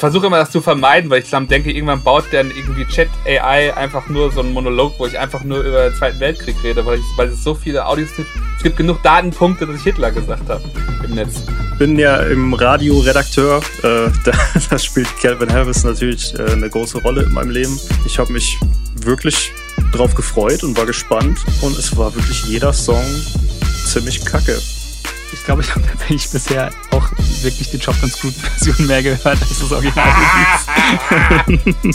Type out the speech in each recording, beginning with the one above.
versuche immer das zu vermeiden, weil ich dann denke, irgendwann baut dann irgendwie Chat AI einfach nur so einen Monolog, wo ich einfach nur über den Zweiten Weltkrieg rede, weil, ich, weil es so viele Audios gibt. Es gibt genug Datenpunkte, dass ich Hitler gesagt habe im Netz. Ich bin ja im Radio Redakteur. Äh, da, da, spielt Calvin Harris natürlich äh, eine große Rolle in meinem Leben. Ich habe mich wirklich drauf gefreut und war gespannt und es war wirklich jeder Song ziemlich kacke. Ich glaube, ich habe tatsächlich bisher auch wirklich die Chopped Screwed Version mehr gehört als das Original.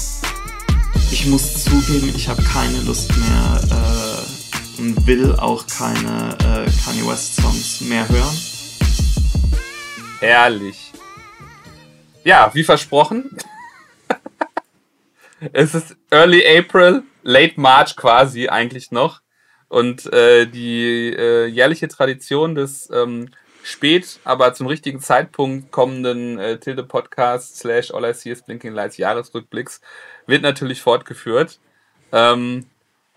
ich muss zugeben, ich habe keine Lust mehr äh, und will auch keine äh, Kanye West Songs mehr hören. Herrlich. Ja, wie versprochen. es ist Early April, Late March quasi eigentlich noch. Und äh, die äh, jährliche Tradition des ähm, spät, aber zum richtigen Zeitpunkt kommenden äh, Tilde Podcast slash All I See is Blinking Lights Jahresrückblicks wird natürlich fortgeführt. Ähm,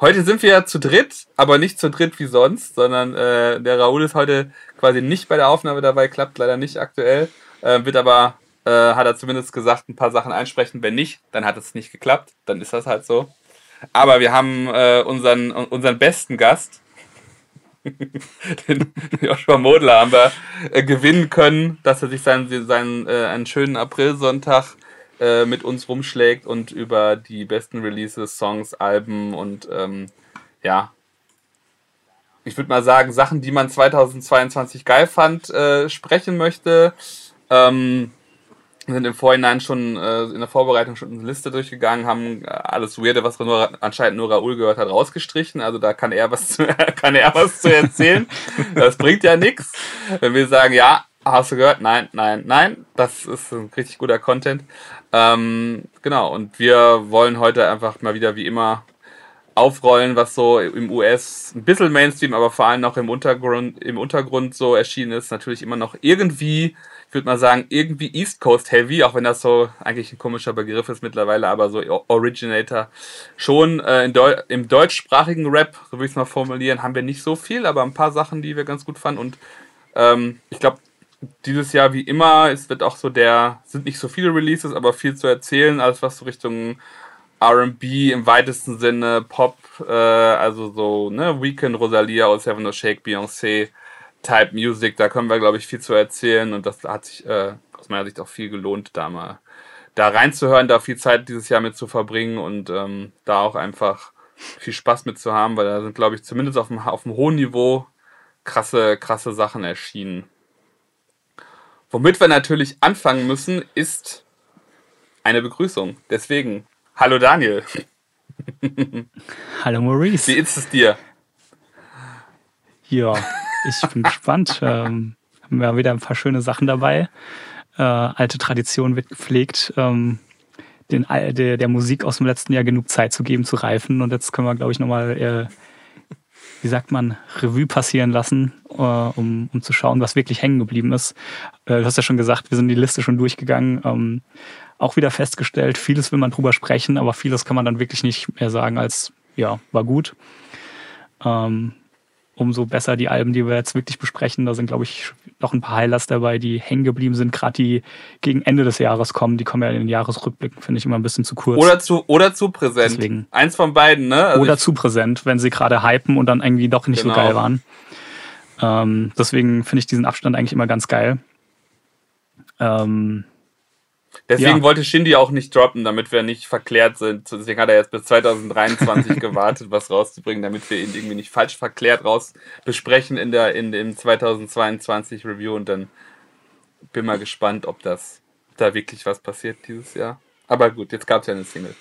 heute sind wir zu dritt, aber nicht zu dritt wie sonst, sondern äh, der Raoul ist heute quasi nicht bei der Aufnahme dabei, klappt leider nicht aktuell, äh, wird aber, äh, hat er zumindest gesagt, ein paar Sachen einsprechen. Wenn nicht, dann hat es nicht geklappt, dann ist das halt so. Aber wir haben äh, unseren, unseren besten Gast, den Joshua Modler, haben wir äh, gewinnen können, dass er sich seinen, seinen äh, einen schönen Aprilsonntag äh, mit uns rumschlägt und über die besten Releases, Songs, Alben und ähm, ja, ich würde mal sagen, Sachen, die man 2022 geil fand, äh, sprechen möchte. Ähm, sind im Vorhinein schon äh, in der Vorbereitung schon eine Liste durchgegangen, haben äh, alles Weirde, was nur, anscheinend nur Raoul gehört hat, rausgestrichen. Also da kann er was zu, kann er was zu erzählen. das bringt ja nichts. Wenn wir sagen, ja, hast du gehört? Nein, nein, nein. Das ist ein richtig guter Content. Ähm, genau, und wir wollen heute einfach mal wieder wie immer aufrollen, was so im US ein bisschen Mainstream, aber vor allem auch im Untergrund, im Untergrund so erschienen ist. Natürlich immer noch irgendwie ich würde mal sagen, irgendwie East Coast Heavy, auch wenn das so eigentlich ein komischer Begriff ist mittlerweile, aber so Originator schon. Äh, Deu Im deutschsprachigen Rap, so würde ich es mal formulieren, haben wir nicht so viel, aber ein paar Sachen, die wir ganz gut fanden. Und ähm, ich glaube, dieses Jahr wie immer, es wird auch so der, sind nicht so viele Releases, aber viel zu erzählen, alles was so Richtung RB im weitesten Sinne, Pop, äh, also so, ne, Weekend, Rosalia, aus Seven No Shake, Beyoncé, Type Music, da können wir, glaube ich, viel zu erzählen und das hat sich äh, aus meiner Sicht auch viel gelohnt, da mal da reinzuhören, da viel Zeit dieses Jahr mit zu verbringen und ähm, da auch einfach viel Spaß mit zu haben, weil da sind, glaube ich, zumindest auf dem, auf dem hohen Niveau krasse, krasse Sachen erschienen. Womit wir natürlich anfangen müssen, ist eine Begrüßung. Deswegen, hallo Daniel. Hallo Maurice. Wie ist es dir? Ja, ich bin gespannt. Ähm, haben wir wieder ein paar schöne Sachen dabei. Äh, alte Tradition wird gepflegt, ähm, den, der, der Musik aus dem letzten Jahr genug Zeit zu geben, zu reifen. Und jetzt können wir, glaube ich, nochmal, äh, wie sagt man, Revue passieren lassen, äh, um, um zu schauen, was wirklich hängen geblieben ist. Äh, du hast ja schon gesagt, wir sind die Liste schon durchgegangen. Ähm, auch wieder festgestellt, vieles will man drüber sprechen, aber vieles kann man dann wirklich nicht mehr sagen als, ja, war gut. Ähm, umso besser die Alben, die wir jetzt wirklich besprechen. Da sind, glaube ich, noch ein paar Highlights dabei, die hängen geblieben sind, gerade die gegen Ende des Jahres kommen. Die kommen ja in den Jahresrückblicken, finde ich immer ein bisschen zu kurz. Oder zu, oder zu präsent. Deswegen. Eins von beiden, ne? Also oder zu präsent, wenn sie gerade hypen und dann irgendwie doch nicht genau. so geil waren. Ähm, deswegen finde ich diesen Abstand eigentlich immer ganz geil. Ähm, Deswegen ja. wollte Shindy auch nicht droppen, damit wir nicht verklärt sind. Deswegen hat er jetzt bis 2023 gewartet, was rauszubringen, damit wir ihn irgendwie nicht falsch verklärt raus besprechen in der in dem 2022 Review und dann bin mal gespannt, ob das da wirklich was passiert dieses Jahr. Aber gut, jetzt gab es ja eine Single.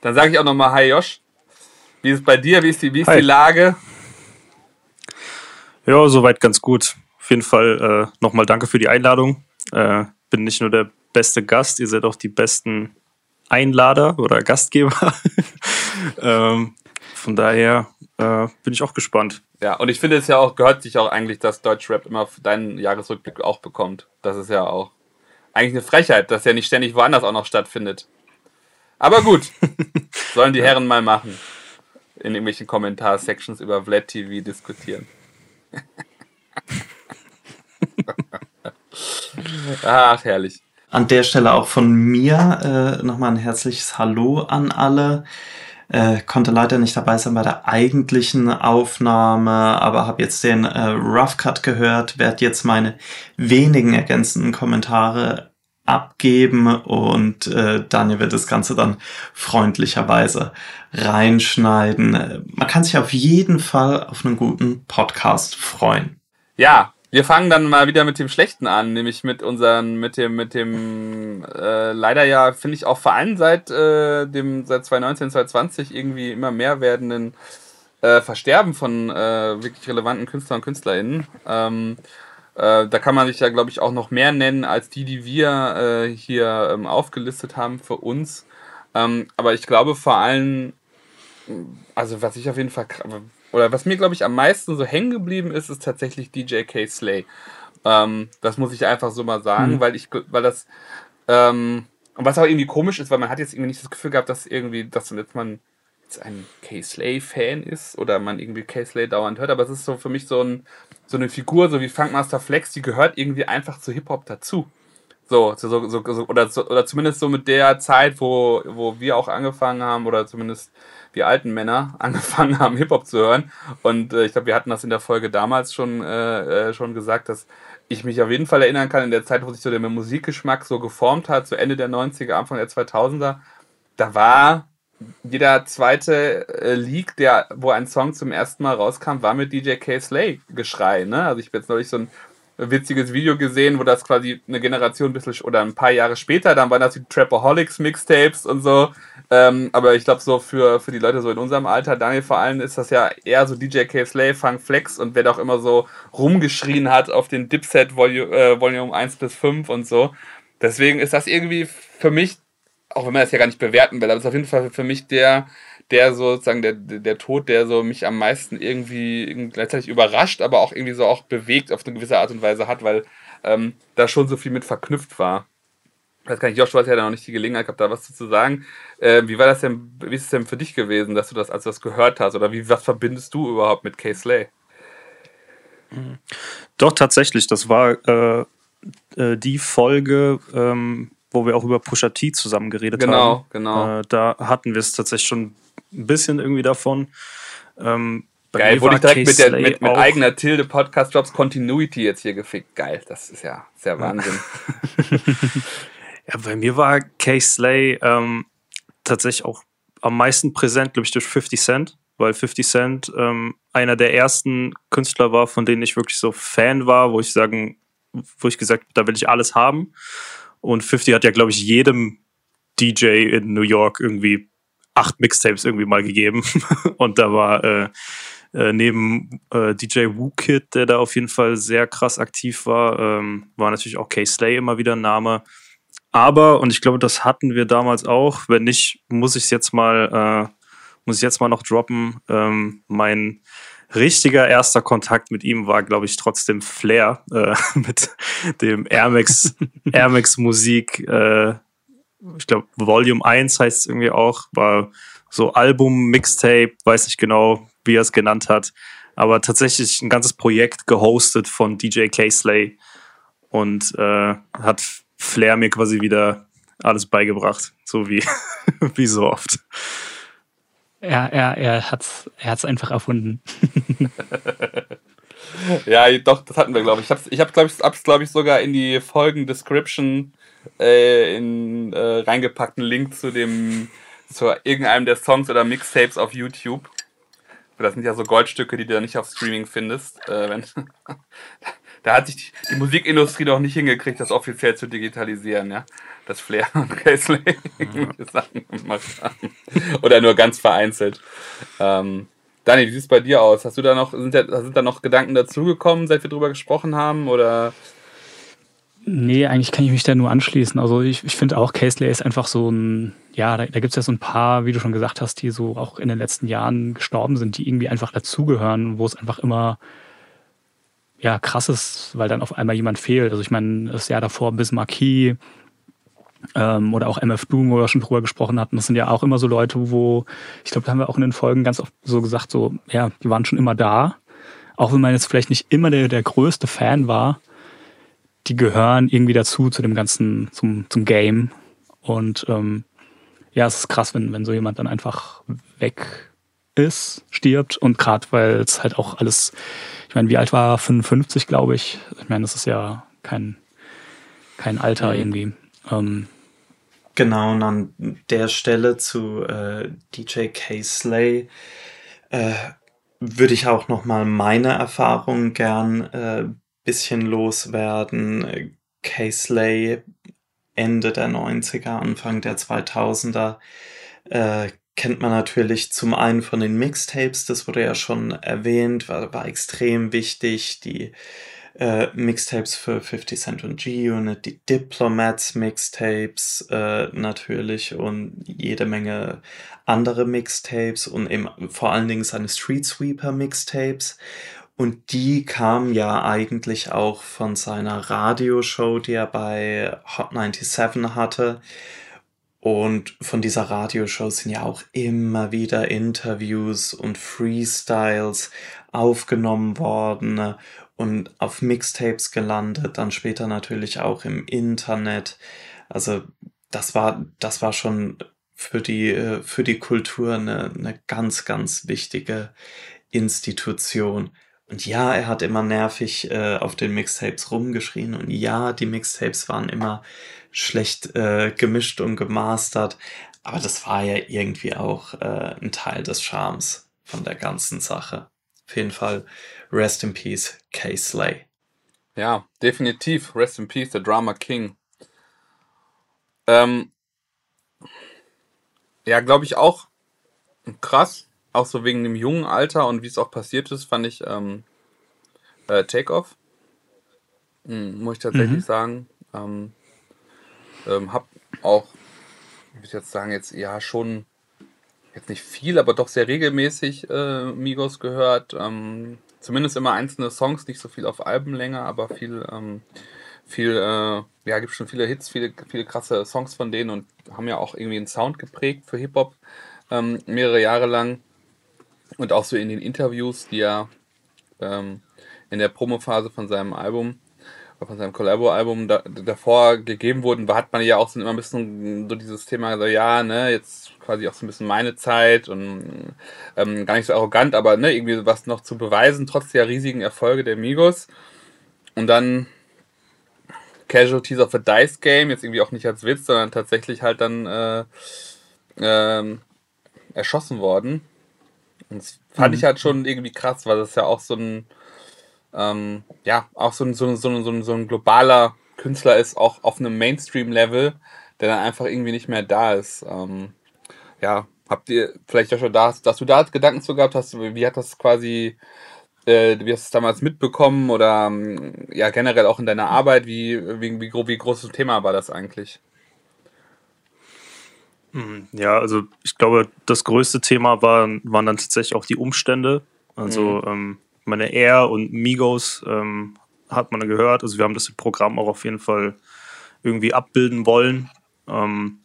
Dann sage ich auch nochmal Hi Josh. Wie ist es bei dir? Wie ist die, wie ist die Lage? Ja, soweit ganz gut. Auf jeden Fall äh, nochmal danke für die Einladung. Äh, bin nicht nur der beste Gast, ihr seid auch die besten Einlader oder Gastgeber. ähm, von daher äh, bin ich auch gespannt. Ja, und ich finde es ja auch, gehört sich auch eigentlich, dass Deutschrap immer deinen Jahresrückblick auch bekommt. Das ist ja auch eigentlich eine Frechheit, dass ja nicht ständig woanders auch noch stattfindet. Aber gut, sollen die Herren mal machen. In irgendwelchen Kommentar-Sections über Vlad TV diskutieren. Ach, herrlich. An der Stelle auch von mir äh, nochmal ein herzliches Hallo an alle. Äh, konnte leider nicht dabei sein bei der eigentlichen Aufnahme, aber habe jetzt den äh, Rough Cut gehört, werde jetzt meine wenigen ergänzenden Kommentare abgeben und äh, Daniel wird das Ganze dann freundlicherweise reinschneiden. Man kann sich auf jeden Fall auf einen guten Podcast freuen. Ja, wir fangen dann mal wieder mit dem Schlechten an, nämlich mit unseren, mit dem, mit dem, äh, leider ja, finde ich auch vor allem seit äh, dem, seit 2019, 2020 irgendwie immer mehr werdenden äh, Versterben von äh, wirklich relevanten Künstlern und KünstlerInnen. Ähm, äh, da kann man sich ja, glaube ich, auch noch mehr nennen als die, die wir äh, hier ähm, aufgelistet haben für uns. Ähm, aber ich glaube vor allem, also was ich auf jeden Fall oder was mir, glaube ich, am meisten so hängen geblieben ist, ist tatsächlich DJ K. Slay. Ähm, das muss ich einfach so mal sagen, mhm. weil ich, weil das, ähm, und was auch irgendwie komisch ist, weil man hat jetzt irgendwie nicht das Gefühl gehabt, dass irgendwie, dass jetzt man jetzt ein K. Slay-Fan ist oder man irgendwie K. Slay dauernd hört, aber es ist so für mich so, ein, so eine Figur, so wie Funkmaster Flex, die gehört irgendwie einfach zu Hip-Hop dazu. So, so, so, so, oder, so, oder zumindest so mit der Zeit, wo, wo wir auch angefangen haben, oder zumindest die alten Männer angefangen haben, Hip-Hop zu hören. Und äh, ich glaube, wir hatten das in der Folge damals schon, äh, äh, schon gesagt, dass ich mich auf jeden Fall erinnern kann, in der Zeit, wo sich so der Musikgeschmack so geformt hat, so Ende der 90er, Anfang der 2000er, da war jeder zweite äh, Leak, der, wo ein Song zum ersten Mal rauskam, war mit DJ K. Slay Geschrei. Ne? Also ich bin jetzt neulich so ein witziges Video gesehen, wo das quasi eine Generation ein bisschen oder ein paar Jahre später, dann waren das die Trapaholics Mixtapes und so. Ähm, aber ich glaube, so für, für die Leute so in unserem Alter, Daniel vor allem, ist das ja eher so DJ K. Slay, Funk Flex und wer doch immer so rumgeschrien hat auf den Dipset Volume, äh, Volume 1 bis 5 und so. Deswegen ist das irgendwie für mich, auch wenn man das ja gar nicht bewerten will, aber ist auf jeden Fall für mich der, der sozusagen der, der Tod, der so mich am meisten irgendwie gleichzeitig überrascht, aber auch irgendwie so auch bewegt auf eine gewisse Art und Weise hat, weil ähm, da schon so viel mit verknüpft war. Das kann ich, Joshua hat ja noch nicht die Gelegenheit gehabt, da was zu sagen. Äh, wie war das denn, wie ist es denn für dich gewesen, dass du das, als du das gehört hast? Oder wie, was verbindest du überhaupt mit Case Slay? Doch, tatsächlich. Das war äh, äh, die Folge, ähm, wo wir auch über Pusha T zusammen geredet genau, haben. Genau, genau. Äh, da hatten wir es tatsächlich schon ein bisschen irgendwie davon. Ähm, Geil, wurde ich direkt mit, der, mit, mit eigener Tilde Podcast Jobs Continuity jetzt hier gefickt. Geil, das ist ja sehr Wahnsinn. ja, bei mir war Case Slay ähm, tatsächlich auch am meisten präsent, glaube ich, durch 50 Cent, weil 50 Cent ähm, einer der ersten Künstler war, von denen ich wirklich so Fan war, wo ich sagen, wo ich gesagt, da will ich alles haben. Und 50 hat ja, glaube ich, jedem DJ in New York irgendwie acht Mixtapes irgendwie mal gegeben. und da war äh, äh, neben äh, DJ Wookid, der da auf jeden Fall sehr krass aktiv war, ähm, war natürlich auch K-Slay immer wieder ein Name. Aber, und ich glaube, das hatten wir damals auch, wenn nicht, muss ich es jetzt mal, äh, muss ich jetzt mal noch droppen. Ähm, mein richtiger erster Kontakt mit ihm war, glaube ich, trotzdem Flair äh, mit dem Air Max, Air Max Musik äh, ich glaube, Volume 1 heißt es irgendwie auch, war so Album, Mixtape, weiß nicht genau, wie er es genannt hat, aber tatsächlich ein ganzes Projekt gehostet von DJ K-Slay und äh, hat Flair mir quasi wieder alles beigebracht, so wie, wie so oft. Er, er, er hat es er hat's einfach erfunden. ja, doch, das hatten wir, glaube ich. Ich habe ich hab, glaube ich, glaub ich, sogar in die Folgen-Description äh, in äh, reingepackten Link zu dem zu irgendeinem der Songs oder Mixtapes auf YouTube. Das sind ja so Goldstücke, die du da nicht auf Streaming findest. Äh, wenn, da hat sich die, die, Musikindustrie noch nicht hingekriegt, das offiziell zu digitalisieren, ja. Das Flair und Casely mhm. Sachen gemacht haben. Oder nur ganz vereinzelt. Ähm, Dani, wie sieht es bei dir aus? Hast du da noch, sind da, sind da noch Gedanken dazugekommen, seit wir drüber gesprochen haben? Oder Nee, eigentlich kann ich mich da nur anschließen. Also ich, ich finde auch, Casely ist einfach so ein, ja, da, da gibt es ja so ein paar, wie du schon gesagt hast, die so auch in den letzten Jahren gestorben sind, die irgendwie einfach dazugehören, wo es einfach immer ja krass ist, weil dann auf einmal jemand fehlt. Also ich meine, das Jahr davor bis Marquis ähm, oder auch MF Doom, wo wir schon drüber gesprochen hatten, das sind ja auch immer so Leute, wo, ich glaube, da haben wir auch in den Folgen ganz oft so gesagt, so, ja, die waren schon immer da. Auch wenn man jetzt vielleicht nicht immer der, der größte Fan war, die gehören irgendwie dazu, zu dem ganzen, zum, zum Game. Und ähm, ja, es ist krass, wenn, wenn so jemand dann einfach weg ist, stirbt. Und gerade weil es halt auch alles, ich meine, wie alt war er? 55, glaube ich. Ich meine, das ist ja kein, kein Alter mhm. irgendwie. Ähm, genau, und an der Stelle zu äh, DJ K. Slay äh, würde ich auch noch mal meine Erfahrungen gern äh, bisschen loswerden. K. Slay Ende der 90er, Anfang der 2000er äh, kennt man natürlich zum einen von den Mixtapes, das wurde ja schon erwähnt, war, war extrem wichtig. Die äh, Mixtapes für 50 Cent und G-Unit, die Diplomats Mixtapes äh, natürlich und jede Menge andere Mixtapes und eben vor allen Dingen seine Street Sweeper Mixtapes. Und die kam ja eigentlich auch von seiner Radioshow, die er bei Hot 97 hatte. Und von dieser Radioshow sind ja auch immer wieder Interviews und Freestyles aufgenommen worden und auf Mixtapes gelandet, dann später natürlich auch im Internet. Also das war, das war schon für die, äh, für die Kultur eine, eine ganz, ganz wichtige Institution. Und ja, er hat immer nervig äh, auf den Mixtapes rumgeschrien. Und ja, die Mixtapes waren immer schlecht äh, gemischt und gemastert. Aber das war ja irgendwie auch äh, ein Teil des Charmes von der ganzen Sache. Auf jeden Fall, Rest in Peace, K. Slay. Ja, definitiv. Rest in Peace, the Drama King. Ähm, ja, glaube ich auch krass. Auch so wegen dem jungen Alter und wie es auch passiert ist, fand ich ähm, äh, Takeoff. Hm, muss ich tatsächlich mhm. sagen. Ähm, ähm, hab auch, ich würde jetzt sagen, jetzt ja schon jetzt nicht viel, aber doch sehr regelmäßig äh, Migos gehört. Ähm, zumindest immer einzelne Songs, nicht so viel auf Albenlänge, aber viel, ähm, viel, äh, ja, gibt schon viele Hits, viele, viele krasse Songs von denen und haben ja auch irgendwie einen Sound geprägt für Hip-Hop ähm, mehrere Jahre lang. Und auch so in den Interviews, die er ähm, in der Promophase von seinem Album von seinem Collabo-Album da, davor gegeben wurden, hat man ja auch so immer ein bisschen so dieses Thema, so ja, ne, jetzt quasi auch so ein bisschen meine Zeit und ähm, gar nicht so arrogant, aber ne, irgendwie was noch zu beweisen, trotz der riesigen Erfolge der Migos. Und dann Casualties of a Dice Game, jetzt irgendwie auch nicht als Witz, sondern tatsächlich halt dann äh, äh, erschossen worden. Und das fand mhm. ich halt schon irgendwie krass, weil das ja auch so ein ähm, ja, auch so ein, so, ein, so, ein, so ein globaler Künstler ist, auch auf einem Mainstream-Level, der dann einfach irgendwie nicht mehr da ist. Ähm, ja, habt ihr vielleicht auch schon da, dass du da Gedanken zu gehabt hast, wie hat das quasi, äh, wie hast du es damals mitbekommen oder ähm, ja, generell auch in deiner Arbeit, wie, wie, wie, wie großes Thema war das eigentlich? Hm, ja, also ich glaube, das größte Thema war, waren dann tatsächlich auch die Umstände. Also mhm. ähm, meine Air und Migos ähm, hat man gehört. Also wir haben das im Programm auch auf jeden Fall irgendwie abbilden wollen. Ähm,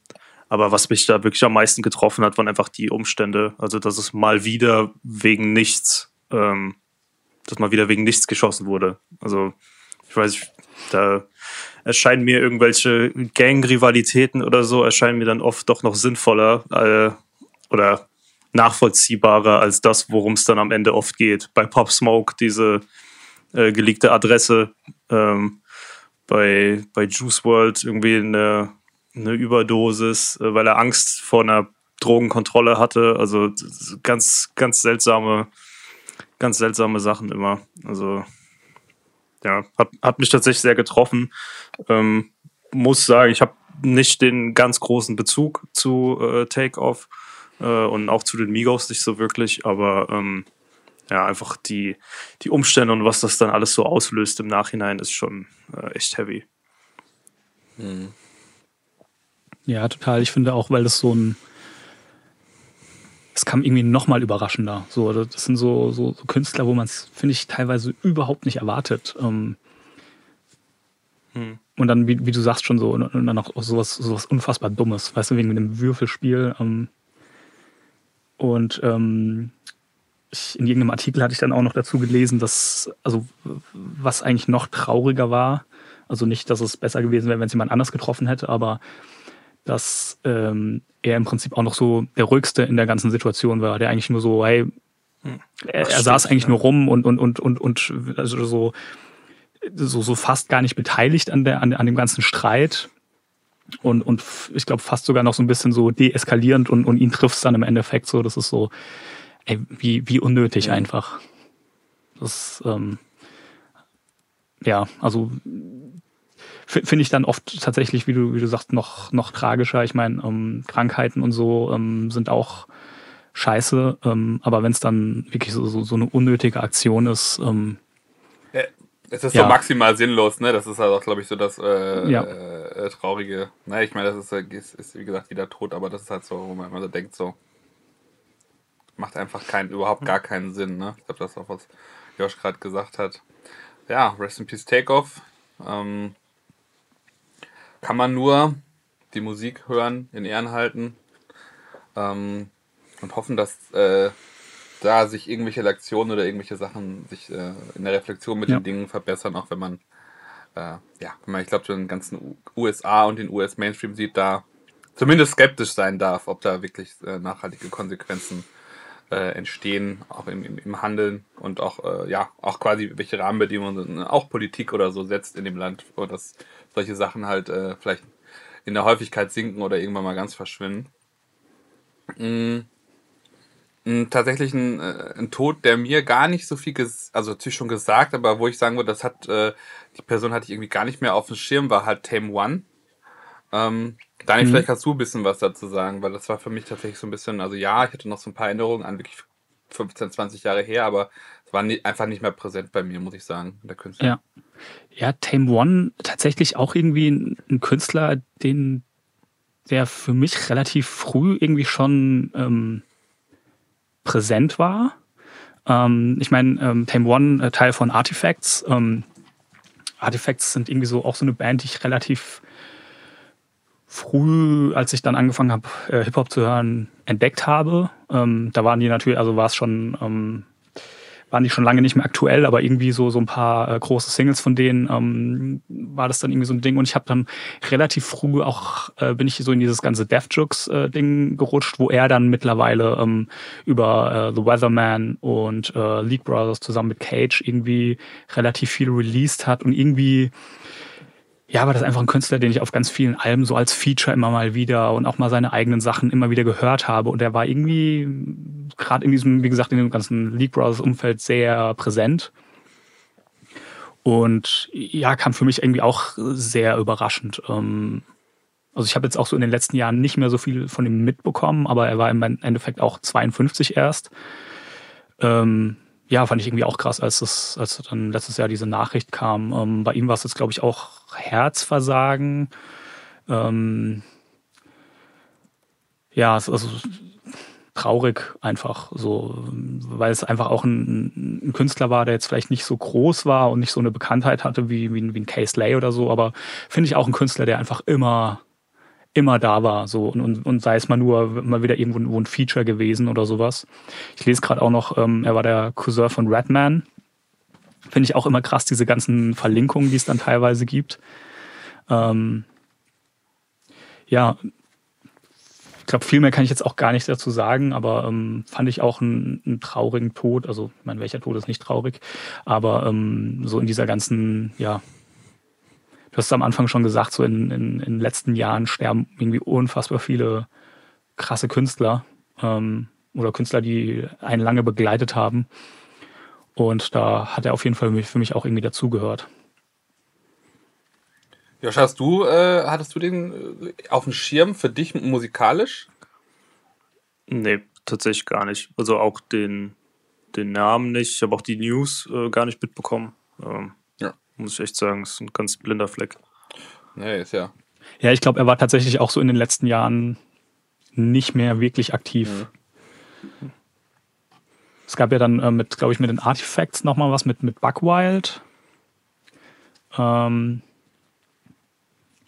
aber was mich da wirklich am meisten getroffen hat, waren einfach die Umstände. Also dass es mal wieder wegen nichts, ähm, dass mal wieder wegen nichts geschossen wurde. Also ich weiß, da erscheinen mir irgendwelche Gang-Rivalitäten oder so, erscheinen mir dann oft doch noch sinnvoller äh, oder nachvollziehbarer als das, worum es dann am Ende oft geht. Bei Pop Smoke diese äh, geleakte Adresse, ähm, bei, bei Juice World irgendwie eine, eine Überdosis, äh, weil er Angst vor einer Drogenkontrolle hatte. Also ganz, ganz seltsame, ganz seltsame Sachen immer. Also ja, hat, hat mich tatsächlich sehr getroffen. Ähm, muss sagen, ich habe nicht den ganz großen Bezug zu äh, Take Off äh, und auch zu den Migos nicht so wirklich, aber ähm, ja, einfach die, die Umstände und was das dann alles so auslöst im Nachhinein ist schon äh, echt heavy. Mhm. Ja, total. Ich finde auch, weil das so ein es kam irgendwie nochmal überraschender. So, das sind so, so, so Künstler, wo man es, finde ich, teilweise überhaupt nicht erwartet. Ähm, hm. Und dann, wie, wie, du sagst, schon so, und, und dann auch sowas, sowas unfassbar Dummes, weißt du, wegen dem Würfelspiel. Ähm, und ähm, ich, in irgendeinem Artikel hatte ich dann auch noch dazu gelesen, dass, also was eigentlich noch trauriger war, Also nicht, dass es besser gewesen wäre, wenn es jemand anders getroffen hätte, aber dass ähm, er im Prinzip auch noch so der ruhigste in der ganzen Situation war, der eigentlich nur so, hey, hm. er, er saß eigentlich ja. nur rum und und und und und also so so so fast gar nicht beteiligt an der an, an dem ganzen Streit und und ich glaube fast sogar noch so ein bisschen so deeskalierend und und ihn trifft es dann im Endeffekt so, das ist so ey, wie wie unnötig ja. einfach. Das ähm, ja, also finde ich dann oft tatsächlich, wie du, wie du sagst, noch, noch tragischer. Ich meine, ähm, Krankheiten und so ähm, sind auch scheiße, ähm, aber wenn es dann wirklich so, so, so eine unnötige Aktion ist, ähm, es ist ja. so maximal sinnlos, ne? Das ist halt auch, glaube ich, so das äh, ja. äh, Traurige. Ne, ich meine, das ist, äh, ist, ist, wie gesagt, wieder tot, aber das ist halt so, wo man immer so denkt, so macht einfach keinen, überhaupt gar keinen Sinn, ne? Ich glaube, das ist auch, was Josh gerade gesagt hat. Ja, Rest in Peace Takeoff. Ähm, kann man nur die Musik hören, in Ehren halten ähm, und hoffen, dass äh, da sich irgendwelche Lektionen oder irgendwelche Sachen sich äh, in der Reflexion mit ja. den Dingen verbessern, auch wenn man, äh, ja, wenn man, ich glaube, den ganzen USA und den US-Mainstream sieht, da zumindest skeptisch sein darf, ob da wirklich äh, nachhaltige Konsequenzen äh, entstehen, auch im, im, im, Handeln und auch, äh, ja, auch quasi welche Rahmenbedingungen auch Politik oder so setzt in dem Land, wo das solche Sachen halt äh, vielleicht in der Häufigkeit sinken oder irgendwann mal ganz verschwinden. Mhm. Tatsächlich ein, äh, ein Tod, der mir gar nicht so viel, also natürlich schon gesagt, aber wo ich sagen würde, das hat, äh, die Person hatte ich irgendwie gar nicht mehr auf dem Schirm, war halt Tame One. Ähm, Daniel, mhm. vielleicht kannst du ein bisschen was dazu sagen, weil das war für mich tatsächlich so ein bisschen, also ja, ich hatte noch so ein paar Erinnerungen an wirklich 15, 20 Jahre her, aber war nie, einfach nicht mehr präsent bei mir, muss ich sagen, der Künstler. Ja. Ja, Tame One tatsächlich auch irgendwie ein, ein Künstler, den der für mich relativ früh irgendwie schon ähm, präsent war. Ähm, ich meine, ähm, Tame One, äh, Teil von Artifacts. Ähm, Artifacts sind irgendwie so auch so eine Band, die ich relativ früh, als ich dann angefangen habe, äh, Hip-Hop zu hören, entdeckt habe. Ähm, da waren die natürlich, also war es schon ähm, waren die schon lange nicht mehr aktuell, aber irgendwie so so ein paar äh, große Singles von denen ähm, war das dann irgendwie so ein Ding. Und ich habe dann relativ früh auch äh, bin ich so in dieses ganze Death Jokes äh, gerutscht, wo er dann mittlerweile ähm, über äh, The Weatherman und äh, League Brothers zusammen mit Cage irgendwie relativ viel released hat und irgendwie ja, war das einfach ein Künstler, den ich auf ganz vielen Alben so als Feature immer mal wieder und auch mal seine eigenen Sachen immer wieder gehört habe. Und er war irgendwie gerade in diesem, wie gesagt, in dem ganzen League Brothers Umfeld sehr präsent. Und ja, kam für mich irgendwie auch sehr überraschend. Ähm, also ich habe jetzt auch so in den letzten Jahren nicht mehr so viel von ihm mitbekommen, aber er war im Endeffekt auch 52 erst. Ähm, ja, fand ich irgendwie auch krass, als es, als dann letztes Jahr diese Nachricht kam. Ähm, bei ihm war es jetzt, glaube ich, auch Herzversagen. Ähm, ja, also traurig einfach so, weil es einfach auch ein, ein, Künstler war, der jetzt vielleicht nicht so groß war und nicht so eine Bekanntheit hatte wie, wie, wie ein Case Lay oder so, aber finde ich auch ein Künstler, der einfach immer immer da war. So und, und, und sei es mal nur mal wieder irgendwo ein Feature gewesen oder sowas. Ich lese gerade auch noch, ähm, er war der Cousin von Redman. Finde ich auch immer krass, diese ganzen Verlinkungen, die es dann teilweise gibt. Ähm, ja, ich glaube, viel mehr kann ich jetzt auch gar nicht dazu sagen, aber ähm, fand ich auch einen, einen traurigen Tod. Also, ich meine, welcher Tod ist nicht traurig, aber ähm, so in dieser ganzen, ja, du hast es am Anfang schon gesagt, so in, in, in den letzten Jahren sterben irgendwie unfassbar viele krasse Künstler ähm, oder Künstler, die einen lange begleitet haben. Und da hat er auf jeden Fall für mich auch irgendwie dazugehört. Josh, hast du, äh, hattest du den äh, auf dem Schirm für dich musikalisch? Nee, tatsächlich gar nicht. Also auch den, den Namen nicht. Ich habe auch die News äh, gar nicht mitbekommen. Ähm, muss ich echt sagen. Ist ein ganz blinder Fleck. Nee, ist ja. Ja, ich glaube, er war tatsächlich auch so in den letzten Jahren nicht mehr wirklich aktiv. Mhm. Es gab ja dann äh, mit, glaube ich, mit den Artifacts nochmal was mit, mit Buckwild. Ähm,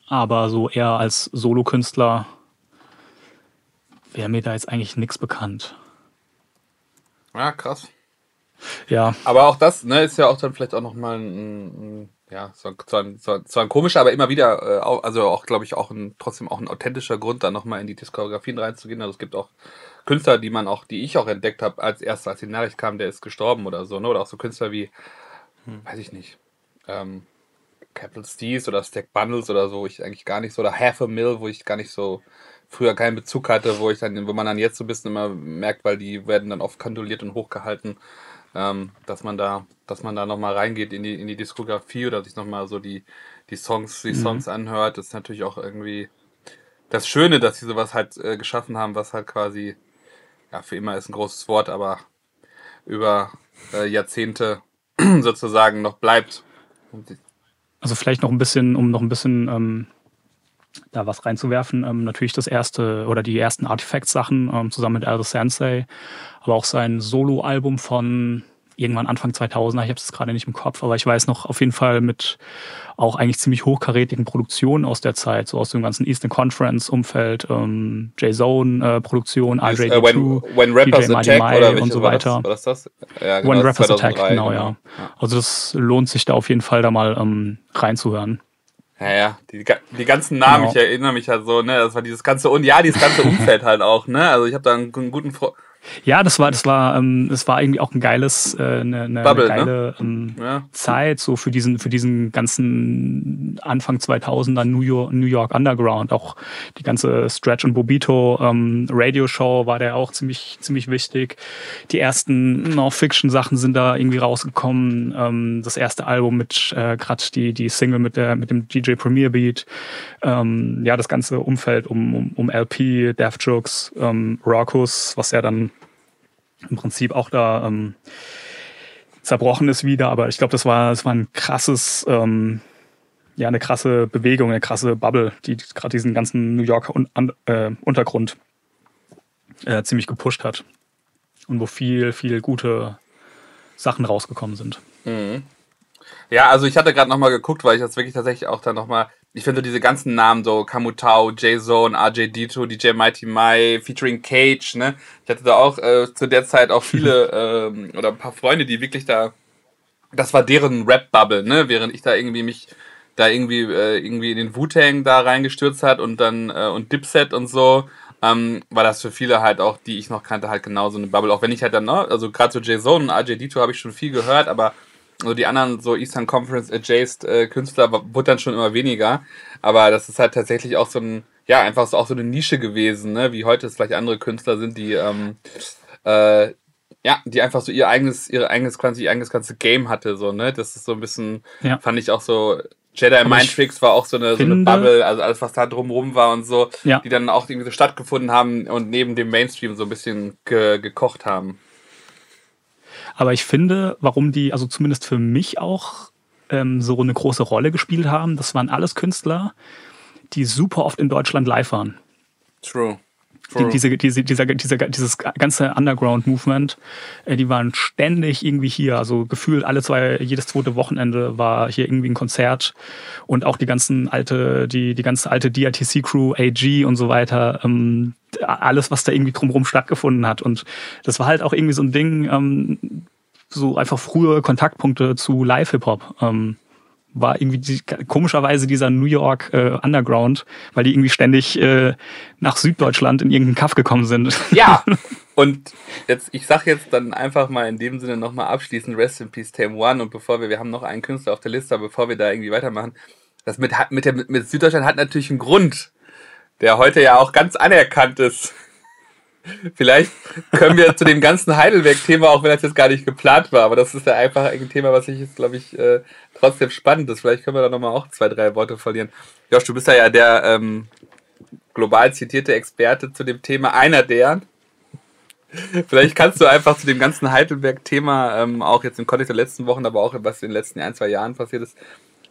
aber so eher als Solokünstler wäre mir da jetzt eigentlich nichts bekannt. Ja, krass. Ja. Aber auch das ne, ist ja auch dann vielleicht auch nochmal ein, ein ja, zwar, zwar, zwar ein komischer, aber immer wieder, äh, also auch, glaube ich, auch ein, trotzdem auch ein authentischer Grund, da nochmal in die Diskografien reinzugehen. Also es gibt auch Künstler, die man auch, die ich auch entdeckt habe, als erster, als die Nachricht kam, der ist gestorben oder so, ne? Oder auch so Künstler wie, hm. weiß ich nicht, ähm, Capital Steez oder Stack Bundles oder so, wo ich eigentlich gar nicht so, oder Half a Mill, wo ich gar nicht so früher keinen Bezug hatte, wo ich dann, wo man dann jetzt so ein bisschen immer merkt, weil die werden dann oft kondoliert und hochgehalten, ähm, dass man da, dass man da nochmal reingeht in die, in die Diskografie oder sich nochmal so die, die Songs, die mhm. Songs anhört. Das ist natürlich auch irgendwie das Schöne, dass sie sowas halt äh, geschaffen haben, was halt quasi, ja, für immer ist ein großes Wort, aber über äh, Jahrzehnte sozusagen noch bleibt. Also vielleicht noch ein bisschen, um noch ein bisschen ähm, da was reinzuwerfen. Ähm, natürlich das erste oder die ersten Artifact-Sachen ähm, zusammen mit Aldous Sensei, aber auch sein Solo-Album von irgendwann Anfang 2000er, ich habe es gerade nicht im Kopf, aber ich weiß noch auf jeden Fall mit auch eigentlich ziemlich hochkarätigen Produktionen aus der Zeit, so aus dem ganzen Eastern Conference Umfeld, ähm, J-Zone äh, Produktion, RJ2, uh, when, when Rappers DJ Attack oder und so weiter. War das, war das, das? Ja, genau, when Rappers 2003, Attack, genau, genau, ja. Also das lohnt sich da auf jeden Fall da mal ähm, reinzuhören. Ja, ja, die, die ganzen Namen, genau. ich erinnere mich halt so, ne, das war dieses ganze, und ja, dieses ganze Umfeld halt auch, ne, also ich habe da einen, einen guten Freund, ja, das war, das war, ähm, das war irgendwie auch ein geiles, äh, eine, eine, Bubble, eine geile ne? ähm, ja. Zeit so für diesen, für diesen ganzen Anfang 2000er New York, New York Underground. Auch die ganze Stretch und Bobito ähm, Radioshow war der auch ziemlich, ziemlich wichtig. Die ersten No-Fiction Sachen sind da irgendwie rausgekommen. Ähm, das erste Album mit äh, gerade die die Single mit der mit dem DJ Premier Beat. Ähm, ja, das ganze Umfeld um um, um LP, Death Jokes, ähm, Rockus, was ja dann im Prinzip auch da ähm, zerbrochen ist wieder. Aber ich glaube, das war, das war ein krasses, ähm, ja, eine krasse Bewegung, eine krasse Bubble, die gerade diesen ganzen New Yorker Un äh, Untergrund äh, ziemlich gepusht hat. Und wo viel, viel gute Sachen rausgekommen sind. Mhm. Ja, also ich hatte gerade nochmal geguckt, weil ich das wirklich tatsächlich auch dann nochmal, ich finde diese ganzen Namen so, Kamutau, J-Zone, RJ Dito, DJ Mighty Mai, featuring Cage, ne? Ich hatte da auch äh, zu der Zeit auch viele ähm, oder ein paar Freunde, die wirklich da, das war deren Rap-Bubble, ne? Während ich da irgendwie mich da irgendwie äh, irgendwie in den Wu-Tang da reingestürzt hat und dann äh, und Dipset und so, ähm, war das für viele halt auch, die ich noch kannte, halt genau so eine Bubble. Auch wenn ich halt dann, ne, also gerade zu J-Zone und RJ Dito habe ich schon viel gehört, aber also die anderen so Eastern Conference Adjacent äh, Künstler wurde dann schon immer weniger. Aber das ist halt tatsächlich auch so ein, ja, einfach so, auch so eine Nische gewesen, ne? wie heute es vielleicht andere Künstler sind, die, ähm, äh, ja, die einfach so ihr eigenes, ihre eigenes, quasi ihr eigenes ganze Game hatte, so, ne? Das ist so ein bisschen, ja. fand ich auch so, Jedi Mind Tricks war auch so eine, so eine Bubble, also alles, was da drumrum war und so, ja. die dann auch irgendwie so stattgefunden haben und neben dem Mainstream so ein bisschen ge gekocht haben. Aber ich finde, warum die, also zumindest für mich auch ähm, so eine große Rolle gespielt haben, das waren alles Künstler, die super oft in Deutschland live waren. True. Die, diese, diese, dieser, dieser, dieses ganze Underground-Movement, äh, die waren ständig irgendwie hier. Also gefühlt alle zwei, jedes zweite Wochenende war hier irgendwie ein Konzert. Und auch die ganzen alte, die, die ganze alte DRTC-Crew, AG und so weiter, ähm, alles, was da irgendwie drumherum stattgefunden hat. Und das war halt auch irgendwie so ein Ding, ähm, so einfach frühe Kontaktpunkte zu Live-Hip-Hop. Ähm, war irgendwie die, komischerweise dieser New York äh, Underground, weil die irgendwie ständig äh, nach Süddeutschland in irgendeinen Kaff gekommen sind. Ja. Und jetzt, ich sag jetzt dann einfach mal in dem Sinne nochmal abschließend Rest in Peace Tame One und bevor wir, wir haben noch einen Künstler auf der Liste, bevor wir da irgendwie weitermachen, das mit, mit, der, mit Süddeutschland hat natürlich einen Grund, der heute ja auch ganz anerkannt ist. Vielleicht können wir zu dem ganzen Heidelberg-Thema, auch wenn das jetzt gar nicht geplant war, aber das ist ja einfach ein Thema, was ich jetzt, glaube ich, äh, trotzdem spannend ist. Vielleicht können wir da nochmal auch zwei, drei Worte verlieren. Josh, du bist ja, ja der ähm, global zitierte Experte zu dem Thema, einer der. Vielleicht kannst du einfach zu dem ganzen Heidelberg-Thema, ähm, auch jetzt im Kontext der letzten Wochen, aber auch was in den letzten ein, zwei Jahren passiert ist,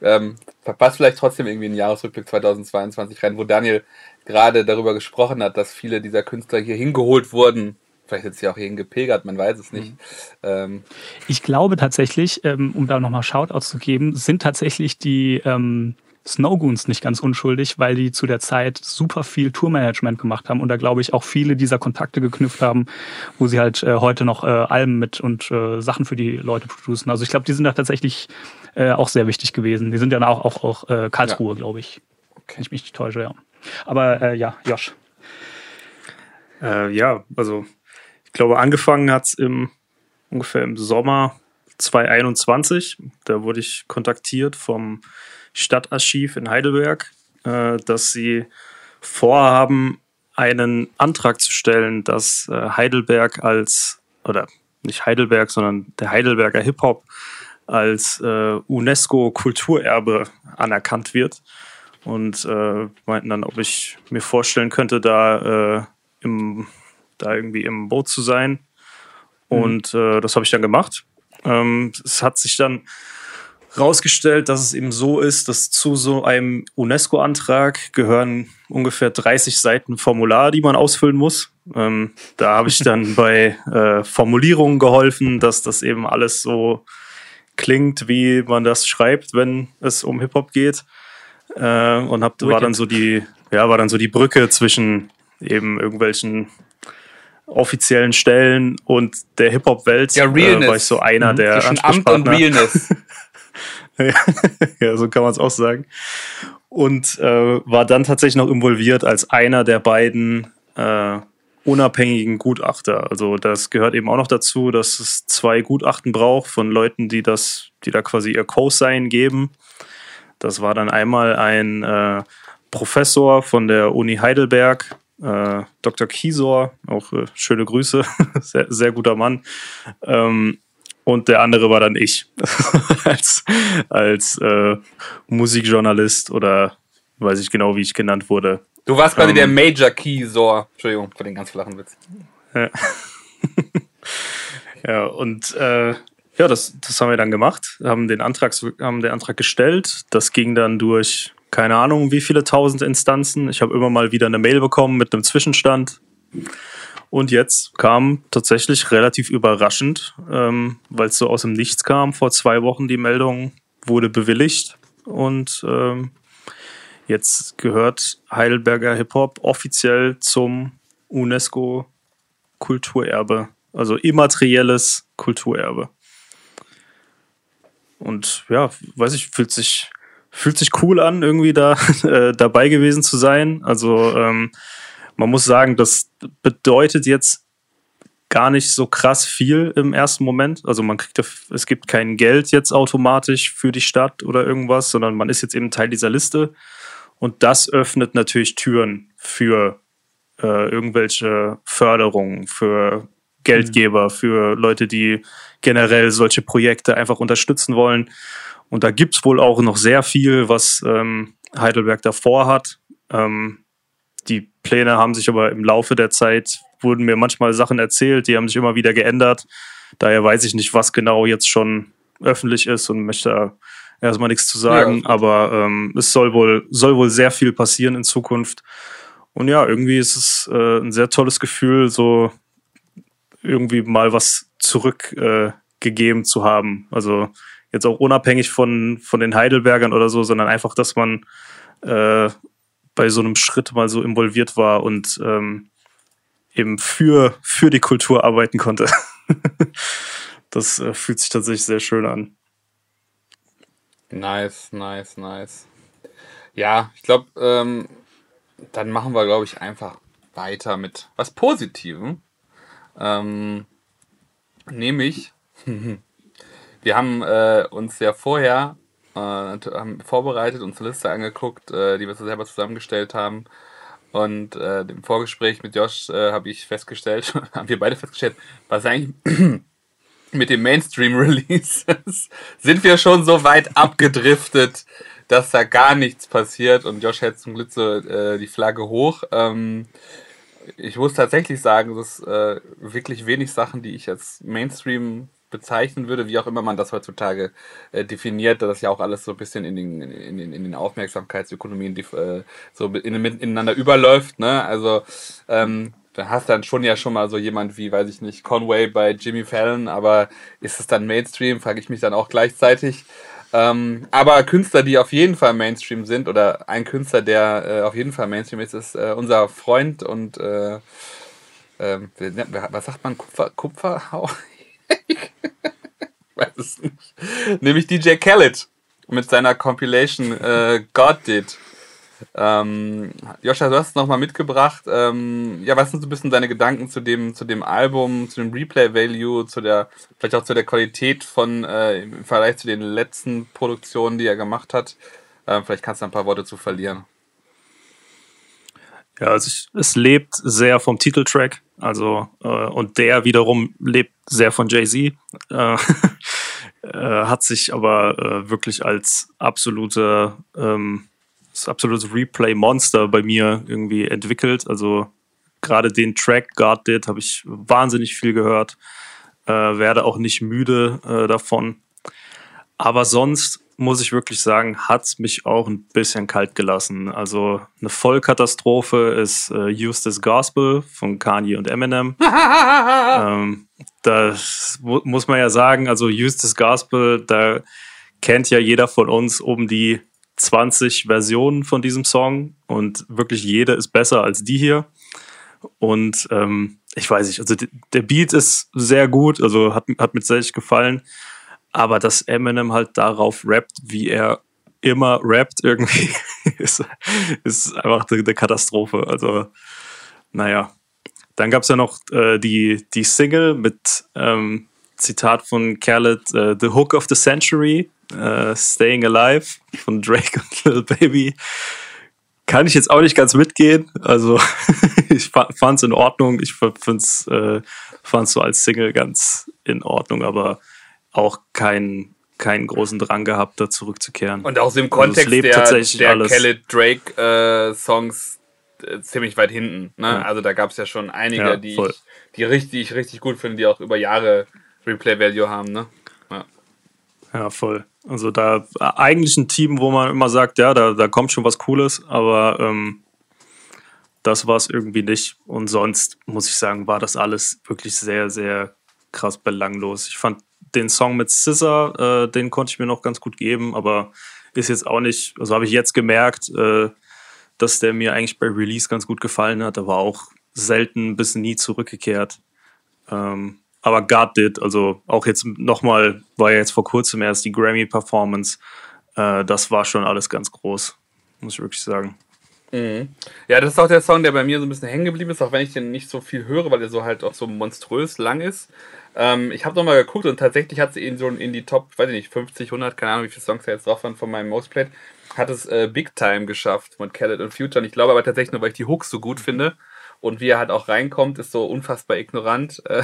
ähm, verpasst vielleicht trotzdem irgendwie einen Jahresrückblick 2022 rein, wo Daniel gerade darüber gesprochen hat, dass viele dieser Künstler hier hingeholt wurden. Vielleicht jetzt ja auch hierhin gepilgert, man weiß es nicht. Mhm. Ähm ich glaube tatsächlich, ähm, um da nochmal Shoutouts zu geben, sind tatsächlich die, ähm, Snowgoons nicht ganz unschuldig, weil die zu der Zeit super viel Tourmanagement gemacht haben und da glaube ich auch viele dieser Kontakte geknüpft haben, wo sie halt äh, heute noch äh, Alben mit und äh, Sachen für die Leute producen. Also ich glaube, die sind da tatsächlich äh, auch sehr wichtig gewesen. Die sind ja auch auch, auch äh, Karlsruhe, ja. glaube ich. Okay. Wenn ich mich nicht täusche, ja. Aber äh, ja, Josh. Äh, ja, also ich glaube, angefangen hat es im ungefähr im Sommer 2021. Da wurde ich kontaktiert vom Stadtarchiv in Heidelberg, äh, dass sie vorhaben, einen Antrag zu stellen, dass äh, Heidelberg als, oder nicht Heidelberg, sondern der Heidelberger Hip-Hop als äh, UNESCO-Kulturerbe anerkannt wird. Und äh, meinten dann, ob ich mir vorstellen könnte, da, äh, im, da irgendwie im Boot zu sein. Mhm. Und äh, das habe ich dann gemacht. Ähm, es hat sich dann rausgestellt, dass es eben so ist, dass zu so einem UNESCO-Antrag gehören ungefähr 30 Seiten Formular, die man ausfüllen muss. Ähm, da habe ich dann bei äh, Formulierungen geholfen, dass das eben alles so klingt, wie man das schreibt, wenn es um Hip-Hop geht. Äh, und hab, war dann so die, ja, war dann so die Brücke zwischen eben irgendwelchen offiziellen Stellen und der Hip-Hop-Welt. Ja, Realness. Äh, war ich so einer mhm. der Zwischen Amt und Realness. ja, so kann man es auch sagen. Und äh, war dann tatsächlich noch involviert als einer der beiden äh, unabhängigen Gutachter. Also das gehört eben auch noch dazu, dass es zwei Gutachten braucht von Leuten, die das, die da quasi ihr Co-Sign geben. Das war dann einmal ein äh, Professor von der Uni Heidelberg, äh, Dr. Kiesor, auch äh, schöne Grüße, sehr, sehr guter Mann. Ähm, und der andere war dann ich als, als äh, Musikjournalist oder weiß ich genau, wie ich genannt wurde. Du warst quasi ähm, der Major Keysor. Entschuldigung für den ganz flachen Witz. Ja, ja und äh, ja, das, das haben wir dann gemacht, haben den Antrag, haben den Antrag gestellt. Das ging dann durch keine Ahnung, wie viele tausend Instanzen. Ich habe immer mal wieder eine Mail bekommen mit einem Zwischenstand. Und jetzt kam tatsächlich relativ überraschend, ähm, weil es so aus dem Nichts kam, vor zwei Wochen die Meldung wurde bewilligt. Und ähm, jetzt gehört Heidelberger Hip-Hop offiziell zum UNESCO Kulturerbe, also immaterielles Kulturerbe. Und ja, weiß ich, fühlt sich, fühlt sich cool an, irgendwie da äh, dabei gewesen zu sein. Also ähm, man muss sagen, das bedeutet jetzt gar nicht so krass viel im ersten Moment. Also man kriegt, es gibt kein Geld jetzt automatisch für die Stadt oder irgendwas, sondern man ist jetzt eben Teil dieser Liste. Und das öffnet natürlich Türen für äh, irgendwelche Förderungen, für Geldgeber, mhm. für Leute, die generell solche Projekte einfach unterstützen wollen. Und da gibt es wohl auch noch sehr viel, was ähm, Heidelberg davor hat. Ähm, die Pläne haben sich aber im Laufe der Zeit, wurden mir manchmal Sachen erzählt, die haben sich immer wieder geändert. Daher weiß ich nicht, was genau jetzt schon öffentlich ist und möchte erstmal nichts zu sagen. Ja. Aber ähm, es soll wohl, soll wohl sehr viel passieren in Zukunft. Und ja, irgendwie ist es äh, ein sehr tolles Gefühl, so irgendwie mal was zurückgegeben äh, zu haben. Also jetzt auch unabhängig von, von den Heidelbergern oder so, sondern einfach, dass man äh, bei so einem Schritt mal so involviert war und ähm, eben für, für die Kultur arbeiten konnte. das äh, fühlt sich tatsächlich sehr schön an. Nice, nice, nice. Ja, ich glaube, ähm, dann machen wir, glaube ich, einfach weiter mit was Positivem. Ähm, nämlich, wir haben äh, uns ja vorher äh, haben vorbereitet, uns eine Liste angeguckt, äh, die wir selber zusammengestellt haben. Und äh, im Vorgespräch mit Josh äh, habe ich festgestellt, haben wir beide festgestellt, was eigentlich mit dem Mainstream-Release sind wir schon so weit abgedriftet, dass da gar nichts passiert. Und Josh hält zum Glück so äh, die Flagge hoch. Ähm, ich muss tatsächlich sagen, dass äh, wirklich wenig Sachen, die ich als Mainstream bezeichnen würde, wie auch immer man das heutzutage äh, definiert, da das ja auch alles so ein bisschen in den, in den, in den Aufmerksamkeitsökonomien die, äh, so in, ineinander überläuft. Ne? Also ähm, da hast dann schon ja schon mal so jemand wie, weiß ich nicht, Conway bei Jimmy Fallon, aber ist es dann Mainstream, frage ich mich dann auch gleichzeitig. Ähm, aber Künstler, die auf jeden Fall Mainstream sind, oder ein Künstler, der äh, auf jeden Fall Mainstream ist, ist äh, unser Freund und äh, ähm, was sagt man? Kupfer, Kupferhau? ich weiß es nicht. Nämlich DJ Khaled mit seiner Compilation äh, God Did. Ähm, Joscha, du hast es nochmal mitgebracht. Ähm, ja, was sind so ein bisschen deine Gedanken zu dem, zu dem Album, zu dem Replay-Value, zu der, vielleicht auch zu der Qualität von äh, im Vergleich zu den letzten Produktionen, die er gemacht hat? Äh, vielleicht kannst du ein paar Worte zu verlieren. Ja, also ich, es lebt sehr vom Titeltrack, also äh, und der wiederum lebt sehr von Jay-Z. Äh, äh, hat sich aber äh, wirklich als absolute ähm, das absolute Replay-Monster bei mir irgendwie entwickelt. Also gerade den Track God Did habe ich wahnsinnig viel gehört. Äh, werde auch nicht müde äh, davon. Aber sonst muss ich wirklich sagen, hat es mich auch ein bisschen kalt gelassen. Also eine Vollkatastrophe ist äh, Use Gospel von Kanye und Eminem. ähm, das muss man ja sagen, also Use Gospel, da kennt ja jeder von uns um die 20 Versionen von diesem Song und wirklich jede ist besser als die hier. Und ähm, ich weiß nicht, also der Beat ist sehr gut, also hat, hat mir sehr gefallen, aber dass Eminem halt darauf rappt, wie er immer rappt, irgendwie, ist, ist einfach eine, eine Katastrophe. Also, naja. Dann gab es ja noch äh, die, die Single mit ähm, Zitat von Khaled, uh, The Hook of the Century, uh, Staying Alive von Drake und Lil Baby. Kann ich jetzt auch nicht ganz mitgehen. Also ich fand es in Ordnung. Ich fand's, äh, fand's so als Single ganz in Ordnung, aber auch keinen keinen großen Drang gehabt, da zurückzukehren. Und auch so im also Kontext also der, der Khaled Drake äh, Songs äh, ziemlich weit hinten. Ne? Ja. Also da gab es ja schon einige, ja, die, ich, die richtig, richtig gut finde, die auch über Jahre Replay-Value haben, ne? Ja. ja, voll. Also da eigentlich ein Team, wo man immer sagt, ja, da, da kommt schon was Cooles, aber ähm, das war es irgendwie nicht. Und sonst muss ich sagen, war das alles wirklich sehr, sehr krass belanglos. Ich fand den Song mit Scissor, äh, den konnte ich mir noch ganz gut geben, aber ist jetzt auch nicht, also habe ich jetzt gemerkt, äh, dass der mir eigentlich bei Release ganz gut gefallen hat, aber auch selten bis nie zurückgekehrt. Ähm, aber God did, also auch jetzt nochmal, war ja jetzt vor kurzem erst die Grammy-Performance, äh, das war schon alles ganz groß, muss ich wirklich sagen. Mhm. Ja, das ist auch der Song, der bei mir so ein bisschen hängen geblieben ist, auch wenn ich den nicht so viel höre, weil er so halt auch so monströs lang ist. Ähm, ich habe nochmal geguckt und tatsächlich hat sie ihn so in die Top, weiß ich nicht, 50, 100, keine Ahnung, wie viele Songs da jetzt drauf waren von meinem Mostplate, hat es äh, Big Time geschafft mit Khaled und Future. Und ich glaube aber tatsächlich nur, weil ich die Hooks so gut finde. Und wie er halt auch reinkommt, ist so unfassbar ignorant. Äh,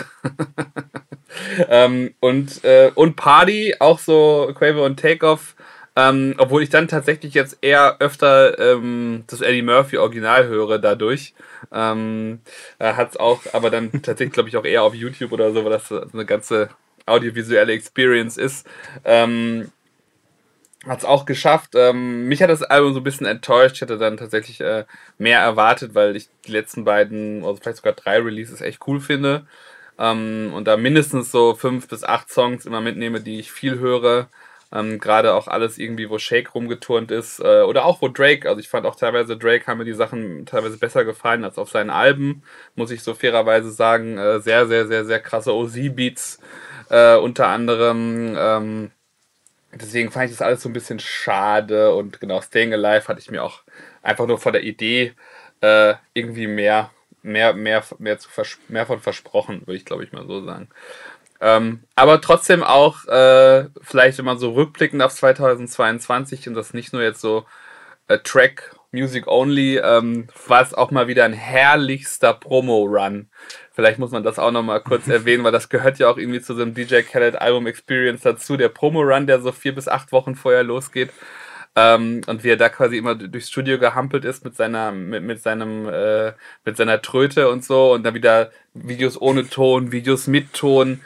ähm, und, äh, und Party, auch so Quaver und Takeoff. Ähm, obwohl ich dann tatsächlich jetzt eher öfter ähm, das Eddie Murphy Original höre dadurch. Ähm, äh, hat es auch, aber dann tatsächlich glaube ich auch eher auf YouTube oder so, weil das so eine ganze audiovisuelle Experience ist. Ähm, hat es auch geschafft. Ähm, mich hat das Album so ein bisschen enttäuscht. Ich hätte dann tatsächlich äh, mehr erwartet, weil ich die letzten beiden, also vielleicht sogar drei Releases echt cool finde. Ähm, und da mindestens so fünf bis acht Songs immer mitnehme, die ich viel höre. Ähm, Gerade auch alles irgendwie, wo Shake rumgeturnt ist. Äh, oder auch wo Drake, also ich fand auch teilweise Drake haben mir die Sachen teilweise besser gefallen als auf seinen Alben, muss ich so fairerweise sagen. Äh, sehr, sehr, sehr, sehr krasse OZ-Beats äh, unter anderem. Deswegen fand ich das alles so ein bisschen schade und genau, Staying Alive hatte ich mir auch einfach nur von der Idee äh, irgendwie mehr, mehr, mehr, mehr, zu mehr von versprochen, würde ich glaube ich mal so sagen. Ähm, aber trotzdem auch, äh, vielleicht wenn man so rückblickend auf 2022 und das nicht nur jetzt so äh, Track Music Only, ähm, war es auch mal wieder ein herrlichster Promo-Run. Vielleicht muss man das auch nochmal kurz erwähnen, weil das gehört ja auch irgendwie zu so einem DJ Khaled Album Experience dazu, der Promo-Run, der so vier bis acht Wochen vorher losgeht. Ähm, und wie er da quasi immer durchs Studio gehampelt ist mit seiner, mit, mit seinem, äh, mit seiner Tröte und so und dann wieder Videos ohne Ton, Videos mit Ton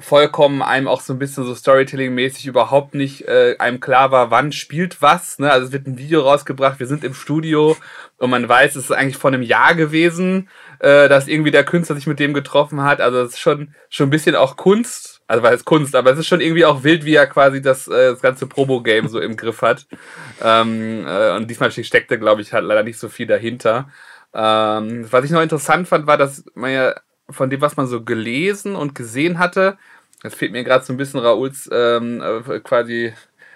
vollkommen einem auch so ein bisschen so Storytelling-mäßig überhaupt nicht äh, einem klar war, wann spielt was. Ne? Also es wird ein Video rausgebracht, wir sind im Studio und man weiß, es ist eigentlich vor einem Jahr gewesen, äh, dass irgendwie der Künstler sich mit dem getroffen hat. Also es ist schon, schon ein bisschen auch Kunst. Also weil es Kunst, aber es ist schon irgendwie auch wild, wie er quasi das, äh, das ganze Promo-Game so im Griff hat. Ähm, äh, und diesmal steckte, glaube ich, halt leider nicht so viel dahinter. Ähm, was ich noch interessant fand, war, dass man ja von dem, was man so gelesen und gesehen hatte, das fehlt mir gerade so ein bisschen Rauls ähm, äh, quasi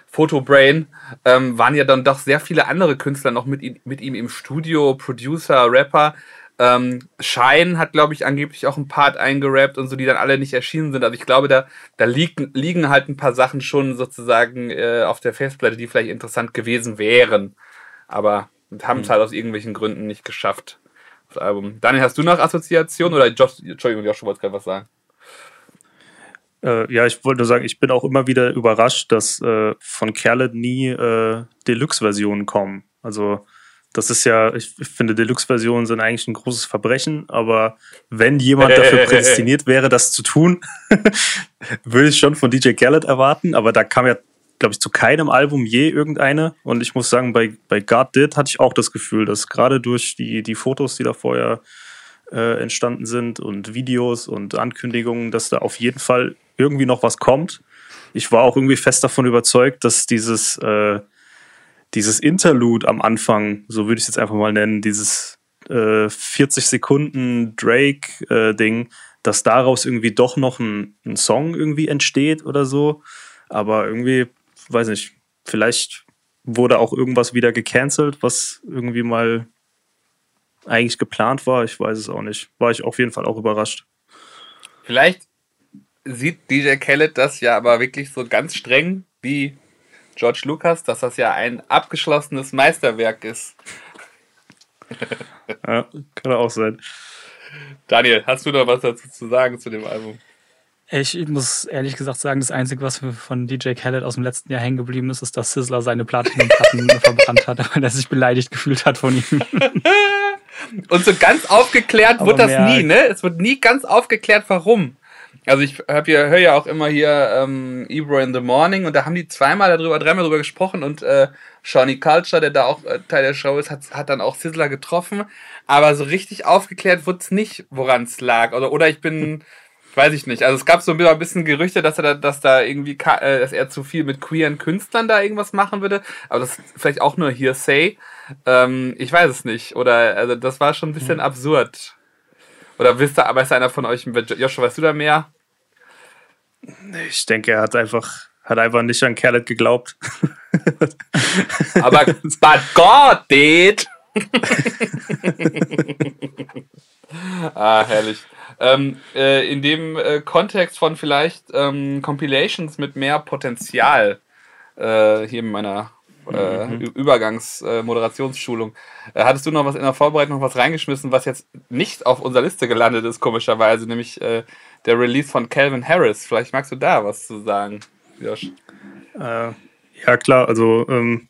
Fotobrain, ähm, waren ja dann doch sehr viele andere Künstler noch mit, mit ihm im Studio, Producer, Rapper. Ähm, Shine hat, glaube ich, angeblich auch ein Part eingerappt und so, die dann alle nicht erschienen sind. Also ich glaube, da, da liegen, liegen halt ein paar Sachen schon sozusagen äh, auf der Festplatte, die vielleicht interessant gewesen wären. Aber haben es mhm. halt aus irgendwelchen Gründen nicht geschafft. Das Album. Daniel, hast du noch Assoziationen oder Josh, Entschuldigung, Joshua wollte gerade was sagen? Äh, ja, ich wollte nur sagen, ich bin auch immer wieder überrascht, dass äh, von Kerle nie äh, Deluxe-Versionen kommen. Also das ist ja, ich finde, Deluxe-Versionen sind eigentlich ein großes Verbrechen, aber wenn jemand dafür prädestiniert wäre, das zu tun, würde ich schon von DJ Khaled erwarten, aber da kam ja, glaube ich, zu keinem Album je irgendeine und ich muss sagen, bei, bei God Did hatte ich auch das Gefühl, dass gerade durch die, die Fotos, die da vorher äh, entstanden sind und Videos und Ankündigungen, dass da auf jeden Fall irgendwie noch was kommt. Ich war auch irgendwie fest davon überzeugt, dass dieses äh, dieses Interlude am Anfang, so würde ich es jetzt einfach mal nennen, dieses äh, 40 Sekunden Drake-Ding, äh, dass daraus irgendwie doch noch ein, ein, Song irgendwie entsteht oder so. Aber irgendwie, weiß nicht, vielleicht wurde auch irgendwas wieder gecancelt, was irgendwie mal eigentlich geplant war. Ich weiß es auch nicht. War ich auf jeden Fall auch überrascht. Vielleicht sieht DJ Khaled das ja aber wirklich so ganz streng wie George Lucas, dass das ja ein abgeschlossenes Meisterwerk ist. ja, kann auch sein. Daniel, hast du noch was dazu zu sagen zu dem Album? Ich muss ehrlich gesagt sagen, das Einzige, was mir von DJ Khaled aus dem letzten Jahr hängen geblieben ist, ist, dass Sizzler seine Platinum-Platten verbrannt hat, weil er sich beleidigt gefühlt hat von ihm. Und so ganz aufgeklärt Aber wird das nie, ne? Es wird nie ganz aufgeklärt, warum. Also ich hab ja, höre ja auch immer hier ähm, Ebro in the Morning und da haben die zweimal darüber, dreimal darüber gesprochen und äh, Shawnee Culture, der da auch äh, Teil der Show ist, hat, hat dann auch Sizzler getroffen. Aber so richtig aufgeklärt wurde es nicht, woran es lag. Oder, oder ich bin, weiß ich nicht. Also es gab so ein bisschen Gerüchte, dass er da, dass da irgendwie, äh, dass er zu viel mit queeren Künstlern da irgendwas machen würde. Aber das ist vielleicht auch nur Hearsay. Ähm, ich weiß es nicht. Oder, also das war schon ein bisschen mhm. absurd. Oder wisst ihr, aber ist einer von euch, Joshua, weißt du da mehr? Ich denke, er hat einfach, hat einfach nicht an Khaled geglaubt. aber but God did! ah, herrlich. Ähm, äh, in dem äh, Kontext von vielleicht ähm, Compilations mit mehr Potenzial, äh, hier in meiner äh, mhm. Übergangs-Moderationsschulung. Äh, äh, hattest du noch was in der Vorbereitung noch was reingeschmissen, was jetzt nicht auf unserer Liste gelandet ist, komischerweise, nämlich äh, der Release von Calvin Harris. Vielleicht magst du da was zu sagen, Josh. Äh, ja, klar, also ähm,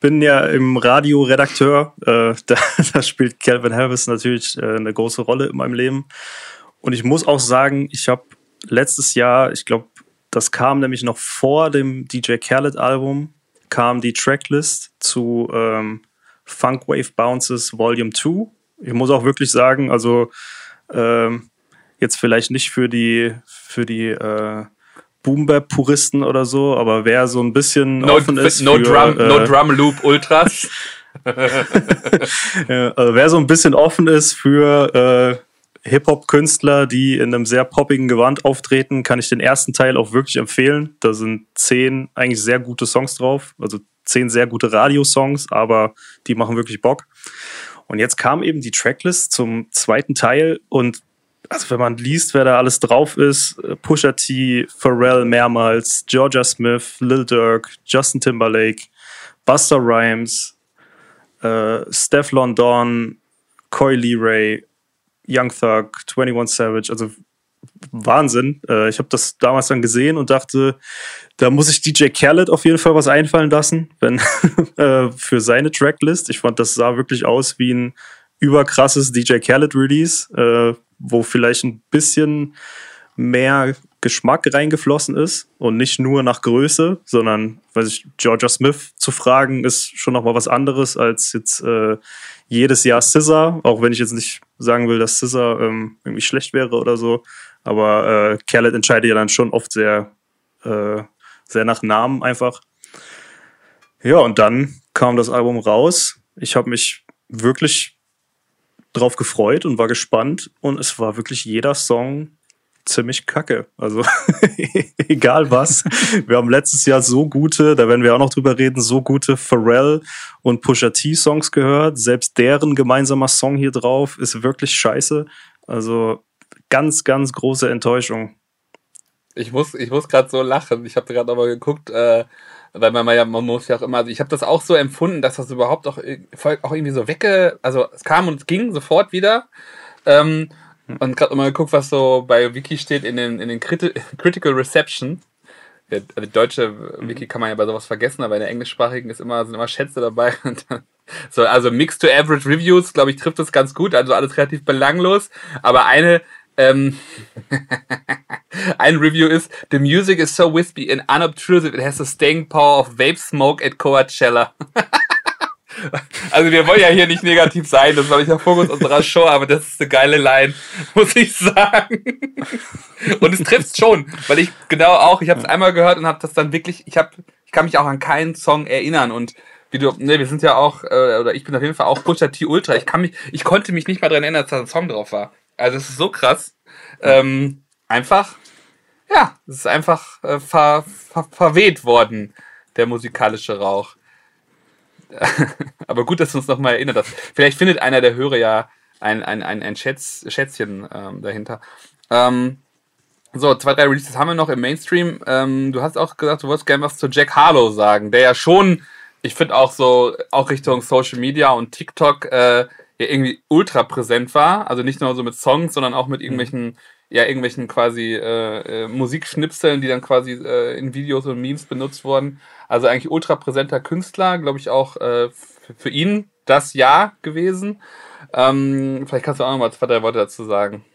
bin ja im Radio Redakteur. Äh, da, da, spielt Calvin Harris natürlich eine große Rolle in meinem Leben. Und ich muss auch sagen, ich habe letztes Jahr, ich glaube, das kam nämlich noch vor dem DJ Khaled Album, kam die Tracklist zu ähm, Funk Wave Bounces Volume 2. Ich muss auch wirklich sagen, also ähm, jetzt vielleicht nicht für die für die äh, Boom-Bap-Puristen oder so, aber wer so ein bisschen no, offen ist no für, Drum, äh, no Drum Loop Ultras. ja, also wer so ein bisschen offen ist für äh, Hip-Hop-Künstler, die in einem sehr poppigen Gewand auftreten, kann ich den ersten Teil auch wirklich empfehlen. Da sind zehn eigentlich sehr gute Songs drauf, also zehn sehr gute Radiosongs, aber die machen wirklich Bock. Und jetzt kam eben die Tracklist zum zweiten Teil und also wenn man liest, wer da alles drauf ist, Pusha T, Pharrell mehrmals, Georgia Smith, Lil Durk, Justin Timberlake, Buster Rhymes, äh, Steph London, Coy Lee Ray, Young Thug, 21 Savage, also Wahnsinn. Äh, ich habe das damals dann gesehen und dachte, da muss ich DJ Khaled auf jeden Fall was einfallen lassen, wenn äh, für seine Tracklist. Ich fand, das sah wirklich aus wie ein überkrasses DJ Khaled Release, äh, wo vielleicht ein bisschen mehr Geschmack reingeflossen ist und nicht nur nach Größe, sondern, weiß ich, Georgia Smith zu fragen, ist schon noch mal was anderes als jetzt äh, jedes Jahr Scissor, auch wenn ich jetzt nicht sagen will, dass Scissor ähm, irgendwie schlecht wäre oder so. Aber äh, Khaled entscheidet ja dann schon oft sehr, äh, sehr nach Namen einfach. Ja, und dann kam das Album raus. Ich habe mich wirklich drauf gefreut und war gespannt. Und es war wirklich jeder Song ziemlich kacke. Also egal was. Wir haben letztes Jahr so gute, da werden wir auch noch drüber reden, so gute Pharrell und Pusha T Songs gehört. Selbst deren gemeinsamer Song hier drauf ist wirklich scheiße. Also ganz, ganz große Enttäuschung. Ich muss, ich muss gerade so lachen. Ich habe gerade aber geguckt, äh, weil man ja, man muss ja auch immer, also ich habe das auch so empfunden, dass das überhaupt auch, auch irgendwie so wegge, also es kam und ging sofort wieder. Ähm, und gerade mal geguckt, was so bei Wiki steht in den, in den Criti Critical Reception. Der, der deutsche Wiki kann man ja bei sowas vergessen, aber in der englischsprachigen ist immer, sind immer Schätze dabei. so, also Mix to Average Reviews, glaube ich, trifft das ganz gut. Also alles relativ belanglos. Aber eine, ähm, ein Review ist, the music is so wispy and unobtrusive, it has the staying power of vape smoke at Coachella. Also wir wollen ja hier nicht negativ sein, das war nicht der Fokus unserer Show, aber das ist eine geile Line, muss ich sagen. Und es trifft schon, weil ich genau auch, ich habe es einmal gehört und habe das dann wirklich, ich habe, ich kann mich auch an keinen Song erinnern und wie du, ne, wir sind ja auch, äh, oder ich bin auf jeden Fall auch Pusha T Ultra. Ich kann mich, ich konnte mich nicht mal daran erinnern, dass da ein Song drauf war. Also es ist so krass. Ähm, einfach, ja, es ist einfach äh, ver, ver, verweht worden, der musikalische Rauch. Aber gut, dass du uns nochmal erinnert hast. Vielleicht findet einer der Hörer ja ein, ein, ein, ein Schätz, Schätzchen ähm, dahinter. Ähm, so, zwei, drei Releases haben wir noch im Mainstream. Ähm, du hast auch gesagt, du wolltest gerne was zu Jack Harlow sagen, der ja schon, ich finde auch so, auch Richtung Social Media und TikTok äh, ja irgendwie ultra präsent war. Also nicht nur so mit Songs, sondern auch mit irgendwelchen, ja, irgendwelchen quasi äh, äh, Musikschnipseln, die dann quasi äh, in Videos und Memes benutzt wurden. Also eigentlich ultra präsenter Künstler, glaube ich auch äh, für ihn das Jahr gewesen. Ähm, vielleicht kannst du auch noch mal zwei, drei Worte dazu sagen.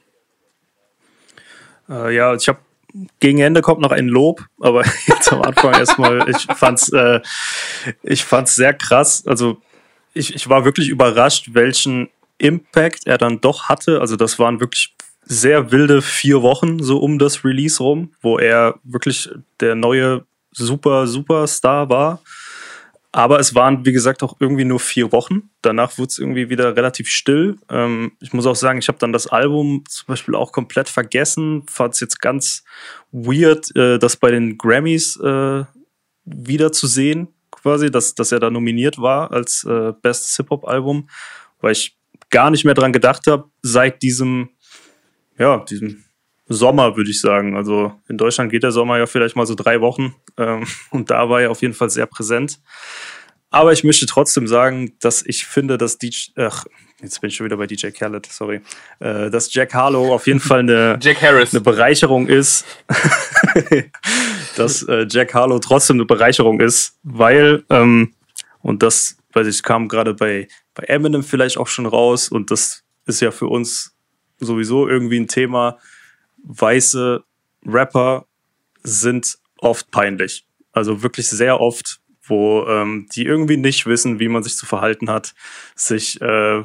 Äh, ja, ich habe gegen Ende kommt noch ein Lob, aber jetzt am Anfang erstmal, ich fand's, äh, ich fand's sehr krass. Also ich, ich war wirklich überrascht, welchen Impact er dann doch hatte. Also das waren wirklich sehr wilde vier Wochen so um das Release rum, wo er wirklich der neue super, super Star war. Aber es waren, wie gesagt, auch irgendwie nur vier Wochen. Danach wurde es irgendwie wieder relativ still. Ähm, ich muss auch sagen, ich habe dann das Album zum Beispiel auch komplett vergessen. Fand es jetzt ganz weird, äh, das bei den Grammys äh, wieder quasi, dass, dass er da nominiert war als äh, bestes Hip-Hop-Album, weil ich gar nicht mehr dran gedacht habe, seit diesem, ja, diesem Sommer, würde ich sagen. Also in Deutschland geht der Sommer ja vielleicht mal so drei Wochen ähm, und da war er auf jeden Fall sehr präsent. Aber ich möchte trotzdem sagen, dass ich finde, dass DJ, ach, jetzt bin ich schon wieder bei DJ Khaled, sorry, äh, dass Jack Harlow auf jeden Fall eine, eine Bereicherung ist. dass äh, Jack Harlow trotzdem eine Bereicherung ist, weil, ähm, und das, weiß ich, kam gerade bei, bei Eminem vielleicht auch schon raus und das ist ja für uns sowieso irgendwie ein Thema, weiße Rapper sind oft peinlich. Also wirklich sehr oft, wo ähm, die irgendwie nicht wissen, wie man sich zu verhalten hat, sich äh,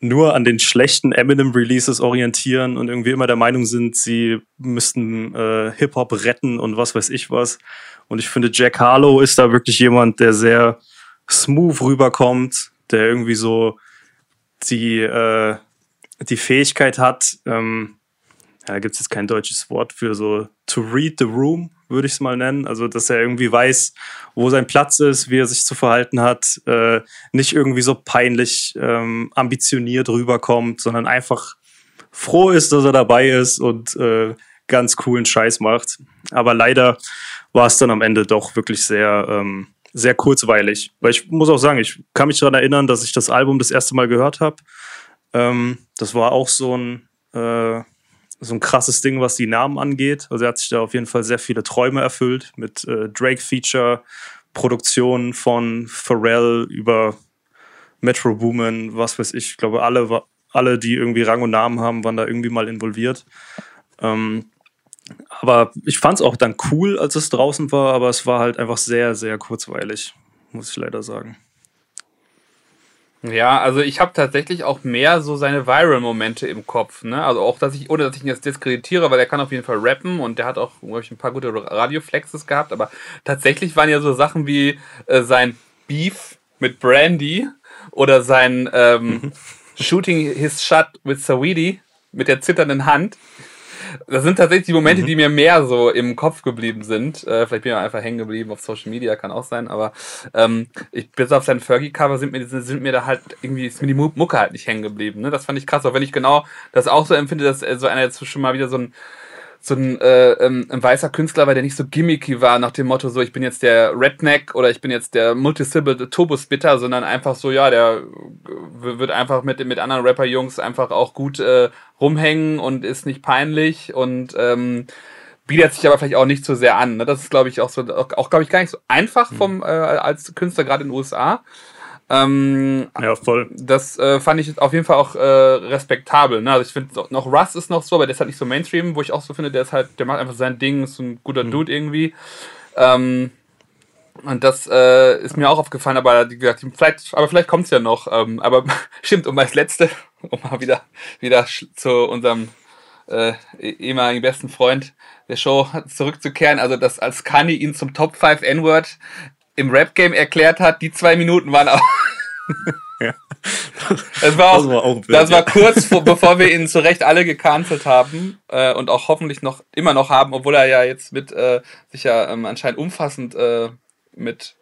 nur an den schlechten Eminem-Releases orientieren und irgendwie immer der Meinung sind, sie müssten äh, Hip-Hop retten und was weiß ich was. Und ich finde, Jack Harlow ist da wirklich jemand, der sehr smooth rüberkommt, der irgendwie so die, äh, die Fähigkeit hat, ähm, da gibt es jetzt kein deutsches Wort für so to read the room, würde ich es mal nennen. Also, dass er irgendwie weiß, wo sein Platz ist, wie er sich zu verhalten hat, äh, nicht irgendwie so peinlich ähm, ambitioniert rüberkommt, sondern einfach froh ist, dass er dabei ist und äh, ganz coolen Scheiß macht. Aber leider war es dann am Ende doch wirklich sehr, ähm, sehr kurzweilig. Weil ich muss auch sagen, ich kann mich daran erinnern, dass ich das Album das erste Mal gehört habe. Ähm, das war auch so ein äh, so ein krasses Ding, was die Namen angeht. Also er hat sich da auf jeden Fall sehr viele Träume erfüllt mit äh, Drake-Feature, Produktionen von Pharrell über Metro Boomin, was weiß ich. Ich glaube, alle, alle, die irgendwie Rang und Namen haben, waren da irgendwie mal involviert. Ähm, aber ich fand es auch dann cool, als es draußen war, aber es war halt einfach sehr, sehr kurzweilig, muss ich leider sagen. Ja, also ich habe tatsächlich auch mehr so seine Viral-Momente im Kopf. Ne? Also auch, dass ich, ohne dass ich ihn jetzt diskreditiere, weil er kann auf jeden Fall rappen und der hat auch, glaube ich, ein paar gute Radioflexes gehabt, aber tatsächlich waren ja so Sachen wie äh, sein Beef mit Brandy oder sein ähm, mhm. Shooting his shot with Sawidi mit der zitternden Hand. Das sind tatsächlich die Momente, mhm. die mir mehr so im Kopf geblieben sind. Äh, vielleicht bin ich einfach hängen geblieben auf Social Media, kann auch sein, aber ähm, ich, bis auf sein Fergie-Cover sind mir, sind mir da halt irgendwie, ist mir die Mucke halt nicht hängen geblieben. Ne? Das fand ich krass, auch wenn ich genau das auch so empfinde, dass so einer jetzt schon mal wieder so ein so ein, äh, ähm, ein weißer Künstler war, der nicht so gimmicky war, nach dem Motto, so ich bin jetzt der Redneck oder ich bin jetzt der Multisyllable Turbo-Spitter, sondern einfach so, ja, der wird einfach mit, mit anderen Rapper-Jungs einfach auch gut äh, rumhängen und ist nicht peinlich und ähm, bietet sich aber vielleicht auch nicht so sehr an. Ne? Das ist, glaube ich, auch so, auch, glaube ich, gar nicht so einfach hm. vom, äh, als Künstler, gerade in den USA. Ähm, ja, voll. Das äh, fand ich auf jeden Fall auch äh, respektabel. Ne? Also ich finde noch Russ ist noch so, aber der ist halt nicht so Mainstream, wo ich auch so finde, der ist halt, der macht einfach sein Ding, ist so ein guter mhm. Dude irgendwie. Ähm, und das äh, ist mir auch aufgefallen, aber wie gesagt, vielleicht, aber vielleicht kommt's ja noch. Ähm, aber stimmt, um als letzte, um mal wieder, wieder zu unserem äh, e-, ehemaligen besten Freund der Show zurückzukehren. Also, dass als Kanye ihn zum Top 5 N-Word im Rap-Game erklärt hat, die zwei Minuten waren auch. ja. Das war auch, das war, auch wild, das war kurz vor, bevor wir ihn zu Recht alle gecancelt haben äh, und auch hoffentlich noch immer noch haben, obwohl er ja jetzt mit äh, sich ja ähm, anscheinend umfassend äh, mit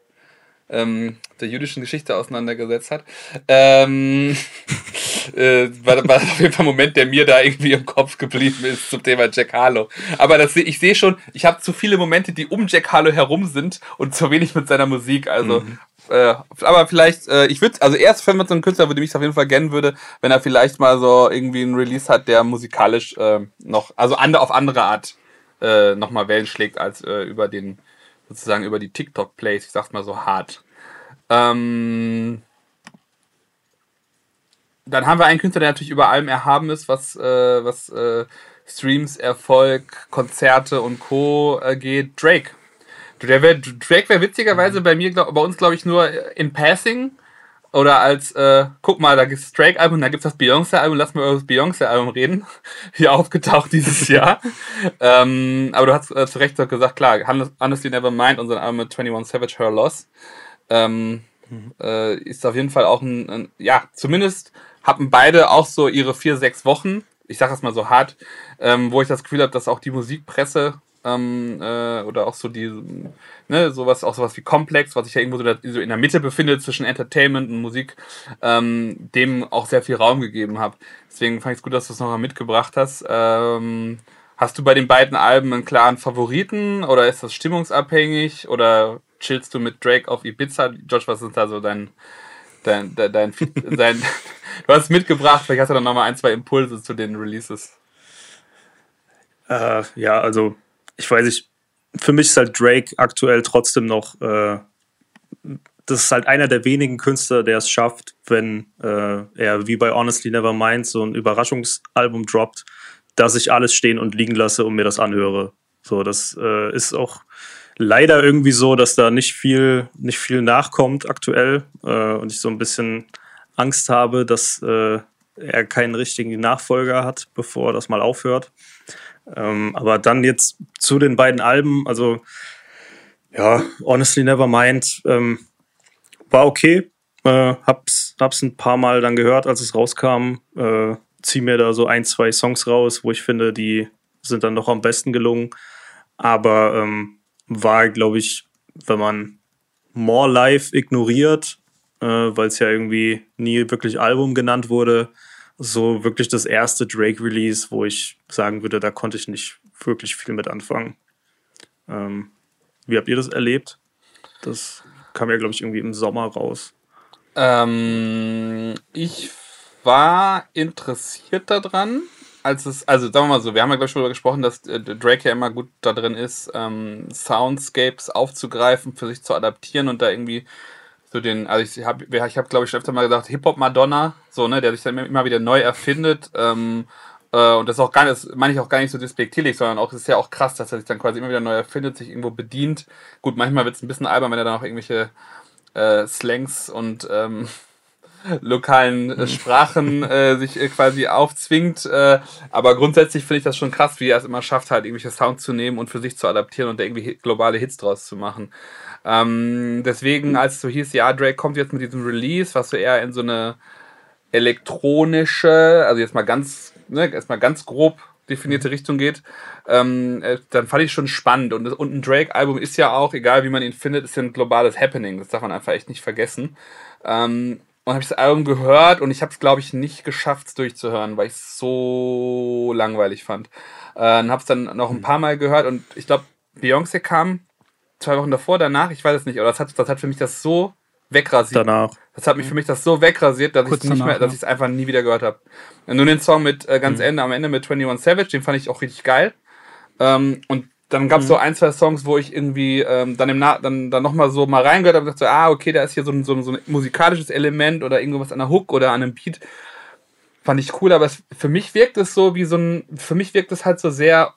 ähm, der jüdischen Geschichte auseinandergesetzt hat. Ähm, äh, war, war auf jeden Fall ein Moment, der mir da irgendwie im Kopf geblieben ist zum Thema Jack Harlow. Aber das, ich sehe schon, ich habe zu viele Momente, die um Jack Harlow herum sind und zu wenig mit seiner Musik. Also, mhm. äh, aber vielleicht, äh, ich würde, also erst wenn man so ein Künstler würde mich auf jeden Fall kennen würde, wenn er vielleicht mal so irgendwie einen Release hat, der musikalisch äh, noch, also andere, auf andere Art äh, nochmal Wellen schlägt als äh, über den, sozusagen über die TikTok-Plays, ich sag's mal so hart. Ähm, dann haben wir einen Künstler, der natürlich über allem erhaben ist, was, äh, was äh, Streams, Erfolg, Konzerte und Co. Äh, geht. Drake. Der wär, Drake wäre witzigerweise bei mir, glaub, bei uns, glaube ich, nur in Passing. Oder als, äh, guck mal, da gibt es Drake-Album, da gibt es das Beyoncé-Album, lass mal über das Beyoncé-Album reden. Hier aufgetaucht dieses Jahr. ähm, aber du hast äh, zu Recht gesagt, klar, Honestly Never Mind, unser Album mit 21 Savage, Her Loss. Ähm, mhm. äh, ist auf jeden Fall auch ein, ein ja, zumindest hatten beide auch so ihre vier, sechs Wochen, ich sage das mal so hart, ähm, wo ich das Gefühl habe, dass auch die Musikpresse ähm, äh, oder auch so die, ne, sowas, auch sowas wie Komplex, was sich ja irgendwo so, da, so in der Mitte befindet zwischen Entertainment und Musik, ähm, dem auch sehr viel Raum gegeben habe. Deswegen fand ich es gut, dass du es nochmal mitgebracht hast. Ähm, hast du bei den beiden Alben einen klaren Favoriten oder ist das stimmungsabhängig oder chillst du mit Drake auf Ibiza? Josh, was ist da so dein, dein, dein, dein, dein du hast mitgebracht, vielleicht hast du dann nochmal ein, zwei Impulse zu den Releases. Äh, ja, also ich weiß nicht, für mich ist halt Drake aktuell trotzdem noch, äh, das ist halt einer der wenigen Künstler, der es schafft, wenn äh, er wie bei Honestly Nevermind so ein Überraschungsalbum droppt, dass ich alles stehen und liegen lasse und mir das anhöre. So, das äh, ist auch leider irgendwie so, dass da nicht viel, nicht viel nachkommt aktuell äh, und ich so ein bisschen Angst habe, dass äh, er keinen richtigen Nachfolger hat, bevor das mal aufhört. Ähm, aber dann jetzt zu den beiden Alben, also ja, Honestly Nevermind ähm, war okay. Äh, hab's, hab's ein paar Mal dann gehört, als es rauskam. Äh, zieh mir da so ein, zwei Songs raus, wo ich finde, die sind dann noch am besten gelungen. Aber ähm, war, glaube ich, wenn man More Life ignoriert, äh, weil es ja irgendwie nie wirklich Album genannt wurde, so wirklich das erste Drake-Release, wo ich sagen würde, da konnte ich nicht wirklich viel mit anfangen. Ähm, wie habt ihr das erlebt? Das kam ja, glaube ich, irgendwie im Sommer raus. Ähm, ich war interessiert daran als es, also sagen wir mal so, wir haben ja glaube ich schon darüber gesprochen, dass äh, Drake ja immer gut da drin ist, ähm, Soundscapes aufzugreifen, für sich zu adaptieren und da irgendwie so den, also ich habe, ich habe glaube ich schon öfter mal gesagt, Hip Hop Madonna, so ne, der sich dann immer wieder neu erfindet. Ähm, äh, und das auch gar nicht, das meine ich auch gar nicht so despektierlich, sondern auch, es ist ja auch krass, dass er sich dann quasi immer wieder neu erfindet, sich irgendwo bedient. Gut, manchmal wird es ein bisschen albern, wenn er dann auch irgendwelche äh, Slangs und ähm, lokalen äh, Sprachen äh, sich äh, quasi aufzwingt. Äh, aber grundsätzlich finde ich das schon krass, wie er es immer schafft, halt irgendwelche Sounds zu nehmen und für sich zu adaptieren und irgendwie globale Hits draus zu machen. Ähm, deswegen, als es so hieß, ja, Drake kommt jetzt mit diesem Release, was so eher in so eine elektronische, also jetzt mal ganz, ne, erstmal ganz grob definierte Richtung geht, ähm, äh, dann fand ich schon spannend. Und, und ein Drake-Album ist ja auch, egal wie man ihn findet, ist ja ein globales Happening. Das darf man einfach echt nicht vergessen. Ähm, und habe ich das Album gehört und ich habe es, glaube ich, nicht geschafft, es durchzuhören, weil ich es so langweilig fand. Äh, und habe es dann noch ein paar Mal gehört und ich glaube, Beyoncé kam zwei Wochen davor, danach, ich weiß es nicht, aber das hat, das hat für mich das so wegrasiert. Danach. Das hat mich für mich das so wegrasiert, dass ich es nicht mehr, dass ich es einfach nie wieder gehört habe. Nur den Song mit äh, ganz mhm. Ende, am Ende mit 21 Savage, den fand ich auch richtig geil. Ähm, und dann gab es mhm. so ein, zwei Songs, wo ich irgendwie ähm, dann im Na dann, dann nochmal so mal reingehört habe und dachte so, ah, okay, da ist hier so ein, so, ein, so ein musikalisches Element oder irgendwas an der Hook oder an einem Beat. Fand ich cool, aber es, für mich wirkt es so wie so ein, für mich wirkt es halt so sehr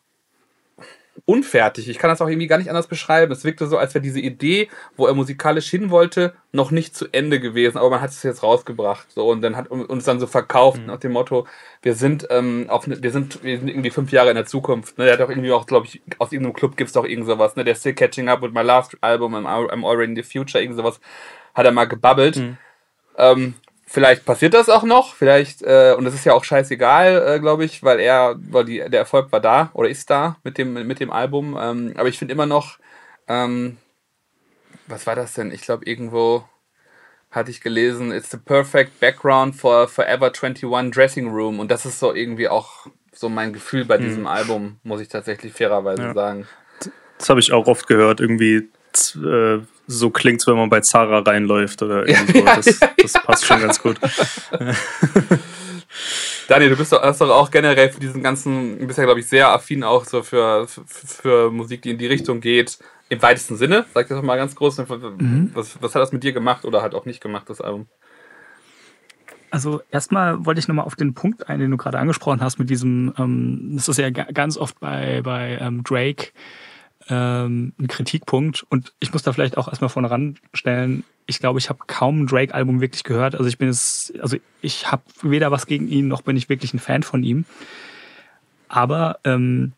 unfertig. Ich kann das auch irgendwie gar nicht anders beschreiben. Es wirkte so, als wäre diese Idee, wo er musikalisch hin wollte, noch nicht zu Ende gewesen, aber man hat es jetzt rausgebracht. So, und dann hat uns dann so verkauft mhm. nach dem Motto, wir sind, ähm, auf, ne, wir sind, wir sind irgendwie fünf Jahre in der Zukunft. Ne? Der hat auch irgendwie auch, glaube ich, aus irgendeinem Club gibt es doch irgend sowas, ne? Der Still Catching Up with My Love Album, I'm, I'm Already in the Future, irgend sowas, hat er mal gebabbelt. Mhm. Ähm, Vielleicht passiert das auch noch, vielleicht, äh, und das ist ja auch scheißegal, äh, glaube ich, weil er, weil die, der Erfolg war da oder ist da mit dem, mit dem Album. Ähm, aber ich finde immer noch, ähm, was war das denn? Ich glaube, irgendwo hatte ich gelesen, it's the perfect background for Forever 21 Dressing Room. Und das ist so irgendwie auch so mein Gefühl bei hm. diesem Album, muss ich tatsächlich fairerweise ja. sagen. Das habe ich auch oft gehört, irgendwie äh, so klingt wenn man bei Zara reinläuft oder irgendwie so. Das, das passt schon ganz gut. Daniel, du bist doch, hast doch auch generell für diesen ganzen, du bist ja, glaube ich, sehr affin auch so für, für, für, Musik, die in die Richtung geht, im weitesten Sinne. Sag das doch mal ganz groß. Mhm. Was, was hat das mit dir gemacht oder halt auch nicht gemacht, das Album? Also erstmal wollte ich nochmal auf den Punkt ein, den du gerade angesprochen hast, mit diesem, ähm, das ist ja ganz oft bei, bei ähm, Drake, ähm, ein Kritikpunkt. Und ich muss da vielleicht auch erstmal vorne ranstellen, ich glaube, ich habe kaum ein Drake-Album wirklich gehört. Also ich bin es, also ich habe weder was gegen ihn, noch bin ich wirklich ein Fan von ihm. Aber ähm,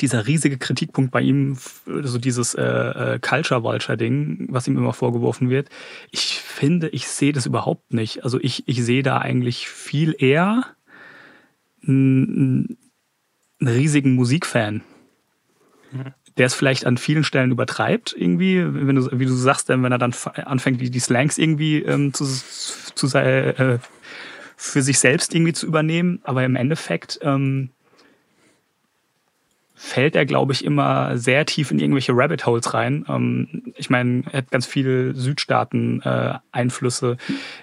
dieser riesige Kritikpunkt bei ihm, also dieses äh, äh, Culture Vulture-Ding, was ihm immer vorgeworfen wird, ich finde, ich sehe das überhaupt nicht. Also ich, ich sehe da eigentlich viel eher einen, einen riesigen Musikfan. Mhm der es vielleicht an vielen Stellen übertreibt, irgendwie, wenn du, wie du sagst, wenn er dann anfängt, die, die Slangs irgendwie ähm, zu, zu äh, für sich selbst irgendwie zu übernehmen. Aber im Endeffekt ähm, fällt er, glaube ich, immer sehr tief in irgendwelche Rabbit Holes rein. Ähm, ich meine, er hat ganz viele Südstaaten-Einflüsse. Äh,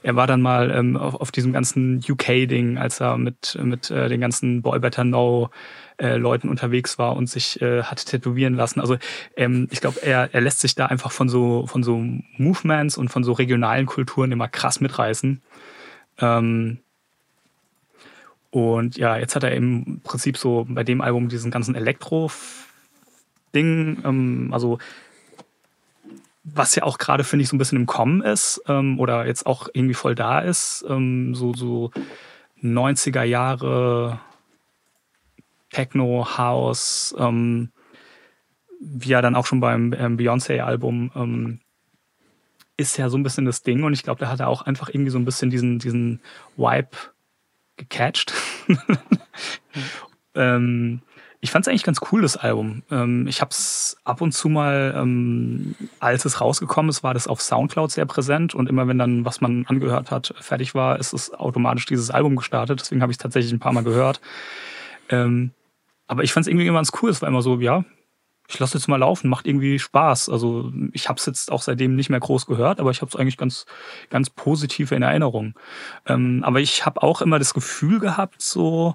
er war dann mal ähm, auf, auf, diesem ganzen UK-Ding, als er mit, mit äh, den ganzen Boy Better Know äh, Leuten unterwegs war und sich äh, hat tätowieren lassen. Also ähm, ich glaube, er, er lässt sich da einfach von so, von so Movements und von so regionalen Kulturen immer krass mitreißen. Ähm, und ja, jetzt hat er im Prinzip so bei dem Album diesen ganzen Elektro-Ding, ähm, also was ja auch gerade, finde ich, so ein bisschen im Kommen ist ähm, oder jetzt auch irgendwie voll da ist, ähm, so, so 90er Jahre Techno, House, ähm, wie ja dann auch schon beim ähm, Beyoncé-Album, ähm, ist ja so ein bisschen das Ding. Und ich glaube, da hat er auch einfach irgendwie so ein bisschen diesen, diesen Vibe gecatcht. ähm, ich fand es eigentlich ganz cool, das Album. Ähm, ich habe es ab und zu mal, ähm, als es rausgekommen ist, war das auf Soundcloud sehr präsent und immer wenn dann, was man angehört hat, fertig war, ist es automatisch dieses Album gestartet. Deswegen habe ich es tatsächlich ein paar Mal gehört. Ähm, aber ich fand es irgendwie immer ganz cool. Es war immer so, ja, ich lasse jetzt mal laufen, macht irgendwie Spaß. Also ich habe es jetzt auch seitdem nicht mehr groß gehört, aber ich habe es eigentlich ganz, ganz positiv in Erinnerung. Ähm, aber ich habe auch immer das Gefühl gehabt, so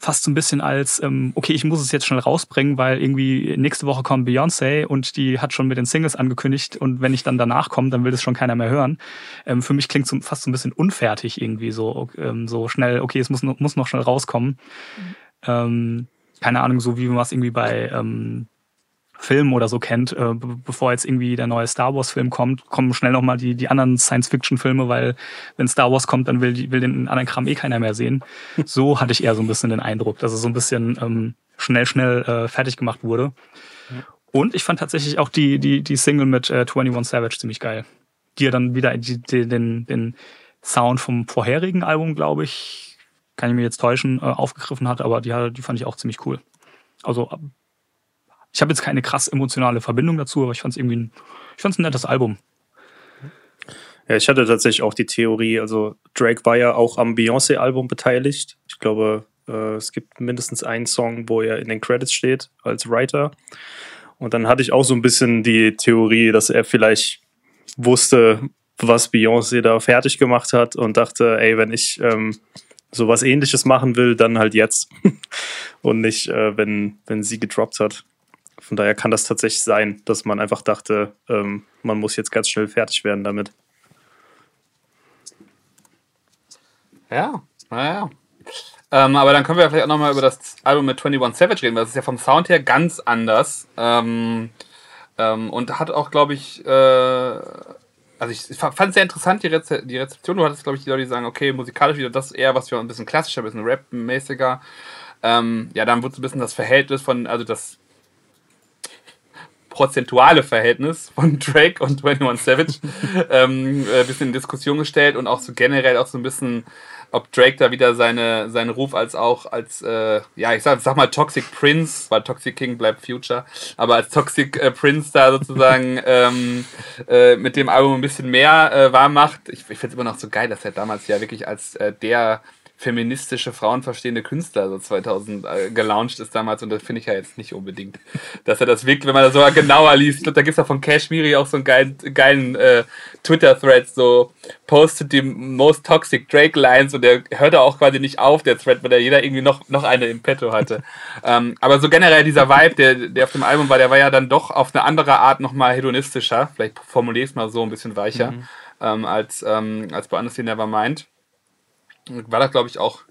fast so ein bisschen als, ähm, okay, ich muss es jetzt schnell rausbringen, weil irgendwie nächste Woche kommt Beyoncé und die hat schon mit den Singles angekündigt und wenn ich dann danach komme, dann will das schon keiner mehr hören. Ähm, für mich klingt es fast so ein bisschen unfertig irgendwie so, ähm, so schnell, okay, es muss, muss noch schnell rauskommen. Mhm. Ähm, keine Ahnung, so wie man es irgendwie bei ähm, Filmen oder so kennt, äh, bevor jetzt irgendwie der neue Star Wars-Film kommt, kommen schnell nochmal die, die anderen Science-Fiction-Filme, weil wenn Star Wars kommt, dann will, will den anderen Kram eh keiner mehr sehen. So hatte ich eher so ein bisschen den Eindruck, dass es so ein bisschen ähm, schnell, schnell äh, fertig gemacht wurde. Und ich fand tatsächlich auch die, die, die Single mit äh, 21 Savage ziemlich geil. Die ja dann wieder die, die, den, den Sound vom vorherigen Album, glaube ich, kann ich mir jetzt täuschen, äh, aufgegriffen hat, aber die, die fand ich auch ziemlich cool. Also ich habe jetzt keine krass emotionale Verbindung dazu, aber ich fand es irgendwie ein, ich fand's ein nettes Album. Ja, ich hatte tatsächlich auch die Theorie, also Drake war ja auch am Beyoncé-Album beteiligt. Ich glaube, äh, es gibt mindestens einen Song, wo er in den Credits steht als Writer. Und dann hatte ich auch so ein bisschen die Theorie, dass er vielleicht wusste, was Beyoncé da fertig gemacht hat und dachte, ey, wenn ich ähm, sowas ähnliches machen will, dann halt jetzt. und nicht, äh, wenn, wenn sie gedroppt hat. Von daher kann das tatsächlich sein, dass man einfach dachte, ähm, man muss jetzt ganz schnell fertig werden damit. Ja, naja. Ähm, aber dann können wir vielleicht auch nochmal über das Album mit 21 Savage reden, weil das ist ja vom Sound her ganz anders. Ähm, ähm, und hat auch, glaube ich, äh, also ich, fand es sehr interessant, die, Reze die Rezeption. Du hattest, glaube ich, die Leute, die sagen, okay, musikalisch wieder das eher, was wir ein bisschen klassischer, ein bisschen Rap-mäßiger. Ähm, ja, dann wird so ein bisschen das Verhältnis von, also das prozentuale Verhältnis von Drake und 21 Savage ähm, ein bisschen in Diskussion gestellt und auch so generell auch so ein bisschen ob Drake da wieder seine, seinen Ruf als auch als, äh, ja, ich sag, sag mal Toxic Prince, weil Toxic King bleibt Future, aber als Toxic äh, Prince da sozusagen ähm, äh, mit dem Album ein bisschen mehr äh, wahr macht. Ich, ich finde es immer noch so geil, dass er damals ja wirklich als äh, der feministische, frauenverstehende Künstler so 2000 äh, gelauncht ist damals. Und das finde ich ja jetzt nicht unbedingt, dass er das wirklich, wenn man das so genauer liest, ich glaube, da gibt es ja von Kashmiri auch so einen geilen, geilen äh, Twitter-Thread, so postet die most toxic Drake Lines und der hört auch quasi nicht auf, der Thread, weil da jeder irgendwie noch, noch eine im Petto hatte. ähm, aber so generell dieser Vibe, der, der auf dem Album war, der war ja dann doch auf eine andere Art nochmal hedonistischer, vielleicht formuliere ich es mal so ein bisschen weicher, mhm. ähm, als, ähm, als bei Understand Nevermind war das, glaube ich, auch.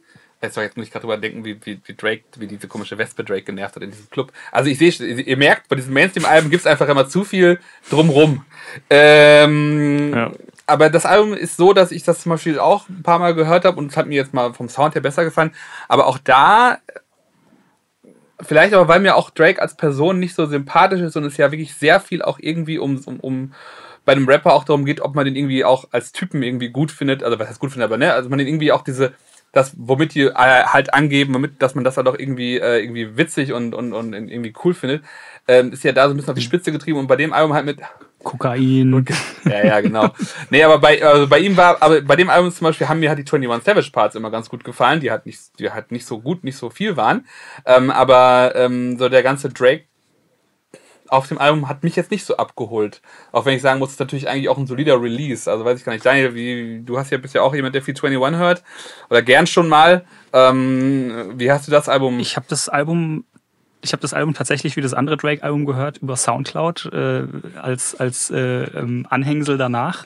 Jetzt, jetzt muss ich gerade drüber denken, wie, wie, wie Drake, wie diese komische Wespe Drake genervt hat in diesem Club. Also ich sehe, ihr merkt, bei diesen Mainstream-Alben gibt es einfach immer zu viel drumrum. Ähm, ja. Aber das Album ist so, dass ich das zum Beispiel auch ein paar Mal gehört habe und es hat mir jetzt mal vom Sound her besser gefallen. Aber auch da, vielleicht aber weil mir auch Drake als Person nicht so sympathisch ist und es ja wirklich sehr viel auch irgendwie um, um, um bei einem Rapper auch darum geht, ob man den irgendwie auch als Typen irgendwie gut findet, also was heißt gut findet, aber ne, also man den irgendwie auch diese, das, womit die äh, halt angeben, womit, dass man das halt auch irgendwie, äh, irgendwie witzig und, und, und irgendwie cool findet, ähm, ist ja da so ein bisschen auf die Spitze getrieben und bei dem Album halt mit Kokain. Ja, ja, genau. nee, aber bei, also bei ihm war, aber bei dem Album zum Beispiel haben mir halt die 21 Savage Parts immer ganz gut gefallen, die halt nicht, die halt nicht so gut, nicht so viel waren. Ähm, aber ähm, so der ganze Drake auf dem Album hat mich jetzt nicht so abgeholt. Auch wenn ich sagen muss, es ist natürlich eigentlich auch ein solider Release. Also weiß ich gar nicht, Daniel, wie, du hast ja bisher auch jemand, der viel 21 hört. Oder gern schon mal. Ähm, wie hast du das Album? Ich habe das Album ich habe das Album tatsächlich wie das andere Drake-Album gehört über Soundcloud äh, als, als äh, ähm, Anhängsel danach.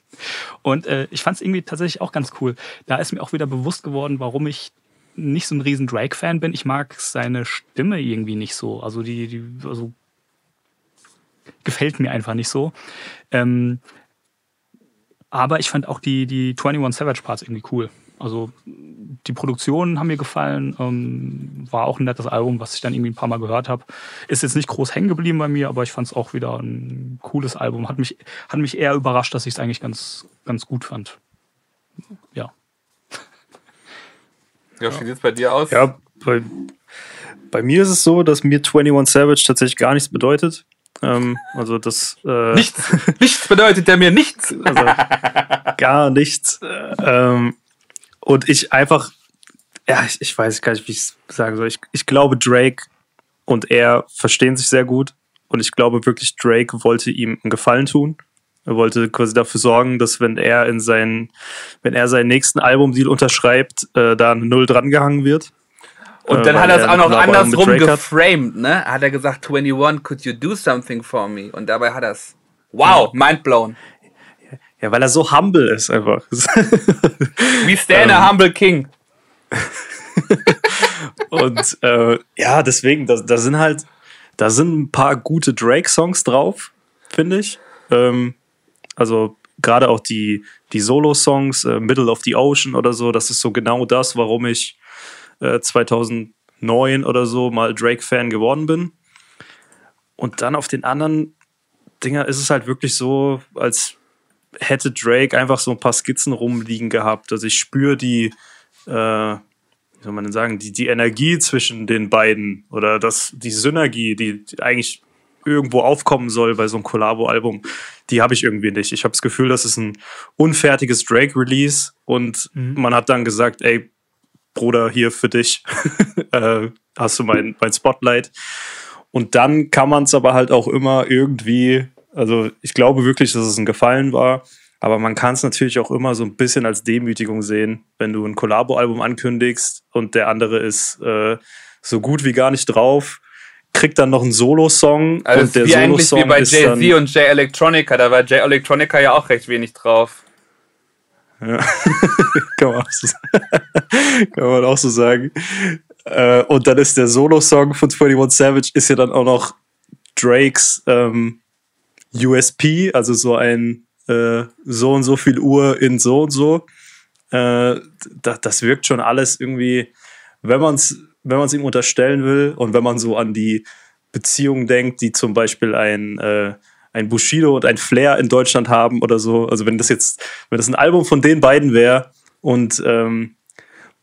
Und äh, ich fand es irgendwie tatsächlich auch ganz cool. Da ist mir auch wieder bewusst geworden, warum ich nicht so ein riesen Drake-Fan bin. Ich mag seine Stimme irgendwie nicht so. Also die, die also gefällt mir einfach nicht so. Ähm, aber ich fand auch die, die 21 Savage Parts irgendwie cool. Also die Produktionen haben mir gefallen, ähm, war auch ein nettes Album, was ich dann irgendwie ein paar Mal gehört habe. Ist jetzt nicht groß hängen geblieben bei mir, aber ich fand es auch wieder ein cooles Album. Hat mich, hat mich eher überrascht, dass ich es eigentlich ganz, ganz gut fand. Ja. Ja, wie sieht es bei dir aus? Ja, bei, bei mir ist es so, dass mir 21 Savage tatsächlich gar nichts bedeutet. Ähm, also das äh, nichts, nichts bedeutet der mir nichts. Also gar nichts. Ähm, und ich einfach, ja, ich, ich weiß gar nicht, wie ich es sagen soll. Ich, ich glaube, Drake und er verstehen sich sehr gut. Und ich glaube wirklich, Drake wollte ihm einen Gefallen tun. Er wollte quasi dafür sorgen, dass wenn er in seinen, wenn er seinen nächsten Albumdeal unterschreibt, äh, da eine Null drangehangen wird. Und dann äh, hat er es auch noch andersrum geframed, ne? Hat er gesagt, 21, could you do something for me? Und dabei hat er es, wow, mind blown. Ja, weil er so humble ist einfach. We stand a ähm. humble king. und äh, ja, deswegen, da, da sind halt, da sind ein paar gute Drake-Songs drauf, finde ich. Ähm, also gerade auch die, die Solo-Songs, äh, Middle of the Ocean oder so, das ist so genau das, warum ich äh, 2009 oder so mal Drake-Fan geworden bin. Und dann auf den anderen Dinger ist es halt wirklich so, als hätte Drake einfach so ein paar Skizzen rumliegen gehabt. Also ich spüre die, äh, wie soll man denn sagen, die, die Energie zwischen den beiden oder das, die Synergie, die, die eigentlich irgendwo aufkommen soll bei so einem Collabo-Album, die habe ich irgendwie nicht. Ich habe das Gefühl, das ist ein unfertiges Drake-Release und mhm. man hat dann gesagt, ey, Bruder, hier für dich äh, hast du mein, mein Spotlight. Und dann kann man es aber halt auch immer irgendwie, also ich glaube wirklich, dass es ein Gefallen war, aber man kann es natürlich auch immer so ein bisschen als Demütigung sehen, wenn du ein Collabo-Album ankündigst und der andere ist äh, so gut wie gar nicht drauf kriegt dann noch einen Solo-Song. Also und der wie eigentlich wie bei Jay-Z und Jay Electronica, da war Jay Electronica ja auch recht wenig drauf. Kann, man so, kann, man auch so sagen. Äh, und dann ist der Solo-Song von 21 Savage ist ja dann auch noch Drakes ähm, USP, also so ein äh, so und so viel Uhr in so und so. Äh, das, das wirkt schon alles irgendwie, wenn man es wenn man es ihm unterstellen will und wenn man so an die Beziehungen denkt, die zum Beispiel ein, äh, ein Bushido und ein Flair in Deutschland haben oder so. Also wenn das jetzt, wenn das ein Album von den beiden wäre und ähm,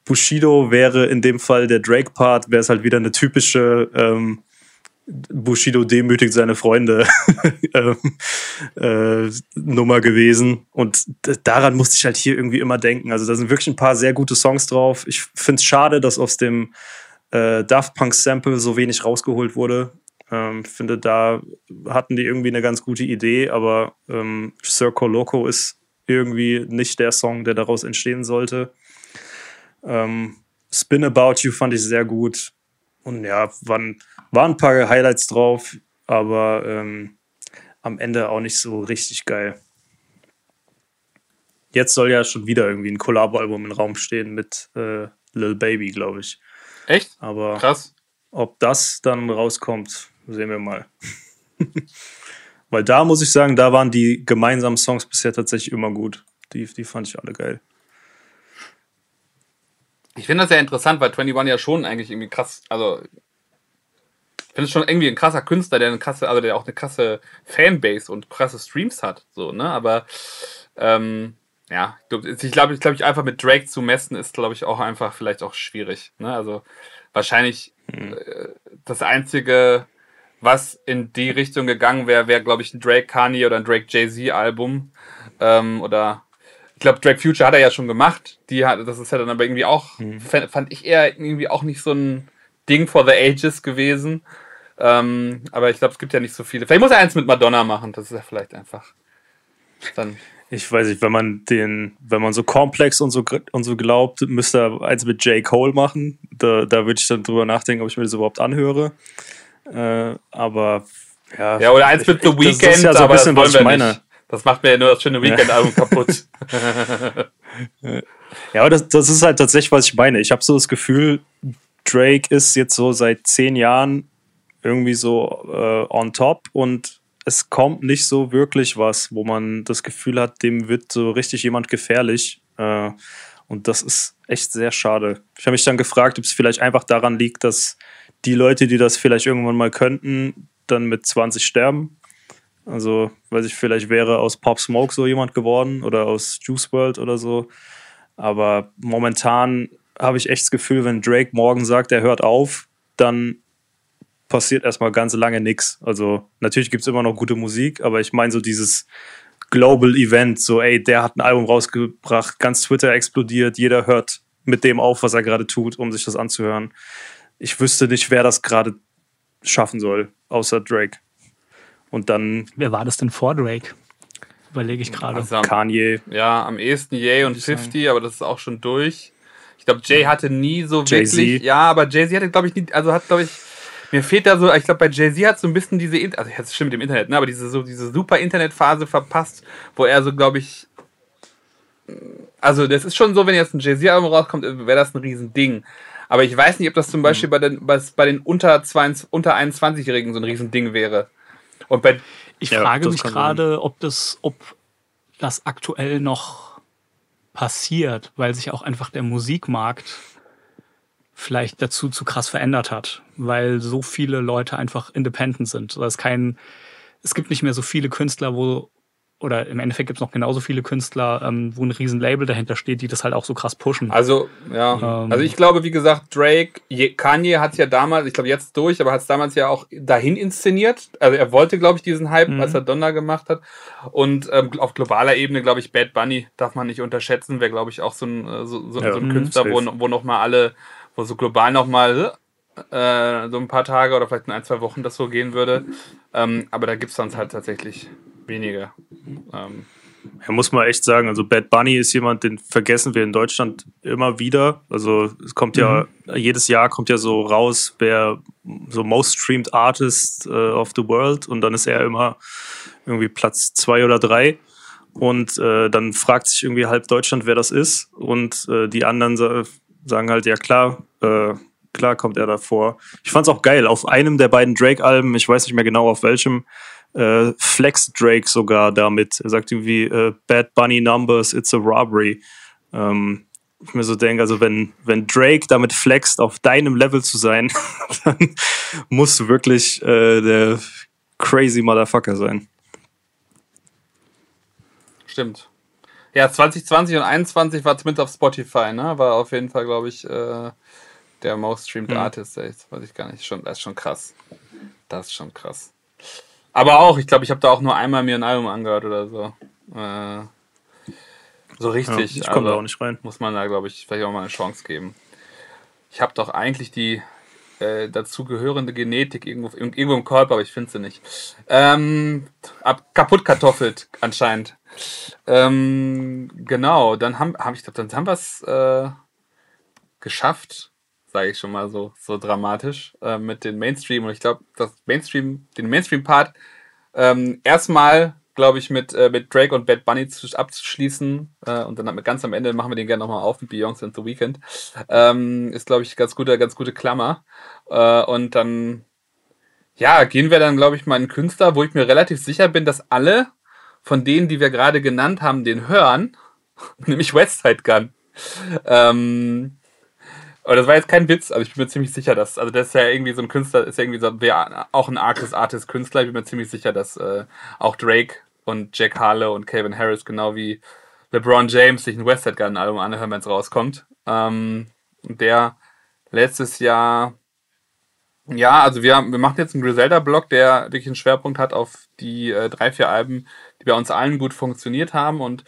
Bushido wäre in dem Fall der Drake-Part, wäre es halt wieder eine typische ähm, Bushido demütigt seine Freunde ähm, äh, Nummer gewesen. Und daran musste ich halt hier irgendwie immer denken. Also da sind wirklich ein paar sehr gute Songs drauf. Ich finde es schade, dass aus dem äh, Daft Punk Sample so wenig rausgeholt wurde. Ähm, finde, da hatten die irgendwie eine ganz gute Idee, aber ähm, Circo Loco ist irgendwie nicht der Song, der daraus entstehen sollte. Ähm, Spin About You fand ich sehr gut. Und ja, waren, waren ein paar Highlights drauf, aber ähm, am Ende auch nicht so richtig geil. Jetzt soll ja schon wieder irgendwie ein Collabo-Album im Raum stehen mit äh, Lil Baby, glaube ich. Echt? Aber Krass. ob das dann rauskommt, sehen wir mal. Weil da muss ich sagen, da waren die gemeinsamen Songs bisher tatsächlich immer gut. Die, die fand ich alle geil. Ich finde das sehr interessant, weil 21 ja schon eigentlich irgendwie krass, also ich finde es schon irgendwie ein krasser Künstler, der eine krasse, also der auch eine krasse Fanbase und krasse Streams hat, so, ne? Aber ähm, ja, ich glaube, ich glaube, ich einfach mit Drake zu messen ist, glaube ich, auch einfach vielleicht auch schwierig. Ne? Also wahrscheinlich mhm. äh, das einzige, was in die Richtung gegangen wäre, wäre, glaube ich, ein Drake Kanye oder ein Drake Jay-Z Album. Ähm, oder ich glaube, Drake Future hat er ja schon gemacht. Die hat, das ist ja dann aber irgendwie auch, mhm. fand ich eher irgendwie auch nicht so ein Ding for the Ages gewesen. Ähm, aber ich glaube, es gibt ja nicht so viele. Vielleicht muss er eins mit Madonna machen, das ist ja vielleicht einfach. Dann ich weiß nicht, wenn man den, wenn man so komplex und so, und so glaubt, müsste er eins mit J. Cole machen. Da, da würde ich dann drüber nachdenken, ob ich mir das überhaupt anhöre. Äh, aber ja. Ja, oder eins mit The Weeknd, das ist ja so ein bisschen, was ich meine. Nicht. Das macht mir ja nur das schöne Weekend-Album kaputt. ja, aber das, das ist halt tatsächlich, was ich meine. Ich habe so das Gefühl, Drake ist jetzt so seit zehn Jahren irgendwie so äh, on top und es kommt nicht so wirklich was, wo man das Gefühl hat, dem wird so richtig jemand gefährlich. Äh, und das ist echt sehr schade. Ich habe mich dann gefragt, ob es vielleicht einfach daran liegt, dass die Leute, die das vielleicht irgendwann mal könnten, dann mit 20 sterben. Also, weiß ich, vielleicht wäre aus Pop Smoke so jemand geworden oder aus Juice World oder so. Aber momentan habe ich echt das Gefühl, wenn Drake morgen sagt, er hört auf, dann passiert erstmal ganz lange nichts. Also natürlich gibt es immer noch gute Musik, aber ich meine so dieses Global Event, so ey, der hat ein Album rausgebracht, ganz Twitter explodiert, jeder hört mit dem auf, was er gerade tut, um sich das anzuhören. Ich wüsste nicht, wer das gerade schaffen soll, außer Drake. Und dann. Wer war das denn vor Drake? Überlege ich gerade. Also Kanye. Ja, am ehesten Ye und 50, aber das ist auch schon durch. Ich glaube, Jay hatte nie so wirklich. Ja, aber Jay-Z hatte, glaube ich, nie, also hat, glaube ich, mir fehlt da so, ich glaube, bei Jay-Z hat so ein bisschen diese, also jetzt stimmt mit dem Internet, ne, aber diese, so, diese super Internetphase verpasst, wo er so, glaube ich, also das ist schon so, wenn jetzt ein Jay-Z-Album rauskommt, wäre das ein Riesending. Aber ich weiß nicht, ob das zum Beispiel bei den, bei, bei den unter, 22, unter 21-Jährigen so ein Riesending wäre. Und bei, ich ja, frage mich gerade, ob das, ob das aktuell noch passiert, weil sich auch einfach der Musikmarkt vielleicht dazu zu krass verändert hat, weil so viele Leute einfach independent sind. Das ist kein, es gibt nicht mehr so viele Künstler, wo oder im Endeffekt gibt es noch genauso viele Künstler, ähm, wo ein riesen Label dahinter steht, die das halt auch so krass pushen. Also, ja. Ähm, also ich glaube, wie gesagt, Drake, Kanye hat es ja damals, ich glaube jetzt durch, aber hat es damals ja auch dahin inszeniert. Also er wollte, glaube ich, diesen Hype, mhm. als er Donner gemacht hat. Und ähm, auf globaler Ebene, glaube ich, Bad Bunny darf man nicht unterschätzen, wäre, glaube ich, auch so ein, äh, so, so, ja, so ein Künstler, wo, wo nochmal alle, wo so global nochmal äh, so ein paar Tage oder vielleicht in ein, zwei Wochen das so gehen würde. Ähm, aber da gibt es sonst halt tatsächlich weniger. Ähm. Ja, muss man echt sagen, also Bad Bunny ist jemand, den vergessen wir in Deutschland immer wieder. Also es kommt ja, mhm. jedes Jahr kommt ja so raus, wer so Most Streamed Artist uh, of the World und dann ist er immer irgendwie Platz zwei oder drei. Und äh, dann fragt sich irgendwie halb Deutschland, wer das ist. Und äh, die anderen sa sagen halt, ja klar, äh, klar kommt er davor. Ich fand's auch geil. Auf einem der beiden Drake-Alben, ich weiß nicht mehr genau auf welchem, äh, Flex Drake sogar damit. Er sagt irgendwie äh, Bad Bunny Numbers, it's a robbery. Ähm, ich mir so denke, also wenn, wenn Drake damit flext, auf deinem Level zu sein, dann musst du wirklich äh, der crazy Motherfucker sein. Stimmt. Ja, 2020 und 2021 war zumindest auf Spotify, ne? War auf jeden Fall, glaube ich, äh, der most streamed hm. Artist. Das weiß ich gar nicht. Schon, das ist schon krass. Das ist schon krass. Aber auch, ich glaube, ich habe da auch nur einmal mir ein Album angehört oder so. Äh, so richtig. Ja, ich komme da also auch nicht rein. Muss man da, glaube ich, vielleicht auch mal eine Chance geben. Ich habe doch eigentlich die äh, dazu gehörende Genetik irgendwo, irgendwo im Körper, aber ich finde sie nicht. Ähm, ab, kaputt kartoffelt anscheinend. Ähm, genau, dann haben, hab ich, dann haben wir es äh, geschafft, sage ich schon mal so, so dramatisch, äh, mit den Mainstream. Und ich glaube, das Mainstream, den Mainstream-Part ähm, erstmal, glaube ich, mit, äh, mit Drake und Bad Bunny zu, abzuschließen. Äh, und dann ganz am Ende machen wir den gerne nochmal auf mit Beyoncé and The Weeknd. Ähm, ist, glaube ich, ganz gute, ganz gute Klammer. Äh, und dann, ja, gehen wir dann, glaube ich, mal in Künstler, wo ich mir relativ sicher bin, dass alle von denen, die wir gerade genannt haben, den hören, nämlich Westside Gun. Ähm, aber das war jetzt kein Witz, also ich bin mir ziemlich sicher, dass, also das ist ja irgendwie so ein Künstler, ist ja irgendwie so, auch ein Artist, Artist, Künstler. Ich bin mir ziemlich sicher, dass äh, auch Drake und Jack Harlow und Calvin Harris genau wie LeBron James sich ein West Gun Album anhören, wenn es rauskommt. Ähm, der letztes Jahr, ja, also wir, wir machen jetzt einen Griselda-Blog, der wirklich einen Schwerpunkt hat auf die äh, drei, vier Alben, die bei uns allen gut funktioniert haben und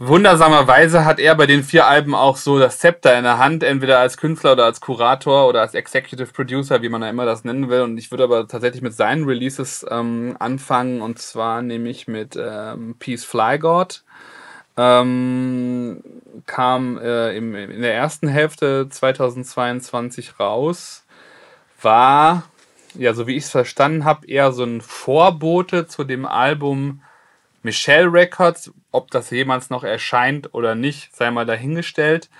Wundersamerweise hat er bei den vier Alben auch so das Zepter in der Hand, entweder als Künstler oder als Kurator oder als Executive Producer, wie man da immer das nennen will. Und ich würde aber tatsächlich mit seinen Releases ähm, anfangen, und zwar nämlich mit ähm, Peace Fly God. Ähm, kam äh, im, in der ersten Hälfte 2022 raus, war, ja, so wie ich es verstanden habe, eher so ein Vorbote zu dem Album Michelle Records, ob das jemals noch erscheint oder nicht, sei mal dahingestellt.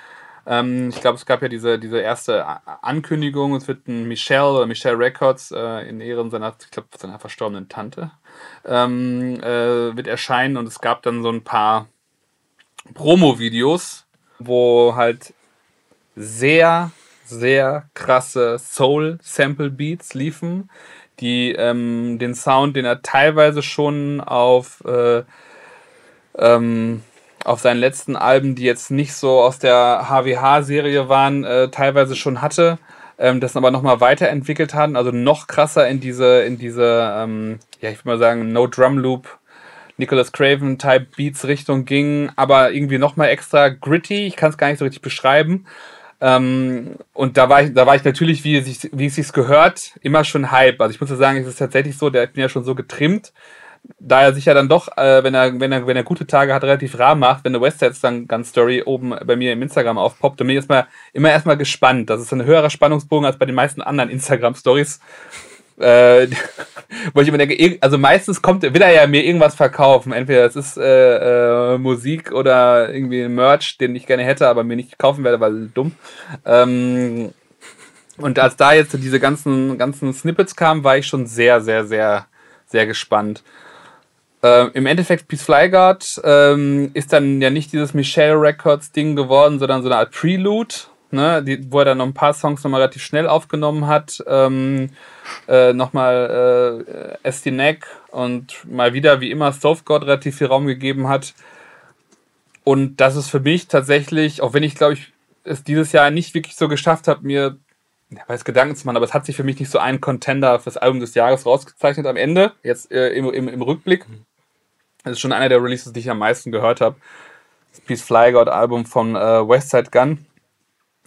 Ähm, ich glaube, es gab ja diese, diese erste Ankündigung, es wird ein Michelle oder Michelle Records äh, in Ehren seiner, ich glaube, seiner verstorbenen Tante ähm, äh, wird erscheinen und es gab dann so ein paar Promo-Videos, wo halt sehr, sehr krasse Soul-Sample-Beats liefen die ähm, den Sound, den er teilweise schon auf, äh, ähm, auf seinen letzten Alben, die jetzt nicht so aus der HWH-Serie waren, äh, teilweise schon hatte, ähm, das aber nochmal weiterentwickelt haben, also noch krasser in diese, in diese, ähm, ja, ich würde mal sagen, No Drum Loop. Nicholas Craven Type Beats Richtung ging, aber irgendwie nochmal extra gritty. Ich kann es gar nicht so richtig beschreiben. Ähm, und da war ich, da war ich natürlich, wie es, wie es sich gehört, immer schon Hype. Also ich muss ja sagen, es ist tatsächlich so, der hat mir ja schon so getrimmt, da er sich ja dann doch, äh, wenn er, wenn er, wenn er gute Tage hat, relativ rar macht, wenn eine Westside dann ganz Story oben bei mir im Instagram aufpoppt, dann bin ich erstmal, immer erstmal gespannt. Das ist ein höherer Spannungsbogen als bei den meisten anderen Instagram Stories. Äh, wo ich immer denke, also meistens kommt, will er ja mir irgendwas verkaufen. Entweder es ist äh, äh, Musik oder irgendwie Merch, den ich gerne hätte, aber mir nicht kaufen werde, weil dumm. Ähm, und als da jetzt diese ganzen, ganzen Snippets kamen, war ich schon sehr, sehr, sehr, sehr gespannt. Ähm, Im Endeffekt, Peace Flyguard ähm, ist dann ja nicht dieses Michelle Records Ding geworden, sondern so eine Art Prelude, ne, die, wo er dann noch ein paar Songs nochmal relativ schnell aufgenommen hat. Ähm, äh, nochmal äh, Neck und mal wieder, wie immer, Softgod relativ viel Raum gegeben hat. Und das ist für mich tatsächlich, auch wenn ich glaube ich es dieses Jahr nicht wirklich so geschafft habe, mir weiß Gedanken zu machen, aber es hat sich für mich nicht so ein Contender fürs Album des Jahres rausgezeichnet am Ende, jetzt äh, im, im, im Rückblick. Das ist schon einer der Releases, die ich am meisten gehört habe. Das Peace Fly God Album von äh, Westside Gun.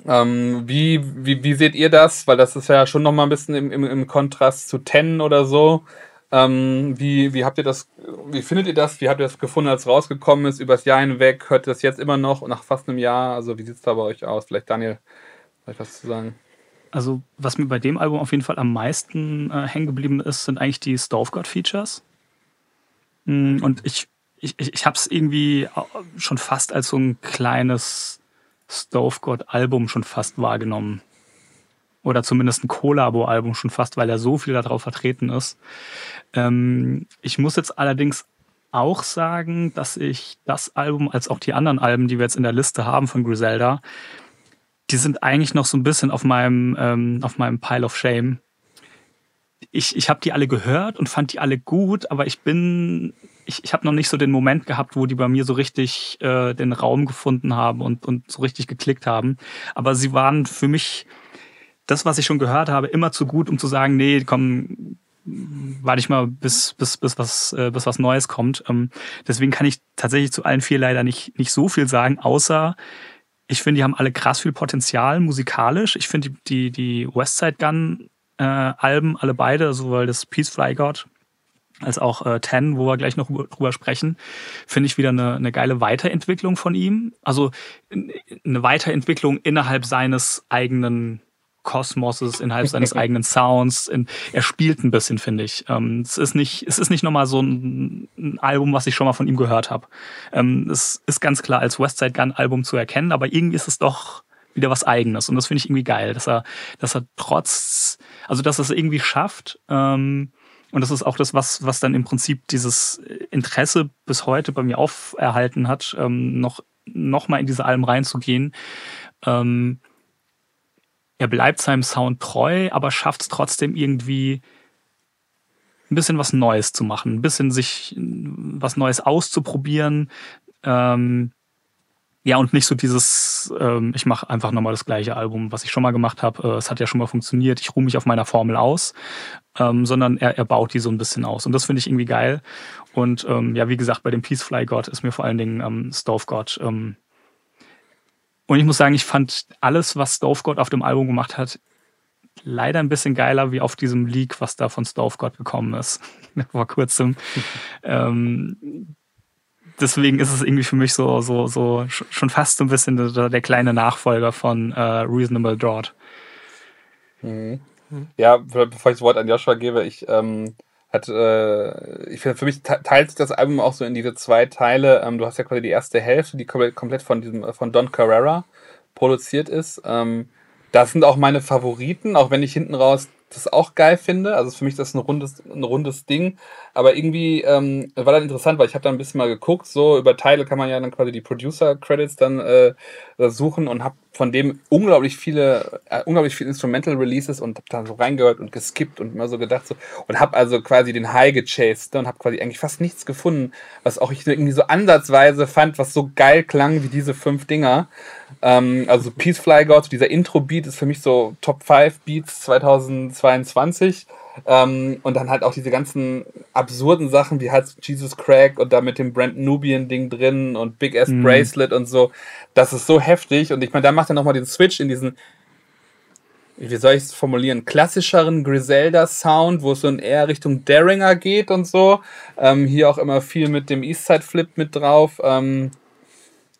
Ähm, wie, wie, wie seht ihr das? Weil das ist ja schon nochmal ein bisschen im, im, im Kontrast zu Ten oder so. Ähm, wie, wie habt ihr das, wie findet ihr das? Wie habt ihr das gefunden, als es rausgekommen ist, übers Jahr hinweg? Hört ihr das jetzt immer noch nach fast einem Jahr? Also wie sieht es da bei euch aus? Vielleicht Daniel, vielleicht was zu sagen? Also, was mir bei dem Album auf jeden Fall am meisten äh, hängen geblieben ist, sind eigentlich die Stovegod-Features. Mm, und ich, ich, ich habe es irgendwie schon fast als so ein kleines Stovegod-Album schon fast wahrgenommen. Oder zumindest ein Collabo-Album schon fast, weil er so viel darauf vertreten ist. Ähm, ich muss jetzt allerdings auch sagen, dass ich das Album als auch die anderen Alben, die wir jetzt in der Liste haben von Griselda, die sind eigentlich noch so ein bisschen auf meinem, ähm, auf meinem Pile of Shame. Ich, ich habe die alle gehört und fand die alle gut, aber ich bin, ich, ich habe noch nicht so den Moment gehabt, wo die bei mir so richtig äh, den Raum gefunden haben und, und so richtig geklickt haben. Aber sie waren für mich das, was ich schon gehört habe, immer zu gut, um zu sagen, nee, komm, warte ich mal, bis, bis, bis, was, äh, bis was Neues kommt. Ähm, deswegen kann ich tatsächlich zu allen vier leider nicht, nicht so viel sagen, außer ich finde, die haben alle krass viel Potenzial musikalisch. Ich finde die, die, die Westside Gun äh, Alben, alle beide, sowohl das Peace Fly God als auch äh, Ten, wo wir gleich noch drüber sprechen, finde ich wieder eine, eine geile Weiterentwicklung von ihm. Also eine Weiterentwicklung innerhalb seines eigenen Kosmoses, innerhalb seines eigenen Sounds. In, er spielt ein bisschen, finde ich. Ähm, es ist nicht, es ist nicht nochmal so ein, ein, Album, was ich schon mal von ihm gehört habe. Ähm, es ist ganz klar als Westside Gun Album zu erkennen, aber irgendwie ist es doch wieder was Eigenes und das finde ich irgendwie geil, dass er, dass er trotz, also dass er es irgendwie schafft. Ähm, und das ist auch das, was, was dann im Prinzip dieses Interesse bis heute bei mir auferhalten hat, ähm, noch, noch mal in diese Alben reinzugehen. Ähm, er bleibt seinem Sound treu, aber schafft es trotzdem irgendwie ein bisschen was Neues zu machen, ein bisschen sich was Neues auszuprobieren. Ähm, ja, und nicht so dieses, ähm, ich mache einfach nochmal das gleiche Album, was ich schon mal gemacht habe. Äh, es hat ja schon mal funktioniert, ich ruhe mich auf meiner Formel aus, ähm, sondern er, er baut die so ein bisschen aus. Und das finde ich irgendwie geil. Und ähm, ja, wie gesagt, bei dem Peacefly God ist mir vor allen Dingen ähm, Stove God ähm, und ich muss sagen, ich fand alles, was Stovegod auf dem Album gemacht hat, leider ein bisschen geiler wie auf diesem Leak, was da von Stovegod gekommen ist vor kurzem. ähm, deswegen ist es irgendwie für mich so, so, so schon fast so ein bisschen der, der kleine Nachfolger von äh, Reasonable Drought. Mhm. Ja, bevor ich das Wort an Joshua gebe, ich ähm, hat, äh, ich finde, für mich teilt sich das Album auch so in diese zwei Teile. Ähm, du hast ja quasi die erste Hälfte, die komplett von diesem, äh, von Don Carrera produziert ist. Ähm, das sind auch meine Favoriten, auch wenn ich hinten raus das auch geil finde. Also für mich ist das ein rundes, ein rundes Ding. Aber irgendwie ähm, war dann interessant, weil ich habe da ein bisschen mal geguckt, so über Teile kann man ja dann quasi die Producer-Credits dann äh, suchen und habe von dem unglaublich viele, äh, unglaublich viele Instrumental Releases und habe da so reingehört und geskippt und immer so gedacht so und habe also quasi den High gechased und habe quasi eigentlich fast nichts gefunden, was auch ich irgendwie so ansatzweise fand, was so geil klang wie diese fünf Dinger. Ähm, also Peace Fly God, dieser Intro-Beat ist für mich so Top 5 Beats 2022. Ähm, und dann halt auch diese ganzen absurden Sachen wie halt Jesus Crack und da mit dem Brand Nubian Ding drin und Big Ass mhm. Bracelet und so. Das ist so heftig. Und ich meine, da macht er nochmal den Switch in diesen, wie soll ich es formulieren, klassischeren Griselda-Sound, wo es so in eher Richtung Daringer geht und so. Ähm, hier auch immer viel mit dem Eastside Flip mit drauf. Ähm,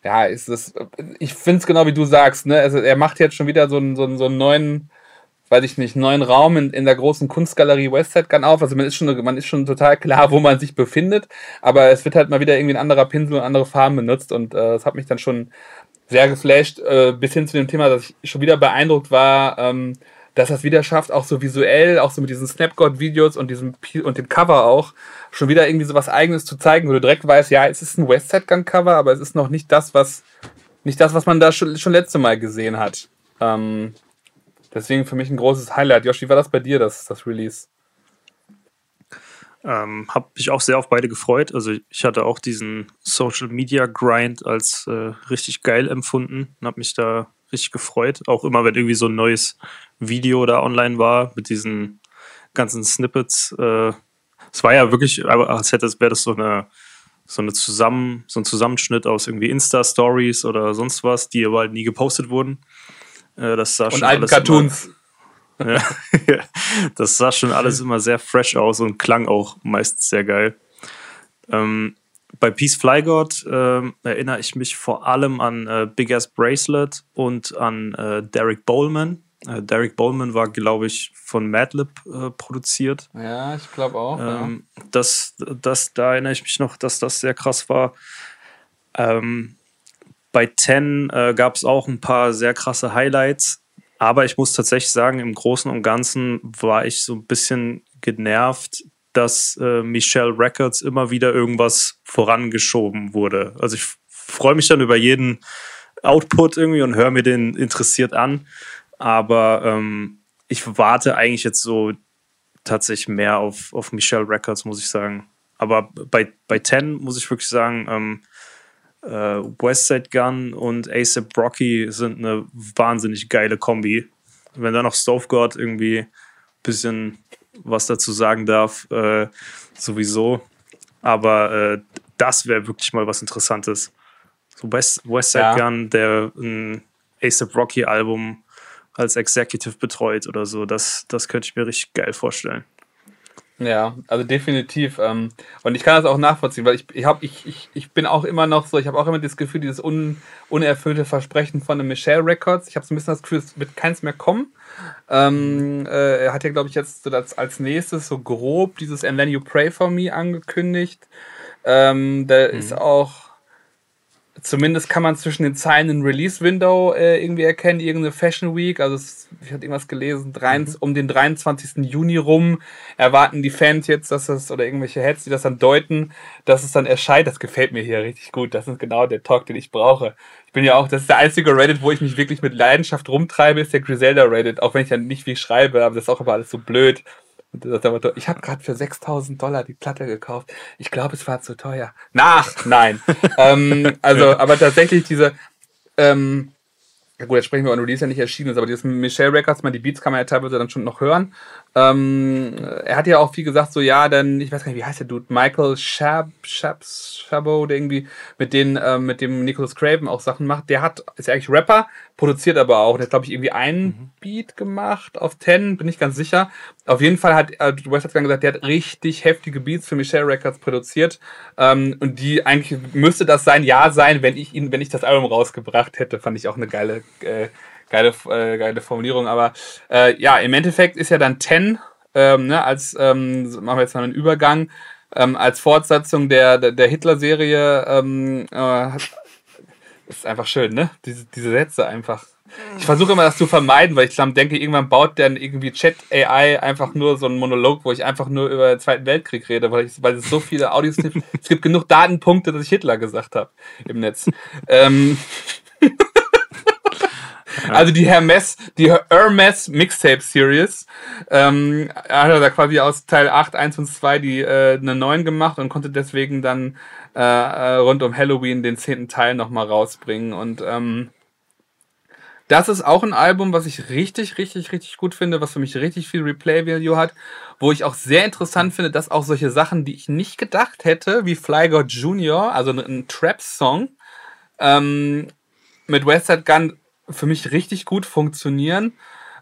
ja, ist es, ich finde es genau wie du sagst, ne? Also er macht jetzt schon wieder so einen, so einen, so einen neuen weiß ich nicht, neuen Raum in, in der großen Kunstgalerie Westside Gun auf. Also man ist schon, man ist schon total klar, wo man sich befindet, aber es wird halt mal wieder irgendwie ein anderer Pinsel und andere Farben benutzt und äh, das hat mich dann schon sehr geflasht, äh, bis hin zu dem Thema, dass ich schon wieder beeindruckt war, ähm, dass das wieder schafft, auch so visuell, auch so mit diesen Snapcode-Videos und diesem und dem Cover auch, schon wieder irgendwie so was Eigenes zu zeigen, wo du direkt weißt, ja, es ist ein Westside Gun Cover, aber es ist noch nicht das, was nicht das, was man da schon, schon letzte Mal gesehen hat. Ähm, deswegen für mich ein großes Highlight. Josh, wie war das bei dir, das, das Release? Ähm, hab mich auch sehr auf beide gefreut. Also ich hatte auch diesen Social Media Grind als äh, richtig geil empfunden und habe mich da richtig gefreut. Auch immer, wenn irgendwie so ein neues Video da online war mit diesen ganzen Snippets. Äh, es war ja wirklich, als hätte es wäre das so eine so eine Zusammen, so ein Zusammenschnitt aus irgendwie Insta-Stories oder sonst was, die aber halt nie gepostet wurden. Äh, das sah und schon alten Cartoons. Immer, ja, das sah schon alles immer sehr fresh aus und klang auch meist sehr geil. Ähm, bei Peace Fly God äh, erinnere ich mich vor allem an äh, Big Ass Bracelet und an äh, Derek Bowman. Äh, Derek Bowman war, glaube ich, von Madlib äh, produziert. Ja, ich glaube auch. Ähm, ja. das, das, da erinnere ich mich noch, dass das sehr krass war. Ähm, bei Ten äh, gab es auch ein paar sehr krasse Highlights. Aber ich muss tatsächlich sagen, im Großen und Ganzen war ich so ein bisschen genervt, dass äh, Michelle Records immer wieder irgendwas vorangeschoben wurde. Also ich freue mich dann über jeden Output irgendwie und höre mir den interessiert an. Aber ähm, ich warte eigentlich jetzt so tatsächlich mehr auf, auf Michelle Records, muss ich sagen. Aber bei, bei Ten muss ich wirklich sagen, ähm, äh, Westside Gun und ASAP Rocky sind eine wahnsinnig geile Kombi. Wenn da noch Stove God irgendwie ein bisschen was dazu sagen darf, äh, sowieso. Aber äh, das wäre wirklich mal was Interessantes. So West, Westside ja. Gun, der ein ASAP Rocky Album als Executive betreut oder so. Das, das könnte ich mir richtig geil vorstellen. Ja, also definitiv. Ähm, und ich kann das auch nachvollziehen, weil ich, ich, hab, ich, ich, ich bin auch immer noch so, ich habe auch immer das Gefühl, dieses un, unerfüllte Versprechen von den Michelle Records. Ich habe so ein bisschen das Gefühl, es wird keins mehr kommen. Ähm, äh, er hat ja, glaube ich, jetzt so das, als nächstes so grob dieses And Then You Pray For Me angekündigt. Ähm, da mhm. ist auch Zumindest kann man zwischen den Zeilen ein Release-Window äh, irgendwie erkennen, irgendeine Fashion Week. Also es, ich hatte irgendwas gelesen, drei, mhm. um den 23. Juni rum erwarten die Fans jetzt, dass das, oder irgendwelche Heads, die das dann deuten, dass es dann erscheint. Das gefällt mir hier richtig gut. Das ist genau der Talk, den ich brauche. Ich bin ja auch, das ist der einzige Reddit, wo ich mich wirklich mit Leidenschaft rumtreibe, ist der Griselda Reddit. Auch wenn ich ja nicht viel schreibe, aber das ist auch immer alles so blöd. Ich habe gerade für 6000 Dollar die Platte gekauft. Ich glaube, es war zu teuer. Nach, nein. ähm, also, aber tatsächlich diese, ähm, ja gut, jetzt sprechen wir über Release, ja nicht erschienen ist, aber dieses Michelle Records, man, die Beats kann man ja teilweise dann schon noch hören. Ähm, er hat ja auch viel gesagt, so ja, dann, ich weiß gar nicht, wie heißt der Dude, Michael Shab, Shab, Shabo, der irgendwie mit den, ähm, mit dem Nicholas Craven auch Sachen macht. Der hat, ist ja eigentlich Rapper, produziert aber auch. Der hat, glaube ich, irgendwie einen mhm. Beat gemacht auf Ten, bin ich ganz sicher. Auf jeden Fall hat, äh, West hat dann gesagt, der hat richtig heftige Beats für Michelle Records produziert. Ähm, und die eigentlich müsste das sein Jahr sein, wenn ich ihn, wenn ich das Album rausgebracht hätte, fand ich auch eine geile, äh, geile, äh, geile Formulierung. Aber äh, ja, im Endeffekt ist ja dann Ten, ähm, ne, als, ähm, machen wir jetzt mal einen Übergang, ähm, als Fortsetzung der, der, der Hitler-Serie, ähm, äh, ist einfach schön, ne? Diese, diese Sätze einfach. Ich versuche immer das zu vermeiden, weil ich dann denke, irgendwann baut dann irgendwie Chat AI einfach nur so einen Monolog, wo ich einfach nur über den Zweiten Weltkrieg rede, weil, ich, weil es so viele Audios gibt. es gibt genug Datenpunkte, dass ich Hitler gesagt habe im Netz. ähm, also die Hermes, die Hermes Mixtape Series, ähm, er hat da quasi aus Teil 8, 1 und 2 die äh, eine 9 gemacht und konnte deswegen dann äh, äh, rund um Halloween den zehnten Teil nochmal rausbringen. Und ähm, das ist auch ein Album, was ich richtig, richtig, richtig gut finde, was für mich richtig viel Replay-Value hat, wo ich auch sehr interessant finde, dass auch solche Sachen, die ich nicht gedacht hätte, wie Fly God Jr., also ein, ein Trap-Song, ähm, mit Westside Gun für mich richtig gut funktionieren.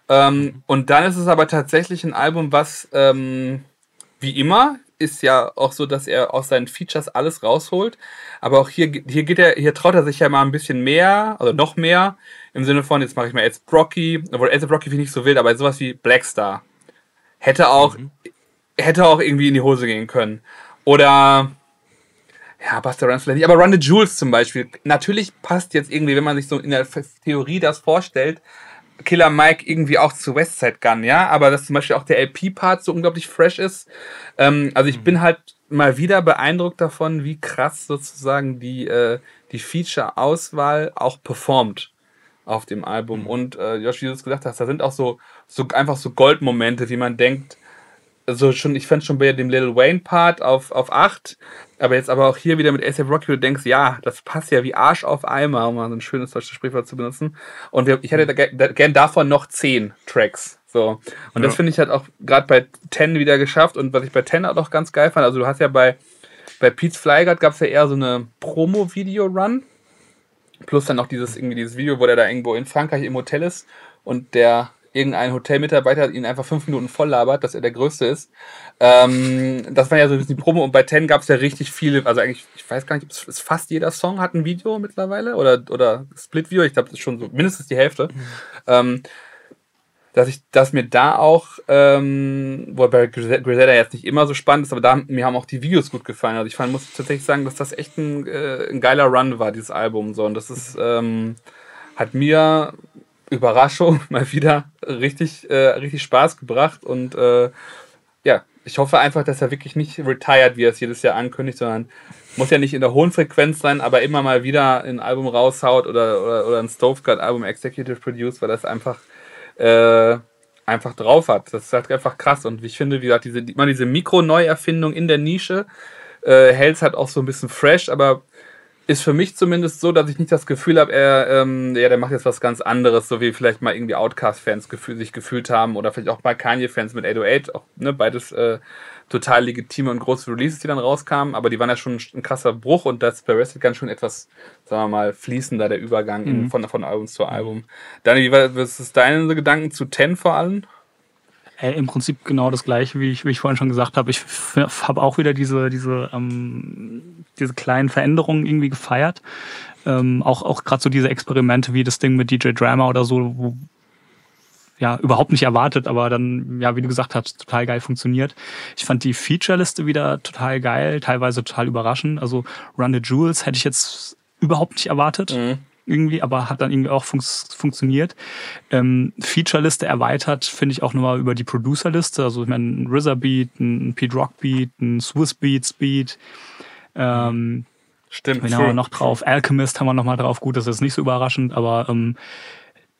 Ähm, und dann ist es aber tatsächlich ein Album, was ähm, wie immer ist ja auch so, dass er aus seinen Features alles rausholt. Aber auch hier, hier geht er, hier traut er sich ja mal ein bisschen mehr, also noch mehr, im Sinne von, jetzt mache ich mal Ed Brocky, obwohl Ed Brocky finde ich nicht so wild, aber sowas wie Blackstar. Hätte auch, mhm. hätte auch irgendwie in die Hose gehen können. Oder, ja, Buster Rhymes vielleicht nicht, aber Run the Jewels zum Beispiel. Natürlich passt jetzt irgendwie, wenn man sich so in der Theorie das vorstellt, Killer Mike irgendwie auch zu Westside Gun, ja, aber dass zum Beispiel auch der LP-Part so unglaublich fresh ist. Ähm, also ich mhm. bin halt mal wieder beeindruckt davon, wie krass sozusagen die, äh, die Feature-Auswahl auch performt auf dem Album. Mhm. Und äh, Josh, wie du es gesagt hast, da sind auch so, so einfach so Goldmomente, wie man denkt, also schon, ich fand schon bei dem Little Wayne Part auf, auf 8, aber jetzt aber auch hier wieder mit ASAP Rocky, du denkst, ja, das passt ja wie Arsch auf Eimer, um mal so ein schönes deutsches Sprichwort zu benutzen. Und wir, ich hätte da, gern davon noch 10 Tracks. So. Und ja. das finde ich halt auch gerade bei 10 wieder geschafft und was ich bei 10 auch noch ganz geil fand, also du hast ja bei, bei Pete's Flygard gab es ja eher so eine Promo-Video-Run. Plus dann noch dieses, irgendwie dieses Video, wo der da irgendwo in Frankreich im Hotel ist und der irgendein Hotelmitarbeiter ihn einfach fünf Minuten voll labert, dass er der Größte ist. Ähm, das war ja so ein bisschen die Promo und bei Ten gab es ja richtig viele, also eigentlich, ich weiß gar nicht, ist fast jeder Song hat ein Video mittlerweile oder, oder Split-Video, ich glaube, das ist schon so mindestens die Hälfte. Mhm. Ähm, dass ich, dass mir da auch, ähm, wo bei Griselda jetzt nicht immer so spannend ist, aber da mir haben auch die Videos gut gefallen. Also ich fand, muss tatsächlich sagen, dass das echt ein, äh, ein geiler Run war, dieses Album. So. Und das ist, ähm, hat mir Überraschung mal wieder richtig, äh, richtig Spaß gebracht und äh, ja, ich hoffe einfach, dass er wirklich nicht retired, wie er es jedes Jahr ankündigt, sondern muss ja nicht in der hohen Frequenz sein, aber immer mal wieder ein Album raushaut oder, oder, oder ein Stovegut-Album Executive Produce, weil das einfach, äh, einfach drauf hat. Das ist halt einfach krass. Und ich finde, wie gesagt, diese, diese Mikro-Neuerfindung in der Nische äh, hält es halt auch so ein bisschen fresh, aber ist für mich zumindest so, dass ich nicht das Gefühl habe, er, ähm, ja, der macht jetzt was ganz anderes, so wie vielleicht mal irgendwie Outcast-Fans gefühl, sich gefühlt haben oder vielleicht auch mal Kanye-Fans mit 808, auch, ne, beides äh, total legitime und große Releases, die dann rauskamen, aber die waren ja schon ein krasser Bruch und das bei Rested ganz schon etwas, sagen wir mal, fließender, der Übergang mhm. in, von, von Album zu Album. Dani, was ist deine Gedanken zu Ten vor allem? Äh, Im Prinzip genau das gleiche, wie ich, wie ich vorhin schon gesagt habe. Ich habe auch wieder diese, diese, ähm, diese kleinen Veränderungen irgendwie gefeiert. Ähm, auch auch gerade so diese Experimente wie das Ding mit DJ Drama oder so, wo, ja, überhaupt nicht erwartet, aber dann, ja, wie du gesagt hast, total geil funktioniert. Ich fand die Feature-Liste wieder total geil, teilweise total überraschend. Also Run the Jewels hätte ich jetzt überhaupt nicht erwartet. Mhm irgendwie, aber hat dann irgendwie auch fun funktioniert. Ähm, Feature-Liste erweitert, finde ich auch nochmal über die Producer-Liste. Also ich meine, ein RZA Beat, ein Pete Rock Beat, ein Swiss Beats Beat. Ähm, Stimmt. Wen haben wir noch drauf? Alchemist haben wir nochmal drauf. Gut, das ist nicht so überraschend, aber ähm,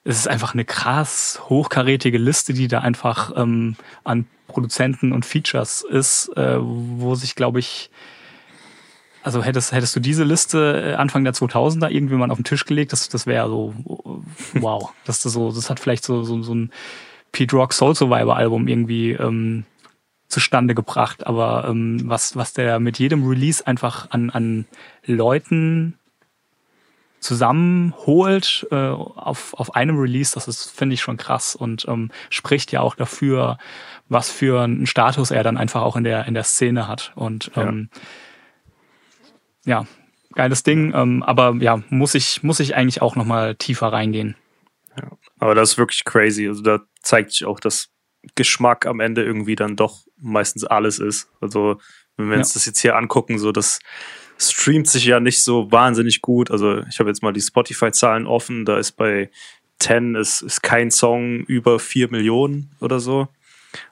es ist einfach eine krass hochkarätige Liste, die da einfach ähm, an Produzenten und Features ist, äh, wo sich, glaube ich, also hättest, hättest du diese Liste äh, Anfang der 2000er irgendwie mal auf den Tisch gelegt, das, das wäre so, wow. Das, das, so, das hat vielleicht so, so, so ein Pete Rock Soul Survivor Album irgendwie ähm, zustande gebracht. Aber ähm, was, was der mit jedem Release einfach an, an Leuten zusammenholt äh, auf, auf einem Release, das ist, finde ich, schon krass und ähm, spricht ja auch dafür, was für einen Status er dann einfach auch in der, in der Szene hat. Und ähm, ja ja, geiles Ding. Ähm, aber ja, muss ich, muss ich eigentlich auch nochmal tiefer reingehen. Ja, aber das ist wirklich crazy. Also da zeigt sich auch, dass Geschmack am Ende irgendwie dann doch meistens alles ist. Also wenn wir uns das jetzt hier angucken, so das streamt sich ja nicht so wahnsinnig gut. Also ich habe jetzt mal die Spotify-Zahlen offen. Da ist bei 10 ist, ist kein Song über 4 Millionen oder so.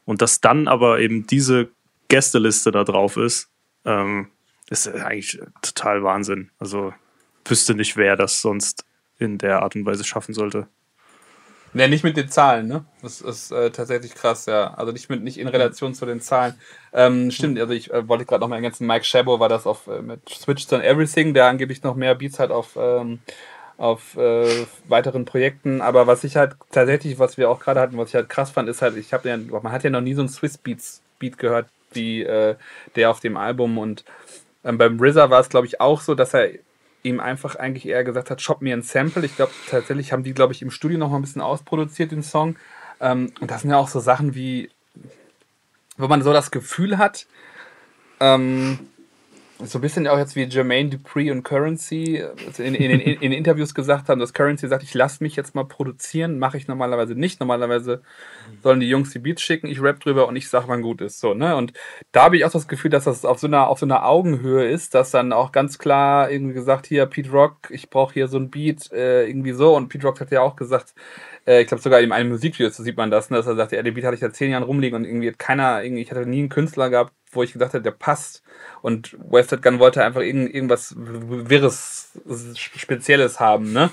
Und dass dann aber eben diese Gästeliste da drauf ist, ähm, ist eigentlich total Wahnsinn. Also wüsste nicht, wer das sonst in der Art und Weise schaffen sollte. Ne, nicht mit den Zahlen, ne? Das ist äh, tatsächlich krass, ja. Also nicht mit nicht in Relation zu den Zahlen. Ähm, stimmt, also ich äh, wollte gerade noch mal ergänzen, Mike Shabo war das auf äh, mit Switch on Everything, der angeblich noch mehr Beats hat auf, ähm, auf äh, weiteren Projekten. Aber was ich halt tatsächlich, was wir auch gerade hatten, was ich halt krass fand, ist halt, ich habe ja, man hat ja noch nie so einen Swiss Beats Beat gehört wie äh, der auf dem Album und ähm, beim RZA war es, glaube ich, auch so, dass er ihm einfach eigentlich eher gesagt hat, shop mir ein Sample. Ich glaube, tatsächlich haben die, glaube ich, im Studio noch mal ein bisschen ausproduziert, den Song. Ähm, und das sind ja auch so Sachen wie, wo man so das Gefühl hat, Ähm, so ein bisschen auch jetzt wie Jermaine Dupree und Currency in, in, in, in Interviews gesagt haben, dass Currency sagt, ich lasse mich jetzt mal produzieren, mache ich normalerweise nicht. Normalerweise sollen die Jungs die Beats schicken, ich rap drüber und ich sage, wann gut ist. So, ne? Und da habe ich auch das Gefühl, dass das auf so einer, auf so einer Augenhöhe ist, dass dann auch ganz klar irgendwie gesagt, hier, Pete Rock, ich brauche hier so ein Beat, äh, irgendwie so. Und Pete Rock hat ja auch gesagt, äh, ich glaube sogar in einem Musikvideo sieht man das, ne, dass er sagt, ja, den Beat hatte ich seit zehn Jahren rumliegen und irgendwie hat keiner, irgendwie, ich hatte nie einen Künstler gehabt, wo ich gesagt habe, der passt. Und Westside Gun wollte einfach irgend, irgendwas Wirres, Spezielles haben, ne?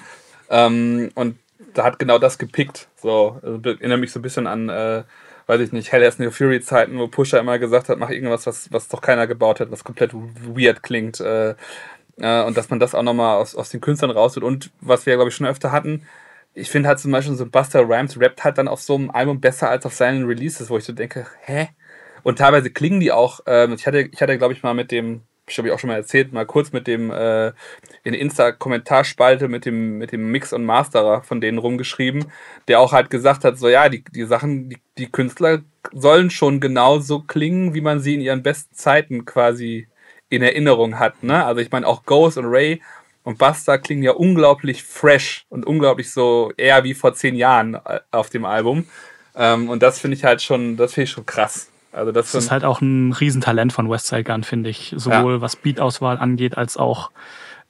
Ähm, und da hat genau das gepickt. So, also erinnere mich so ein bisschen an, äh, weiß ich nicht, Hell Has New Fury Zeiten, wo Pusher immer gesagt hat, mach irgendwas, was, was doch keiner gebaut hat, was komplett weird klingt. Äh, äh, und dass man das auch nochmal aus, aus den Künstlern rausholt. Und was wir, glaube ich, schon öfter hatten, ich finde halt zum Beispiel so Buster Rhymes rappt halt dann auf so einem Album besser als auf seinen Releases, wo ich so denke, hä? Und teilweise klingen die auch, ähm, ich hatte, ich hatte, glaube ich, mal mit dem, ich habe ich auch schon mal erzählt, mal kurz mit dem äh, in Insta-Kommentarspalte mit dem, mit dem Mix- und Masterer von denen rumgeschrieben, der auch halt gesagt hat, so ja, die, die Sachen, die, die Künstler sollen schon genauso klingen, wie man sie in ihren besten Zeiten quasi in Erinnerung hat. Ne? Also ich meine, auch Ghost und Ray und Buster klingen ja unglaublich fresh und unglaublich so eher wie vor zehn Jahren äh, auf dem Album. Ähm, und das finde ich halt schon, das finde ich schon krass. Also das, das ist halt auch ein Riesentalent von Westside Gun, finde ich. Sowohl ja. was Beat-Auswahl angeht, als auch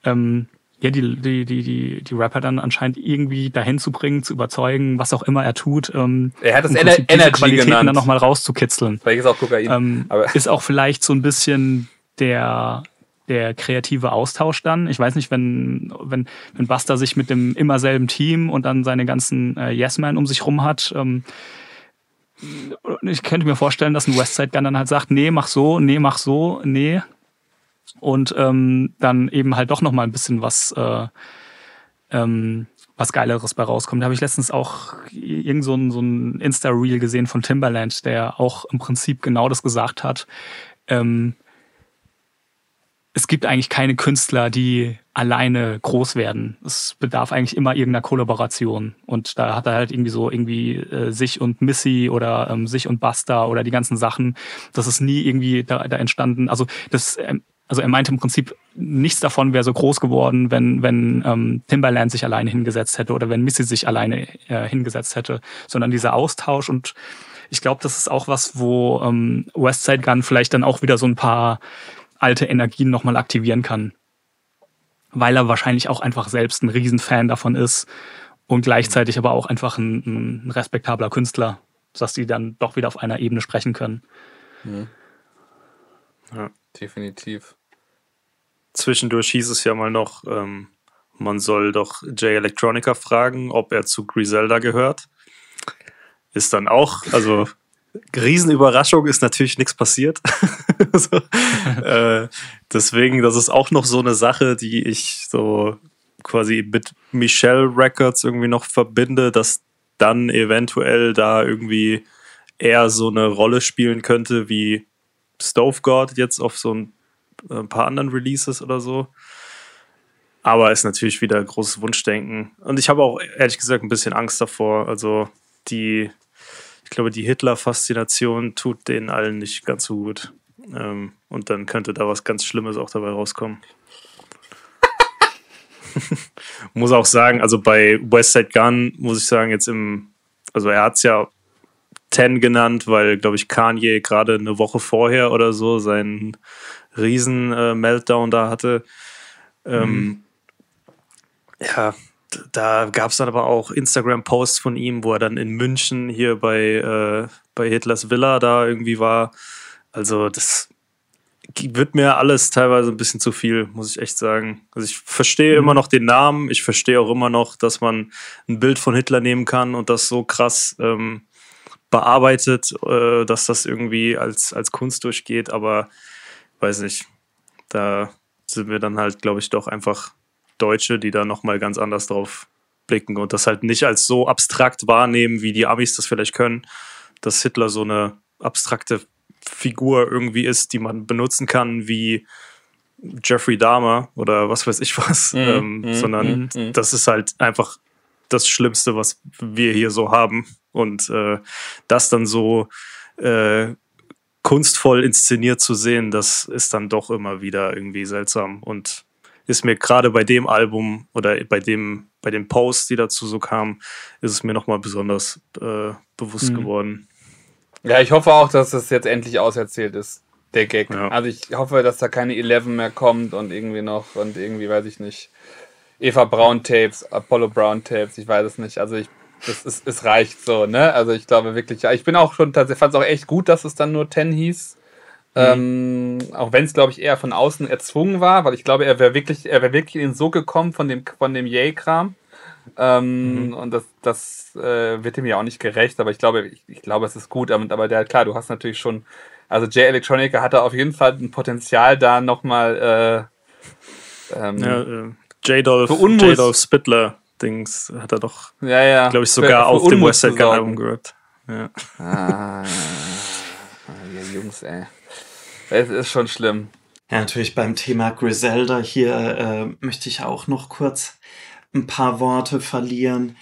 ähm, ja, die, die, die, die, die Rapper dann anscheinend irgendwie dahin zu bringen, zu überzeugen, was auch immer er tut. Ähm, er hat das Ener Energy Qualitäten genannt. dann nochmal rauszukitzeln. Vielleicht ist auch Kokain. Ähm, aber ist auch vielleicht so ein bisschen der der kreative Austausch dann. Ich weiß nicht, wenn, wenn, wenn Buster sich mit dem immer selben Team und dann seine ganzen äh, Yes-Men um sich rum hat, ähm, ich könnte mir vorstellen, dass ein Westside Gun dann halt sagt, nee, mach so, nee, mach so, nee. Und ähm, dann eben halt doch nochmal ein bisschen was, äh, ähm, was Geileres bei rauskommt. Da habe ich letztens auch irgend so ein, so ein Insta-Reel gesehen von Timberland, der auch im Prinzip genau das gesagt hat. Ähm, es gibt eigentlich keine Künstler, die alleine groß werden. Es bedarf eigentlich immer irgendeiner Kollaboration. Und da hat er halt irgendwie so irgendwie äh, sich und Missy oder ähm, sich und Buster oder die ganzen Sachen. Das ist nie irgendwie da, da entstanden. Also das, ähm, also er meinte im Prinzip, nichts davon wäre so groß geworden, wenn, wenn ähm, Timberland sich alleine hingesetzt hätte oder wenn Missy sich alleine äh, hingesetzt hätte, sondern dieser Austausch und ich glaube, das ist auch was, wo ähm, Westside Gun vielleicht dann auch wieder so ein paar alte Energien nochmal aktivieren kann. Weil er wahrscheinlich auch einfach selbst ein Riesenfan davon ist und gleichzeitig aber auch einfach ein, ein respektabler Künstler, dass die dann doch wieder auf einer Ebene sprechen können. Ja, definitiv. Zwischendurch hieß es ja mal noch, ähm, man soll doch Jay Electronica fragen, ob er zu Griselda gehört. Ist dann auch, also Riesenüberraschung ist natürlich nichts passiert. so, äh, deswegen, das ist auch noch so eine Sache, die ich so quasi mit Michelle Records irgendwie noch verbinde, dass dann eventuell da irgendwie eher so eine Rolle spielen könnte wie Stove God jetzt auf so ein, ein paar anderen Releases oder so. Aber ist natürlich wieder großes Wunschdenken. Und ich habe auch ehrlich gesagt ein bisschen Angst davor. Also die glaube, die Hitler-Faszination tut denen allen nicht ganz so gut. Ähm, und dann könnte da was ganz Schlimmes auch dabei rauskommen. muss auch sagen, also bei Westside Gun muss ich sagen, jetzt im, also er hat es ja 10 genannt, weil, glaube ich, Kanye gerade eine Woche vorher oder so seinen riesen äh, Meltdown da hatte. Ähm, mhm. Ja, da gab es dann aber auch Instagram-Posts von ihm, wo er dann in München hier bei, äh, bei Hitlers Villa da irgendwie war. Also das wird mir alles teilweise ein bisschen zu viel, muss ich echt sagen. Also ich verstehe mhm. immer noch den Namen, ich verstehe auch immer noch, dass man ein Bild von Hitler nehmen kann und das so krass ähm, bearbeitet, äh, dass das irgendwie als, als Kunst durchgeht, aber weiß nicht, da sind wir dann halt, glaube ich, doch einfach Deutsche, die da nochmal ganz anders drauf blicken und das halt nicht als so abstrakt wahrnehmen, wie die Amis das vielleicht können, dass Hitler so eine abstrakte Figur irgendwie ist, die man benutzen kann, wie Jeffrey Dahmer oder was weiß ich was, mm, ähm, mm, sondern mm, das ist halt einfach das Schlimmste, was wir hier so haben. Und äh, das dann so äh, kunstvoll inszeniert zu sehen, das ist dann doch immer wieder irgendwie seltsam und ist mir gerade bei dem Album oder bei dem bei den Posts, die dazu so kamen, ist es mir nochmal besonders äh, bewusst mhm. geworden. Ja, ich hoffe auch, dass das jetzt endlich auserzählt ist, der Gag. Ja. Also ich hoffe, dass da keine Eleven mehr kommt und irgendwie noch und irgendwie, weiß ich nicht, Eva Braun Tapes, Apollo Brown Tapes, ich weiß es nicht. Also ich, das ist, es reicht so, ne? Also ich glaube wirklich, ja, ich bin auch schon tatsächlich, fand es auch echt gut, dass es dann nur 10 hieß. Mhm. Ähm, auch wenn es, glaube ich, eher von außen erzwungen war, weil ich glaube, er wäre wirklich, er wäre wirklich in so gekommen von dem, von dem Yay-Kram. Ähm, mhm. Und das, das äh, wird ihm ja auch nicht gerecht, aber ich glaube, ich, ich glaube, es ist gut. Aber, aber der, klar, du hast natürlich schon, also J Electronica hatte auf jeden Fall ein Potenzial da nochmal äh, ähm, ja, äh, J-Dolph, J-Dolph Spittler Dings hat er doch, ja, ja. glaube ich, sogar auf dem Westside Gun Album gehört. Ja. Ah, ja, Jungs, ey. Es ist schon schlimm. Ja, natürlich beim Thema Griselda hier äh, möchte ich auch noch kurz ein paar Worte verlieren.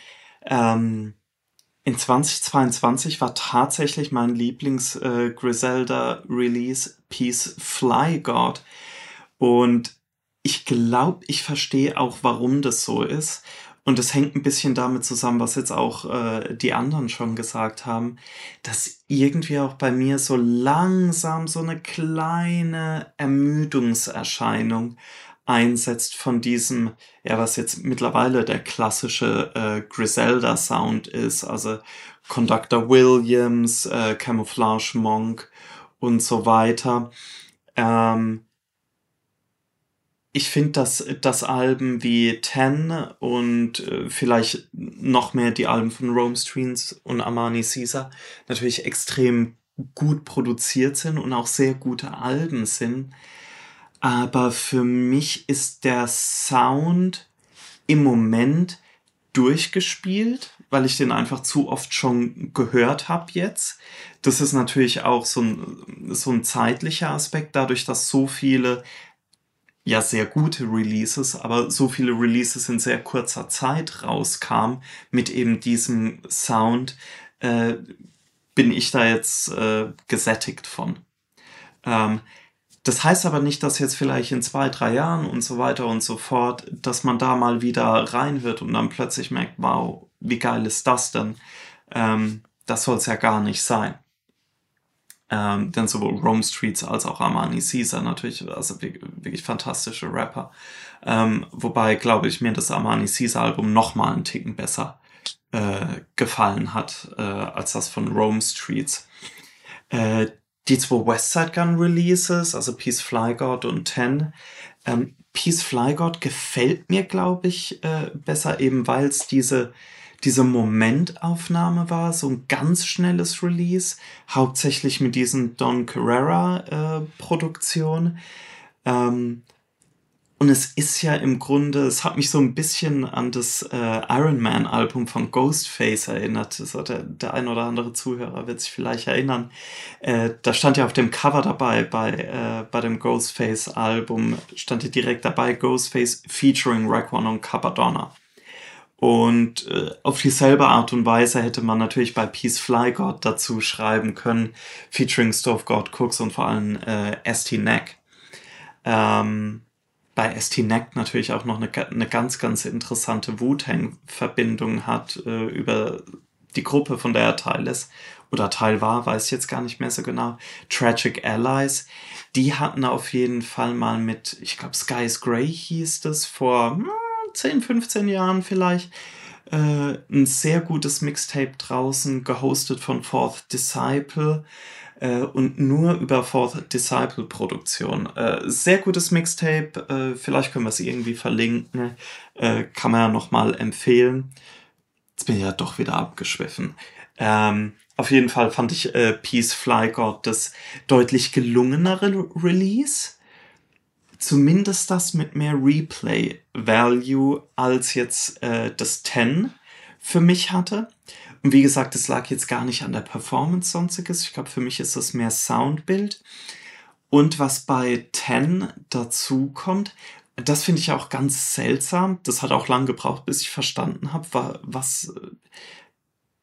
Ähm, in 2022 war tatsächlich mein Lieblings-Griselda-Release äh, Peace Fly God. Und ich glaube, ich verstehe auch, warum das so ist. Und es hängt ein bisschen damit zusammen, was jetzt auch äh, die anderen schon gesagt haben, dass irgendwie auch bei mir so langsam so eine kleine Ermüdungserscheinung einsetzt von diesem, ja, was jetzt mittlerweile der klassische äh, Griselda-Sound ist, also Conductor Williams, äh, Camouflage Monk und so weiter. Ähm, ich finde, dass, dass Alben wie Ten und äh, vielleicht noch mehr die Alben von Rome Streams und Armani Caesar natürlich extrem gut produziert sind und auch sehr gute Alben sind. Aber für mich ist der Sound im Moment durchgespielt, weil ich den einfach zu oft schon gehört habe jetzt. Das ist natürlich auch so ein, so ein zeitlicher Aspekt, dadurch, dass so viele ja sehr gute Releases, aber so viele Releases in sehr kurzer Zeit rauskamen mit eben diesem Sound, äh, bin ich da jetzt äh, gesättigt von. Ähm, das heißt aber nicht, dass jetzt vielleicht in zwei, drei Jahren und so weiter und so fort, dass man da mal wieder reinhört und dann plötzlich merkt, wow, wie geil ist das denn? Ähm, das soll es ja gar nicht sein. Ähm, denn sowohl Rome Streets als auch Armani Caesar natürlich, also wirklich, fantastische Rapper. Ähm, wobei, glaube ich, mir das Armani Caesar Album nochmal einen Ticken besser äh, gefallen hat äh, als das von Rome Streets. Äh, die zwei Westside Gun Releases, also Peace Fly God und Ten, ähm, Peace Fly God gefällt mir, glaube ich, äh, besser, eben weil es diese diese Momentaufnahme war, so ein ganz schnelles Release, hauptsächlich mit diesen Don Carrera äh. Ähm, und es ist ja im Grunde, es hat mich so ein bisschen an das äh, Iron Man Album von Ghostface erinnert. So der, der ein oder andere Zuhörer wird sich vielleicht erinnern. Äh, da stand ja auf dem Cover dabei, bei, äh, bei dem Ghostface Album, stand ja direkt dabei Ghostface featuring Raekwon und Capadonna. Und äh, auf dieselbe Art und Weise hätte man natürlich bei Peace Fly God dazu schreiben können, featuring Stove God Cooks und vor allem äh, ST Neck. Ähm, bei ST Neck natürlich auch noch eine, eine ganz, ganz interessante Wu-Tang-Verbindung hat äh, über die Gruppe, von der er Teil ist oder Teil war, weiß ich jetzt gar nicht mehr so genau. Tragic Allies, die hatten auf jeden Fall mal mit, ich glaube, Skies Grey hieß das vor. Hm, 10, 15 Jahren vielleicht äh, ein sehr gutes Mixtape draußen, gehostet von Fourth Disciple äh, und nur über Fourth Disciple Produktion. Äh, sehr gutes Mixtape, äh, vielleicht können wir es irgendwie verlinken, äh, kann man ja nochmal empfehlen. Jetzt bin ich ja doch wieder abgeschwiffen. Ähm, auf jeden Fall fand ich äh, Peace Fly God das deutlich gelungenere Release zumindest das mit mehr Replay-Value als jetzt äh, das 10 für mich hatte. Und wie gesagt, es lag jetzt gar nicht an der Performance sonstiges. Ich glaube, für mich ist das mehr Soundbild. Und was bei 10 dazu kommt, das finde ich auch ganz seltsam. Das hat auch lange gebraucht, bis ich verstanden habe, was,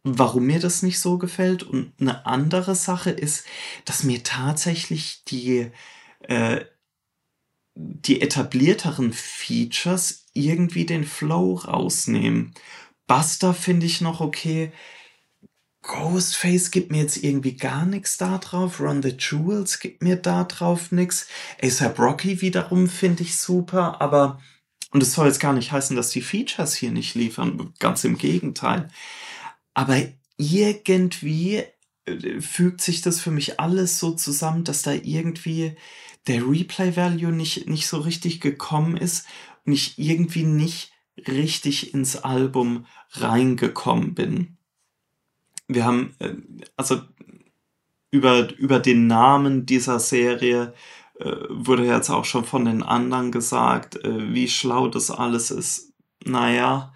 warum mir das nicht so gefällt. Und eine andere Sache ist, dass mir tatsächlich die, äh, die etablierteren Features irgendwie den Flow rausnehmen. Buster finde ich noch okay. Ghostface gibt mir jetzt irgendwie gar nichts da drauf. Run the Jewels gibt mir da drauf nichts. ASAP Rocky wiederum finde ich super, aber und es soll jetzt gar nicht heißen, dass die Features hier nicht liefern, ganz im Gegenteil. Aber irgendwie äh, fügt sich das für mich alles so zusammen, dass da irgendwie der Replay-Value nicht, nicht so richtig gekommen ist und ich irgendwie nicht richtig ins Album reingekommen bin. Wir haben, äh, also über, über den Namen dieser Serie äh, wurde jetzt auch schon von den anderen gesagt, äh, wie schlau das alles ist. Naja,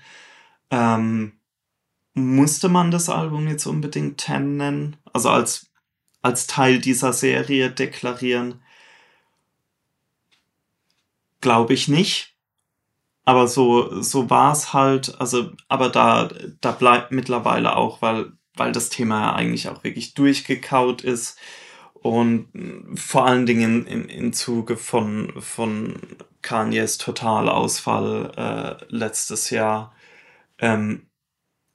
ähm, musste man das Album jetzt unbedingt Ten nennen? Also als, als Teil dieser Serie deklarieren? Glaube ich nicht. Aber so, so war es halt. Also, aber da, da bleibt mittlerweile auch, weil, weil das Thema ja eigentlich auch wirklich durchgekaut ist. Und vor allen Dingen im, im Zuge von, von Kanyes Totalausfall äh, letztes Jahr ähm,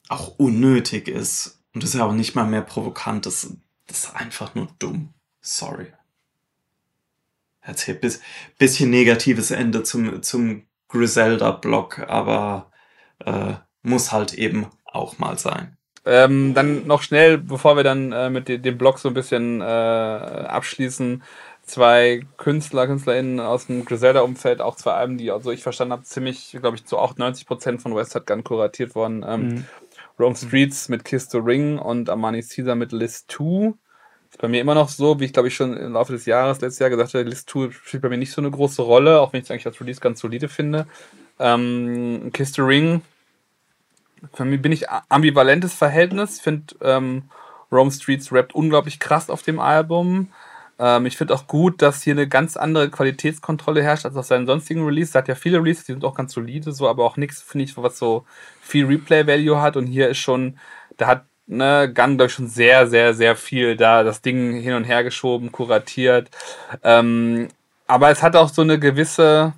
auch unnötig ist. Und das ist ja auch nicht mal mehr provokant, das, das ist einfach nur dumm. Sorry. Jetzt hier bis, bisschen negatives Ende zum, zum Griselda-Block, aber äh, muss halt eben auch mal sein. Ähm, dann noch schnell, bevor wir dann äh, mit dem Blog so ein bisschen äh, abschließen, zwei Künstler, KünstlerInnen aus dem Griselda-Umfeld, auch zwei Alben, die, also ich verstanden habe, ziemlich, glaube ich, zu 98 Prozent von West Gun kuratiert worden. Ähm, mhm. Rome Streets mit Kiss the Ring und Armani Caesar mit List 2. Ist bei mir immer noch so, wie ich glaube ich schon im Laufe des Jahres, letztes Jahr gesagt habe, List 2 spielt bei mir nicht so eine große Rolle, auch wenn ich es eigentlich als Release ganz solide finde. Ähm, Kiss the Ring für mich bin ich ambivalentes Verhältnis. Ich finde, ähm, Rome Streets rappt unglaublich krass auf dem Album. Ähm, ich finde auch gut, dass hier eine ganz andere Qualitätskontrolle herrscht als auf seinen sonstigen Releases. Er hat ja viele Releases, die sind auch ganz solide, so, aber auch nichts, finde ich, was so viel Replay-Value hat. Und hier ist schon, da hat ne, Gun, glaube ich, schon sehr, sehr, sehr viel da das Ding hin und her geschoben, kuratiert. Ähm, aber es hat auch so eine gewisse,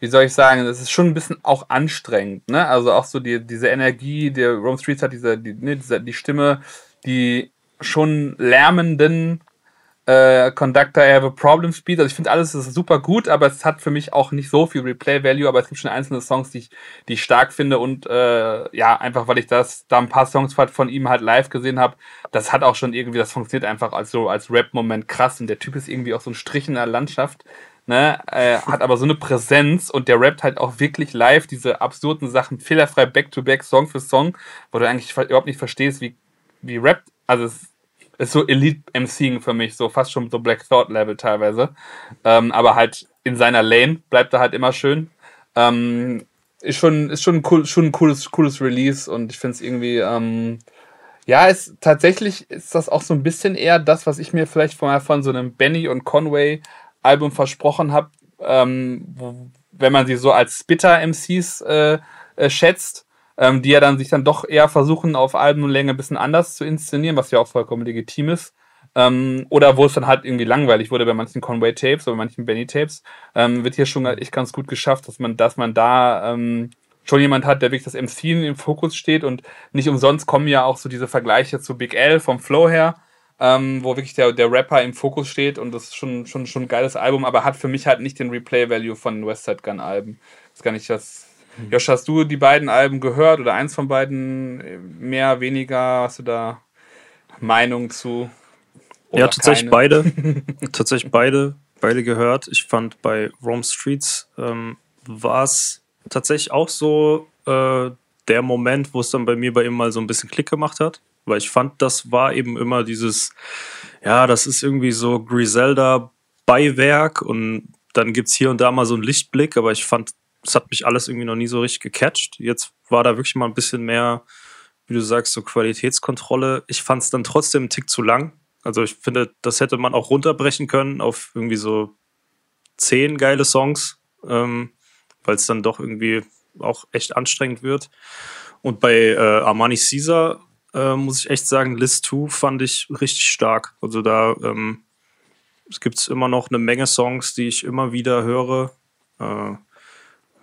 wie soll ich sagen, das ist schon ein bisschen auch anstrengend, ne? Also auch so die, diese Energie, der Rome Streets hat diese, die, ne, diese, die Stimme, die schon lärmenden äh, Conductor I Have a Problem Speed. Also ich finde alles ist super gut, aber es hat für mich auch nicht so viel Replay Value, aber es gibt schon einzelne Songs, die ich, die ich stark finde und äh, ja, einfach weil ich das da ein paar Songs von ihm halt live gesehen habe, das hat auch schon irgendwie, das funktioniert einfach als so als Rap-Moment krass und der Typ ist irgendwie auch so ein Strich in der Landschaft ne, äh, hat aber so eine Präsenz und der rappt halt auch wirklich live diese absurden Sachen, fehlerfrei Back-to-Back, Song für Song, wo du eigentlich überhaupt nicht verstehst, wie, wie rappt. Also es ist so Elite-MCing für mich, so fast schon so Black Thought-Level teilweise. Ähm, aber halt in seiner Lane bleibt er halt immer schön. Ähm, ist schon, ist schon cool, schon ein cooles, cooles Release und ich finde es irgendwie, ähm, ja, ist tatsächlich ist das auch so ein bisschen eher das, was ich mir vielleicht vorher von so einem Benny und Conway Album versprochen habe, ähm, wenn man sie so als Spitter-MCs äh, äh, schätzt, ähm, die ja dann sich dann doch eher versuchen, auf Albumlänge ein bisschen anders zu inszenieren, was ja auch vollkommen legitim ist. Ähm, oder wo es dann halt irgendwie langweilig wurde bei manchen Conway Tapes oder bei manchen Benny Tapes, ähm, wird hier schon echt ganz gut geschafft, dass man, dass man da ähm, schon jemand hat, der wirklich das MC im Fokus steht und nicht umsonst kommen ja auch so diese Vergleiche zu Big L vom Flow her ähm, wo wirklich der, der Rapper im Fokus steht und das ist schon, schon, schon ein geiles Album, aber hat für mich halt nicht den Replay-Value von Westside Gun Alben. Das gar nicht das. Mhm. Josh, hast du die beiden Alben gehört oder eins von beiden mehr, weniger? Hast du da Meinung zu? Ja, tatsächlich keine? beide. tatsächlich beide, beide gehört. Ich fand bei Rome Streets ähm, war es tatsächlich auch so äh, der Moment, wo es dann bei mir bei ihm mal so ein bisschen Klick gemacht hat weil ich fand, das war eben immer dieses, ja, das ist irgendwie so Griselda-Beiwerk und dann gibt es hier und da mal so einen Lichtblick, aber ich fand, es hat mich alles irgendwie noch nie so richtig gecatcht. Jetzt war da wirklich mal ein bisschen mehr, wie du sagst, so Qualitätskontrolle. Ich fand es dann trotzdem einen Tick zu lang. Also ich finde, das hätte man auch runterbrechen können auf irgendwie so zehn geile Songs, ähm, weil es dann doch irgendwie auch echt anstrengend wird. Und bei äh, Armani Caesar äh, muss ich echt sagen, List 2 fand ich richtig stark. Also da ähm, es immer noch eine Menge Songs, die ich immer wieder höre. Äh,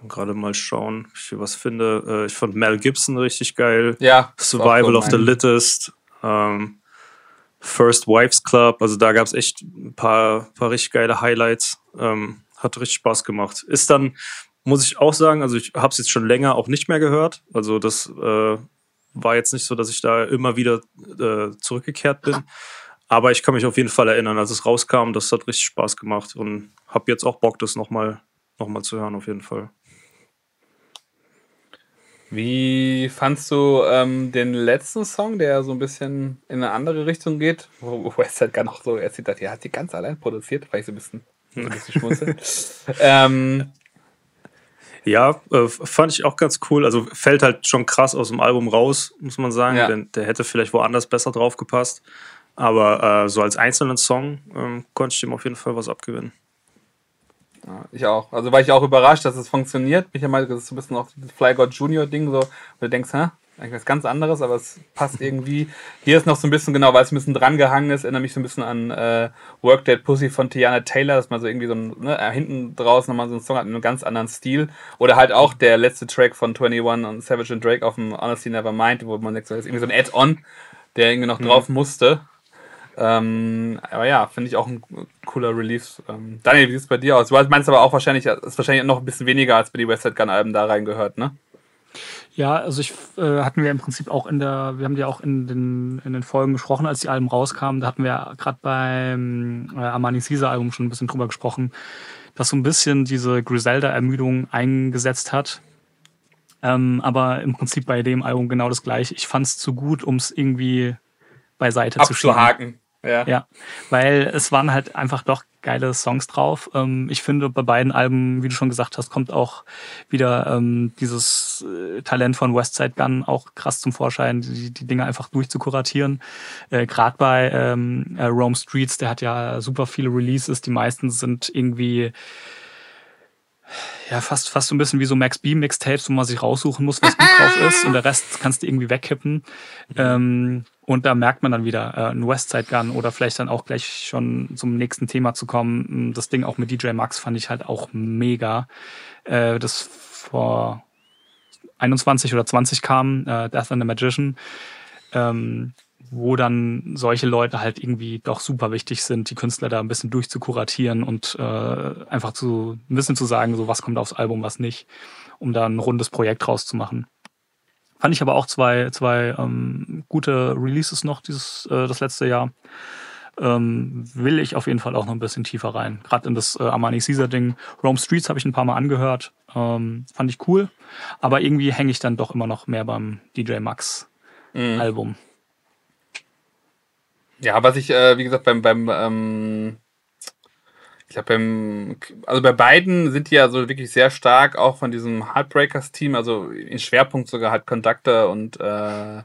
gerade mal schauen, ob ich hier was finde. Äh, ich fand Mel Gibson richtig geil. Ja. Survival of the Littest. Ähm, First Wives Club. Also da gab es echt ein paar, paar richtig geile Highlights. Ähm, hat richtig Spaß gemacht. Ist dann, muss ich auch sagen, also ich habe es jetzt schon länger auch nicht mehr gehört. Also das äh, war jetzt nicht so, dass ich da immer wieder äh, zurückgekehrt bin. Aber ich kann mich auf jeden Fall erinnern, als es rauskam, das hat richtig Spaß gemacht und habe jetzt auch Bock, das nochmal noch mal zu hören, auf jeden Fall. Wie fandst du ähm, den letzten Song, der so ein bisschen in eine andere Richtung geht? Wo West halt gar noch so erzählt hat, ja, hat sie ganz allein produziert, weil ich so ein bisschen, so ein bisschen schmunzel. ähm, ja, äh, fand ich auch ganz cool. Also fällt halt schon krass aus dem Album raus, muss man sagen. Ja. Denn der hätte vielleicht woanders besser drauf gepasst. Aber äh, so als einzelnen Song ähm, konnte ich dem auf jeden Fall was abgewinnen. Ja, ich auch. Also war ich auch überrascht, dass es funktioniert. Ich meine, das ist so ein bisschen auch das Fly God Junior Ding, so, wo du denkst, hä? Eigentlich was ganz anderes, aber es passt irgendwie. Hier ist noch so ein bisschen, genau, weil es ein bisschen dran gehangen ist, erinnert mich so ein bisschen an äh, Work That Pussy von Tiana Taylor, dass man so irgendwie so ein, ne, äh, hinten draußen nochmal so einen Song hat mit einem ganz anderen Stil. Oder halt auch der letzte Track von 21 und Savage and Drake auf dem Honestly Never Mind, wo man denkt, so ist irgendwie so ein Add-on, der irgendwie noch mhm. drauf musste. Ähm, aber ja, finde ich auch ein cooler Release. Ähm, Daniel, wie sieht es bei dir aus? Du meinst aber auch wahrscheinlich, ist wahrscheinlich noch ein bisschen weniger als bei die Westside Gun Alben da reingehört, ne? Ja, also ich äh, hatten wir im Prinzip auch in der, wir haben ja auch in den, in den Folgen gesprochen, als die Alben rauskamen, da hatten wir gerade beim äh, Armani Caesar Album schon ein bisschen drüber gesprochen, dass so ein bisschen diese Griselda-Ermüdung eingesetzt hat. Ähm, aber im Prinzip bei dem Album genau das gleiche. Ich fand es zu gut, um es irgendwie beiseite zu schieben. Ja. ja, weil es waren halt einfach doch geile Songs drauf. Ähm, ich finde, bei beiden Alben, wie du schon gesagt hast, kommt auch wieder ähm, dieses äh, Talent von Westside Gun auch krass zum Vorschein, die, die Dinge einfach durchzukuratieren. Äh, Gerade bei ähm, äh, Rome Streets, der hat ja super viele Releases. Die meisten sind irgendwie ja, fast, fast so ein bisschen wie so Max B Mixtapes, wo man sich raussuchen muss, was gut drauf ist und der Rest kannst du irgendwie wegkippen. Mhm. Ähm, und da merkt man dann wieder äh, ein Westside Gun oder vielleicht dann auch gleich schon zum nächsten Thema zu kommen. Das Ding auch mit DJ Max fand ich halt auch mega. Äh, das vor 21 oder 20 kam, äh, Death and the Magician. Ähm, wo dann solche Leute halt irgendwie doch super wichtig sind, die Künstler da ein bisschen durchzukuratieren und äh, einfach zu ein bisschen zu sagen, so was kommt aufs Album, was nicht, um da ein rundes Projekt rauszumachen. Fand ich aber auch zwei, zwei ähm, gute Releases noch dieses äh, das letzte Jahr. Ähm, will ich auf jeden Fall auch noch ein bisschen tiefer rein. Gerade in das äh, Armani Caesar Ding. Rome Streets habe ich ein paar Mal angehört. Ähm, fand ich cool. Aber irgendwie hänge ich dann doch immer noch mehr beim DJ Max mhm. Album. Ja, was ich, äh, wie gesagt, beim, beim, ähm, ich glaube, beim, also bei beiden sind die ja so wirklich sehr stark auch von diesem Heartbreakers-Team, also in Schwerpunkt sogar halt Conductor und, äh,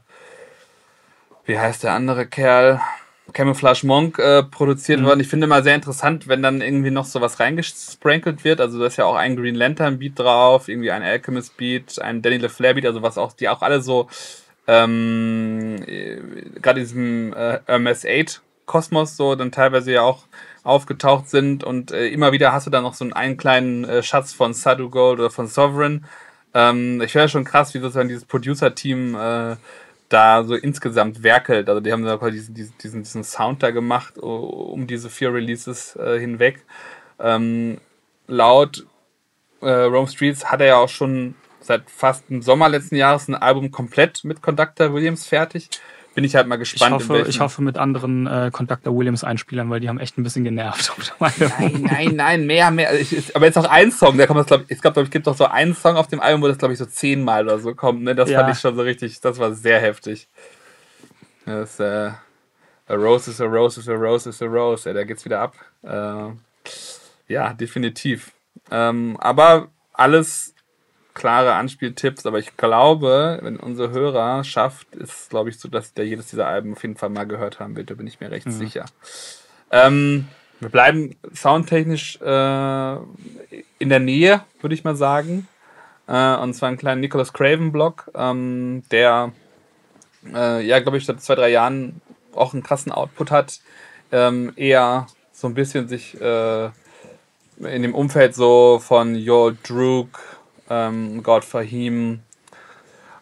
wie heißt der andere Kerl? Camouflage Monk äh, produziert mhm. worden. Ich finde immer sehr interessant, wenn dann irgendwie noch sowas reingesprankelt wird. Also da ist ja auch ein Green Lantern Beat drauf, irgendwie ein Alchemist Beat, ein Danny LeFlair Beat, also was auch, die auch alle so ähm, gerade in diesem äh, MS-8-Kosmos so dann teilweise ja auch aufgetaucht sind und äh, immer wieder hast du dann noch so einen, kleinen äh, Schatz von Sadu Gold oder von Sovereign. Ähm, ich finde schon krass, wie sozusagen dieses Producer-Team äh, da so insgesamt werkelt. Also die haben da diesen, diesen, diesen Sound da gemacht um diese vier Releases äh, hinweg. Ähm, laut äh, Rome Streets hat er ja auch schon seit fast im Sommer letzten Jahres ein Album komplett mit Conductor Williams fertig. Bin ich halt mal gespannt. Ich hoffe, ich hoffe mit anderen äh, Conductor Williams Einspielern, weil die haben echt ein bisschen genervt. nein, nein, nein, mehr, mehr. Ich, aber jetzt noch ein Song, der kommt das, glaube ich, glaube, es gibt doch so einen Song auf dem Album, wo das, glaube ich, so zehnmal oder so kommt. Ne? Das ja. fand ich schon so richtig, das war sehr heftig. Das, äh, a Rose is a Rose is a Rose is a Rose. Ja, da geht's wieder ab. Äh, ja, definitiv. Ähm, aber alles klare Anspieltipps, aber ich glaube, wenn unsere Hörer schafft, ist glaube ich so, dass der jedes dieser Alben auf jeden Fall mal gehört haben wird. Da bin ich mir recht mhm. sicher. Ähm, wir bleiben soundtechnisch äh, in der Nähe, würde ich mal sagen. Äh, und zwar einen kleinen Nicholas Craven Block, ähm, der äh, ja, glaube ich, seit zwei, drei Jahren auch einen krassen Output hat. Ähm, eher so ein bisschen sich äh, in dem Umfeld so von Yo Druk, ähm, God Fahim,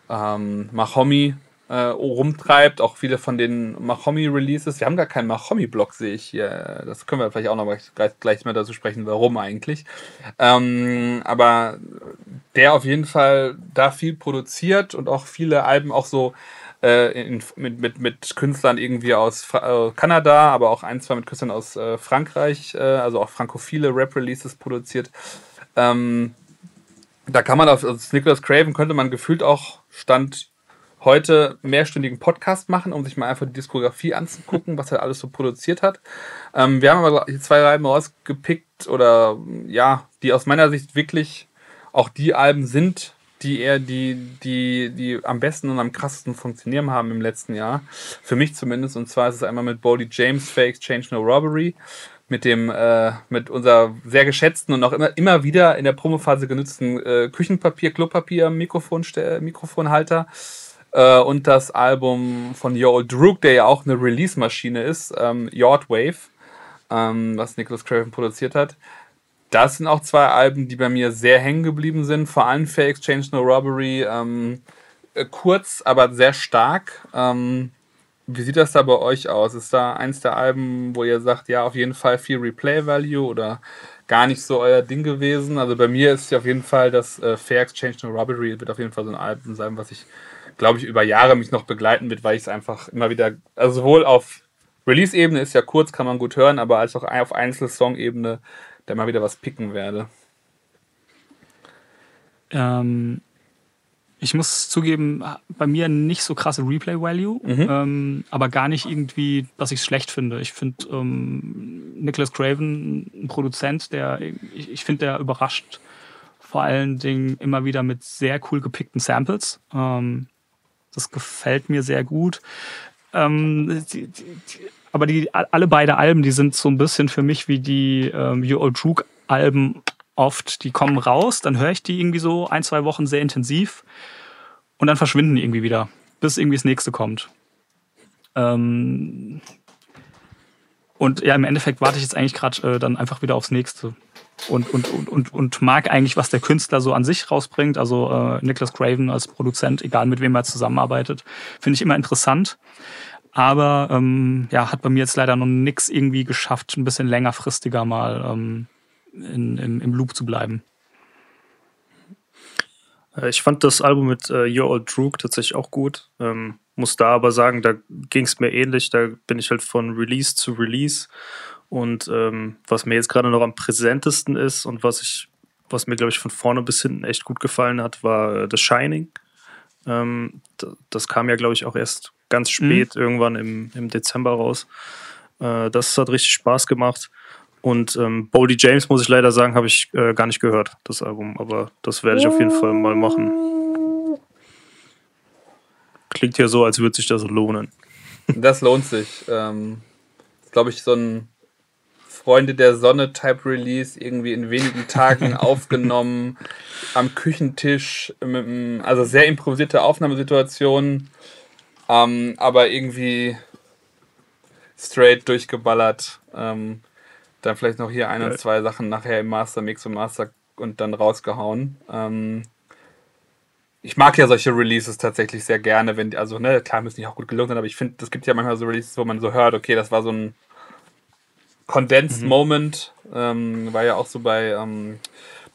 ähm, Mahomi äh, rumtreibt. Auch viele von den Mahomi-Releases. Wir haben gar keinen Mahomi-Blog, sehe ich hier. Das können wir vielleicht auch noch gleich, gleich mal dazu sprechen, warum eigentlich. Ähm, aber der auf jeden Fall da viel produziert und auch viele Alben auch so äh, in, mit, mit, mit Künstlern irgendwie aus Fra äh, Kanada, aber auch ein, zwei mit Künstlern aus äh, Frankreich, also auch frankophile Rap-Releases produziert. Ähm, da kann man auf also Nicholas Craven könnte man gefühlt auch Stand heute mehrstündigen Podcast machen, um sich mal einfach die Diskografie anzugucken, was er alles so produziert hat. Ähm, wir haben aber zwei Alben rausgepickt oder ja, die aus meiner Sicht wirklich auch die Alben sind, die eher die, die, die am besten und am krassesten funktionieren haben im letzten Jahr. Für mich zumindest. Und zwar ist es einmal mit Bodie James, Fake Exchange No Robbery. Mit dem, äh, mit unser sehr geschätzten und auch immer, immer wieder in der Promophase genutzten äh, Küchenpapier, Klopapier, Mikrofon, Mikrofonhalter. Äh, und das Album von Yo Old Drook, der ja auch eine Release-Maschine ist, ähm, Yard Wave, ähm, was Nicholas Craven produziert hat. Das sind auch zwei Alben, die bei mir sehr hängen geblieben sind. Vor allem für Exchange No Robbery. Ähm, äh, kurz, aber sehr stark. Ähm, wie sieht das da bei euch aus? Ist da eins der Alben, wo ihr sagt, ja, auf jeden Fall viel Replay-Value oder gar nicht so euer Ding gewesen? Also bei mir ist auf jeden Fall das äh, Fair Exchange No Robbery wird auf jeden Fall so ein Album sein, was ich, glaube ich, über Jahre mich noch begleiten wird, weil ich es einfach immer wieder, also sowohl auf Release-Ebene ist ja kurz, kann man gut hören, aber als auch auf Einzelsong-Ebene da mal wieder was picken werde. Ähm, ich muss zugeben, bei mir nicht so krasse Replay-Value, mhm. ähm, aber gar nicht irgendwie, dass ich es schlecht finde. Ich finde ähm, Nicholas Craven ein Produzent, der, ich, ich finde, der überrascht vor allen Dingen immer wieder mit sehr cool gepickten Samples. Ähm, das gefällt mir sehr gut. Ähm, die, die, aber die alle beide Alben, die sind so ein bisschen für mich wie die ähm, You Old True Alben oft. Die kommen raus, dann höre ich die irgendwie so ein, zwei Wochen sehr intensiv und dann verschwinden die irgendwie wieder, bis irgendwie das nächste kommt. Ähm und ja, im Endeffekt warte ich jetzt eigentlich gerade äh, dann einfach wieder aufs nächste. Und, und, und, und, und mag eigentlich, was der Künstler so an sich rausbringt. Also äh, Nicholas Craven als Produzent, egal mit wem er zusammenarbeitet, finde ich immer interessant. Aber ähm, ja, hat bei mir jetzt leider noch nichts irgendwie geschafft, ein bisschen längerfristiger mal ähm, in, im, im Loop zu bleiben. Äh, ich fand das Album mit äh, Your Old Droog tatsächlich auch gut. Ähm, muss da aber sagen, da ging es mir ähnlich. Da bin ich halt von Release zu Release. Und ähm, was mir jetzt gerade noch am präsentesten ist und was ich, was mir, glaube ich, von vorne bis hinten echt gut gefallen hat, war äh, The Shining. Ähm, das kam ja, glaube ich, auch erst ganz mhm. spät, mhm. irgendwann im, im Dezember raus. Äh, das hat richtig Spaß gemacht. Und ähm, Boldy James, muss ich leider sagen, habe ich äh, gar nicht gehört, das Album. Aber das werde ich auf jeden Fall mal machen. Klingt ja so, als würde sich das lohnen. Das lohnt sich. Ähm, glaube ich, so ein Freunde der Sonne Type Release irgendwie in wenigen Tagen aufgenommen am Küchentisch. Mit, also sehr improvisierte Aufnahmesituationen. Ähm, aber irgendwie straight durchgeballert. Ähm, dann vielleicht noch hier ein oder zwei Sachen nachher im Master Mix und Master und dann rausgehauen. Ähm, ich mag ja solche Releases tatsächlich sehr gerne, wenn die, also ne, klar müssen die auch gut gelungen sein, aber ich finde, es gibt ja manchmal so Releases, wo man so hört, okay, das war so ein Condensed mhm. Moment, ähm, war ja auch so bei ähm,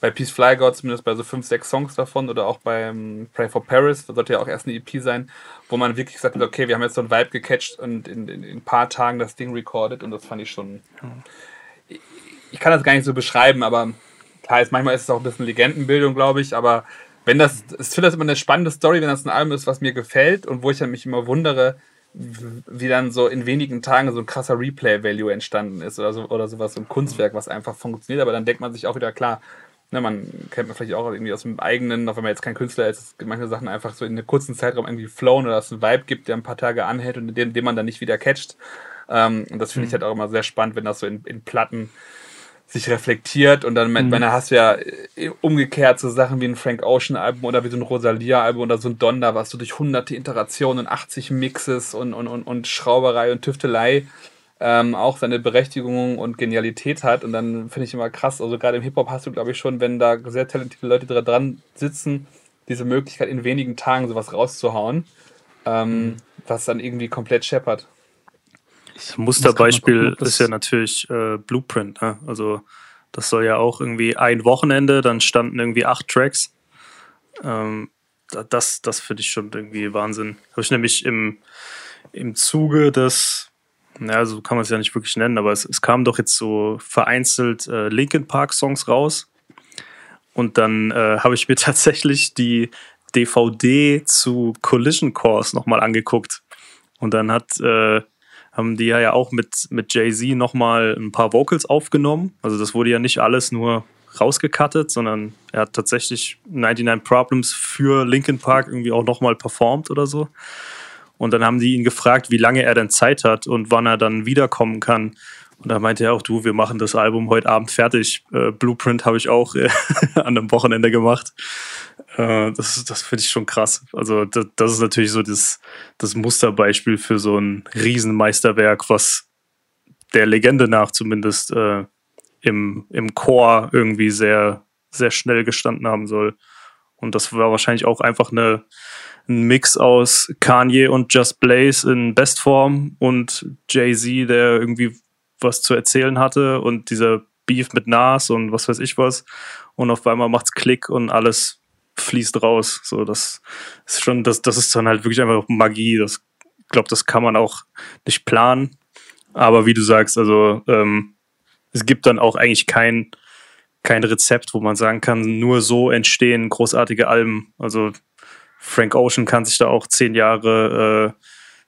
bei Peace Fly God zumindest bei so fünf, sechs Songs davon oder auch beim Pray for Paris, das sollte ja auch erst eine EP sein, wo man wirklich gesagt hat, okay, wir haben jetzt so ein Vibe gecatcht und in, in, in ein paar Tagen das Ding recorded und das fand ich schon. Ich, ich kann das gar nicht so beschreiben, aber klar, ist, manchmal ist es auch ein bisschen Legendenbildung, glaube ich, aber wenn das, ich finde das immer eine spannende Story, wenn das ein Album ist, was mir gefällt und wo ich mich immer wundere, wie dann so in wenigen Tagen so ein krasser Replay-Value entstanden ist oder, so, oder sowas, so ein Kunstwerk, was einfach funktioniert. Aber dann denkt man sich auch wieder, klar, ne, man kennt man vielleicht auch irgendwie aus dem eigenen, auch wenn man jetzt kein Künstler ist, manche Sachen einfach so in einem kurzen Zeitraum irgendwie flown oder es einen Vibe gibt, der ein paar Tage anhält und den, den man dann nicht wieder catcht. Ähm, und das finde mhm. ich halt auch immer sehr spannend, wenn das so in, in Platten sich reflektiert und dann mhm. dann hast du ja äh, umgekehrt so Sachen wie ein Frank Ocean Album oder wie so ein Rosalia Album oder so ein Donda, was du durch hunderte Iterationen und 80 Mixes und, und, und, und Schrauberei und Tüftelei ähm, auch seine Berechtigung und Genialität hat und dann finde ich immer krass, also gerade im Hip-Hop hast du glaube ich schon, wenn da sehr talentierte Leute dran sitzen, diese Möglichkeit in wenigen Tagen sowas rauszuhauen, ähm, mhm. was dann irgendwie komplett scheppert. Das Musterbeispiel ist ja natürlich äh, Blueprint. Ne? Also das soll ja auch irgendwie ein Wochenende, dann standen irgendwie acht Tracks. Ähm, das das finde ich schon irgendwie Wahnsinn. Habe ich nämlich im, im Zuge des, naja, so kann man es ja nicht wirklich nennen, aber es, es kamen doch jetzt so vereinzelt äh, Linkin Park Songs raus. Und dann äh, habe ich mir tatsächlich die DVD zu Collision Course nochmal angeguckt. Und dann hat äh, haben die ja auch mit, mit Jay-Z nochmal ein paar Vocals aufgenommen. Also das wurde ja nicht alles nur rausgekattet, sondern er hat tatsächlich 99 Problems für Linkin Park irgendwie auch nochmal performt oder so. Und dann haben die ihn gefragt, wie lange er denn Zeit hat und wann er dann wiederkommen kann. Und da meinte er auch, du, wir machen das Album heute Abend fertig. Äh, Blueprint habe ich auch äh, an einem Wochenende gemacht. Äh, das das finde ich schon krass. Also das, das ist natürlich so das, das Musterbeispiel für so ein Riesenmeisterwerk, was der Legende nach zumindest äh, im, im Chor irgendwie sehr, sehr schnell gestanden haben soll. Und das war wahrscheinlich auch einfach eine, ein Mix aus Kanye und Just Blaze in Bestform und Jay-Z, der irgendwie was zu erzählen hatte und dieser Beef mit Nas und was weiß ich was. Und auf einmal macht's Klick und alles fließt raus. So, das ist schon, das, das ist dann halt wirklich einfach Magie. Das glaube, das kann man auch nicht planen. Aber wie du sagst, also ähm, es gibt dann auch eigentlich kein, kein Rezept, wo man sagen kann, nur so entstehen großartige Alben. Also Frank Ocean kann sich da auch zehn Jahre, äh,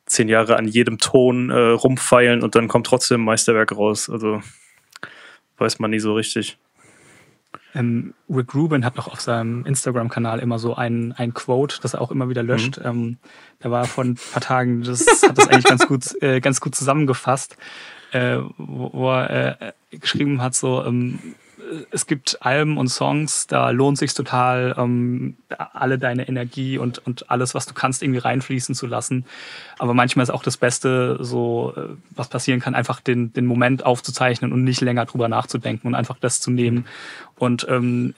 zehn Jahre an jedem Ton äh, rumfeilen und dann kommt trotzdem ein Meisterwerk raus. Also weiß man nie so richtig. Ähm, Rick Rubin hat noch auf seinem Instagram-Kanal immer so ein, ein Quote, das er auch immer wieder löscht. Mhm. Ähm, da war vor ein paar Tagen, das hat das eigentlich ganz gut, äh, ganz gut zusammengefasst, äh, wo, wo er äh, geschrieben hat, so, ähm, es gibt Alben und Songs, da lohnt sich total, ähm, alle deine Energie und, und alles, was du kannst, irgendwie reinfließen zu lassen. Aber manchmal ist auch das Beste, so äh, was passieren kann, einfach den, den Moment aufzuzeichnen und nicht länger drüber nachzudenken und einfach das zu nehmen. Und ähm,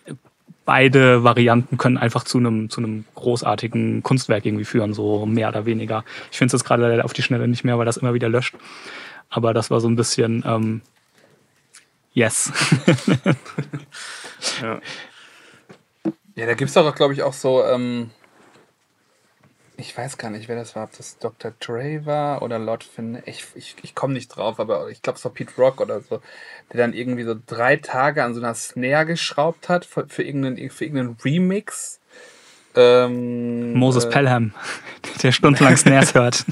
beide Varianten können einfach zu einem zu großartigen Kunstwerk irgendwie führen, so mehr oder weniger. Ich finde es jetzt gerade auf die Schnelle nicht mehr, weil das immer wieder löscht. Aber das war so ein bisschen ähm, Yes. ja. ja, da gibt es doch, glaube ich, auch so, ähm, ich weiß gar nicht, wer das war, ob das Dr. Dre war oder Lord Finn. Ich, ich, ich komme nicht drauf, aber ich glaube, es war Pete Rock oder so, der dann irgendwie so drei Tage an so einer Snare geschraubt hat für, für, irgendeinen, für irgendeinen Remix. Ähm, Moses äh, Pelham, der stundenlang Snares hört.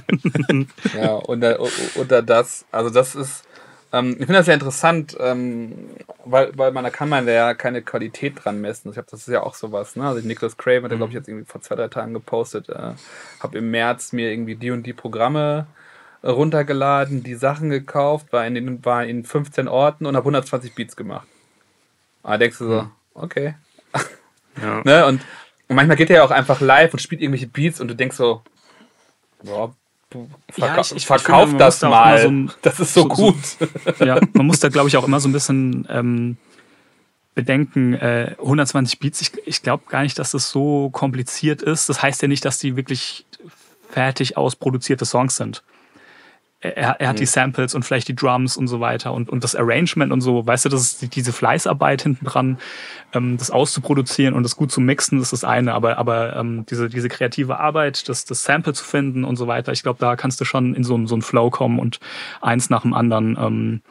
ja, und, und das, also das ist, ähm, ich finde das sehr interessant, ähm, weil, weil man da kann man ja keine Qualität dran messen. Ich glaube, das ist ja auch sowas. Ne? Also Nicholas Craven hat, mhm. glaube ich, jetzt irgendwie vor zwei, drei Tagen gepostet. Äh, habe im März mir irgendwie die und die Programme runtergeladen, die Sachen gekauft, war in, den, war in 15 Orten und habe 120 Beats gemacht. Da denkst du so, mhm. okay. Ja. ne? und, und manchmal geht er ja auch einfach live und spielt irgendwelche Beats und du denkst so, boah, Verka ja, ich, ich, verkauf finde, das mal. So ein, das ist so, so gut. So, ja, man muss da, glaube ich, auch immer so ein bisschen ähm, bedenken, äh, 120 Beats, ich, ich glaube gar nicht, dass das so kompliziert ist. Das heißt ja nicht, dass die wirklich fertig ausproduzierte Songs sind er, er hat mhm. die Samples und vielleicht die Drums und so weiter und, und das Arrangement und so, weißt du, das ist diese Fleißarbeit hinten dran, ähm, das auszuproduzieren und das gut zu mixen, das ist das eine, aber, aber ähm, diese, diese kreative Arbeit, das, das Sample zu finden und so weiter, ich glaube, da kannst du schon in so, so einen Flow kommen und eins nach dem anderen ähm,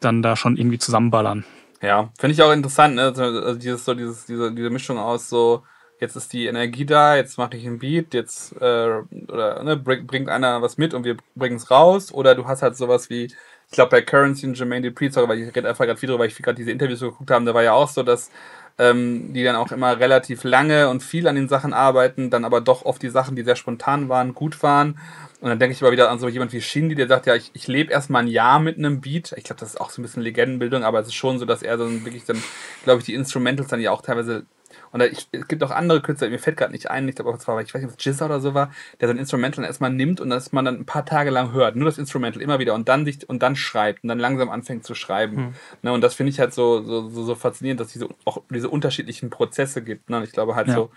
dann da schon irgendwie zusammenballern. Ja, finde ich auch interessant, ne? Also, also dieses, so dieses, diese, diese Mischung aus so jetzt ist die Energie da, jetzt mache ich ein Beat, jetzt äh, oder ne, bringt einer was mit und wir bringen es raus. Oder du hast halt sowas wie, ich glaube bei Currency und Jermaine Dupri, sorry, weil ich rede einfach gerade wieder, weil ich gerade diese Interviews geguckt habe, da war ja auch so, dass ähm, die dann auch immer relativ lange und viel an den Sachen arbeiten, dann aber doch oft die Sachen, die sehr spontan waren, gut waren. Und dann denke ich mal wieder an so jemand wie Shindy, der sagt, ja, ich, ich lebe erstmal ein Jahr mit einem Beat. Ich glaube, das ist auch so ein bisschen Legendenbildung, aber es ist schon so, dass er dann wirklich dann, glaube ich, die Instrumentals dann ja auch teilweise und ich, es gibt auch andere Künstler, mir fällt gerade nicht ein, ich glaube, es war, ich weiß nicht, ob es Jizza oder so war, der so ein Instrumental erstmal nimmt und das man dann ein paar Tage lang hört, nur das Instrumental immer wieder und dann sich und dann schreibt und dann langsam anfängt zu schreiben. Hm. Ne, und das finde ich halt so, so, so, so faszinierend, dass es diese, auch diese unterschiedlichen Prozesse gibt. Ne? Und ich glaube halt ja. so,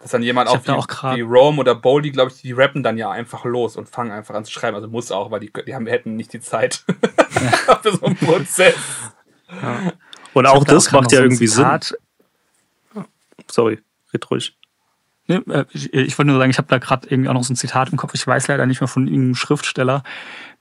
dass dann jemand auch, wie, auch wie Rome oder Boldy, glaube ich, die rappen dann ja einfach los und fangen einfach an zu schreiben. Also muss auch, weil die, die haben, hätten nicht die Zeit für so einen Prozess. Ja. Und auch das macht ja irgendwie Zitat, Sinn sorry, red ruhig. Nee, äh, ich, wollte nur sagen, ich habe da gerade irgendwie auch noch so ein Zitat im Kopf. Ich weiß leider nicht mehr von irgendeinem Schriftsteller,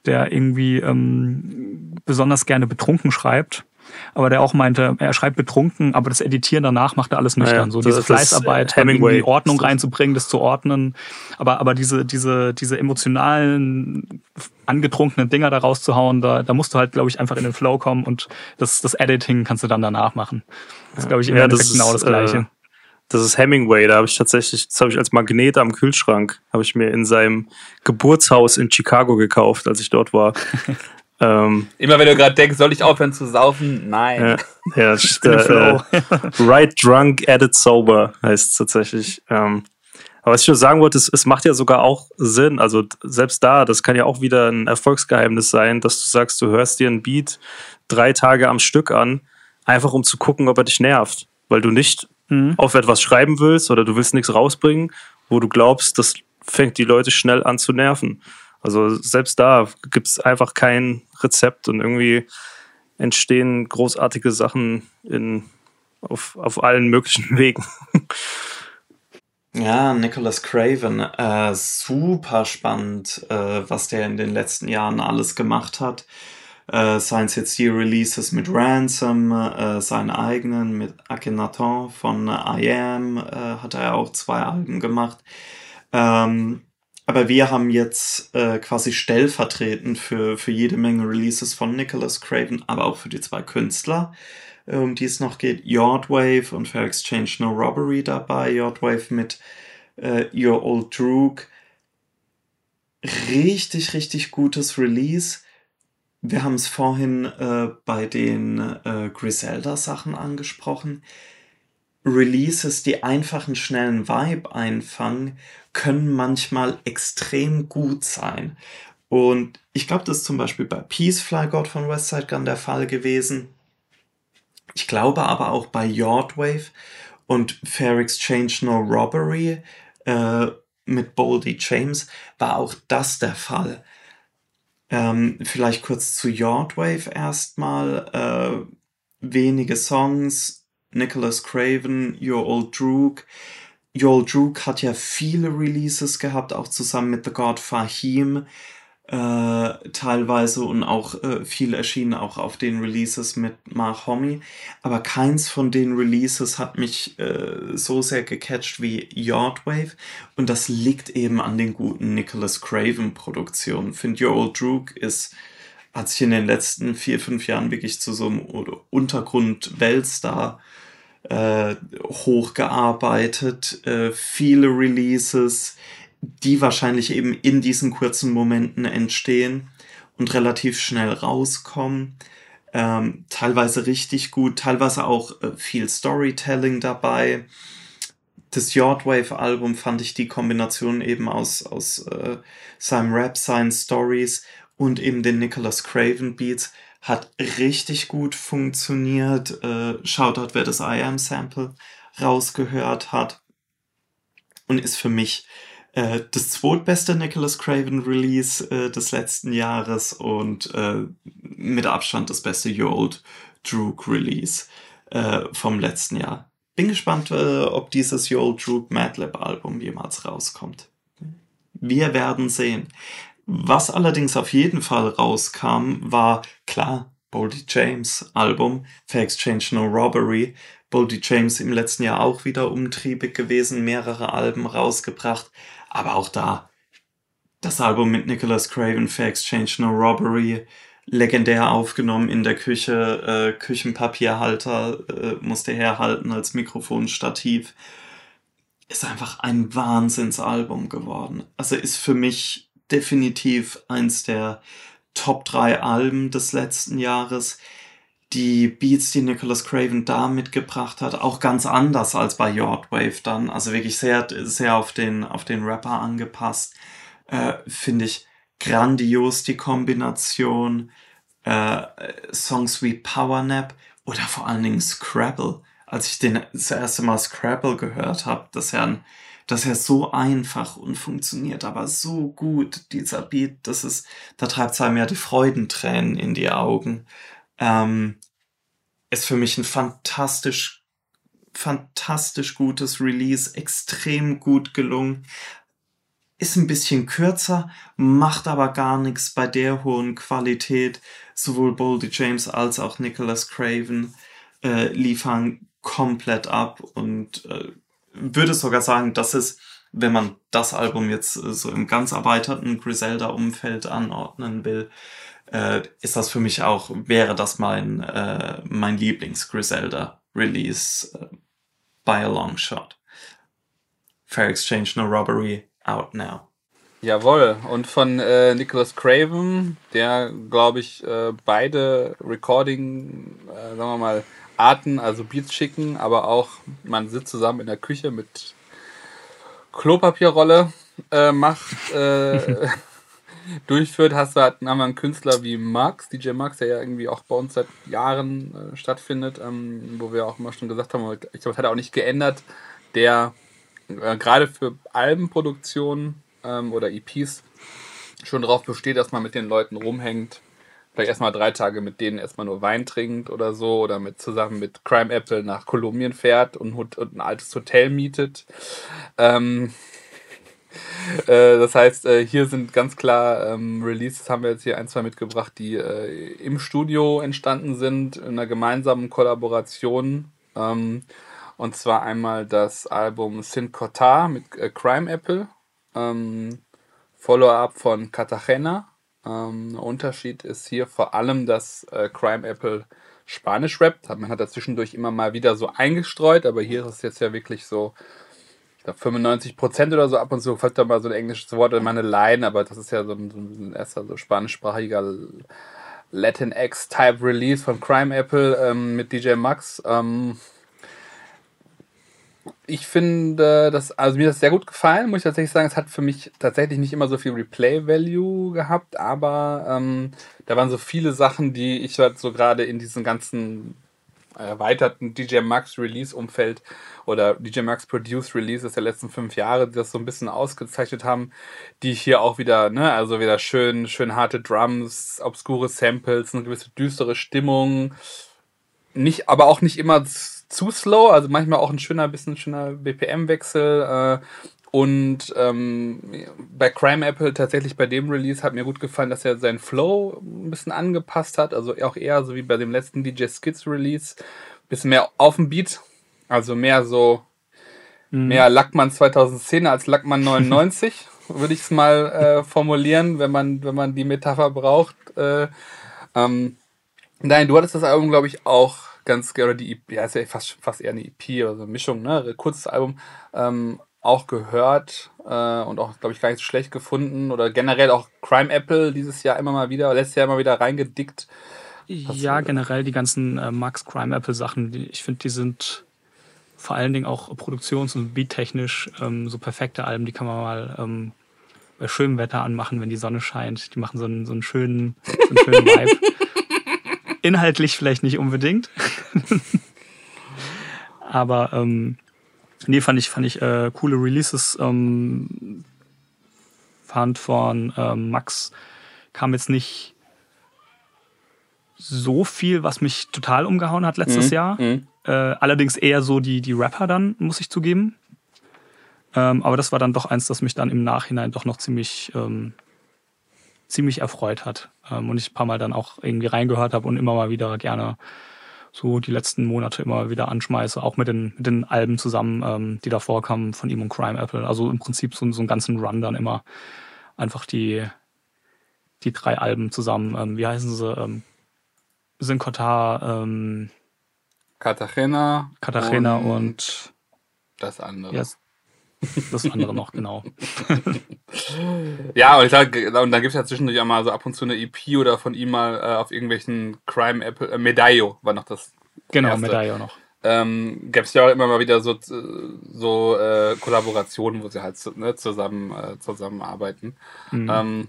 der irgendwie ähm, besonders gerne betrunken schreibt. Aber der auch meinte, er schreibt betrunken, aber das Editieren danach macht er alles nüchtern. Naja, so diese Fleißarbeit, Hemingway. die Ordnung reinzubringen, das zu ordnen. Aber, aber diese, diese, diese emotionalen, angetrunkenen Dinger da rauszuhauen, da, da musst du halt, glaube ich, einfach in den Flow kommen und das, das Editing kannst du dann danach machen. Das ist, glaube ich, im ja, Endeffekt genau das Gleiche. Äh das ist Hemingway, da habe ich tatsächlich, das habe ich als Magnet am Kühlschrank, habe ich mir in seinem Geburtshaus in Chicago gekauft, als ich dort war. ähm, Immer wenn du gerade denkst, soll ich aufhören zu saufen? Nein. Ja, ja äh, Right Drunk, Added Sober heißt es tatsächlich. Ähm, aber was ich nur sagen wollte, es, es macht ja sogar auch Sinn. Also selbst da, das kann ja auch wieder ein Erfolgsgeheimnis sein, dass du sagst, du hörst dir ein Beat drei Tage am Stück an, einfach um zu gucken, ob er dich nervt. Weil du nicht mhm. auf etwas schreiben willst oder du willst nichts rausbringen, wo du glaubst, das fängt die Leute schnell an zu nerven. Also selbst da gibt es einfach kein Rezept und irgendwie entstehen großartige Sachen in, auf, auf allen möglichen Wegen. Ja, Nicholas Craven, äh, super spannend, äh, was der in den letzten Jahren alles gemacht hat äh, seien es jetzt die Releases mit Ransom, äh, seinen eigenen mit Akhenaton von I Am, äh, hat er auch zwei Alben gemacht. Ähm, aber wir haben jetzt äh, quasi stellvertretend für, für jede Menge Releases von Nicholas Craven, aber auch für die zwei Künstler, äh, um die es noch geht, Yardwave und für Exchange No Robbery dabei. Yardwave mit äh, Your Old Droog. Richtig, richtig gutes Release. Wir haben es vorhin äh, bei den äh, Griselda-Sachen angesprochen. Releases, die einfach einen schnellen Vibe einfangen, können manchmal extrem gut sein. Und ich glaube, das ist zum Beispiel bei Peace Fly God von Westside Gun der Fall gewesen. Ich glaube aber auch bei Yardwave und Fair Exchange No Robbery äh, mit Boldy James war auch das der Fall. Ähm, vielleicht kurz zu Yardwave erstmal. Äh, wenige Songs. Nicholas Craven, Your Old Droog. Your Old Droog hat ja viele Releases gehabt, auch zusammen mit The God Fahim äh, teilweise und auch äh, viel erschienen auch auf den Releases mit Mark Homme. Aber keins von den Releases hat mich äh, so sehr gecatcht wie Yardwave und das liegt eben an den guten Nicholas Craven Produktionen. Finde Your Old Droog ist hat sich in den letzten vier, fünf Jahren wirklich zu so einem Untergrund-Weltstar äh, hochgearbeitet. Äh, viele Releases, die wahrscheinlich eben in diesen kurzen Momenten entstehen und relativ schnell rauskommen. Ähm, teilweise richtig gut, teilweise auch äh, viel Storytelling dabei. Das Yardwave-Album fand ich die Kombination eben aus, aus äh, seinem Rap, seinen Stories und eben den Nicholas Craven Beats hat richtig gut funktioniert. Äh, Shoutout, wer das I Am Sample rausgehört hat. Und ist für mich äh, das zweitbeste Nicholas Craven Release äh, des letzten Jahres und äh, mit Abstand das beste Your Old Droog Release äh, vom letzten Jahr. Bin gespannt, äh, ob dieses Your Old Droog Madlib Album jemals rauskommt. Wir werden sehen. Was allerdings auf jeden Fall rauskam, war klar Boldy James Album For Exchange No Robbery. Boldy James im letzten Jahr auch wieder umtriebig gewesen, mehrere Alben rausgebracht. Aber auch da, das Album mit Nicholas Craven für Exchange No Robbery, legendär aufgenommen in der Küche. Äh, Küchenpapierhalter äh, musste herhalten als Mikrofonstativ. Ist einfach ein Wahnsinnsalbum geworden. Also ist für mich definitiv eins der Top 3 Alben des letzten Jahres. Die Beats, die Nicholas Craven da mitgebracht hat, auch ganz anders als bei Yardwave dann. Also wirklich sehr, sehr auf den, auf den Rapper angepasst. Äh, Finde ich grandios die Kombination. Äh, Songs wie Power Nap oder vor allen Dingen Scrabble. Als ich den das erste Mal Scrabble gehört habe, dass er ein dass er so einfach und funktioniert, aber so gut, dieser Beat, das ist, da treibt es einem ja die Freudentränen in die Augen. Ähm, ist für mich ein fantastisch, fantastisch gutes Release, extrem gut gelungen. Ist ein bisschen kürzer, macht aber gar nichts bei der hohen Qualität. Sowohl Boldy James als auch Nicholas Craven äh, liefern komplett ab und äh, würde sogar sagen, dass es, wenn man das Album jetzt äh, so im ganz erweiterten Griselda-Umfeld anordnen will, äh, ist das für mich auch, wäre das mein, äh, mein Lieblings-Griselda-Release äh, by a long shot. Fair Exchange, No Robbery, out now. Jawohl, und von äh, Nicholas Craven, der, glaube ich, äh, beide Recording, äh, sagen wir mal, Arten, also Beats schicken, aber auch man sitzt zusammen in der Küche mit Klopapierrolle äh, macht, äh, durchführt, hast du halt, einen Künstler wie Max, DJ Max, der ja irgendwie auch bei uns seit Jahren äh, stattfindet, ähm, wo wir auch immer schon gesagt haben, ich glaube, das hat er auch nicht geändert, der äh, gerade für Albenproduktionen ähm, oder EPs schon darauf besteht, dass man mit den Leuten rumhängt, vielleicht erstmal drei Tage mit denen erstmal nur Wein trinkt oder so oder mit zusammen mit Crime Apple nach Kolumbien fährt und, und ein altes Hotel mietet. Ähm, äh, das heißt, äh, hier sind ganz klar ähm, Releases, haben wir jetzt hier ein, zwei mitgebracht, die äh, im Studio entstanden sind, in einer gemeinsamen Kollaboration. Ähm, und zwar einmal das Album Sin Cotar mit äh, Crime Apple, ähm, Follow-up von Cartagena ähm, Unterschied ist hier vor allem, dass äh, Crime Apple Spanisch rappt. Man hat da zwischendurch immer mal wieder so eingestreut, aber hier ist es jetzt ja wirklich so, ich glaube 95 Prozent oder so ab und zu fällt da mal so ein englisches Wort in meine Line, aber das ist ja so ein, so ein erster so spanischsprachiger Latinx-Type Release von Crime Apple ähm, mit DJ Max. Ähm, ich finde, das, also mir das sehr gut gefallen, muss ich tatsächlich sagen. Es hat für mich tatsächlich nicht immer so viel Replay-Value gehabt, aber ähm, da waren so viele Sachen, die ich halt so gerade in diesem ganzen erweiterten DJ Max Release-Umfeld oder DJ Max Produce Releases der letzten fünf Jahre, die das so ein bisschen ausgezeichnet haben, die hier auch wieder, ne, also wieder schön, schön harte Drums, obskure Samples, eine gewisse düstere Stimmung, nicht, aber auch nicht immer zu slow, also manchmal auch ein schöner, bisschen schöner BPM-Wechsel. Äh, und ähm, bei Crime Apple tatsächlich bei dem Release hat mir gut gefallen, dass er seinen Flow ein bisschen angepasst hat. Also auch eher so wie bei dem letzten DJ Skids Release. Bisschen mehr auf dem Beat. Also mehr so, mhm. mehr Lackmann 2010 als Lackmann 99, würde ich es mal äh, formulieren, wenn man, wenn man die Metapher braucht. Äh, ähm, nein, du hattest das Album, glaube ich, auch ganz gerne die EP, ja, ist ja fast, fast eher eine EP oder so eine Mischung, ne? Kurzes Album, ähm, auch gehört äh, und auch, glaube ich, gar nicht so schlecht gefunden. Oder generell auch Crime Apple dieses Jahr immer mal wieder, letztes Jahr immer wieder reingedickt. ja, generell die ganzen äh, Max Crime Apple Sachen, die, ich finde, die sind vor allen Dingen auch produktions- und beattechnisch ähm, so perfekte Alben, die kann man mal ähm, bei schönem Wetter anmachen, wenn die Sonne scheint. Die machen so einen, so einen schönen, so einen schönen Vibe. Inhaltlich vielleicht nicht unbedingt. Aber ähm, nee, fand ich, fand ich äh, coole Releases. Ähm, fand von ähm, Max kam jetzt nicht so viel, was mich total umgehauen hat letztes mhm. Jahr. Mhm. Äh, allerdings eher so die, die Rapper dann, muss ich zugeben. Ähm, aber das war dann doch eins, das mich dann im Nachhinein doch noch ziemlich ähm, ziemlich erfreut hat. Ähm, und ich ein paar Mal dann auch irgendwie reingehört habe und immer mal wieder gerne so die letzten Monate immer wieder anschmeiße, auch mit den, mit den Alben zusammen, ähm, die davor kamen von ihm und Crime Apple. Also im Prinzip so, so einen ganzen Run dann immer einfach die, die drei Alben zusammen. Ähm, wie heißen sie? Ähm, Synkota, ähm, Cartagena. Cartagena und, und das andere. Ja, das andere noch, genau. ja, und ich sage, und dann gibt es ja zwischendurch auch mal so ab und zu eine EP oder von ihm mal äh, auf irgendwelchen Crime Apple, äh, Medaillo war noch das. Genau, erste. Medaillo noch. Ähm, gäbe es ja auch immer mal wieder so, so äh, Kollaborationen, wo sie halt ne, zusammen äh, zusammenarbeiten. Mhm. Ähm,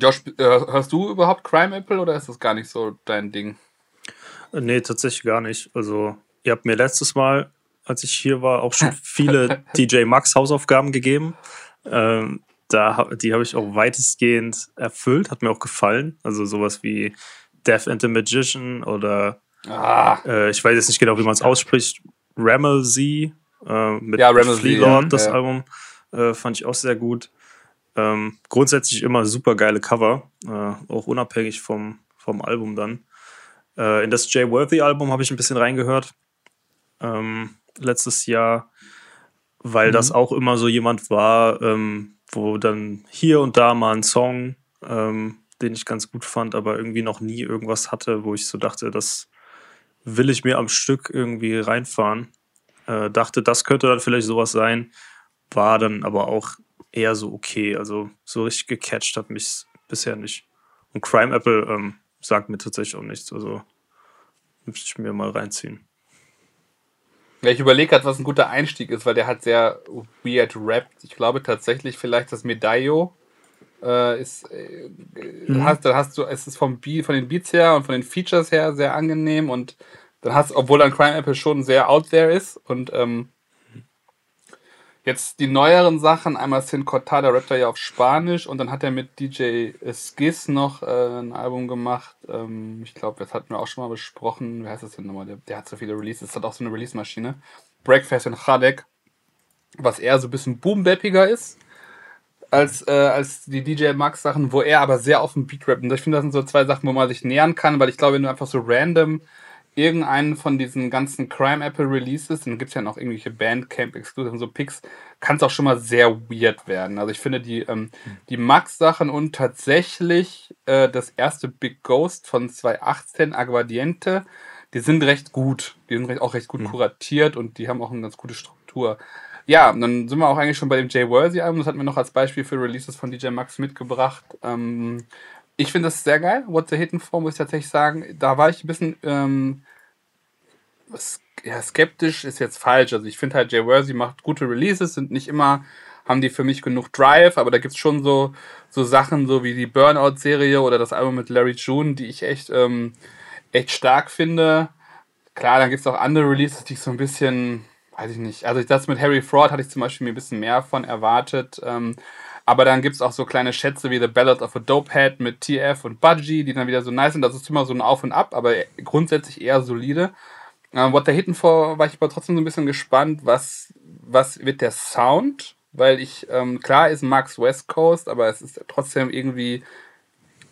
Josh, äh, hörst du überhaupt Crime Apple oder ist das gar nicht so dein Ding? Nee, tatsächlich gar nicht. Also, ihr habt mir letztes Mal, als ich hier war, auch schon viele DJ Max Hausaufgaben gegeben. Ähm, da, die habe ich auch weitestgehend erfüllt, hat mir auch gefallen. Also sowas wie Death and the Magician oder ah. äh, ich weiß jetzt nicht genau, wie man es ausspricht, Ramelsey äh, mit ja, Flea Lord, das ja. Album, äh, fand ich auch sehr gut. Ähm, grundsätzlich immer super geile Cover, äh, auch unabhängig vom, vom Album dann. Äh, in das Jay Worthy Album habe ich ein bisschen reingehört. Ähm, letztes Jahr, weil mhm. das auch immer so jemand war, ähm, wo dann hier und da mal ein Song, ähm, den ich ganz gut fand, aber irgendwie noch nie irgendwas hatte, wo ich so dachte, das will ich mir am Stück irgendwie reinfahren. Äh, dachte, das könnte dann vielleicht sowas sein, war dann aber auch eher so okay. Also so richtig gecatcht hat mich bisher nicht. Und Crime Apple ähm, sagt mir tatsächlich auch nichts. Also müsste ich mir mal reinziehen. Ja, ich überlege gerade, was ein guter Einstieg ist, weil der hat sehr weird rappt. Ich glaube tatsächlich vielleicht das Medaillo äh, ist, äh, mhm. hast, dann hast du, es ist vom Beat, von den Beats her und von den Features her sehr angenehm und dann hast, obwohl dann Crime Apple schon sehr out there ist und ähm, Jetzt die neueren Sachen, einmal Sin Cortada rappt er ja auf Spanisch und dann hat er mit DJ Skiz noch äh, ein Album gemacht. Ähm, ich glaube, das hatten wir auch schon mal besprochen. Wie heißt das denn nochmal? Der, der hat so viele Releases, hat auch so eine Release-Maschine. Breakfast in Chadek, was eher so ein bisschen boombappiger ist als, äh, als die DJ Max Sachen, wo er aber sehr auf dem Beat rappt. Und ich finde, das sind so zwei Sachen, wo man sich nähern kann, weil ich glaube, wenn du einfach so random irgendeinen von diesen ganzen Crime Apple Releases, dann gibt es ja noch irgendwelche Bandcamp Exclusive und so Picks, kann es auch schon mal sehr weird werden. Also ich finde die, ähm, die Max-Sachen und tatsächlich äh, das erste Big Ghost von 2018, Aguardiente, die sind recht gut. Die sind recht, auch recht gut mhm. kuratiert und die haben auch eine ganz gute Struktur. Ja, dann sind wir auch eigentlich schon bei dem Jay Worthy Album. Das hatten wir noch als Beispiel für Releases von DJ Max mitgebracht. Ähm, ich finde das sehr geil. What the Hidden For, muss ich tatsächlich sagen. Da war ich ein bisschen ähm, ja, skeptisch, ist jetzt falsch. Also ich finde halt, Jay Worthy macht gute Releases, sind nicht immer, haben die für mich genug Drive, aber da gibt es schon so, so Sachen, so wie die Burnout-Serie oder das Album mit Larry June, die ich echt, ähm, echt stark finde. Klar, dann gibt es auch andere Releases, die ich so ein bisschen, weiß ich nicht. Also das mit Harry Fraud hatte ich zum Beispiel mir ein bisschen mehr von erwartet. Ähm, aber dann gibt es auch so kleine Schätze wie The Ballad of a Dopehead mit TF und Budgie, die dann wieder so nice sind. Das ist immer so ein Auf und Ab, aber grundsätzlich eher solide. Uh, What They're Hidden For war ich aber trotzdem so ein bisschen gespannt, was, was wird der Sound? Weil ich, ähm, klar ist Max West Coast, aber es ist trotzdem irgendwie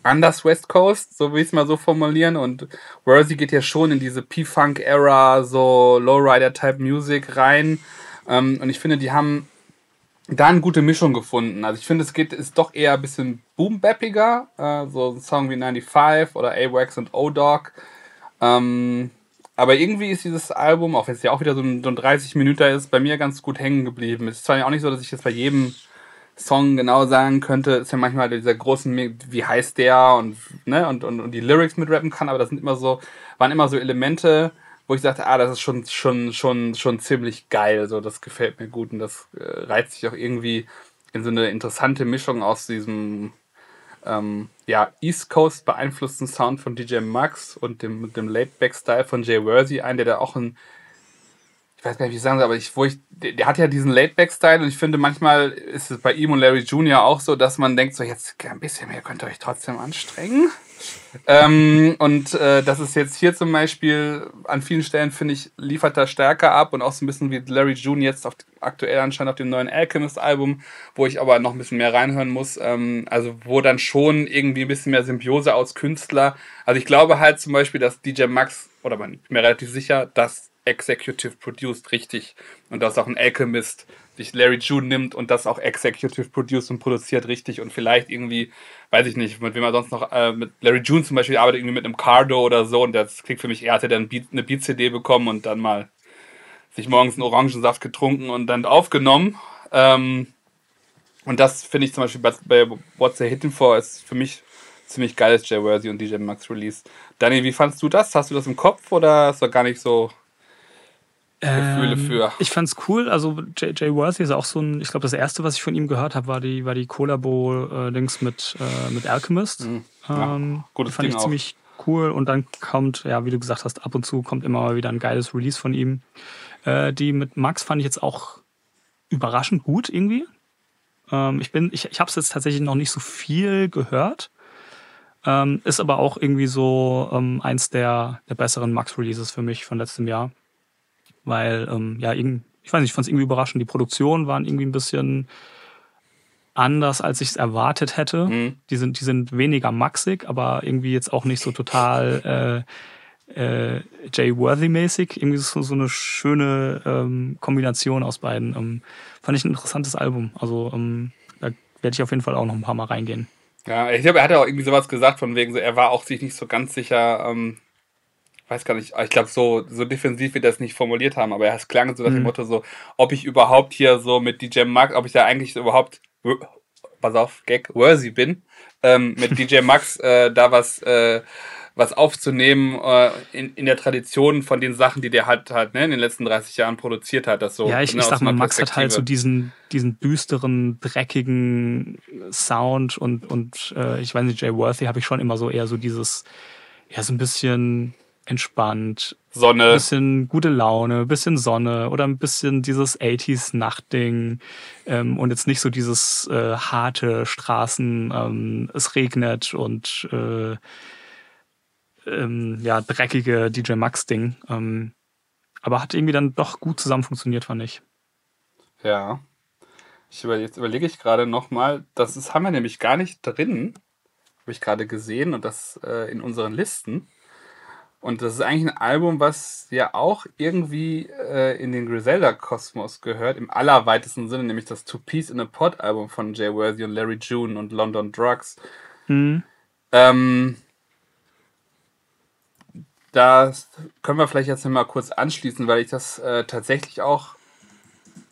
anders West Coast, so will ich es mal so formulieren. Und Worthy geht ja schon in diese P-Funk-Era, so Lowrider-Type Music rein. Ähm, und ich finde, die haben da eine gute Mischung gefunden. Also ich finde, es geht, ist doch eher ein bisschen boom-bappiger. Äh, so ein Song wie 95 oder A-Wax und O-Dog. Ähm, aber irgendwie ist dieses Album, auch wenn es ja auch wieder so ein, so ein 30 Minuten ist, bei mir ganz gut hängen geblieben. Es ist zwar auch nicht so, dass ich jetzt bei jedem Song genau sagen könnte, ist ja manchmal dieser großen, wie heißt der und, ne, und, und, und die Lyrics mitrappen kann, aber das sind immer so, waren immer so Elemente, wo ich sagte, ah, das ist schon, schon, schon, schon ziemlich geil, so, das gefällt mir gut und das äh, reizt sich auch irgendwie in so eine interessante Mischung aus diesem, ähm, ja, East Coast beeinflussten Sound von DJ Max und dem, dem Laidback-Style von Jay Worthy ein, der da auch ein, ich weiß gar nicht, wie ich sagen soll, aber ich, wo ich, der, der hat ja diesen Laidback-Style und ich finde, manchmal ist es bei ihm und Larry Jr. auch so, dass man denkt, so jetzt ein bisschen mehr könnt ihr euch trotzdem anstrengen ähm, und äh, das ist jetzt hier zum Beispiel an vielen Stellen, finde ich, liefert er stärker ab und auch so ein bisschen wie Larry June jetzt auf, aktuell anscheinend auf dem neuen Alchemist-Album, wo ich aber noch ein bisschen mehr reinhören muss. Ähm, also, wo dann schon irgendwie ein bisschen mehr Symbiose aus Künstler. Also, ich glaube halt zum Beispiel, dass DJ Max, oder man, ich bin mir relativ sicher, dass Executive Produced richtig und dass auch ein Alchemist sich Larry June nimmt und das auch executive produced und produziert richtig und vielleicht irgendwie, weiß ich nicht, mit wem er sonst noch, äh, mit Larry June zum Beispiel arbeitet irgendwie mit einem Cardo oder so und das klingt für mich, er dann eine Beat-CD bekommen und dann mal sich morgens einen Orangensaft getrunken und dann aufgenommen. Ähm, und das finde ich zum Beispiel bei, bei What's They Hitting For ist für mich ziemlich geiles Jay Worthy und DJ Max Release. Daniel, wie fandest du das? Hast du das im Kopf oder hast du gar nicht so Gefühle Ähm, für? Ich fand's cool. Also Jay, Worthy ist auch so ein, ich glaube, das erste, was ich von ihm gehört habe, war die, war die Collabo-Dings mit, äh, mit Alchemist. Mhm. Ja, Ähm, gutes die fand Ding ich auch. ziemlich cool. Und dann kommt, ja, wie du gesagt hast, ab und zu kommt immer mal wieder ein geiles Release von ihm. Äh, die mit Max fand ich jetzt auch überraschend gut irgendwie. Ähm, ich bin, ich, ich habe es jetzt tatsächlich noch nicht so viel gehört. Ähm, ist aber auch irgendwie so ähm, eins der, der besseren Max-Releases für mich von letztem Jahr. Weil, ähm, ja, irgend, ich weiß nicht, ich fand es irgendwie überraschend. Die Produktionen waren irgendwie ein bisschen anders, als ich es erwartet hätte. Mhm. Die, sind, die sind weniger maxig, aber irgendwie jetzt auch nicht so total äh, äh, Jay Worthy-mäßig. Irgendwie so, so eine schöne ähm, Kombination aus beiden. Ähm, fand ich ein interessantes Album. Also ähm, da werde ich auf jeden Fall auch noch ein paar Mal reingehen. Ja, ich glaube, er hat ja auch irgendwie sowas gesagt, von wegen so, er war auch sich nicht so ganz sicher, ähm, weiß gar nicht, ich glaube, so, so defensiv wird er es nicht formuliert haben, aber es klang so nach dem Mhm. Motto so, ob ich überhaupt hier so mit DJ Max, ob ich da eigentlich überhaupt, pass auf, Gag, worthy bin, ähm, mit DJ Max äh, da was, äh, was aufzunehmen äh, in, in der Tradition von den Sachen, die der halt, halt ne, in den letzten 30 Jahren produziert hat. Das so, ja, ich, ne, ich sag mal, Max hat halt so diesen, diesen düsteren, dreckigen Sound und, und äh, ich weiß nicht, Jay Worthy habe ich schon immer so eher so dieses, ja, so ein bisschen entspannt, Sonne. bisschen gute Laune, bisschen Sonne oder ein bisschen dieses 80s Nachtding ähm, und jetzt nicht so dieses äh, harte Straßen, ähm, es regnet und äh, ähm, ja, dreckige DJ Max Ding. Ähm, aber hat irgendwie dann doch gut zusammen funktioniert, fand ich. Ja. Ich über, jetzt überlege ich gerade nochmal, das ist, haben wir nämlich gar nicht drin, habe ich gerade gesehen und das äh, in unseren Listen. Und das ist eigentlich ein Album, was ja auch irgendwie äh, in den Griselda-Kosmos gehört, im allerweitesten Sinne, nämlich das Two Piece in a Pod-Album von Jay Worthy und Larry June und London Drugs. Mhm. Ähm, das können wir vielleicht jetzt mal kurz anschließen, weil ich das äh, tatsächlich auch,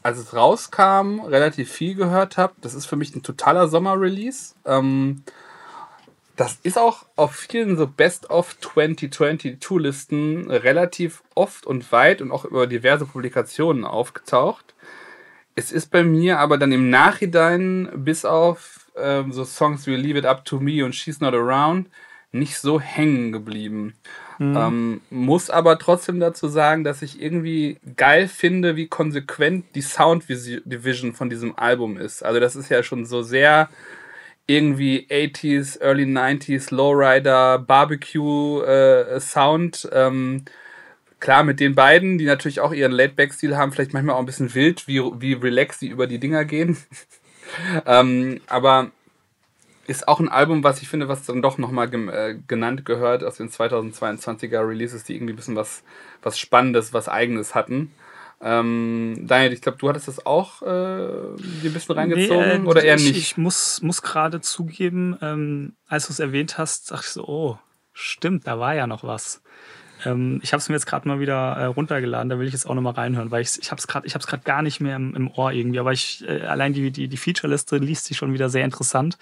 als es rauskam, relativ viel gehört habe. Das ist für mich ein totaler Sommer-Release. Ähm, das ist auch auf vielen so Best of 2022 Listen relativ oft und weit und auch über diverse Publikationen aufgetaucht. Es ist bei mir aber dann im Nachhinein bis auf ähm, so Songs wie Leave It Up to Me und She's Not Around nicht so hängen geblieben. Ähm, muss aber trotzdem dazu sagen, dass ich irgendwie geil finde, wie konsequent die Sound Division von diesem Album ist. Also das ist ja schon so sehr irgendwie 80s, Early 90s, Lowrider, Barbecue äh, Sound. Ähm, klar, mit den beiden, die natürlich auch ihren Laidback-Stil haben, vielleicht manchmal auch ein bisschen wild, wie, wie relaxed sie über die Dinger gehen. ähm, aber ist auch ein Album, was ich finde, was dann doch nochmal äh, genannt gehört aus den 2022er Releases, die irgendwie ein bisschen was, was Spannendes, was Eigenes hatten. Ähm, Daniel, ich glaube, du hattest das auch äh, dir ein bisschen reingezogen Nee, äh, oder eher ich, nicht? Ich muss, muss gerade zugeben, ähm, als du es erwähnt hast, dachte ich so, oh, stimmt, da war ja noch was. Ähm, ich habe es mir jetzt gerade mal wieder äh, runtergeladen, da will ich jetzt auch noch mal reinhören, weil ich, ich habe es gerade gar nicht mehr im, im Ohr irgendwie, aber ich, äh, allein die, die, die Feature-Liste liest sich schon wieder sehr interessant.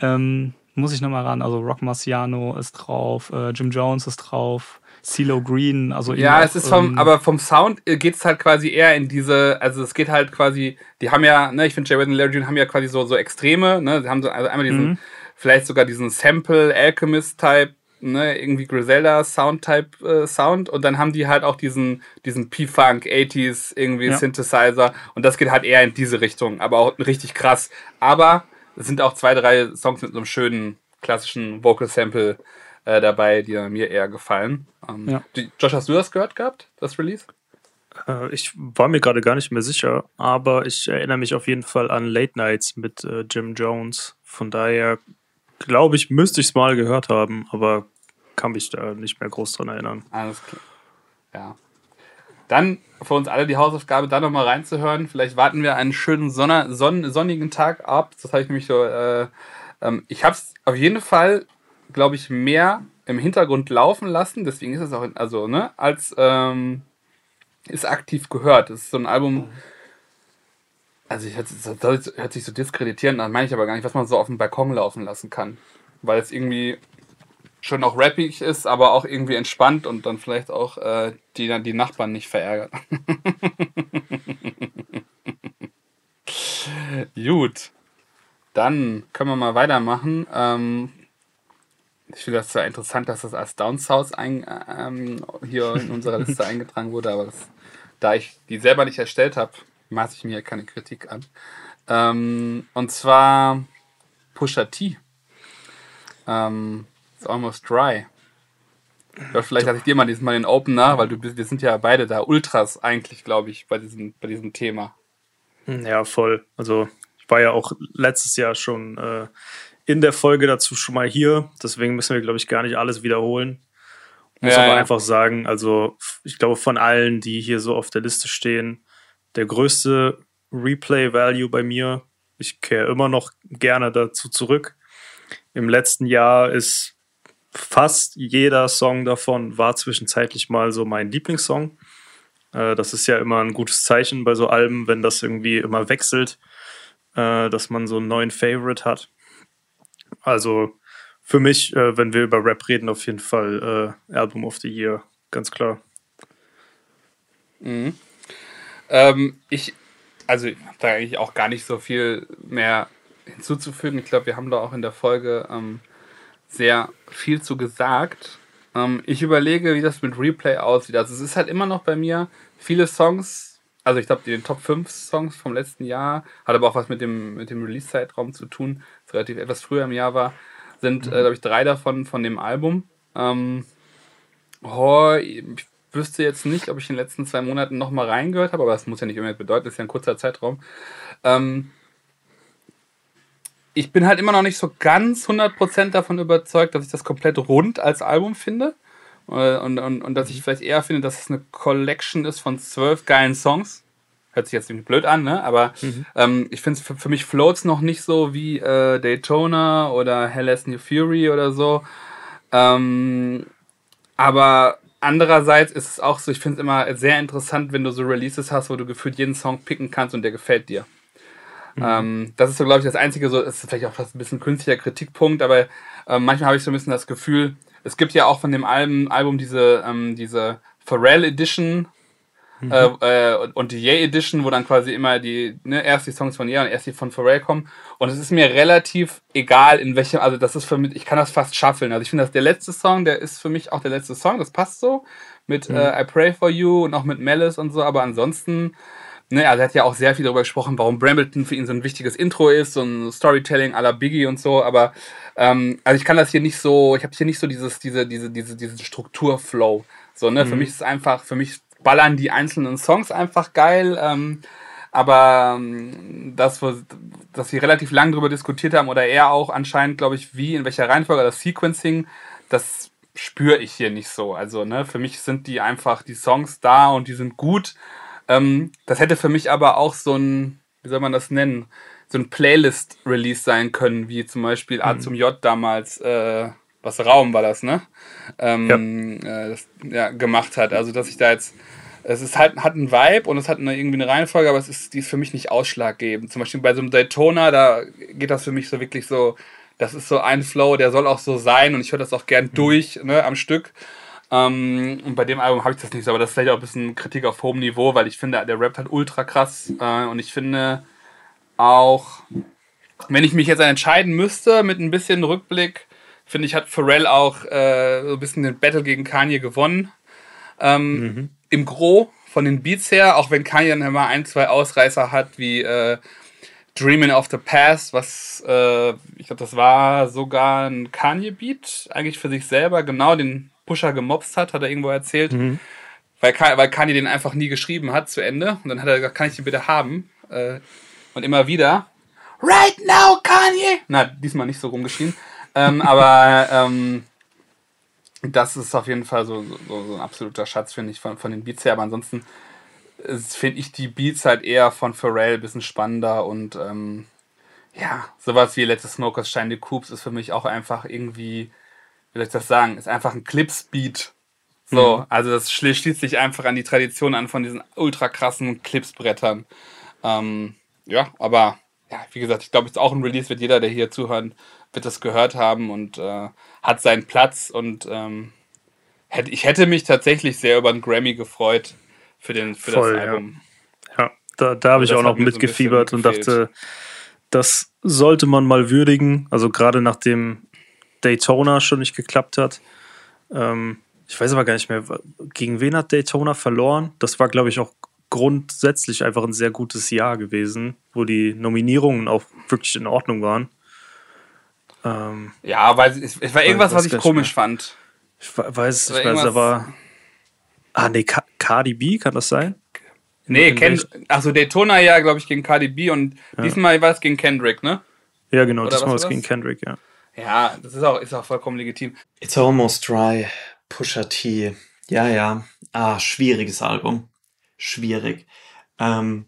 Ähm, muss ich noch mal ran, also Rock Marciano ist drauf, äh, Jim Jones ist drauf, CeeLo Green, also Ja, es ist vom, ähm, aber vom Sound geht es halt quasi eher in diese, also es geht halt quasi, die haben ja, ne, ich finde Jay Webb und Larry June haben ja quasi so, so Extreme, ne, sie haben so, also einmal diesen, Mhm. vielleicht sogar diesen Sample, Alchemist-Type, ne, irgendwie Griselda Sound-Type äh, Sound und dann haben die halt auch diesen, diesen P-Funk, 80s, irgendwie Ja. Synthesizer und das geht halt eher in diese Richtung, aber auch richtig krass. Aber es sind auch zwei, drei Songs mit so einem schönen, klassischen Vocal-Sample äh, dabei, die mir eher gefallen. Ähm, Ja. Josh, hast du das gehört gehabt, das Release? Äh, ich war mir gerade gar nicht mehr sicher, aber ich erinnere mich auf jeden Fall an Late Nights mit äh, Jim Jones. Von daher glaube ich, müsste ich es mal gehört haben, aber kann mich da nicht mehr groß dran erinnern. Alles klar. Ja. Dann für uns alle die Hausaufgabe, da nochmal reinzuhören. Vielleicht warten wir einen schönen Sonne, son, sonnigen Tag ab. Das habe ich nämlich so. Äh, ähm, ich habe es auf jeden Fall, glaube ich, mehr im Hintergrund laufen lassen. Deswegen ist es auch, also, ne, als ähm, ist aktiv gehört. Das ist so ein Album. Also, ich, das hört sich so diskreditierend an, meine ich aber gar nicht, was man so auf dem Balkon laufen lassen kann. Weil es irgendwie schon auch rappig ist, aber auch irgendwie entspannt und dann vielleicht auch äh, die, die Nachbarn nicht verärgert. Gut. Dann können wir mal weitermachen. Ähm, ich finde das zwar interessant, dass das als Downs ein, ähm, hier in unserer Liste eingetragen wurde, aber das, da ich die selber nicht erstellt habe, maße ich mir keine Kritik an. Ähm, und zwar Pusha T. Ähm, It's almost dry. Ja, vielleicht hatte ich dir mal diesen mal den Opener, weil du wir sind ja beide da Ultras eigentlich, glaube ich, bei diesem, bei diesem Thema. Ja, voll. Also ich war ja auch letztes Jahr schon äh, in der Folge dazu schon mal hier, deswegen müssen wir, glaube ich, gar nicht alles wiederholen. Muss ja, aber ja. einfach sagen, also ich glaube, von allen, die hier so auf der Liste stehen, der größte Replay-Value bei mir. Ich kehre immer noch gerne dazu zurück. Im letzten Jahr ist fast jeder Song davon war zwischenzeitlich mal so mein Lieblingssong. Äh, das ist ja immer ein gutes Zeichen bei so Alben, wenn das irgendwie immer wechselt, äh, dass man so einen neuen Favorite hat. Also für mich, äh, wenn wir über Rap reden, auf jeden Fall äh, Album of the Year, ganz klar. Mhm. Ähm, ich, also ich habe da eigentlich auch gar nicht so viel mehr hinzuzufügen. Ich glaube, wir haben da auch in der Folge ähm, sehr viel zu gesagt. Ähm, ich überlege, wie das mit Replay aussieht. Also es ist halt immer noch bei mir viele Songs, also ich glaube, die Top 5 Songs vom letzten Jahr, hat aber auch was mit dem, mit dem Release-Zeitraum zu tun, das relativ etwas früher im Jahr war, sind, mhm. äh, glaube ich, drei davon von dem Album. Ähm, oh, ich wüsste jetzt nicht, ob ich in den letzten zwei Monaten nochmal reingehört habe, aber das muss ja nicht unbedingt bedeuten, das ist ja ein kurzer Zeitraum. Ähm, ich bin halt immer noch nicht so ganz 100% davon überzeugt, dass ich das komplett rund als Album finde. Äh, und, und, und dass ich vielleicht eher finde, dass es eine Collection ist von zwölf geilen Songs. Hört sich jetzt irgendwie blöd an, ne? Aber mhm. ähm, ich finde es für, für, mich floats noch nicht so wie äh, Daytona oder Hell has New Fury oder so. Ähm, aber andererseits ist es auch so, ich finde es immer sehr interessant, wenn du so Releases hast, wo du gefühlt jeden Song picken kannst und der gefällt dir. Mhm. Ähm, das ist so, glaube ich, das einzige, so, ist vielleicht auch fast ein bisschen künstlicher Kritikpunkt, aber äh, manchmal habe ich so ein bisschen das Gefühl, es gibt ja auch von dem Album, Album diese, ähm, diese Pharrell Edition mhm. äh, äh, und die Ye Edition, wo dann quasi immer die, ne, erst die Songs von Ye und erst die von Pharrell kommen. Und es ist mir relativ egal, in welchem, also das ist für mich, ich kann das fast schaffeln. Also ich finde, dass der letzte Song, der ist für mich auch der letzte Song, das passt so. Mit mhm. äh, I Pray for You und auch mit Malice und so, aber ansonsten Ne, also er hat ja auch sehr viel darüber gesprochen, warum Brambleton für ihn so ein wichtiges Intro ist, so ein Storytelling à la Biggie und so, aber ähm, also ich kann das hier nicht so, ich habe hier nicht so dieses, diese, diese, diese, diesen Strukturflow. So, ne? Mhm. Für mich ist es einfach, für mich ballern die einzelnen Songs einfach geil. Ähm, aber ähm, das, dass wir relativ lang darüber diskutiert haben, oder er auch anscheinend, glaube ich, wie, in welcher Reihenfolge das Sequencing, das spüre ich hier nicht so. Also, ne, für mich sind die einfach die Songs da und die sind gut. Ähm, das hätte für mich aber auch so ein, wie soll man das nennen, so ein Playlist-Release sein können, wie zum Beispiel A mhm. zum J damals, äh, was Raum war das, ne? Ähm, ja. Äh, das, ja, gemacht hat. Also, dass ich da jetzt es ist halt, hat einen Vibe und es hat eine, irgendwie eine Reihenfolge, aber es ist, die ist für mich nicht ausschlaggebend. Zum Beispiel bei so einem Daytona, da geht das für mich so wirklich so, das ist so ein Flow, der soll auch so sein und ich höre das auch gern mhm. durch, ne, am Stück. Ähm, und bei dem Album habe ich das nicht so, aber das ist vielleicht auch ein bisschen Kritik auf hohem Niveau, weil ich finde, der rappt halt ultra krass. Äh, und ich finde auch, wenn ich mich jetzt entscheiden müsste mit ein bisschen Rückblick, finde ich, hat Pharrell auch äh, so ein bisschen den Battle gegen Kanye gewonnen. Ähm, mhm. Im Gro von den Beats her, auch wenn Kanye dann immer ein, zwei Ausreißer hat, wie äh, Dreaming of the Past, was äh, ich glaube, das war sogar ein Kanye-Beat, eigentlich für sich selber, genau den Pusher gemobst hat, hat er irgendwo erzählt. Mhm. Weil, weil Kanye den einfach nie geschrieben hat zu Ende. Und dann hat er gesagt, kann ich den bitte haben? Äh, und immer wieder, right now, Kanye! Na, diesmal nicht so rumgeschrien. ähm, aber ähm, das ist auf jeden Fall so, so, so ein absoluter Schatz, finde ich, von, von den Beats her. Aber ansonsten finde ich die Beats halt eher von Pharrell ein bisschen spannender und ähm, ja, sowas wie Letzte Smokers Shine the Coops ist für mich auch einfach irgendwie, wie soll ich das sagen, ist einfach ein Clips-Beat. So, mhm. also das schließt sich einfach an die Tradition an von diesen ultra krassen Clips-Brettern. Ähm, ja, aber ja, wie gesagt, ich glaube, es ist auch ein Release, wird jeder, der hier zuhört, wird das gehört haben und äh, hat seinen Platz und ähm, hätte, ich hätte mich tatsächlich sehr über einen Grammy gefreut für, den, für Voll, das Album. Ja, ja da, da habe ich auch noch mitgefiebert so und dachte, das sollte man mal würdigen. Also gerade nachdem Daytona schon nicht geklappt hat. Ähm, ich weiß aber gar nicht mehr, gegen wen hat Daytona verloren? Das war, glaube ich, auch grundsätzlich einfach ein sehr gutes Jahr gewesen, wo die Nominierungen auch wirklich in Ordnung waren. Ähm, ja, weil es, es war irgendwas, was ich komisch mehr. fand. Ich weiß es nicht mehr, aber. Ah, nee, Cardi B, kann das sein? Nee, Ken, also Daytona ja, glaube ich, gegen Cardi B und ja. diesmal war es gegen Kendrick, ne? Ja, genau, Oder diesmal war es gegen Kendrick, ja. Ja, das ist auch, ist auch vollkommen legitim. It's almost dry. Pusha T. Ja, ja. Ah, schwieriges Album. Schwierig. Ähm,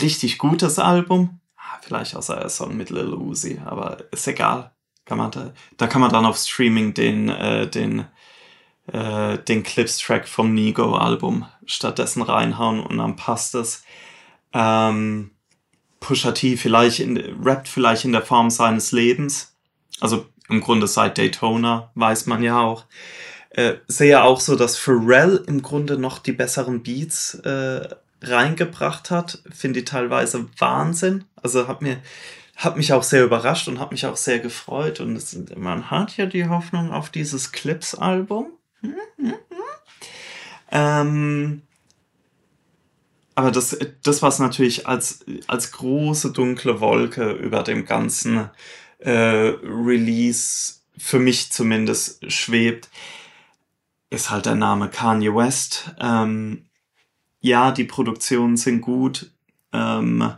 richtig gutes Album. Ah, vielleicht außer er Song mit Lil Uzi, aber ist egal. Kann man da, da kann man dann auf Streaming den, äh, den äh, den Clips-Track vom Nigo-Album stattdessen reinhauen und dann passt es. Ähm, Pusha T vielleicht in, rappt vielleicht in der Form seines Lebens. Also im Grunde seit Daytona, weiß man ja auch. Äh, sehe auch so, dass Pharrell im Grunde noch die besseren Beats äh, reingebracht hat. Finde ich teilweise Wahnsinn. Also hat mir hat mich auch sehr überrascht und hat mich auch sehr gefreut. Und es, man hat ja die Hoffnung auf dieses Clips-Album. Ähm, aber das, das, was natürlich als, als große dunkle Wolke über dem ganzen äh, Release für mich zumindest schwebt, ist halt der Name Kanye West. Ähm, ja, die Produktionen sind gut. Ähm,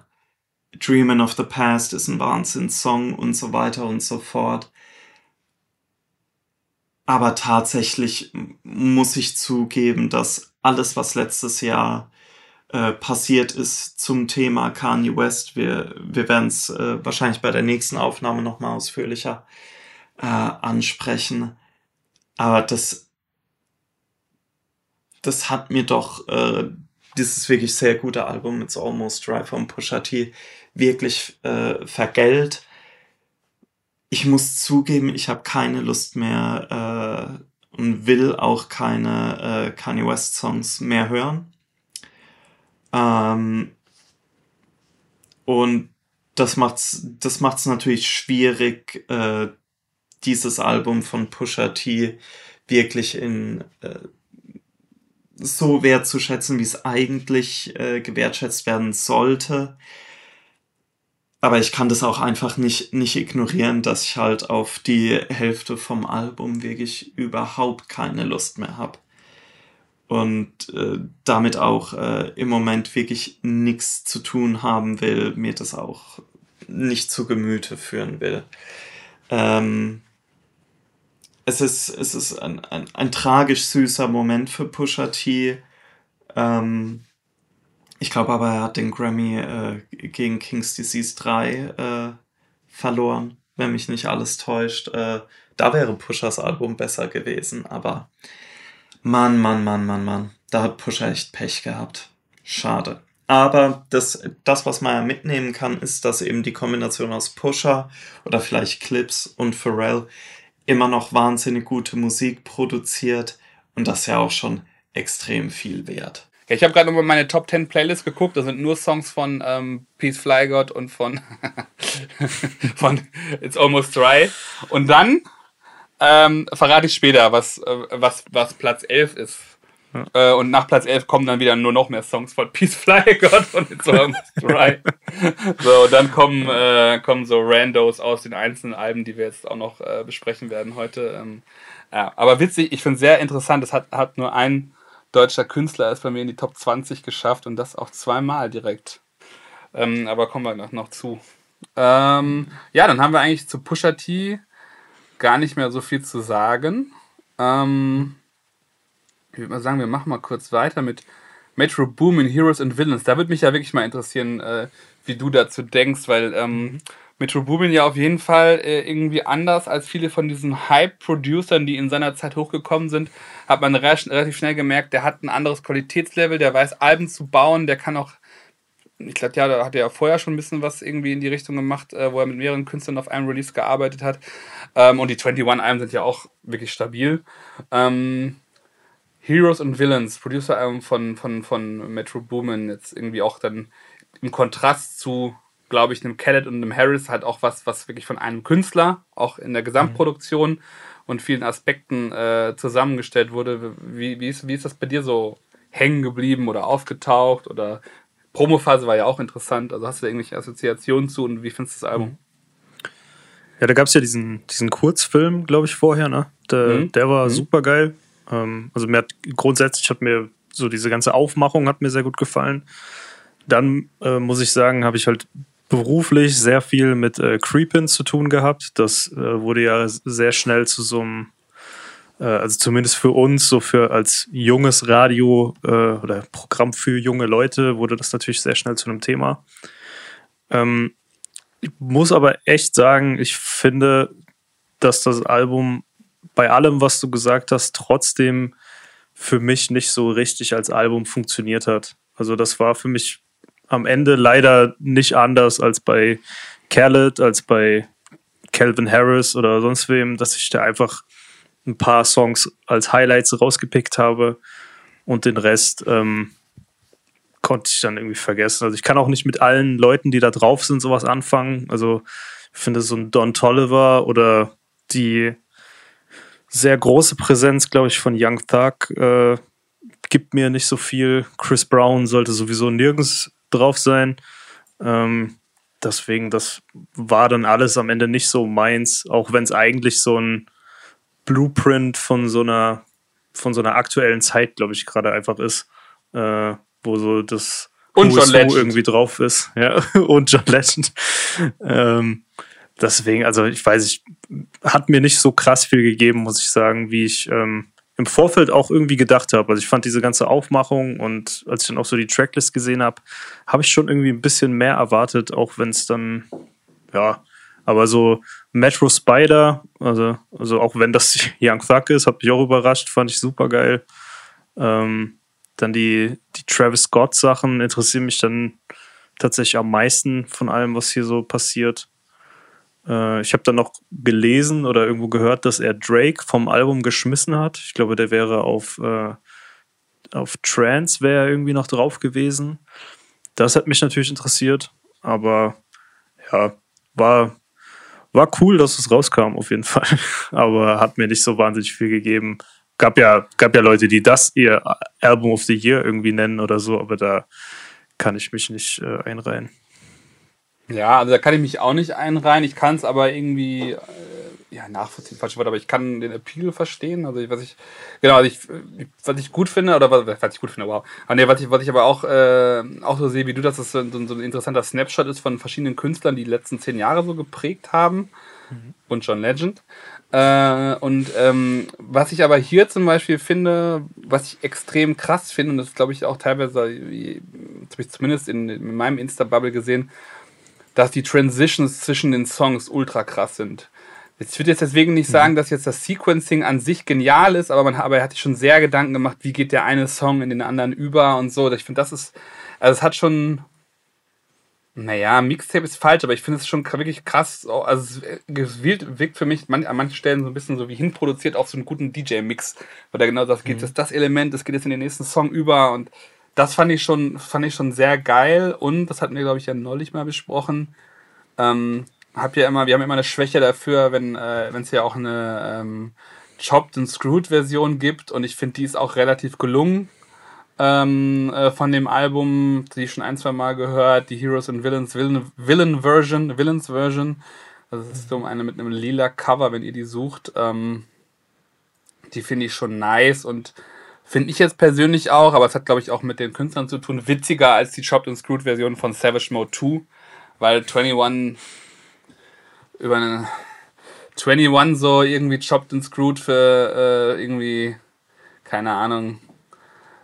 Dreamin' of the Past ist ein Wahnsinnssong und so weiter und so fort. Aber tatsächlich muss ich zugeben, dass alles, was letztes Jahr äh, passiert ist zum Thema Kanye West, wir, wir werden es äh, wahrscheinlich bei der nächsten Aufnahme nochmal ausführlicher äh, ansprechen. Aber das, das hat mir doch äh, dieses wirklich sehr gute Album mit Almost Dry von Pusha T wirklich äh, vergällt ich muss zugeben, ich habe keine Lust mehr äh, und will auch keine Kanye West Songs mehr hören. Ähm, und das macht's, das macht's natürlich schwierig, äh, dieses Album von Pusha T wirklich in äh, so wertzuschätzen, wie es eigentlich äh, gewertschätzt werden sollte aber ich kann das auch einfach nicht, nicht ignorieren, dass ich halt auf die Hälfte vom Album wirklich überhaupt keine Lust mehr habe. Und äh, damit auch äh, im Moment wirklich nichts zu tun haben will, mir das auch nicht zu Gemüte führen will. Ähm, es ist, es ist ein, ein, ein tragisch süßer Moment für Pusha T. Ähm, ich glaube aber, er hat den Grammy äh, gegen King's Disease 3 äh, verloren, wenn mich nicht alles täuscht. Äh, da wäre Pushers Album besser gewesen, aber Mann, Mann, Mann, Mann, Mann, da hat Pusher echt Pech gehabt. Schade. Aber das, das, was man ja mitnehmen kann, ist, dass eben die Kombination aus Pusher oder vielleicht Clips und Pharrell immer noch wahnsinnig gute Musik produziert und das ist ja auch schon extrem viel wert. Ja, ich habe gerade nochmal meine Top 10 Playlist geguckt. Da sind nur Songs von ähm, Peace Fly God und von, von It's Almost Dry. Und dann ähm, verrate ich später, was, äh, was, was Platz 11 ist. Ja. Äh, und nach Platz 11 kommen dann wieder nur noch mehr Songs von Peace Fly God und It's Almost Dry. so, und dann kommen, äh, kommen so Randos aus den einzelnen Alben, die wir jetzt auch noch äh, besprechen werden heute. Ähm, ja, aber witzig, ich finde es sehr interessant. Es hat, hat nur ein deutscher Künstler ist bei mir in die Top 20 geschafft und das auch zweimal direkt. Ähm, aber kommen wir noch, noch zu. Ähm, ja, dann haben wir eigentlich zu Pusha T gar nicht mehr so viel zu sagen. Ähm, ich würde mal sagen, wir machen mal kurz weiter mit, Metro Boomin, Heroes and Villains, da würde mich ja wirklich mal interessieren, äh, wie du dazu denkst, weil ähm, mhm. Metro Boomin ja auf jeden Fall äh, irgendwie anders als viele von diesen Hype-Producern, die in seiner Zeit hochgekommen sind, hat man relativ schnell gemerkt, der hat ein anderes Qualitätslevel, der weiß Alben zu bauen, der kann auch, ich glaube, ja, da hat er ja vorher schon ein bisschen was irgendwie in die Richtung gemacht, äh, wo er mit mehreren Künstlern auf einem Release gearbeitet hat. Ähm, und die 21-Alben sind ja auch wirklich stabil. Ähm, Heroes and Villains, Producer-Album von, von, von Metro Boomin, jetzt irgendwie auch dann im Kontrast zu, glaube ich, einem Khaled und einem Harris halt auch was, was wirklich von einem Künstler, auch in der Gesamtproduktion mhm. und vielen Aspekten äh, zusammengestellt wurde. Wie, wie, ist, wie ist das bei dir so hängen geblieben oder aufgetaucht oder Promophase war ja auch interessant. Also hast du da irgendwelche Assoziationen zu und wie findest du das Album? Ja, da gab es ja diesen, diesen Kurzfilm, glaube ich, vorher, ne? Der, mhm. der war mhm. super geil. Ähm, also mir hat grundsätzlich hat mir so diese ganze Aufmachung hat mir sehr gut gefallen. Dann äh, muss ich sagen, habe ich halt beruflich sehr viel mit äh, Creepin zu tun gehabt. Das äh, wurde ja sehr schnell zu so einem, also zumindest für uns, so für als junges Radio äh, oder Programm für junge Leute, wurde das natürlich sehr schnell zu einem Thema. Ähm, ich muss aber echt sagen, ich finde, dass das Album bei allem, was du gesagt hast, trotzdem für mich nicht so richtig als Album funktioniert hat. Also das war für mich am Ende leider nicht anders als bei Khaled, als bei Calvin Harris oder sonst wem, dass ich da einfach ein paar Songs als Highlights rausgepickt habe und den Rest ähm, konnte ich dann irgendwie vergessen. Also ich kann auch nicht mit allen Leuten, die da drauf sind, sowas anfangen. Also ich finde so ein Don Tolliver oder die sehr große Präsenz, glaube ich, von Young Thug äh, gibt mir nicht so viel. Chris Brown sollte sowieso nirgends drauf sein. Ähm, deswegen, das war dann alles am Ende nicht so meins, auch wenn es eigentlich so ein Blueprint von so einer, von so einer aktuellen Zeit, glaube ich, gerade einfach ist, äh, wo so das und John Legend. irgendwie drauf ist. Ja, und John Legend. ähm, deswegen, also ich weiß, ich hat mir nicht so krass viel gegeben, muss ich sagen, wie ich ähm, im Vorfeld auch irgendwie gedacht habe. Also ich fand diese ganze Aufmachung und als ich dann auch so die Tracklist gesehen habe, habe ich schon irgendwie ein bisschen mehr erwartet, auch wenn es dann, ja, aber so Metro Spider, also, also auch wenn das Young Thug ist, hat mich auch überrascht, fand ich super geil. Ähm, dann die, die Travis Scott Sachen interessieren mich dann tatsächlich am meisten von allem, was hier so passiert. Äh, ich habe dann noch gelesen oder irgendwo gehört, dass er Drake vom Album geschmissen hat. Ich glaube, der wäre auf, äh, auf Trance wäre irgendwie noch drauf gewesen. Das hat mich natürlich interessiert, aber ja, war, war cool, dass es rauskam, auf jeden Fall. aber hat mir nicht so wahnsinnig viel gegeben. Gab ja, gab ja Leute, die das ihr Album of the Year irgendwie nennen oder so, aber da kann ich mich nicht äh, einreihen. Ja, also da kann ich mich auch nicht einreihen. Ich kann es aber irgendwie, äh, ja, nachvollziehen, falsch Wort, aber ich kann den Appeal verstehen. Also, was ich, genau, also ich, was ich gut finde, oder was, was ich gut finde, wow. Aber nee, was ich, was ich aber auch, äh, auch so sehe wie du, dass es so, so, so ein interessanter Snapshot ist von verschiedenen Künstlern, die die letzten zehn Jahre so geprägt haben. Mhm. Und John Legend. Äh, und ähm, was ich aber hier zum Beispiel finde, was ich extrem krass finde, und das glaube ich auch teilweise, das habe ich zumindest in, in meinem Insta-Bubble gesehen, dass die Transitions zwischen den Songs ultra krass sind. Ich würde jetzt deswegen nicht sagen, mhm. dass jetzt das Sequencing an sich genial ist, aber man aber er hat sich schon sehr Gedanken gemacht, wie geht der eine Song in den anderen über und so. Ich finde, das ist, also es hat schon, naja, Mixtape ist falsch, aber ich finde es schon wirklich krass. Also es wirkt für mich an manchen Stellen so ein bisschen so wie hinproduziert auf so einen guten DJ-Mix, weil da genau das geht, mhm. das, das Element, das geht jetzt in den nächsten Song über und das fand ich schon, fand ich schon sehr geil und das hatten wir, glaube ich, ja neulich mal besprochen. Ähm, hab ja immer, wir haben immer eine Schwäche dafür, wenn äh, es ja auch eine ähm, Chopped and Screwed Version gibt und ich finde, die ist auch relativ gelungen. Ähm, äh, von dem Album, die ich schon ein, zwei Mal gehört, die Heroes and Villains Villain, Villain Version, Villains Version. Das ist so eine mit einem lila Cover, wenn ihr die sucht. Ähm, die finde ich schon nice und Finde ich jetzt persönlich auch, aber es hat, glaube ich, auch mit den Künstlern zu tun. Witziger als die Chopped and Screwed Version von Savage Mode 2, weil 21 über eine 21 so irgendwie Chopped and Screwed für äh, irgendwie, keine Ahnung,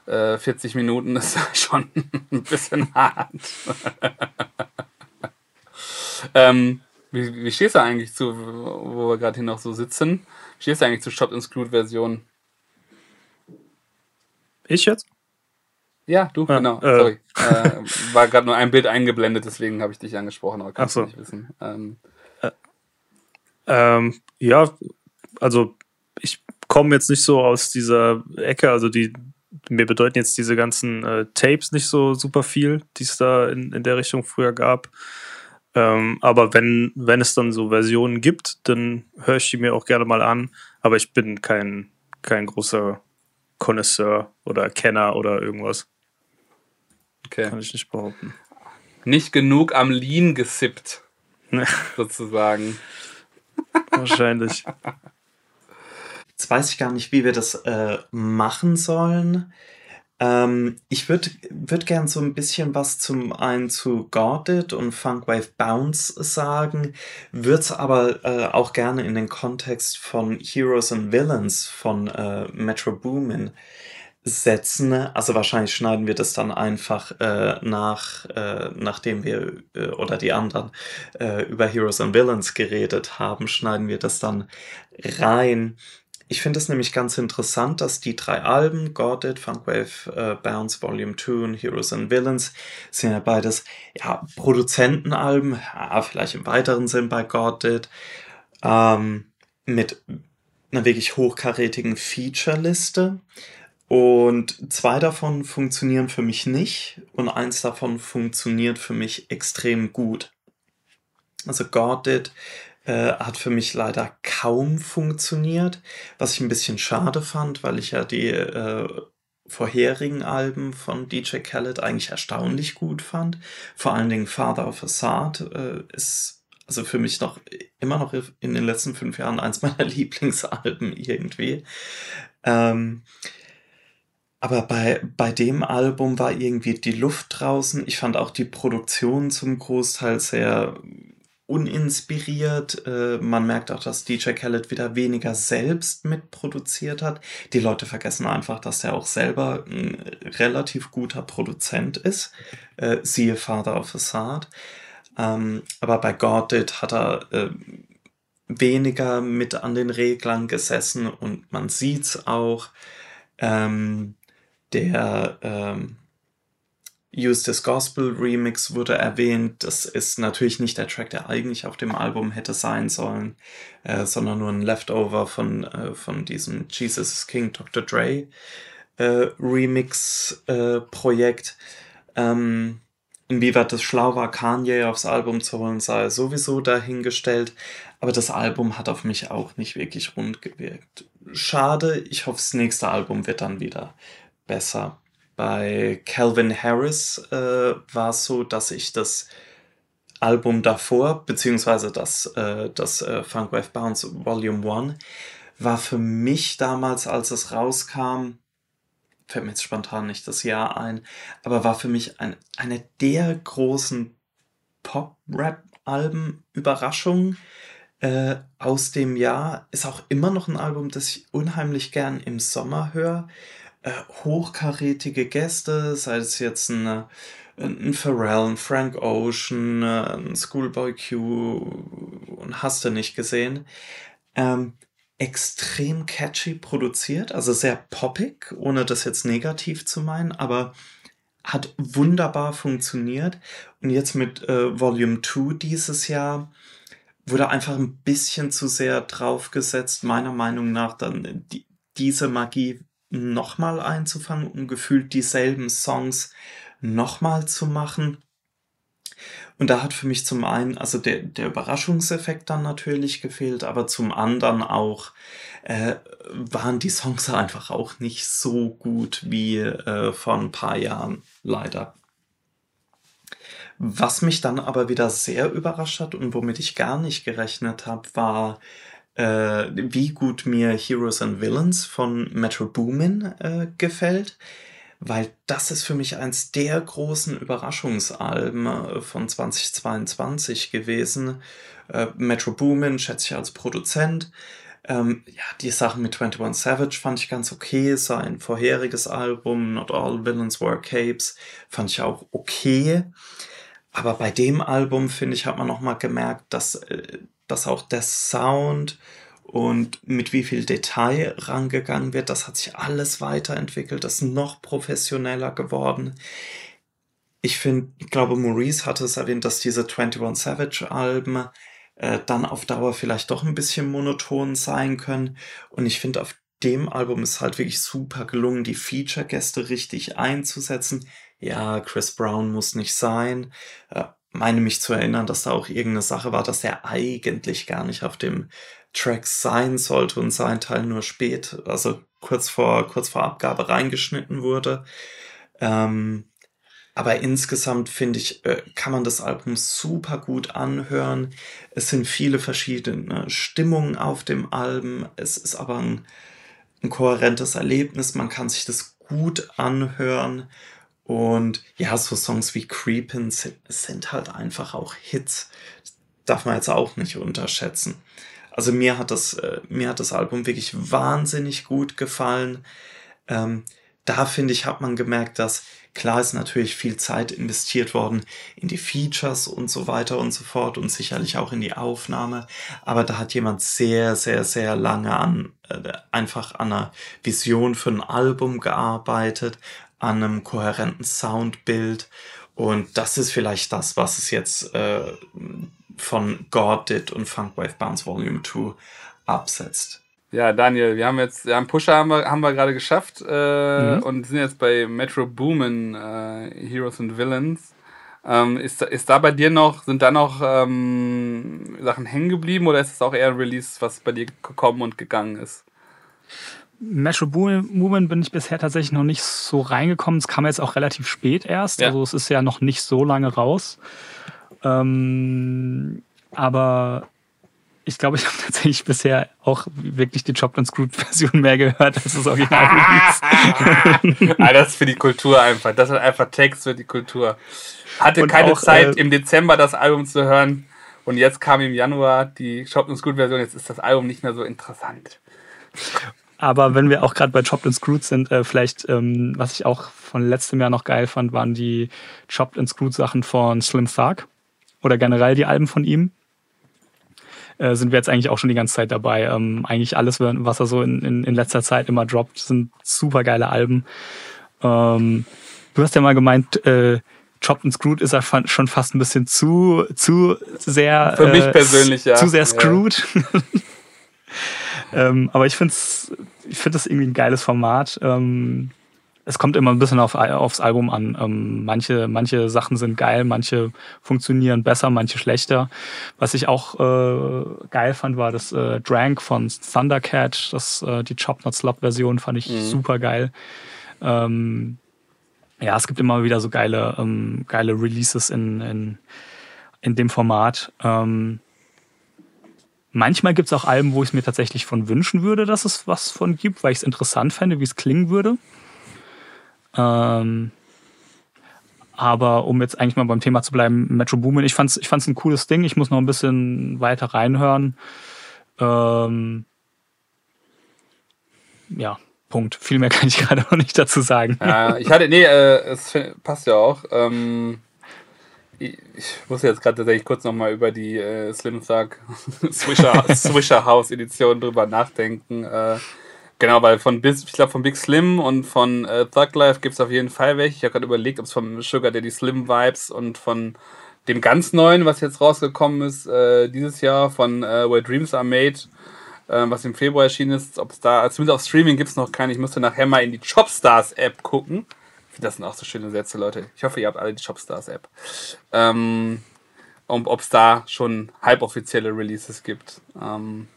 äh, 40 Minuten ist schon ein bisschen hart. ähm, wie, wie stehst du eigentlich zu, wo wir gerade hier noch so sitzen? Wie stehst du eigentlich zu Shot Include Version? Ich jetzt? Ja, du, Ah, genau. äh. Sorry. Äh, war gerade nur ein Bild eingeblendet, deswegen habe ich dich angesprochen, aber kannst so. nicht wissen. Ähm, Ähm, ja, also ich komme jetzt nicht so aus dieser Ecke, also die mir bedeuten jetzt diese ganzen äh, Tapes nicht so super viel, die es da in, in der Richtung früher gab. Ähm, aber wenn, wenn es dann so Versionen gibt, dann höre ich die mir auch gerne mal an. Aber ich bin kein, kein großer Connoisseur oder Kenner oder irgendwas. okay. Kann ich nicht behaupten. Nicht genug am Lean gesippt, sozusagen. Wahrscheinlich. Jetzt weiß ich gar nicht, wie wir das äh, machen sollen. Ähm, ich würde würd gern so ein bisschen was zum einen zu Guarded und Funkwave Bounce sagen, würde es aber äh, auch gerne in den Kontext von Heroes and Villains von äh, Metro Boomin setzen. Also wahrscheinlich schneiden wir das dann einfach äh, nach, äh, nachdem wir äh, oder die anderen äh, über Heroes and Villains geredet haben, schneiden wir das dann rein. Ich finde es nämlich ganz interessant, dass die drei Alben, Got It, Funkwave äh, Bounce Volume 2 und Heroes and Villains, sind ja beides ja, Produzentenalben, ja, vielleicht im weiteren Sinn bei Got ähm, mit einer wirklich hochkarätigen Feature-Liste. Und zwei davon funktionieren für mich nicht und eins davon funktioniert für mich extrem gut. Also Got It äh, hat für mich leider kaum funktioniert, was ich ein bisschen schade fand, weil ich ja die äh, vorherigen Alben von DJ Khaled eigentlich erstaunlich gut fand. Vor allen Dingen Father of Assad äh, ist also für mich noch immer noch in den letzten fünf Jahren eins meiner Lieblingsalben irgendwie. Ähm, aber bei, bei dem Album war irgendwie die Luft draußen. Ich fand auch die Produktion zum Großteil sehr uninspiriert. Äh, man merkt auch, dass DJ Khaled wieder weniger selbst mitproduziert hat. Die Leute vergessen einfach, dass er auch selber ein relativ guter Produzent ist. Äh, siehe Father of Assad. Ähm, aber bei God Did hat er äh, weniger mit an den Reglern gesessen und man sieht's auch. Ähm, der ähm, Use Gospel Remix wurde erwähnt. Das ist natürlich nicht der Track, der eigentlich auf dem Album hätte sein sollen, äh, sondern nur ein Leftover von, äh, von diesem Jesus is King Dr. Dre äh, Remix äh, Projekt. Ähm, inwieweit das schlau war, Kanye aufs Album zu holen, sei sowieso dahingestellt. Aber das Album hat auf mich auch nicht wirklich rund gewirkt. Schade, ich hoffe, das nächste Album wird dann wieder besser. Bei Calvin Harris äh, war es so, dass ich das Album davor, beziehungsweise das, äh, das äh, Funkwave Bounce Volume 1, war für mich damals, als es rauskam, fällt mir jetzt spontan nicht das Jahr ein, aber war für mich ein, eine der großen Pop-Rap-Alben Überraschungen äh, aus dem Jahr. Ist auch immer noch ein Album, das ich unheimlich gern im Sommer höre. Äh, hochkarätige Gäste, sei es jetzt ein, ein Pharrell, ein Frank Ocean, ein Schoolboy Q und hast du nicht gesehen. Ähm, extrem catchy produziert, also sehr poppig, ohne das jetzt negativ zu meinen, aber hat wunderbar funktioniert. Und jetzt mit äh, Volume 2 dieses Jahr wurde einfach ein bisschen zu sehr draufgesetzt, meiner Meinung nach, dann die, diese Magie nochmal einzufangen, um gefühlt dieselben Songs nochmal zu machen. Und da hat für mich zum einen, also der, der Überraschungseffekt dann natürlich gefehlt, aber zum anderen auch äh, waren die Songs einfach auch nicht so gut wie äh, vor ein paar Jahren, leider. Was mich dann aber wieder sehr überrascht hat und womit ich gar nicht gerechnet habe, war, äh, wie gut mir Heroes and Villains von Metro Boomin äh, gefällt weil das ist für mich eins der großen Überraschungsalben äh, von 2022 gewesen. Äh, Metro Boomin schätze ich als Produzent. Ähm, ja, die Sachen mit 21 Savage fand ich ganz okay. Sein vorheriges Album, Not All Villains Wear Capes, fand ich auch okay. Aber bei dem Album, finde ich, hat man nochmal gemerkt, dass, äh, dass auch der Sound und mit wie viel Detail rangegangen wird, das hat sich alles weiterentwickelt, das ist noch professioneller geworden. Ich finde, ich glaube, Maurice hatte es erwähnt, dass diese 21 Savage Alben äh, dann auf Dauer vielleicht doch ein bisschen monoton sein können. Und ich finde, auf dem Album ist halt wirklich super gelungen, die Feature-Gäste richtig einzusetzen. Ja, Chris Brown muss nicht sein. Äh, meine mich zu erinnern, dass da auch irgendeine Sache war, dass er eigentlich gar nicht auf dem Track sein sollte und sein Teil nur spät, also kurz vor, kurz vor Abgabe reingeschnitten wurde. Ähm, aber insgesamt finde ich, äh, kann man das Album super gut anhören. Es sind viele verschiedene Stimmungen auf dem Album. Es ist aber ein, ein kohärentes Erlebnis. Man kann sich das gut anhören. Und ja, so Songs wie Creepin' sind, halt einfach auch Hits. Das darf man jetzt auch nicht unterschätzen. Also mir hat das, äh, mir hat das Album wirklich wahnsinnig gut gefallen. Ähm, da finde ich, hat man gemerkt, dass klar ist natürlich viel Zeit investiert worden in die Features und so weiter und so fort und sicherlich auch in die Aufnahme. Aber da hat jemand sehr, sehr, sehr lange an, äh, einfach an einer Vision für ein Album gearbeitet, an einem kohärenten Soundbild. Und das ist vielleicht das, was es jetzt äh, von God Did und Funkwave Bounce Volume 2 absetzt. Ja, Daniel, wir haben jetzt, ja, einen Pusher haben wir, haben wir gerade geschafft äh, mhm. und sind jetzt bei Metro Boomin, äh, Heroes and Villains. Ähm, ist, ist da bei dir noch, sind da noch ähm, Sachen hängen geblieben oder ist es auch eher ein Release, was bei dir gekommen und gegangen ist? Metro Boomin bin ich bisher tatsächlich noch nicht so reingekommen. Es kam jetzt auch relativ spät erst, ja. also es ist ja noch nicht so lange raus. Ähm, aber ich glaube, ich habe tatsächlich bisher auch wirklich die Chopped and Screwed Version mehr gehört als das Original Release. ah, das ist für die Kultur einfach. Das ist einfach Text für die Kultur. Hatte und keine auch, Zeit, äh, im Dezember das Album zu hören. Und jetzt kam im Januar die Chopped and Screwed Version. Jetzt ist das Album nicht mehr so interessant. Aber wenn wir auch gerade bei Chopped and Screwed sind, äh, vielleicht, ähm, was ich auch von letztem Jahr noch geil fand, waren die Chopped and Screwed Sachen von Slim Thug oder generell die Alben von ihm. Äh, sind wir jetzt eigentlich auch schon die ganze Zeit dabei. Ähm, eigentlich alles, was er so in, in, in letzter Zeit immer droppt, sind super geile Alben. Ähm, du hast ja mal gemeint, äh, Chopped and Screwed ist er schon fast ein bisschen zu, zu sehr. Für mich äh, persönlich, ja. Zu sehr screwed. Ja. ähm, aber ich finde ich find das irgendwie ein geiles Format. Ähm, es kommt immer ein bisschen auf, aufs Album an. Ähm, manche, manche Sachen sind geil, manche funktionieren besser, manche schlechter. Was ich auch äh, geil fand, war das äh, Drank von Thundercat. Das, äh, die Chop Not Slop Version fand ich mhm. super geil. Ähm, ja, es gibt immer wieder so geile, ähm, geile Releases in, in, in dem Format. Ähm, manchmal gibt es auch Alben, wo ich es mir tatsächlich von wünschen würde, dass es was von gibt, weil ich es interessant fände, wie es klingen würde. Ähm, aber um jetzt eigentlich mal beim Thema zu bleiben, Metro Boomin, ich fand's, ich fand's ein cooles Ding. Ich muss noch ein bisschen weiter reinhören. Ähm, ja, Punkt. Viel mehr kann ich gerade noch nicht dazu sagen. Ja, ich hatte, nee, äh, es passt ja auch. Ähm, ich, muss jetzt gerade tatsächlich kurz nochmal über die äh, Slim Thug Swisher, Swisher House Edition drüber nachdenken. Äh, Genau, weil von Bis, ich glaube von Big Slim und von äh, Thug Life gibt es auf jeden Fall welche. Ich habe gerade überlegt, ob es von Sugar Daddy Slim Vibes und von dem ganz neuen, was jetzt rausgekommen ist, äh, dieses Jahr von äh, Where Dreams Are Made, äh, was im Februar erschienen ist, ob es da, zumindest auf Streaming gibt es noch keinen. Ich musste nachher mal in die Chopstars App gucken. Das sind auch so schöne Sätze, Leute. Ich hoffe, ihr habt alle die Chopstars App. Ähm, und ob es da schon halboffizielle Releases gibt. Ähm,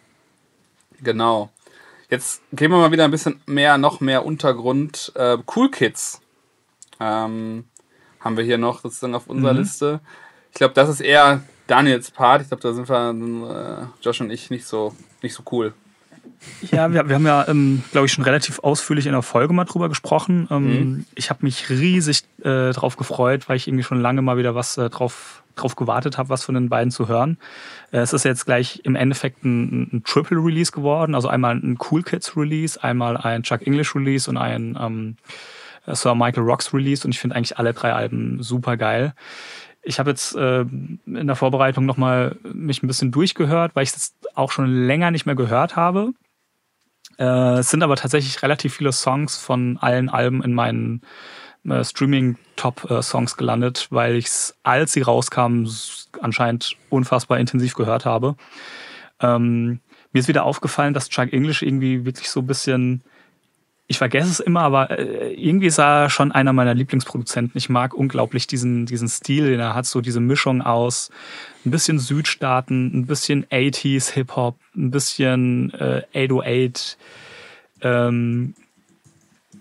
genau. Jetzt gehen wir mal wieder ein bisschen mehr, noch mehr Untergrund. Äh, cool Kids ähm, haben wir hier noch sozusagen auf unserer mhm. Liste. Ich glaube, das ist eher Daniels Part. Ich glaube, da sind wir, äh, Josh und ich, nicht so, nicht so cool. Ja, wir, wir haben ja, ähm, glaube ich, schon relativ ausführlich in der Folge mal drüber gesprochen. Ähm, mhm. Ich habe mich riesig äh, drauf gefreut, weil ich irgendwie schon lange mal wieder was äh, drauf, drauf gewartet habe, was von den beiden zu hören. Äh, es ist jetzt gleich im Endeffekt ein, ein Triple Release geworden. Also einmal ein Cool Kids Release, einmal ein Chuck English Release und ein ähm, Sir Michael Rocks Release. Und ich finde eigentlich alle drei Alben super geil. Ich habe jetzt äh, in der Vorbereitung nochmal mich ein bisschen durchgehört, weil ich es auch schon länger nicht mehr gehört habe. Äh, es sind aber tatsächlich relativ viele Songs von allen Alben in meinen äh, Streaming-Top-Songs äh, gelandet, weil ich es, als sie rauskamen, anscheinend unfassbar intensiv gehört habe. Ähm, mir ist wieder aufgefallen, dass Chuck English irgendwie wirklich so ein bisschen ich vergesse es immer, aber äh, irgendwie ist er schon einer meiner Lieblingsproduzenten. Ich mag unglaublich diesen, diesen Stil, den er hat, so diese Mischung aus ein bisschen Südstaaten, ein bisschen 80s Hip-Hop, ein bisschen äh, 808, ähm,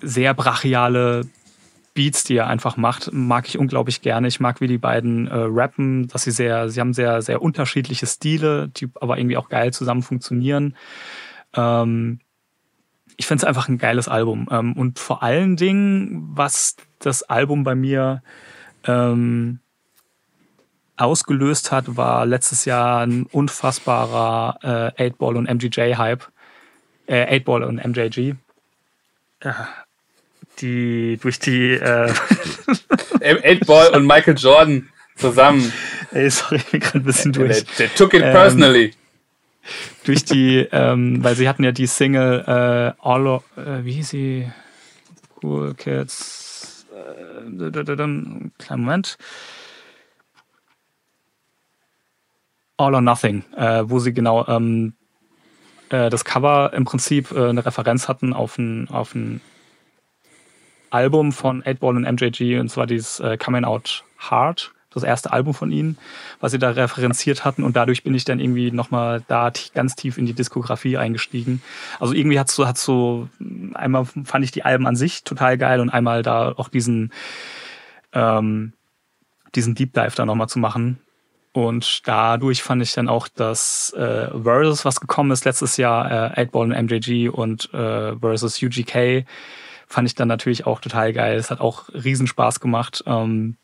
sehr brachiale Beats, die er einfach macht, mag ich unglaublich gerne. Ich mag, wie die beiden äh, rappen, dass sie sehr, sie haben sehr, sehr unterschiedliche Stile, die aber irgendwie auch geil zusammen funktionieren. Ähm, ich finde es einfach ein geiles Album. Ähm, und vor allen Dingen, was das Album bei mir ähm, ausgelöst hat, war letztes Jahr ein unfassbarer äh, 8-Ball und MGJ-Hype. Äh, 8-Ball und MJG. Äh, die durch die äh 8-Ball und Michael Jordan zusammen. Ey, sorry, ich bin gerade ein bisschen durch. They, they took it personally. Ähm, durch die, ähm, weil sie hatten ja die Single äh, All, of, äh, wie hieß sie? Cool Kids. Äh, kleinen Moment. All or Nothing, äh, wo sie genau ähm, äh, das Cover im Prinzip äh, eine Referenz hatten auf ein, auf ein Album von 8-Ball und MJG und zwar dieses äh, Coming Out Hard das erste Album von ihnen, was sie da referenziert hatten. Und dadurch bin ich dann irgendwie nochmal da ganz tief in die Diskografie eingestiegen. Also irgendwie hat so, hat so, einmal fand ich die Alben an sich total geil und einmal da auch diesen, ähm, diesen Deep Dive da nochmal zu machen. Und dadurch fand ich dann auch das äh, Versus, was gekommen ist letztes Jahr, äh, 8-Ball und MJG und äh, Versus UGK, fand ich dann natürlich auch total geil. Es hat auch Riesenspaß gemacht. Ähm,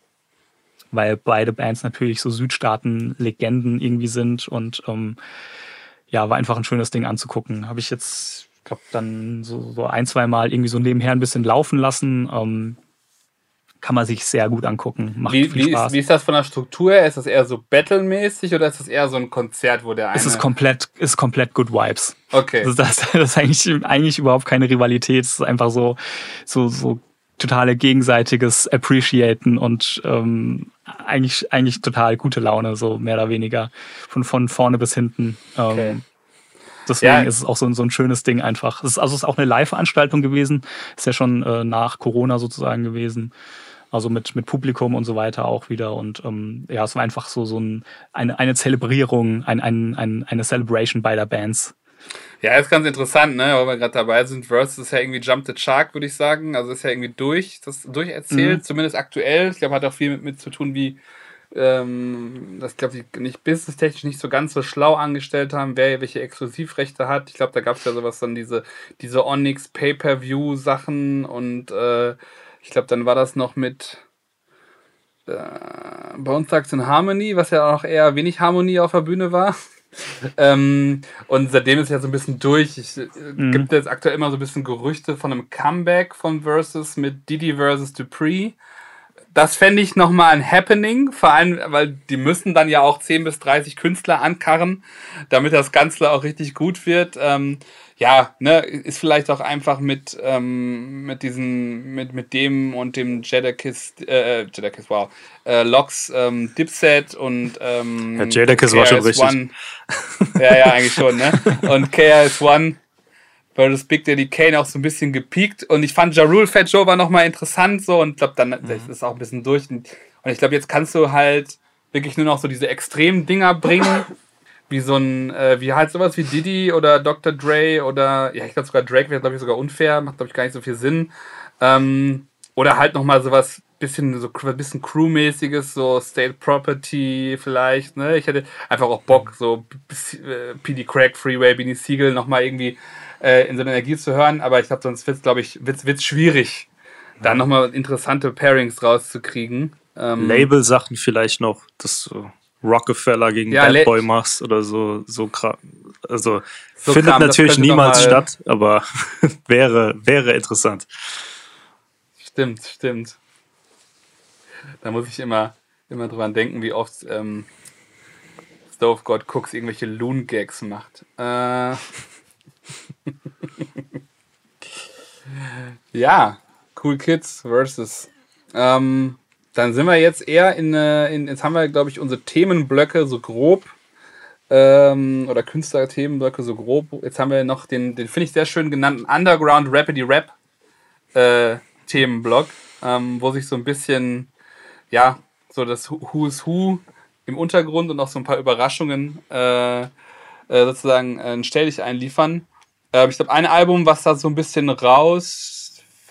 weil beide Bands natürlich so Südstaaten-Legenden irgendwie sind und ähm, ja, war einfach ein schönes Ding anzugucken. Habe ich jetzt, ich glaube, dann so, so ein, zwei Mal irgendwie so nebenher ein bisschen laufen lassen. Ähm, kann man sich sehr gut angucken. Macht wie, viel Spaß. Ist, wie ist das von der Struktur? Ist das eher so Battle-mäßig oder ist das eher so ein Konzert, wo der eine. Es ist komplett, ist komplett Good Vibes. Okay. Also das, das ist eigentlich, eigentlich überhaupt keine Rivalität. Es ist einfach so, so, so totale gegenseitiges Appreciaten und ähm, eigentlich, eigentlich total gute Laune, so mehr oder weniger. Von, von vorne bis hinten. Ähm, okay. Deswegen ja. ist es auch so, so ein schönes Ding einfach. Es ist, also es ist auch eine Live-Veranstaltung gewesen. Ist ja schon äh, nach Corona sozusagen gewesen. Also mit, mit Publikum und so weiter auch wieder. Und ähm, ja, es war einfach so, so ein, eine, eine Zelebrierung, ein, ein, ein, eine Celebration beider Bands. Ja, ist ganz interessant, ne? Weil wir gerade dabei sind. Versus ist ja irgendwie Jump the Shark, würde ich sagen. Also ist ja irgendwie durch, das durcherzählt, mhm. zumindest aktuell. Ich glaube, hat auch viel mit, mit zu tun, wie ähm, das glaube ich nicht businesstechnisch nicht so ganz so schlau angestellt haben, wer welche Exklusivrechte hat. Ich glaube, da gab es ja sowas dann diese, diese Onyx Pay-Per-View-Sachen und äh, ich glaube, dann war das noch mit äh, Bone Thugs in Harmony, was ja auch eher wenig Harmonie auf der Bühne war ähm, und seitdem ist ja so ein bisschen durch. Es äh, mhm. gibt jetzt aktuell immer so ein bisschen Gerüchte von einem Comeback von Versus mit Didi versus Dupree. Das fände ich nochmal ein Happening, vor allem, weil die müssen dann ja auch 10 bis 30 Künstler ankarren, damit das Ganze auch richtig gut wird. Ähm, ja, ne, ist vielleicht auch einfach mit, ähm, mit diesen, mit, mit dem und dem Jadakiss, äh, Jadakiss, wow, äh, Lox, ähm, Dipset und ähm, ja, Jadakiss war schon richtig. One. Ja, ja, eigentlich schon, ne? Und KRS-One versus Big Daddy Kane auch so ein bisschen gepiekt und ich fand Ja Rule Fat Joe war nochmal interessant so und glaube dann mhm. ist es auch ein bisschen durch und ich glaube jetzt kannst du halt wirklich nur noch so diese extremen Dinger bringen wie so ein, äh, wie halt sowas wie Diddy oder Dr. Dre oder, ja, ich glaube sogar Drake wäre, glaube ich, sogar unfair, macht, glaube ich, gar nicht so viel Sinn. Ähm, oder halt nochmal sowas bisschen so ein bisschen Crewmäßiges, so State Property vielleicht, ne? Ich hätte einfach auch Bock, so äh, PD Crack, Freeway, Beanie Siegel nochmal irgendwie äh, in so einer Energie zu hören, aber ich glaube, sonst wird es, glaube ich, wird's, wird's schwierig, da nochmal interessante Pairings rauszukriegen. Ähm, Label-Sachen vielleicht noch, dass du Rockefeller gegen ja, Bad Boy machst oder so, so also so findet Kram, natürlich niemals statt, aber wäre, wäre interessant. Stimmt, stimmt. Da muss ich immer, immer dran denken, wie oft ähm, Stove God Cooks irgendwelche Loon-Gags macht. Äh, ja, Cool Kids versus. Ähm, dann sind wir jetzt eher in, äh, in jetzt haben wir, glaube ich, unsere Themenblöcke so grob ähm, oder Künstlerthemenblöcke so grob. Jetzt haben wir noch den, den finde ich sehr schön genannten Underground Rapidly Rap äh, Themenblock, ähm, wo sich so ein bisschen ja, so das Who's Who im Untergrund und auch so ein paar Überraschungen äh, äh, sozusagen äh, Stell dich einliefern. Äh, ich glaube, ein Album, was da so ein bisschen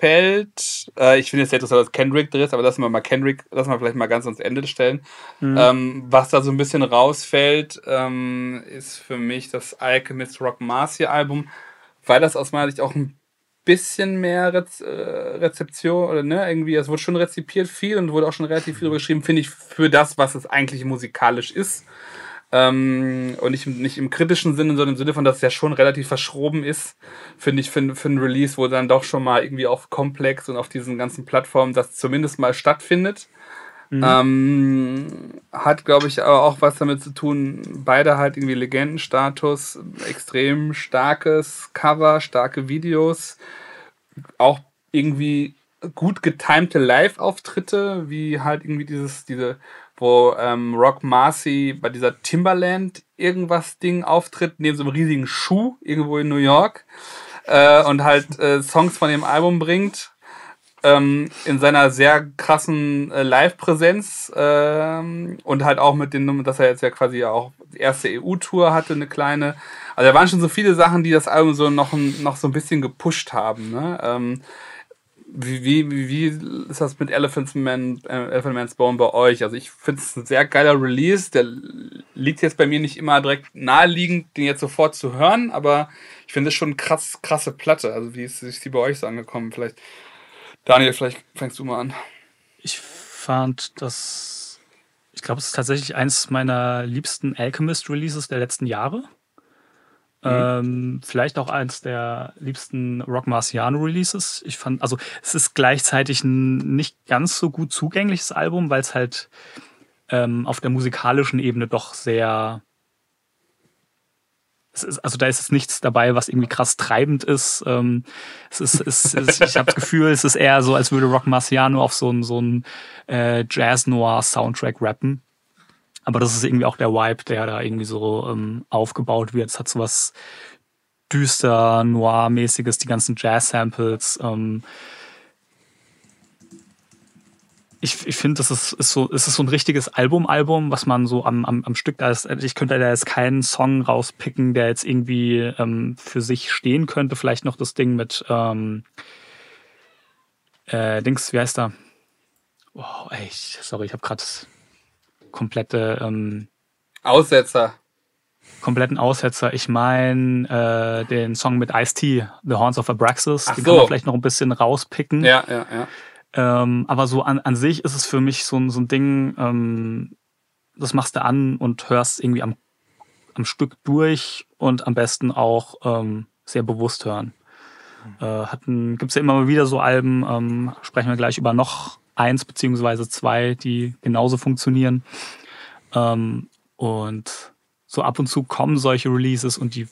rausfällt, äh, ich finde jetzt nicht, dass Kendrick drin ist, aber lassen wir mal Kendrick, lassen wir vielleicht mal ganz ans Ende stellen. Mhm. Ähm, was da so ein bisschen rausfällt, ähm, ist für mich das Alchemist Rock Marcy Album, weil das aus meiner Sicht auch ein bisschen mehr Rez äh, Rezeption oder ne, irgendwie, es wurde schon rezipiert viel und wurde auch schon relativ viel darüber geschrieben, finde ich, für das, was es eigentlich musikalisch ist. Ähm, und nicht, nicht im kritischen Sinne, sondern im Sinne von, dass es ja schon relativ verschroben ist, finde ich, für, für ein Release, wo dann doch schon mal irgendwie auf Komplex und auf diesen ganzen Plattformen das zumindest mal stattfindet. Mhm. Ähm, hat, glaube ich, aber auch was damit zu tun, beide halt irgendwie Legendenstatus, extrem starkes Cover, starke Videos, auch irgendwie gut getimte Live-Auftritte, wie halt irgendwie dieses, diese, wo ähm, Rock Marcy bei dieser Timberland irgendwas Ding auftritt, neben so einem riesigen Schuh irgendwo in New York äh, und halt äh, Songs von dem Album bringt ähm, in seiner sehr krassen äh, Live-Präsenz ähm, und halt auch mit dem, dass er jetzt ja quasi auch die erste EU-Tour hatte, eine kleine. Also da waren schon so viele Sachen, die das Album so noch, noch so ein bisschen gepusht haben. Ne? Ähm, wie, wie, wie ist das mit Elephant, Man, äh, Elephant Man's Bone bei euch? Also ich finde es ein sehr geiler Release. Der liegt jetzt bei mir nicht immer direkt naheliegend, den jetzt sofort zu hören, aber ich finde es schon krass, krasse Platte. Also wie ist, ist die bei euch so angekommen? Vielleicht Daniel, vielleicht fängst du mal an. Ich fand das, ich glaube, es ist tatsächlich eins meiner liebsten Alchemist-Releases der letzten Jahre. Mhm. Ähm, vielleicht auch eins der liebsten Rock Marciano Releases. Ich fand, also es ist gleichzeitig ein nicht ganz so gut zugängliches Album, weil es halt ähm, auf der musikalischen Ebene doch sehr ist, also da ist jetzt nichts dabei, was irgendwie krass treibend ist. Ähm, es ist, es ist ich habe das Gefühl, es ist eher so, als würde Rock Marciano auf so einen so ein äh, Jazz-Noir-Soundtrack rappen. Aber das ist irgendwie auch der Vibe, der da irgendwie so ähm, aufgebaut wird. Es hat so was düster, noir-mäßiges, die ganzen Jazz-Samples. Ähm, ich, ich finde, das ist, ist, so, ist so ein richtiges Album-Album, was man so am, am, am Stück, da ist, ich könnte da jetzt keinen Song rauspicken, der jetzt irgendwie ähm, für sich stehen könnte. Vielleicht noch das Ding mit ähm, äh, Dings, wie heißt der? Oh, ey, sorry, ich habe gerade komplette ähm, Aussetzer. Kompletten Aussetzer. Ich meine äh, den Song mit Ice-T, The Horns of Abraxas. Ach Den so. kann man vielleicht noch ein bisschen rauspicken. Ja, ja, ja. Ähm, aber so an, an sich ist es für mich so, so ein Ding, ähm, das machst du an und hörst irgendwie am, am Stück durch und am besten auch ähm, sehr bewusst hören. Mhm. Äh, Gibt es ja immer mal wieder so Alben, ähm, sprechen wir gleich über noch eins beziehungsweise zwei, die genauso funktionieren. Ähm, und so ab und zu kommen solche Releases und die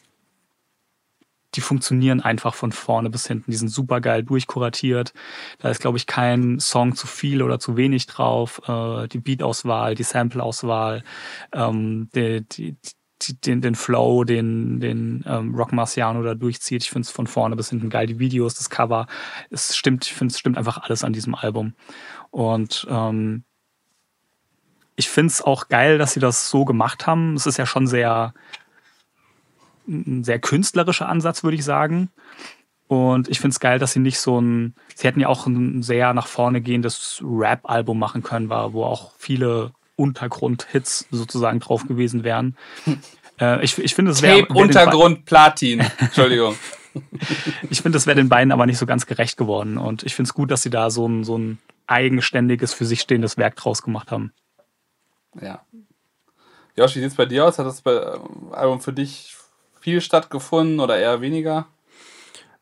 die funktionieren einfach von vorne bis hinten. Die sind super geil durchkuratiert. Da ist, glaube ich, kein Song zu viel oder zu wenig drauf. Äh, die Beat-Auswahl, die Sample-Auswahl, ähm, die, die, den, den Flow, den, den ähm, Rock Marciano da durchzieht. Ich finde es von vorne bis hinten geil. Die Videos, das Cover. Es stimmt, ich finde, es stimmt einfach alles an diesem Album. Und ähm, ich finde es auch geil, dass sie das so gemacht haben. Es ist ja schon sehr ein sehr künstlerischer Ansatz, würde ich sagen. Und ich finde es geil, dass sie nicht so ein, sie hätten ja auch ein sehr nach vorne gehendes Rap-Album machen können, war, wo auch viele Untergrund-Hits sozusagen drauf gewesen wären. Äh, ich, ich finde, es wäre. Tape Untergrund Platin. Entschuldigung. ich finde, das wäre den beiden aber nicht so ganz gerecht geworden. Und ich finde es gut, dass sie da so ein, so ein eigenständiges, für sich stehendes Werk draus gemacht haben. Ja. Josh, wie sieht es bei dir aus? Hat das äh, Album für dich viel stattgefunden oder eher weniger?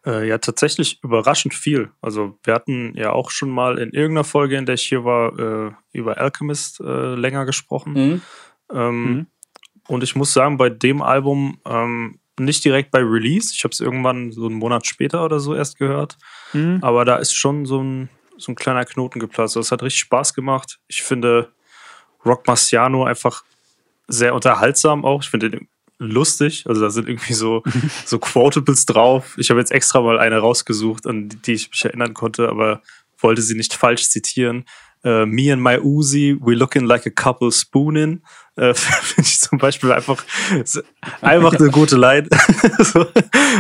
Äh, ja, tatsächlich überraschend viel. Also wir hatten ja auch schon mal in irgendeiner Folge, in der ich hier war, äh, über Alchemist äh, länger gesprochen. Mhm. Ähm, mhm. Und ich muss sagen, bei dem Album ähm, nicht direkt bei Release. Ich habe es irgendwann so einen Monat später oder so erst gehört. Mhm. Aber da ist schon so ein, so ein kleiner Knoten geplatzt. Das hat richtig Spaß gemacht. Ich finde Rock Marciano einfach sehr unterhaltsam auch. Ich finde den lustig. Also da sind irgendwie so, so Quotables drauf. Ich habe jetzt extra mal eine rausgesucht, an die ich mich erinnern konnte, aber wollte sie nicht falsch zitieren. Uh, Me and my Uzi, we looking like a couple spooning. Uh, Finde ich zum Beispiel einfach, einfach eine gute Line. so,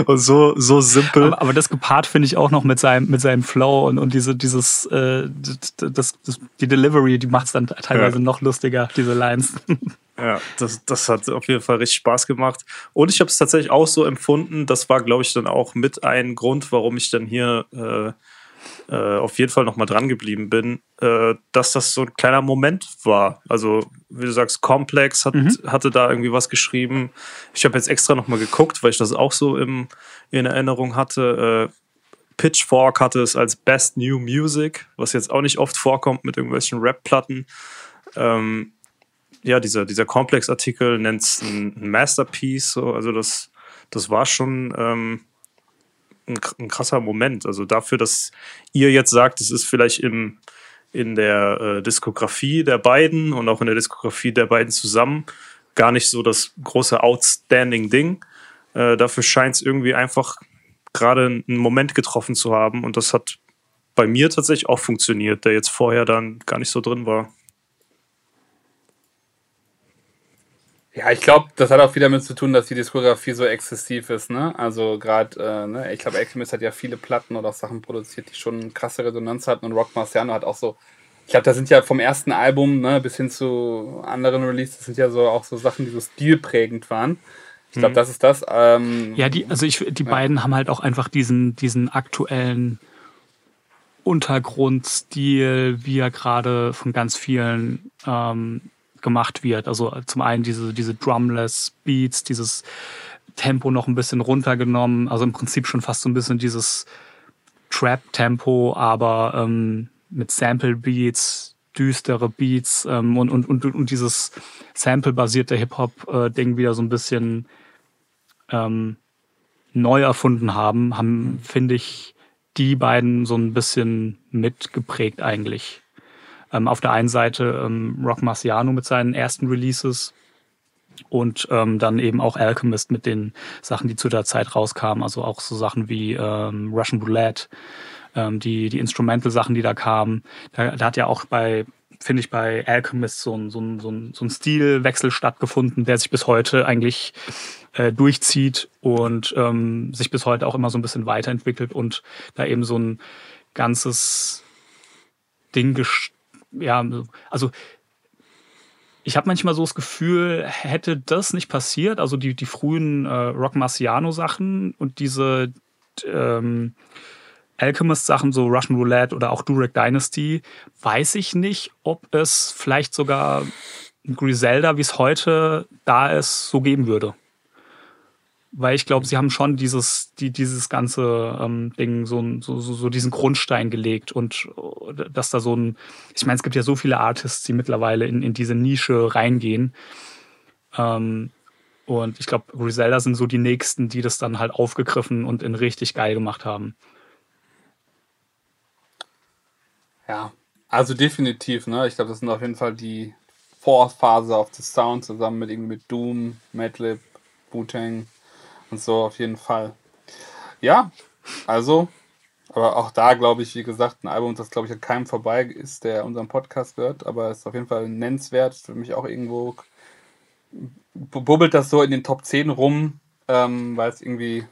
und so, so simpel. Aber, aber das gepaart finde ich auch noch mit seinem, mit seinem Flow und, und diese, dieses, äh, das, das, die Delivery, die macht es dann teilweise ja. noch lustiger, diese Lines. Ja, das, das hat auf jeden Fall richtig Spaß gemacht. Und ich habe es tatsächlich auch so empfunden. Das war, glaube ich, dann auch mit ein Grund, warum ich dann hier äh, äh, auf jeden Fall nochmal dran geblieben bin, äh, dass das so ein kleiner Moment war. Also, wie du sagst, Complex hat, mhm. hatte da irgendwie was geschrieben. Ich habe jetzt extra nochmal geguckt, weil ich das auch so im, in Erinnerung hatte. Äh, Pitchfork hatte es als Best New Music, was jetzt auch nicht oft vorkommt mit irgendwelchen Rap-Platten. Ähm, ja, dieser, dieser Complex-Artikel nennt es ein, Masterpiece. So. Also, das, das war schon. Ähm, ein, ein krasser Moment. Also dafür, dass ihr jetzt sagt, es ist vielleicht im, in der äh, Diskografie der beiden und auch in der Diskografie der beiden zusammen gar nicht so das große outstanding Ding. Äh, dafür scheint es irgendwie einfach gerade einen Moment getroffen zu haben und das hat bei mir tatsächlich auch funktioniert, der jetzt vorher dann gar nicht so drin war. Ja, ich glaube, das hat auch wieder damit zu tun, dass die Diskografie so exzessiv ist, ne? Also gerade, äh, ne? ich glaube, Alchemist hat ja viele Platten oder auch Sachen produziert, die schon krasse Resonanz hatten und Rock Marciano hat auch so, ich glaube, da sind ja vom ersten Album, ne, bis hin zu anderen Releases, sind ja so auch so Sachen, die so stilprägend waren. Ich glaube, mhm. das ist das. Ähm, ja, die, also ich, die ja. beiden haben halt auch einfach diesen, diesen aktuellen Untergrundstil, wie er gerade von ganz vielen ähm, gemacht wird. Also zum einen diese, diese Drumless Beats, dieses Tempo noch ein bisschen runtergenommen, also im Prinzip schon fast so ein bisschen dieses Trap-Tempo, aber ähm, mit Sample-Beats, düstere Beats ähm, und, und, und, und dieses Sample-basierte Hip-Hop-Ding äh, wieder so ein bisschen ähm, neu erfunden haben, haben, finde ich, die beiden so ein bisschen mitgeprägt eigentlich. Ähm, auf der einen Seite ähm, Rock Marciano mit seinen ersten Releases und ähm, dann eben auch Alchemist mit den Sachen, die zu der Zeit rauskamen, also auch so Sachen wie ähm, Russian Roulette, ähm, die, die Instrumental-Sachen, die da kamen. Da, da hat ja auch bei, finde ich, bei Alchemist so ein, so, ein, so, ein, so ein Stilwechsel stattgefunden, der sich bis heute eigentlich äh, durchzieht und ähm, sich bis heute auch immer so ein bisschen weiterentwickelt und da eben so ein ganzes Ding gest ja, also ich habe manchmal so das Gefühl, hätte das nicht passiert, also die, die frühen äh, Rock Marciano Sachen und diese ähm, Alchemist Sachen, so Russian Roulette oder auch Durek Dynasty, weiß ich nicht, ob es vielleicht sogar Griselda, wie es heute da ist, so geben würde weil ich glaube, sie haben schon dieses, die, dieses ganze ähm, Ding, so, so, so diesen Grundstein gelegt und äh, dass da so ein, ich meine, es gibt ja so viele Artists, die mittlerweile in, in diese Nische reingehen. Ähm, und ich glaube, Griselda sind so die nächsten, die das dann halt aufgegriffen und in richtig geil gemacht haben. Ja, also definitiv, ne? Ich glaube, das sind auf jeden Fall die Vorphase auf the Sound zusammen mit irgendwie mit Doom, Madlib, Wu-Tang und so auf jeden Fall. Ja, also, aber auch da glaube ich, wie gesagt, ein Album, das glaube ich an keinem vorbei ist, der unseren Podcast hört, aber ist auf jeden Fall nennenswert. Für mich auch irgendwo bubbelt das so in den Top 10 rum, ähm, weil es irgendwie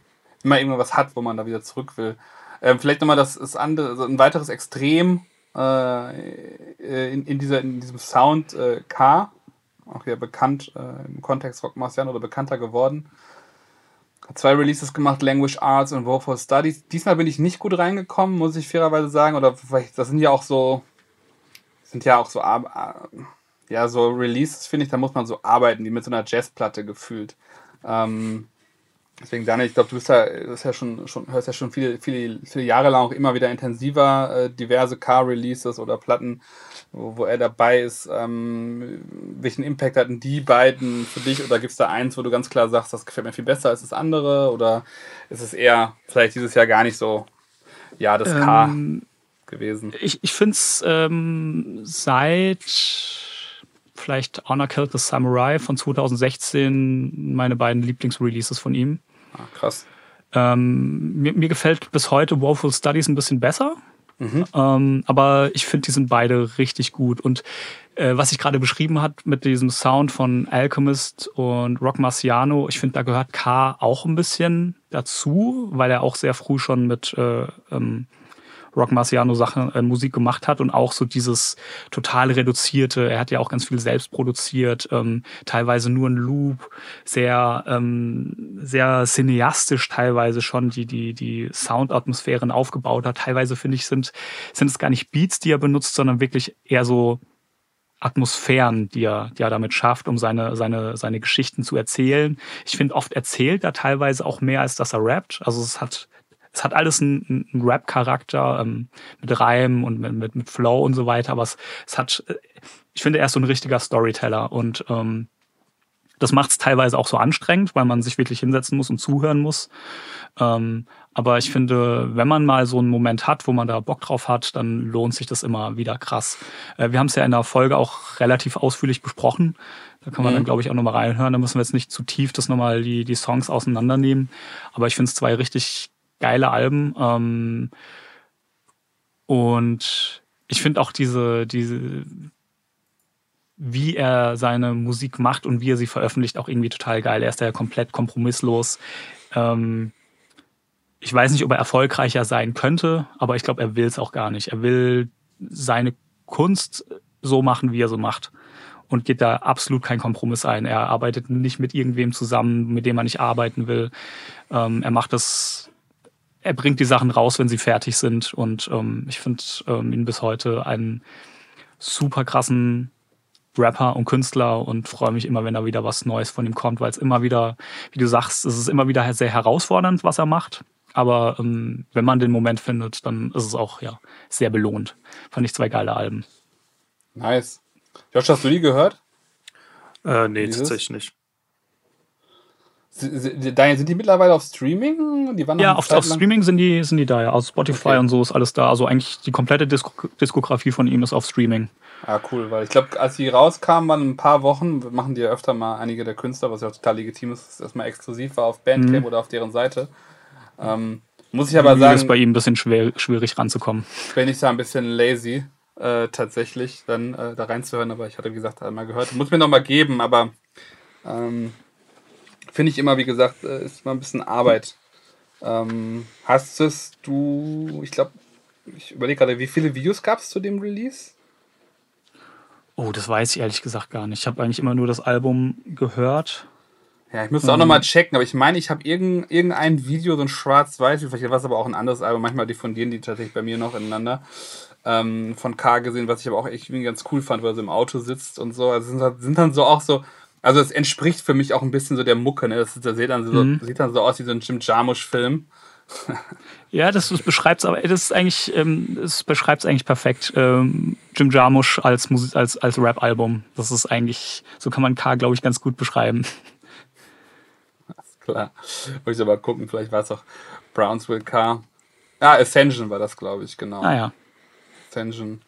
immer irgendwas hat, wo man da wieder zurück will. Ähm, vielleicht nochmal das, das andere, also ein weiteres Extrem äh, in, in, dieser, in diesem Sound äh, K, auch ja bekannt äh, im Kontext Rock Marciano oder bekannter geworden. Hat zwei Releases gemacht, Language Arts und Woeful Studies. Diesmal bin ich nicht gut reingekommen, muss ich fairerweise sagen. Oder vielleicht, das sind ja auch so, sind ja auch so, ja, so Releases, finde ich, da muss man so arbeiten, die mit so einer Jazzplatte gefühlt. Ähm, Deswegen, Daniel, ich glaube, du bist ja, ja schon, schon, hörst ja schon viele, viele, viele Jahre lang auch immer wieder intensiver äh, diverse Car-Releases oder Platten, wo, wo er dabei ist. Ähm, welchen Impact hatten die beiden für dich? Oder gibt es da eins, wo du ganz klar sagst, das gefällt mir viel besser als das andere? Oder ist es eher vielleicht dieses Jahr gar nicht so, ja, das K ähm, gewesen? Ich, ich finde es ähm, seit vielleicht Honor Killed the Samurai von 2016 meine beiden Lieblingsreleases von ihm. Ah, krass. Ähm, mir, mir, gefällt bis heute Woeful Studies ein bisschen besser. Mhm. Ähm, aber ich finde, die sind beide richtig gut. Und äh, was ich gerade beschrieben hat mit diesem Sound von Alchemist und Rock Marciano, ich finde, da gehört K auch ein bisschen dazu, weil er auch sehr früh schon mit äh, ähm, Rock Marciano Sachen, äh, Musik gemacht hat und auch so dieses total reduzierte, er hat ja auch ganz viel selbst produziert, ähm, teilweise nur ein Loop, sehr, ähm, sehr cineastisch teilweise schon die, die, die Soundatmosphären aufgebaut hat. Teilweise finde ich, sind, sind es gar nicht Beats, die er benutzt, sondern wirklich eher so Atmosphären, die er, die er damit schafft, um seine, seine, seine Geschichten zu erzählen. Ich finde, oft erzählt er teilweise auch mehr, als dass er rappt. Also es hat es hat alles einen, einen Rap-Charakter ähm, mit Reim und mit, mit, mit Flow und so weiter, aber es, es hat, ich finde, er ist so ein richtiger Storyteller und ähm, das macht es teilweise auch so anstrengend, weil man sich wirklich hinsetzen muss und zuhören muss. Ähm, aber ich finde, wenn man mal so einen Moment hat, wo man da Bock drauf hat, dann lohnt sich das immer wieder krass. Äh, wir haben es ja in der Folge auch relativ ausführlich besprochen. Da kann man mhm. dann, glaube ich, auch nochmal reinhören. Da müssen wir jetzt nicht zu tief das nochmal die, die Songs auseinandernehmen. Aber ich finde es zwei richtig geile Alben. Ähm, und ich finde auch diese, diese, wie er seine Musik macht und wie er sie veröffentlicht, auch irgendwie total geil. Er ist ja komplett kompromisslos. Ähm, ich weiß nicht, ob er erfolgreicher sein könnte, aber ich glaube, er will es auch gar nicht. Er will seine Kunst so machen, wie er so macht. Und geht da absolut keinen Kompromiss ein. Er arbeitet nicht mit irgendwem zusammen, mit dem er nicht arbeiten will. Ähm, er macht das er bringt die Sachen raus, wenn sie fertig sind. Und ähm, ich finde ähm, ihn bis heute einen super krassen Rapper und Künstler und freue mich immer, wenn da wieder was Neues von ihm kommt, weil es immer wieder, wie du sagst, es ist immer wieder sehr herausfordernd, was er macht. Aber ähm, wenn man den Moment findet, dann ist es auch ja sehr belohnt. Fand ich zwei geile Alben. Nice. Josh, hast du die gehört? Äh, nee, Dieses? tatsächlich nicht. Daniel, sind die mittlerweile auf Streaming? Die waren ja, auf, auf Streaming sind die, sind die da, ja. Also Spotify okay. und so ist alles da. Also eigentlich die komplette Disk Diskografie von ihm ist auf Streaming. Ja, cool, weil ich glaube, als die rauskamen, waren ein paar Wochen, machen die ja öfter mal einige der Künstler, was ja auch total legitim ist, dass das mal exklusiv war auf Bandcamp mhm. oder auf deren Seite. Ähm, muss ich aber sagen. ist bei ihm ein bisschen schwer, schwierig ranzukommen. Bin ich da ein bisschen lazy, äh, tatsächlich, dann äh, da reinzuhören, aber ich hatte, wie gesagt, einmal gehört. Muss mir nochmal geben, aber ähm, finde ich immer, wie gesagt, äh, ist immer ein bisschen Arbeit. Ähm, hast es du, ich glaube, ich überlege gerade, wie viele Videos gab es zu dem Release? Oh, das weiß ich ehrlich gesagt gar nicht. Ich habe eigentlich immer nur das Album gehört. Ja, ich müsste auch nochmal checken, aber ich meine, ich habe irgendein, irgendein Video, so ein schwarz-weiß, vielleicht war es aber auch ein anderes Album, manchmal diffundieren die tatsächlich bei mir noch ineinander, ähm, von K gesehen, was ich aber auch echt ganz cool fand, weil er so im Auto sitzt und so. Also sind, sind dann so auch so, also es entspricht für mich auch ein bisschen so der Mucke, ne? Das, das sieht, dann so, mhm. sieht dann so aus wie so ein Jim Jarmusch-Film. ja, das, das beschreibt es aber, das ist eigentlich, ähm, das beschreibt es eigentlich perfekt. Ähm, Jim Jarmusch als Musik, als, als Rap-Album. Das ist eigentlich, so kann man K, glaube ich, ganz gut beschreiben. Alles klar. Muss ich aber gucken, vielleicht war es auch Brownsville K. Ah, Ascension war das, glaube ich, genau. Ah ja. Ascension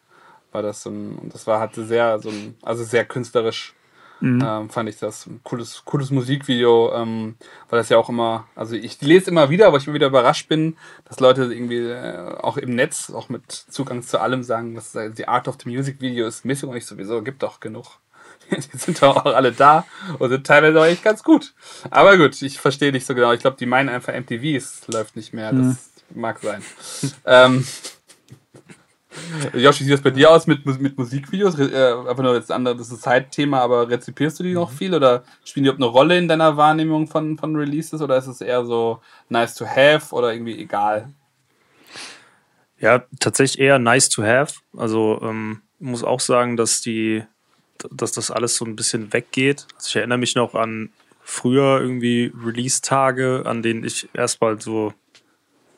war das so ein, und das war, hatte sehr, so ein, also sehr künstlerisch Mhm. Ähm, fand ich das ein cooles, cooles Musikvideo, ähm, weil das ja auch immer, also ich lese immer wieder, aber ich immer wieder überrascht bin, dass Leute irgendwie äh, auch im Netz, auch mit Zugang zu allem sagen, dass die Art of the Music Video ist Missing und ich sowieso, gibt doch genug. die sind doch auch alle da und sind teilweise auch echt ganz gut. Aber gut, ich verstehe nicht so genau. Ich glaube, die meinen einfach MTV, es läuft nicht mehr. Das mhm. mag sein. ähm, Joshi, wie sieht das bei dir aus mit, mit Musikvideos? Äh, einfach nur jetzt andere, das ist ein Zeitthema, aber rezipierst du die noch mhm. viel oder spielen die überhaupt eine Rolle in deiner Wahrnehmung von, von Releases oder ist es eher so nice to have oder irgendwie egal? Ja, tatsächlich eher nice to have. Also ähm, muss auch sagen, dass die, dass das alles so ein bisschen weggeht. Also ich erinnere mich noch an früher irgendwie Release-Tage, an denen ich erstmal so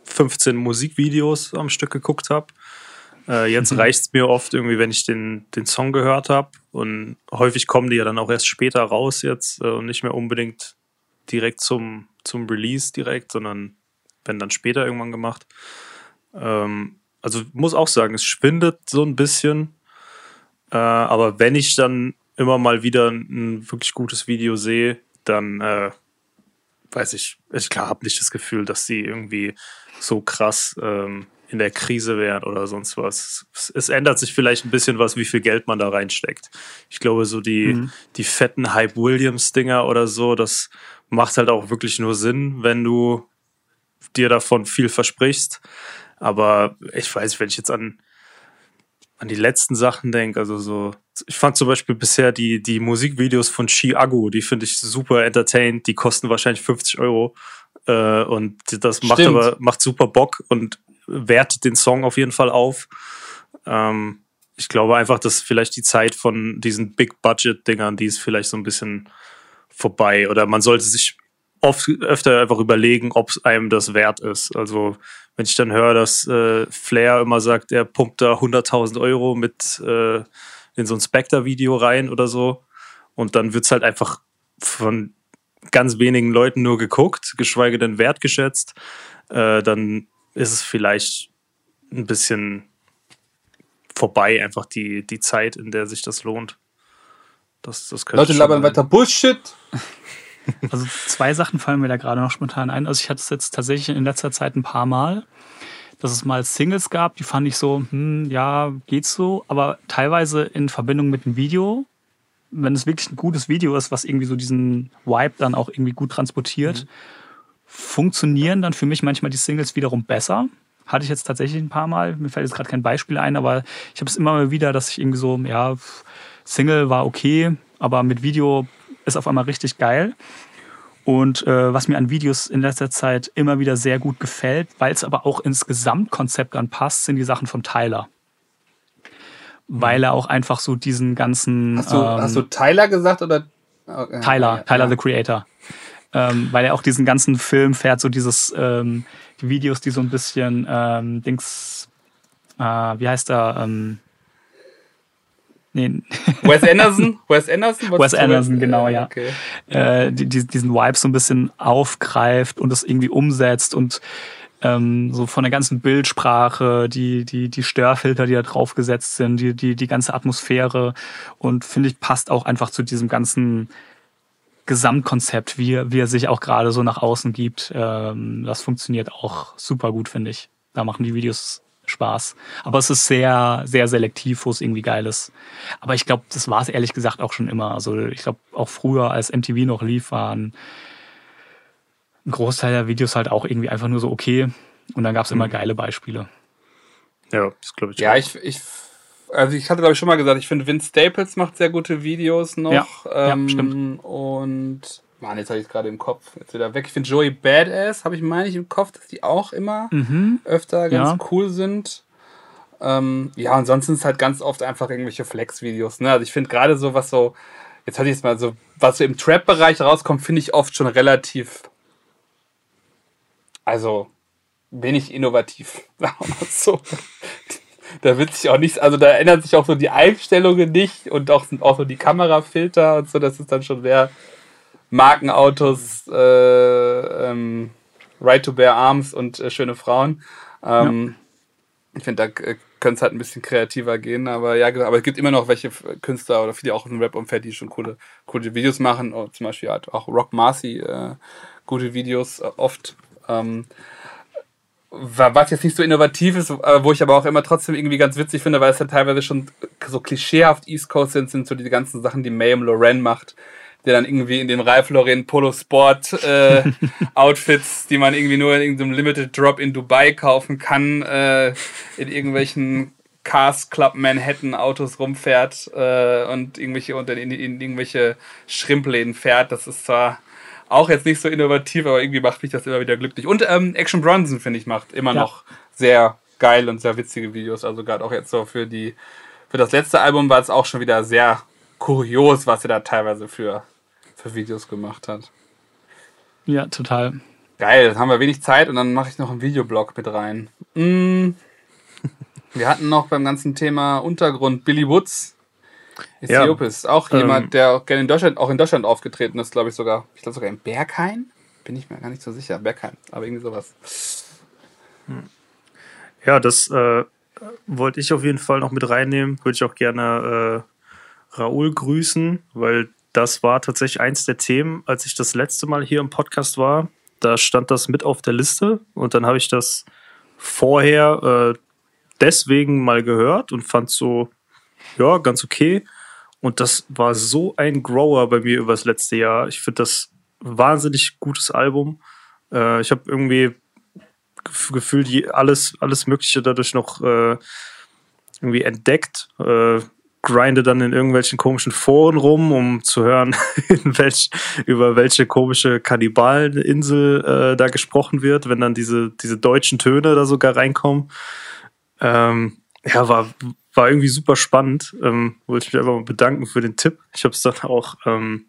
15 Musikvideos am Stück geguckt habe. Äh, jetzt mhm. reicht es mir oft irgendwie, wenn ich den, den Song gehört habe. Und häufig kommen die ja dann auch erst später raus jetzt äh, und nicht mehr unbedingt direkt zum, zum Release direkt, sondern wenn dann später irgendwann gemacht. Ähm, also muss auch sagen, es schwindet so ein bisschen. Äh, aber wenn ich dann immer mal wieder ein, wirklich gutes Video sehe, dann äh, weiß ich, ich klar habe nicht das Gefühl, dass sie irgendwie so krass ähm, in der Krise wären oder sonst was. Es, es, ändert sich vielleicht ein bisschen was, wie viel Geld man da reinsteckt. Ich glaube, so die, mhm. die fetten Hype Williams-Dinger oder so, das macht halt auch wirklich nur Sinn, wenn du dir davon viel versprichst. Aber ich weiß, wenn ich jetzt an, an die letzten Sachen denke, also so, ich fand zum Beispiel bisher die, die Musikvideos von Chi-Agu, die finde ich super entertained, die kosten wahrscheinlich 50 Euro. Äh, und das macht aber macht super Bock und wertet den Song auf jeden Fall auf. Ähm, ich glaube einfach, dass vielleicht die Zeit von diesen Big-Budget-Dingern, die ist vielleicht so ein bisschen vorbei. Oder man sollte sich oft öfter einfach überlegen, ob es einem das wert ist. Also wenn ich dann höre, dass äh, Flair immer sagt, er pumpt da 100.000 Euro mit äh, in so ein Spectre-Video rein oder so und dann wird es halt einfach von ganz wenigen Leuten nur geguckt, geschweige denn wertgeschätzt, äh, dann ist es vielleicht ein bisschen vorbei, einfach die, die Zeit, in der sich das lohnt. Das, das Leute labern weiter Bullshit. Also zwei Sachen fallen mir da gerade noch spontan ein. Also ich hatte es jetzt tatsächlich in letzter Zeit ein paar Mal, dass es mal Singles gab, die fand ich so, hm, ja, geht's so, aber teilweise in Verbindung mit dem Video, wenn es wirklich ein gutes Video ist, was irgendwie so diesen Vibe dann auch irgendwie gut transportiert, mhm. Funktionieren dann für mich manchmal die Singles wiederum besser. Hatte ich jetzt tatsächlich ein paar Mal. Mir fällt jetzt gerade kein Beispiel ein, aber ich habe es immer mal wieder, dass ich irgendwie so, ja, Single war okay, aber mit Video ist auf einmal richtig geil. Und äh, was mir an Videos in letzter Zeit immer wieder sehr gut gefällt, weil es aber auch ins Gesamtkonzept dann passt, sind die Sachen von Tyler. Weil er auch einfach so diesen ganzen. Hast du, ähm, hast du Tyler gesagt oder? Okay. Tyler, Tyler the Creator. Ähm, weil er auch diesen ganzen Film fährt, so dieses ähm, die Videos, die so ein bisschen ähm, Dings, äh, wie heißt er? Ähm, Nee. Wes Anderson? Wes Anderson? Wes Anderson, genau, ja. Okay. Äh, die, diesen Vibe so ein bisschen aufgreift und das irgendwie umsetzt und ähm, so von der ganzen Bildsprache, die, die, die Störfilter, die da draufgesetzt sind, die, die, die ganze Atmosphäre und finde ich passt auch einfach zu diesem ganzen Gesamtkonzept, wie, wie er sich auch gerade so nach außen gibt. Ähm, das funktioniert auch super gut, finde ich. Da machen die Videos Spaß. Aber es ist sehr, sehr selektiv, wo es irgendwie geil ist. Aber ich glaube, das war es ehrlich gesagt auch schon immer. Also ich glaube, auch früher, als MTV noch lief, waren ein Großteil der Videos halt auch irgendwie einfach nur so okay. Und dann gab es immer mhm. geile Beispiele. Ja, das glaube ich. Ja, auch. ich, ich, also ich hatte glaube ich schon mal gesagt, ich finde Vince Staples macht sehr gute Videos noch. Ja, ähm, ja stimmt. Und Mann, jetzt habe ich es gerade im Kopf. Jetzt wieder weg. Ich finde Joey Badass, habe ich meine ich im Kopf, dass die auch immer mhm. öfter ganz ja. cool sind. Ähm, ja, ansonsten ist halt ganz oft einfach irgendwelche Flex-Videos. Ne? Also ich finde gerade so, was so, jetzt hatte ich es mal so, was so im Trap-Bereich rauskommt, finde ich oft schon relativ, also wenig innovativ. so. Da wird sich auch nichts, also da ändern sich auch so die Einstellungen nicht und auch, auch so die Kamerafilter und so, das ist dann schon sehr Markenautos, äh, ähm, Right to Bear Arms und äh, schöne Frauen. Ähm, ja. Ich finde, da äh, könnte es halt ein bisschen kreativer gehen, aber ja, genau, aber es gibt immer noch welche Künstler oder viele auch im Rap-Umfeld, die schon coole, coole Videos machen. Oder zum Beispiel halt auch Rock Marcy, äh, gute Videos äh, oft. Ähm, was jetzt nicht so innovativ ist, äh, wo ich aber auch immer trotzdem irgendwie ganz witzig finde, weil es dann teilweise schon so klischeehaft East Coast sind, sind so diese ganzen Sachen, die Mayhem Loren macht, der dann irgendwie in den Ralph Lauren Polo Sport äh, Outfits, die man irgendwie nur in irgendeinem Limited Drop in Dubai kaufen kann, äh, in irgendwelchen Cars Club Manhattan Autos rumfährt äh, und irgendwelche unter in, in irgendwelche Schrimpläden fährt. Das ist zwar auch jetzt nicht so innovativ, aber irgendwie macht mich das immer wieder glücklich. Und ähm, Action Bronson, finde ich, macht immer ja. noch sehr geil und sehr witzige Videos. Also gerade auch jetzt so für die für das letzte Album war es auch schon wieder sehr kurios, was er da teilweise für, für Videos gemacht hat. Ja, total. Geil, dann haben wir wenig Zeit und dann mache ich noch einen Videoblog mit rein. Mm. Wir hatten noch beim ganzen Thema Untergrund Billy Woods Ethiopis, ja, auch jemand, ähm, der auch gerne in Deutschland, auch in Deutschland aufgetreten ist, glaube ich sogar. Ich glaube sogar in Berghain. Bin ich mir gar nicht so sicher. Berghain, aber irgendwie sowas. Hm. Ja, das äh, wollte ich auf jeden Fall noch mit reinnehmen. Würde ich auch gerne äh, Raoul grüßen, weil das war tatsächlich eins der Themen, als ich das letzte Mal hier im Podcast war. Da stand das mit auf der Liste und dann habe ich das vorher äh, deswegen mal gehört und fand so, ja, ganz okay. Und das war so ein Grower bei mir über das letzte Jahr. Ich finde das wahnsinnig gutes Album. Äh, ich habe irgendwie gefühlt alles, alles Mögliche dadurch noch äh, irgendwie entdeckt. Äh, grinde dann in irgendwelchen komischen Foren rum, um zu hören, welch, über welche komische Kannibalinsel äh, da gesprochen wird, wenn dann diese, diese deutschen Töne da sogar reinkommen. Ähm, ja, war, war irgendwie super spannend. Ähm, wollte ich mich einfach mal bedanken für den Tipp. Ich habe es dann auch ähm,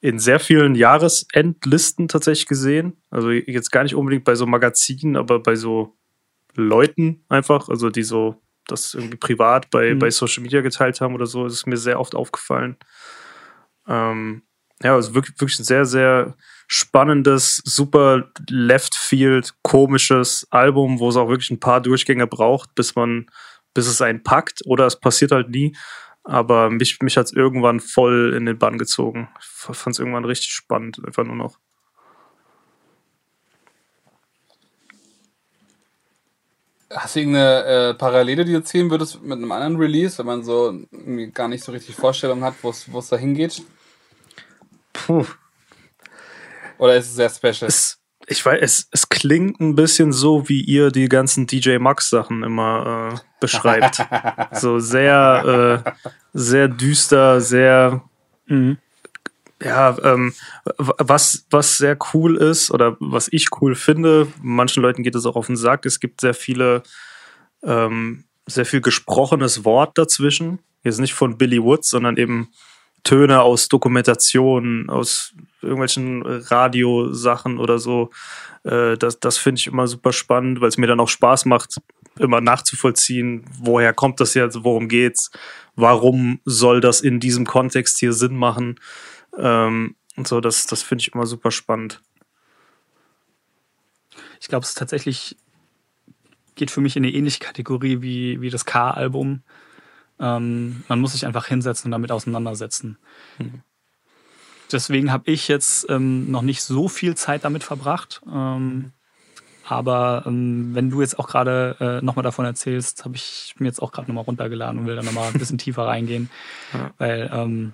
in sehr vielen Jahresendlisten tatsächlich gesehen. Also jetzt gar nicht unbedingt bei so Magazinen, aber bei so Leuten einfach, also die so das irgendwie privat bei, mhm. bei Social Media geteilt haben oder so, das ist mir sehr oft aufgefallen. Ähm, ja, also wirklich, wirklich ein sehr, sehr spannendes, super Left Field, komisches Album, wo es auch wirklich ein paar Durchgänge braucht, bis man bis es einen packt oder es passiert halt nie. Aber mich, mich hat es irgendwann voll in den Bann gezogen. Ich fand es irgendwann richtig spannend, einfach nur noch. Hast du irgendeine äh, Parallele, die du ziehen würdest mit einem anderen Release, wenn man so gar nicht so richtig Vorstellung hat, wo es da hingeht? Puh. Oder ist es sehr special? Es, ich weiß, es, es klingt ein bisschen so, wie ihr die ganzen DJ Max Sachen immer äh, beschreibt. so sehr, äh, sehr düster, sehr, mhm. ja, ähm, was, was sehr cool ist oder was ich cool finde, manchen Leuten geht es auch auf den Sack, es gibt sehr viele, ähm, sehr viel gesprochenes Wort dazwischen. Jetzt nicht von Billy Woods, sondern eben Töne aus Dokumentationen, aus irgendwelchen Radiosachen oder so. Äh, das das finde ich immer super spannend, weil es mir dann auch Spaß macht, immer nachzuvollziehen, woher kommt das jetzt, worum geht's, warum soll das in diesem Kontext hier Sinn machen. Ähm, und so, das, das finde ich immer super spannend. Ich glaube, es tatsächlich geht für mich in eine ähnliche Kategorie wie, wie das K-Album. Ähm, man muss sich einfach hinsetzen und damit auseinandersetzen. Mhm. Deswegen habe ich jetzt ähm, noch nicht so viel Zeit damit verbracht. Ähm, aber ähm, wenn du jetzt auch gerade äh, nochmal davon erzählst, habe ich mir jetzt auch gerade nochmal runtergeladen und will da nochmal ein bisschen tiefer reingehen. Ja. Weil, ähm,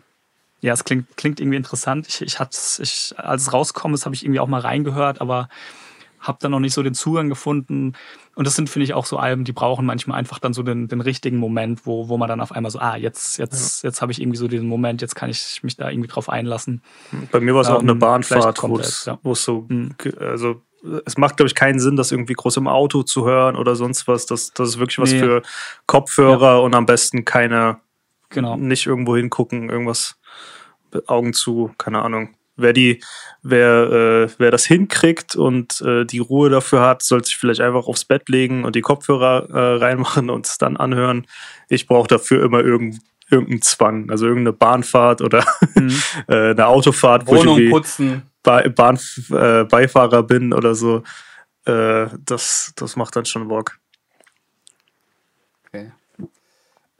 ja, es klingt, klingt irgendwie interessant. Ich, ich hatte ich, als es rausgekommen ist, habe ich irgendwie auch mal reingehört, aber habe dann noch nicht so den Zugang gefunden. Und das sind, finde ich, auch so Alben, die brauchen manchmal einfach dann so den, den richtigen Moment, wo, wo man dann auf einmal so, ah, jetzt, jetzt, ja. jetzt habe ich irgendwie so diesen Moment, jetzt kann ich mich da irgendwie drauf einlassen. Bei mir war es ähm, auch eine ähm, Bahnfahrt, wo es ja. so, mhm. also es macht, glaube ich, keinen Sinn, das irgendwie groß im Auto zu hören oder sonst was. Das, das ist wirklich was nee. für Kopfhörer ja. und am besten keine, genau. nicht irgendwo hingucken, irgendwas Augen zu, keine Ahnung wer die, wer, äh, wer das hinkriegt und äh, die Ruhe dafür hat, soll sich vielleicht einfach aufs Bett legen und die Kopfhörer äh, reinmachen und es dann anhören. Ich brauche dafür immer irgend, irgendeinen Zwang, also irgendeine Bahnfahrt oder mhm. äh, eine Autofahrt, wo Wohnung ich putzen. Be Bahn, äh, Beifahrer bin oder so. Äh, das, das macht dann schon Bock. Okay.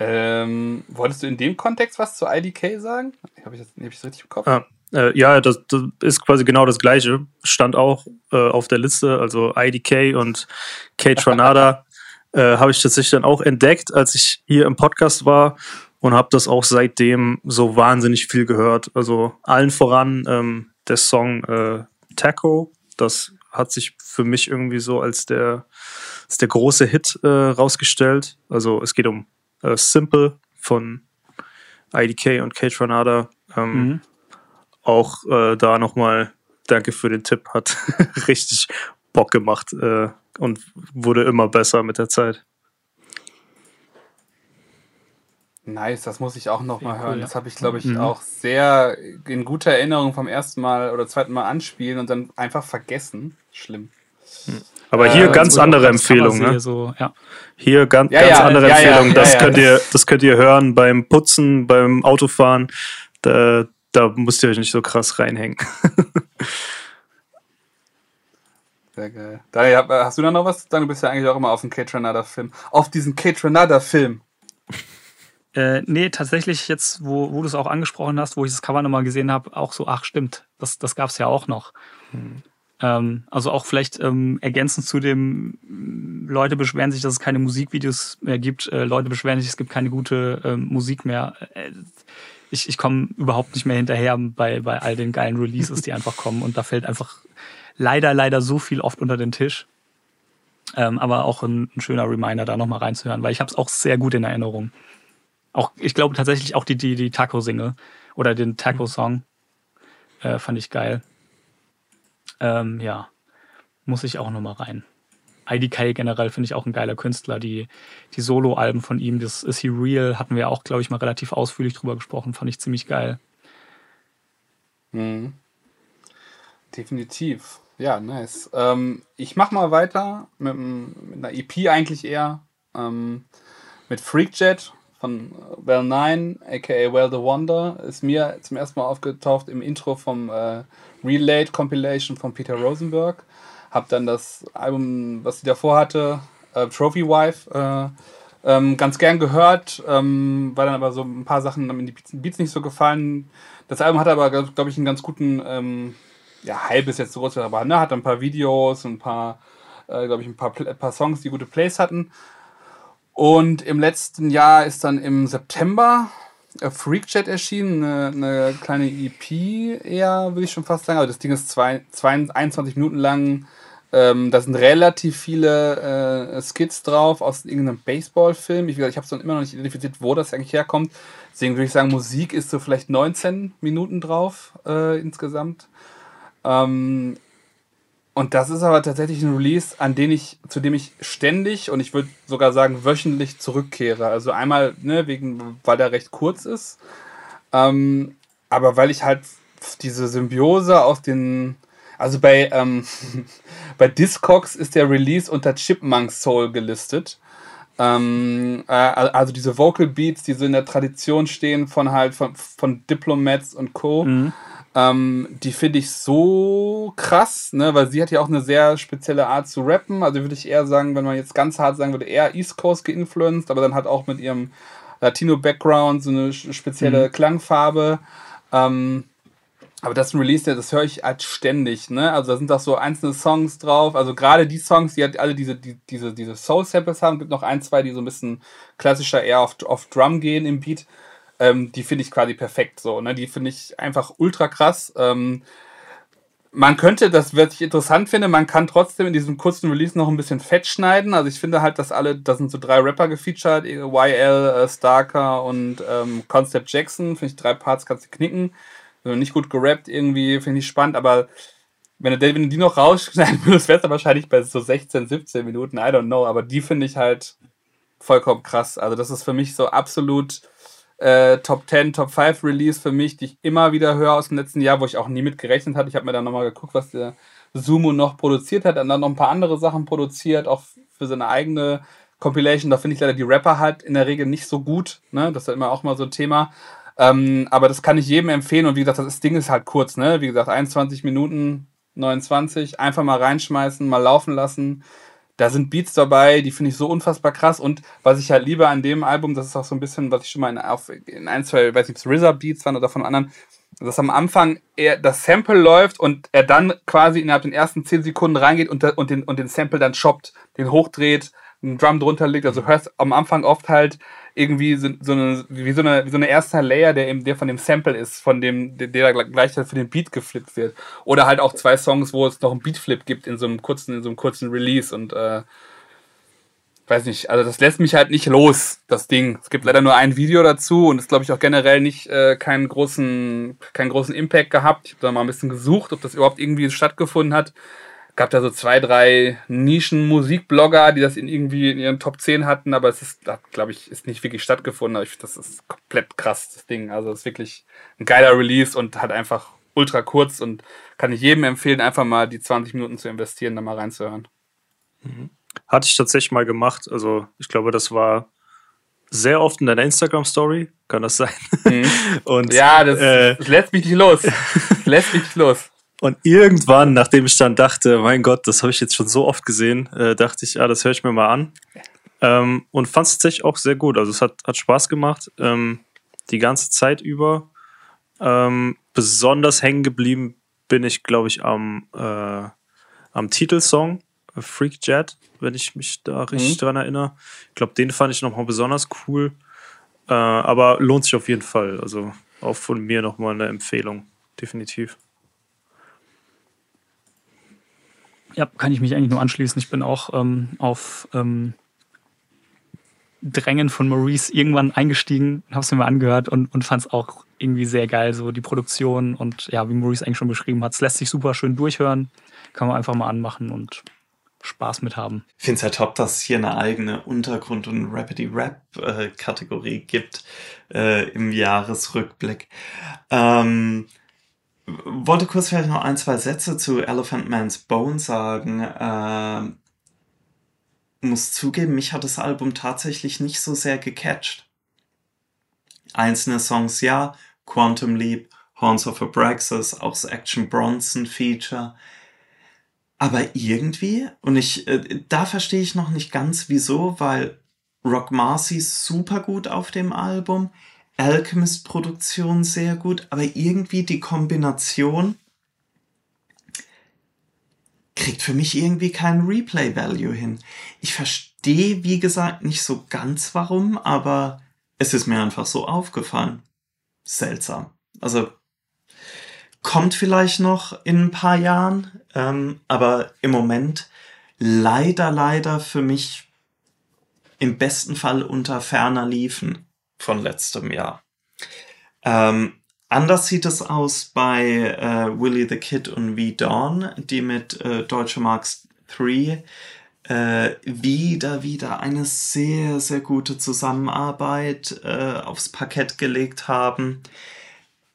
Ähm, wolltest du in dem Kontext was zu IDK sagen? Habe ich, das, hab ich das richtig im Kopf? Ah, Äh, ja, das, das, ist quasi genau das gleiche. Stand auch äh, auf der Liste, also IDK und Kate Tranada äh, habe ich tatsächlich dann auch entdeckt, als ich hier im Podcast war und habe das auch seitdem so wahnsinnig viel gehört. Also allen voran ähm, der Song äh, Taco, das hat sich für mich irgendwie so als der, als der große Hit äh, rausgestellt. Also es geht um äh, Simple von IDK und Kate Ranada. Ähm, mhm. Auch äh, da nochmal danke für den Tipp, hat richtig Bock gemacht äh, und wurde immer besser mit der Zeit. Nice, das muss ich auch noch mal hören. Das habe ich, glaube ich, mhm. auch sehr in guter Erinnerung vom ersten Mal oder zweiten Mal anspielen und dann einfach vergessen. Schlimm. Mhm. Aber hier äh, ganz andere Empfehlung. Ne? So, ja. Hier ganz, ja, ganz ja, andere ja, Empfehlung. das, könnt ihr, das könnt ihr hören beim Putzen, beim Autofahren. Da, da müsst ihr euch nicht so krass reinhängen. Sehr geil. Daniel, hast du da noch was? Du bist ja eigentlich auch immer auf den Kate Renada-Film. Auf diesen Kate Renada-Film. Äh, nee, tatsächlich jetzt, wo, wo du es auch angesprochen hast, wo ich das Cover nochmal gesehen habe, auch so, ach stimmt, das, das gab es ja auch noch. Hm. Ähm, also auch vielleicht ähm, ergänzend zu dem, Leute beschweren sich, dass es keine Musikvideos mehr gibt, äh, Leute beschweren sich, es gibt keine gute äh, Musik mehr. Äh, ich, ich komme überhaupt nicht mehr hinterher bei, bei all den geilen Releases, die einfach kommen. Und da fällt einfach leider, leider so viel oft unter den Tisch. Ähm, aber auch ein, ein schöner Reminder, da nochmal reinzuhören, weil ich habe es auch sehr gut in Erinnerung. Auch, ich glaube tatsächlich auch die, die, die Taco-Single oder den Taco-Song äh, fand ich geil. Ähm, ja, muss ich auch nochmal rein. IDK generell finde ich auch ein geiler Künstler. Die, die Solo-Alben von ihm, das Is He Real, hatten wir auch, glaube ich, mal relativ ausführlich drüber gesprochen, fand ich ziemlich geil. Mhm. Definitiv. Ja, nice. Ähm, ich mache mal weiter mit, mit, einer EP eigentlich eher. Ähm, mit Freakjet von Well 9, aka Well the Wonder, ist mir zum ersten Mal aufgetaucht im Intro vom äh, Relate Compilation von Peter Rosenberg. Hab dann das Album, was sie davor hatte, äh, Trophy Wife, äh, ähm, ganz gern gehört, ähm, weil dann aber so ein paar Sachen in die Beats nicht so gefallen. Das Album hat aber, glaube ich, einen ganz guten, ähm, ja, Hype ist jetzt so groß, aber ne, hat ein paar Videos, ein paar, äh, glaube ich, ein paar, ein paar Songs, die gute Plays hatten. Und im letzten Jahr ist dann im September Freakjet erschienen, eine, eine, kleine EP eher, würde ich schon fast sagen. Aber das Ding ist zwei, zwei, 21 Minuten lang. Ähm, da sind relativ viele äh, Skits drauf aus irgendeinem Baseballfilm. Ich, ich habe es dann immer noch nicht identifiziert, wo das eigentlich herkommt. Deswegen würde ich sagen, Musik ist so vielleicht 19 Minuten drauf äh, insgesamt. Ähm, und das ist aber tatsächlich ein Release, an den ich, zu dem ich ständig und ich würde sogar sagen wöchentlich zurückkehre. Also einmal, ne, wegen, weil der recht kurz ist, ähm, aber weil ich halt diese Symbiose aus den, also bei, ähm, bei Discogs ist der Release unter Chipmunk Soul gelistet. Ähm, äh, also diese Vocal Beats, die so in der Tradition stehen von halt von, von Diplomats und Co. Mhm. Ähm, die finde ich so krass, ne, weil sie hat ja auch eine sehr spezielle Art zu rappen. Also würde ich eher sagen, wenn man jetzt ganz hart sagen würde, eher East Coast geinfluenced, aber dann hat auch mit ihrem Latino-Background so eine spezielle mhm. Klangfarbe. Ähm, aber das ist ein Release, das höre ich halt ständig, ne? Also da sind auch so einzelne Songs drauf. Also gerade die Songs, die halt alle diese, die, diese, diese Soul-Samples haben, gibt noch ein, zwei, die so ein bisschen klassischer eher auf, auf Drum gehen im Beat ähm, die finde ich quasi perfekt so. Ne? Die finde ich einfach ultra krass. Ähm, man könnte, das was ich interessant finde, man kann trotzdem in diesem kurzen Release noch ein bisschen fett schneiden. Also ich finde halt, dass alle, da sind so drei Rapper gefeatured, YL, äh, Starker und ähm, Concept Jackson. Finde ich drei Parts kannst du knicken. Also nicht gut gerappt irgendwie, finde ich spannend, aber wenn du, wenn du die noch rausschneiden würdest, wäre es wahrscheinlich bei so 16, 17 Minuten, I don't know, aber die finde ich halt vollkommen krass. Also das ist für mich so absolut äh, Top 10, Top 5 Release für mich, die ich immer wieder höre aus dem letzten Jahr, wo ich auch nie mit gerechnet hatte. Ich habe mir dann nochmal geguckt, was der Sumo noch produziert hat, und dann noch ein paar andere Sachen produziert, auch für seine eigene Compilation. Da finde ich leider die Rapper halt in der Regel nicht so gut. Ne? Das ist immer auch mal so ein Thema. Ähm, aber das kann ich jedem empfehlen. Und wie gesagt, das Ding ist halt kurz. Ne? Wie gesagt, 21 Minuten, 29. Einfach mal reinschmeißen, mal laufen lassen da sind Beats dabei, die finde ich so unfassbar krass. Und was ich halt liebe an dem Album, das ist auch so ein bisschen, was ich schon mal in, auf, in ein, zwei, weiß nicht, RZA Beats waren oder von anderen, dass am Anfang er das Sample läuft und er dann quasi innerhalb den ersten 10 Sekunden reingeht und, und, den, und den Sample dann shoppt, den hochdreht, einen Drum drunter legt. Also hörst am Anfang oft halt irgendwie so, eine, wie so eine, wie so eine erster Layer, der eben der von dem Sample ist, von dem, der, der gleichzeitig für den Beat geflippt wird. Oder halt auch zwei Songs, wo es noch einen Beatflip gibt in so einem kurzen, in so einem kurzen Release und äh, weiß nicht, also das lässt mich halt nicht los, das Ding. Es gibt leider nur ein Video dazu und ist, glaube ich, auch generell nicht äh, keinen großen, keinen großen Impact gehabt. Ich habe da mal ein bisschen gesucht, ob das überhaupt irgendwie stattgefunden hat. Gab da so zwei, drei Nischen-Musikblogger, die das in irgendwie in ihren Top 10 hatten, aber es ist, glaube ich, ist nicht wirklich stattgefunden. Aber ich, das ist komplett krass, das Ding. Also es ist wirklich ein geiler Release und hat einfach ultra kurz und kann ich jedem empfehlen, einfach mal die 20 Minuten zu investieren, da mal reinzuhören. Mhm. Hatte ich tatsächlich mal gemacht. Also ich glaube, das war sehr oft in deiner Instagram-Story. Kann das sein? Mhm. Und, ja, das, äh, das, lässt mich nicht los. Das lässt mich nicht los. Und irgendwann, nachdem ich dann dachte, mein Gott, das habe ich jetzt schon so oft gesehen, äh, dachte ich, ja, das höre ich mir mal an. Ähm, und fand es tatsächlich auch sehr gut. Also es hat, hat Spaß gemacht, ähm, die ganze Zeit über. Ähm, besonders hängen geblieben bin ich, glaube ich, am, äh, am Titelsong. Freak Jet, wenn ich mich da richtig mhm. dran erinnere. Ich glaube, den fand ich nochmal besonders cool. Äh, aber lohnt sich auf jeden Fall. Also auch von mir nochmal eine Empfehlung. Definitiv. Ja, kann ich mich eigentlich nur anschließen. Ich bin auch ähm, auf ähm, Drängen von Maurice irgendwann eingestiegen, habe es mir mal angehört und, und fand es auch irgendwie sehr geil, so die Produktion und ja, wie Maurice eigentlich schon beschrieben hat. Es lässt sich super schön durchhören, kann man einfach mal anmachen und Spaß mit haben. Ich finde es ja top, dass es hier eine eigene Untergrund- und Rapidity-Rap-Kategorie äh, gibt äh, im Jahresrückblick. Ähm, wollte kurz vielleicht noch ein, zwei Sätze zu Elephant Man's Bone sagen. Äh, muss zugeben, mich hat das Album tatsächlich nicht so sehr gecatcht. Einzelne Songs ja, Quantum Leap, Horns of Abraxas, auch das Action Bronson Feature. Aber irgendwie, und ich, äh, da verstehe ich noch nicht ganz wieso, weil Rock Marcy super gut auf dem Album, Alchemist Produktion sehr gut, aber irgendwie die Kombination kriegt für mich irgendwie keinen Replay Value hin. Ich verstehe, wie gesagt, nicht so ganz warum, aber es ist mir einfach so aufgefallen. Seltsam. Also kommt vielleicht noch in ein paar Jahren, ähm, aber im Moment leider, leider für mich im besten Fall unter ferner liefen von letztem Jahr. Ähm, anders sieht es aus bei äh, Willy the Kid und V Dawn, die mit äh, Deutsche Marks 3 äh, wieder, wieder eine sehr, sehr gute Zusammenarbeit äh, aufs Parkett gelegt haben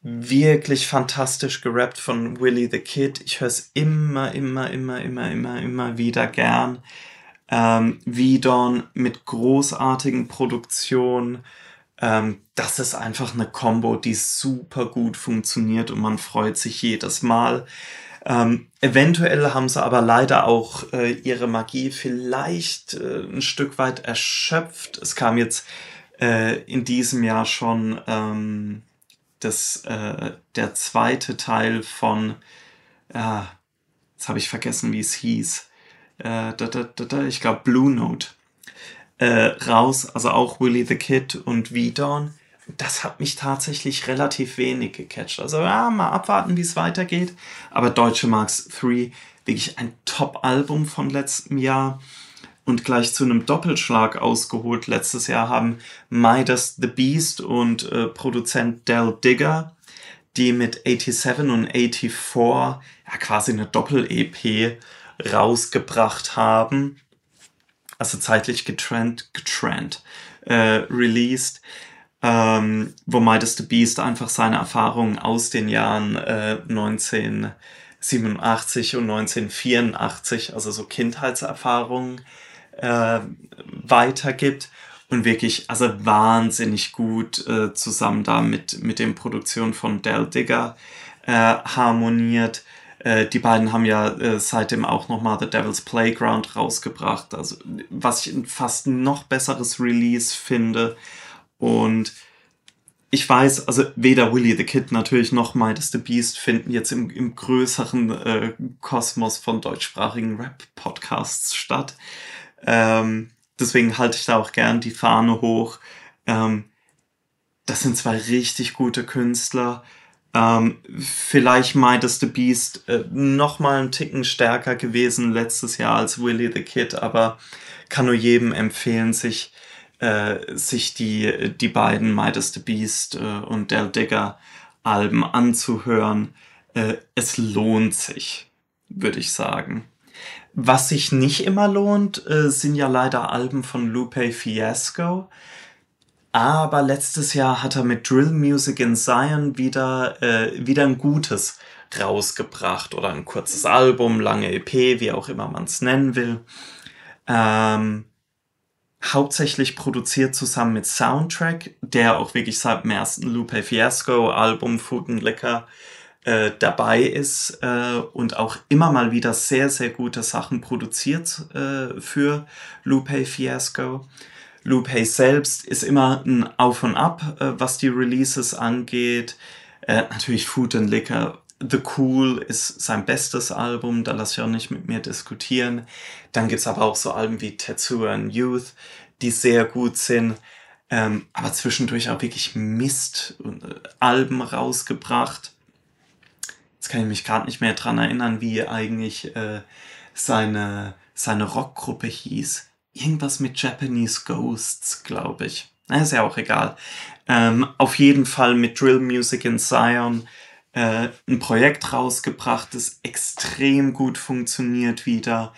wirklich fantastisch gerappt von Willie the Kid. Ich höre es immer, immer, immer, immer, immer, immer wieder gern. Ähm, Vidon mit großartigen Produktionen. Ähm, das ist einfach eine Combo, die super gut funktioniert und man freut sich jedes Mal. Ähm, eventuell haben sie aber leider auch äh, ihre Magie vielleicht äh, ein Stück weit erschöpft. Es kam jetzt äh, in diesem Jahr schon ähm, das, äh, der zweite Teil von, äh, jetzt habe ich vergessen, wie es hieß, äh, da, da, da, ich glaube Blue Note, äh, raus, also auch Willy the Kid und V-Dawn. Das hat mich tatsächlich relativ wenig gecatcht. Also ja, mal abwarten, wie es weitergeht. Aber Deutsche Marks 3, wirklich ein Top-Album von letztem Jahr und gleich zu einem Doppelschlag ausgeholt. Letztes Jahr haben Midas the Beast und äh, Produzent Del Digger, die mit 87 und 84 ja quasi eine Doppel-EP rausgebracht haben. Also zeitlich getrennt, getrennt, äh, released. Ähm, wo Midas the Beast einfach seine Erfahrungen aus den Jahren äh, 1987 und 1984, also so Kindheitserfahrungen, äh, weitergibt und wirklich also wahnsinnig gut äh, zusammen da mit, mit den Produktionen von Del Digger äh, harmoniert. Äh, die beiden haben ja äh, seitdem auch nochmal The Devil's Playground rausgebracht, also was ich ein fast noch besseres Release finde und ich weiß, also weder Willy the Kid natürlich noch Midas the Beast finden jetzt im, im größeren äh, Kosmos von deutschsprachigen Rap-Podcasts statt. Ähm, deswegen halte ich da auch gern die Fahne hoch. Ähm, das sind zwei richtig gute Künstler. Ähm, vielleicht Midas the Beast äh, noch mal einen Ticken stärker gewesen letztes Jahr als Willy the Kid, aber kann nur jedem empfehlen, sich äh, sich die, die beiden Midas the Beast äh, und Del Digger Alben anzuhören. Äh, es lohnt sich, würde ich sagen. Was sich nicht immer lohnt, sind ja leider Alben von Lupe Fiasco. Aber letztes Jahr hat er mit Drill Music in Zion wieder, äh, wieder ein gutes rausgebracht oder ein kurzes Album, lange EP, wie auch immer man es nennen will. Ähm, hauptsächlich produziert zusammen mit Soundtrack, der auch wirklich seit dem ersten Lupe Fiasco Album Food and Liquor äh, dabei ist äh, und auch immer mal wieder sehr, sehr gute Sachen produziert äh, für Lupe Fiasco. Lupe selbst ist immer ein Auf und Ab, äh, was die Releases angeht. Äh, natürlich Food and Liquor The Cool ist sein bestes Album, da lasse ich auch nicht mit mir diskutieren. Dann gibt's aber auch so Alben wie Tetsuo and Youth, die sehr gut sind. Ähm, aber zwischendurch auch wirklich Mist und äh, rausgebracht. Jetzt kann ich mich gerade nicht mehr dran erinnern, wie eigentlich äh, seine, seine Rockgruppe hieß. Irgendwas mit Japanese Ghosts, glaube ich. Na, ist ja auch egal. Ähm, auf jeden Fall mit Drill Music in Zion äh, ein Projekt rausgebracht, das extrem gut funktioniert wieder.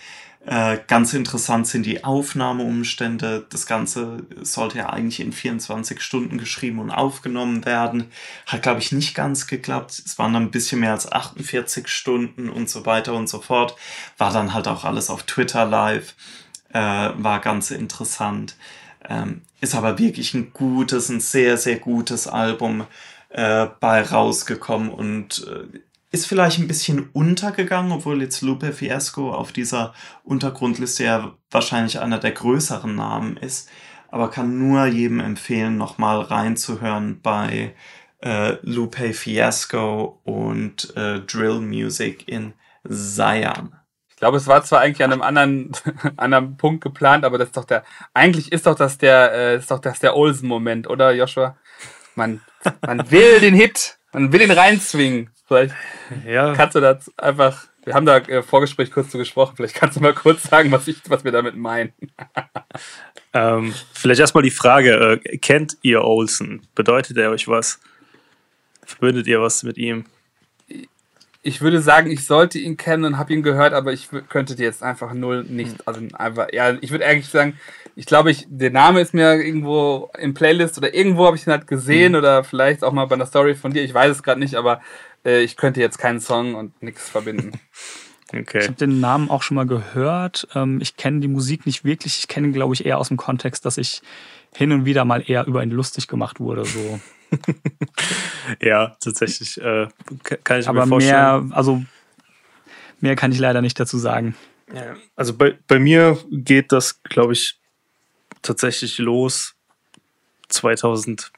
Äh, ganz interessant sind die Aufnahmeumstände. Das Ganze sollte ja eigentlich in 24 Stunden geschrieben und aufgenommen werden. Hat, glaube ich, nicht ganz geklappt. Es waren dann ein bisschen mehr als 48 Stunden und so weiter und so fort. War dann halt auch alles auf Twitter live. Äh, war ganz interessant. Ähm, ist aber wirklich ein gutes, ein sehr, sehr gutes Album äh, bei rausgekommen und äh, ist vielleicht ein bisschen untergegangen, obwohl jetzt Lupe Fiasco auf dieser Untergrundliste ja wahrscheinlich einer der größeren Namen ist, aber kann nur jedem empfehlen, nochmal reinzuhören bei äh, Lupe Fiasco und äh, Drill Music in Zion. Ich glaube, es war zwar eigentlich an einem anderen, anderen Punkt geplant, aber das ist doch der, eigentlich ist doch das der, äh, ist doch das der Olsen-Moment, oder Joshua? Man, man will den Hit, man will ihn reinzwingen. Vielleicht ja. kannst du das einfach. Wir haben da äh, Vorgespräch kurz zu gesprochen. Vielleicht kannst du mal kurz sagen, was, ich, was wir damit meinen. ähm, vielleicht erstmal die Frage: äh, Kennt ihr Olsen? Bedeutet er euch was? Verbindet ihr was mit ihm? Ich würde sagen, ich sollte ihn kennen und habe ihn gehört, aber ich könnte dir jetzt einfach null nicht, hm. also einfach, ja, ich würde eigentlich sagen, ich glaube, ich, der Name ist mir irgendwo im Playlist oder irgendwo habe ich ihn halt gesehen mhm. oder vielleicht auch mal bei einer Story von dir, ich weiß es gerade nicht, aber äh, ich könnte jetzt keinen Song und nichts verbinden. Okay. Ich habe den Namen auch schon mal gehört. Ähm, ich kenne die Musik nicht wirklich. Ich kenne ihn, glaube ich, eher aus dem Kontext, dass ich hin und wieder mal eher über ihn lustig gemacht wurde. So. ja, tatsächlich. Äh, kann ich Aber mir vorstellen. mehr, also mehr kann ich leider nicht dazu sagen. Also bei, bei mir geht das, glaube ich, tatsächlich los 2008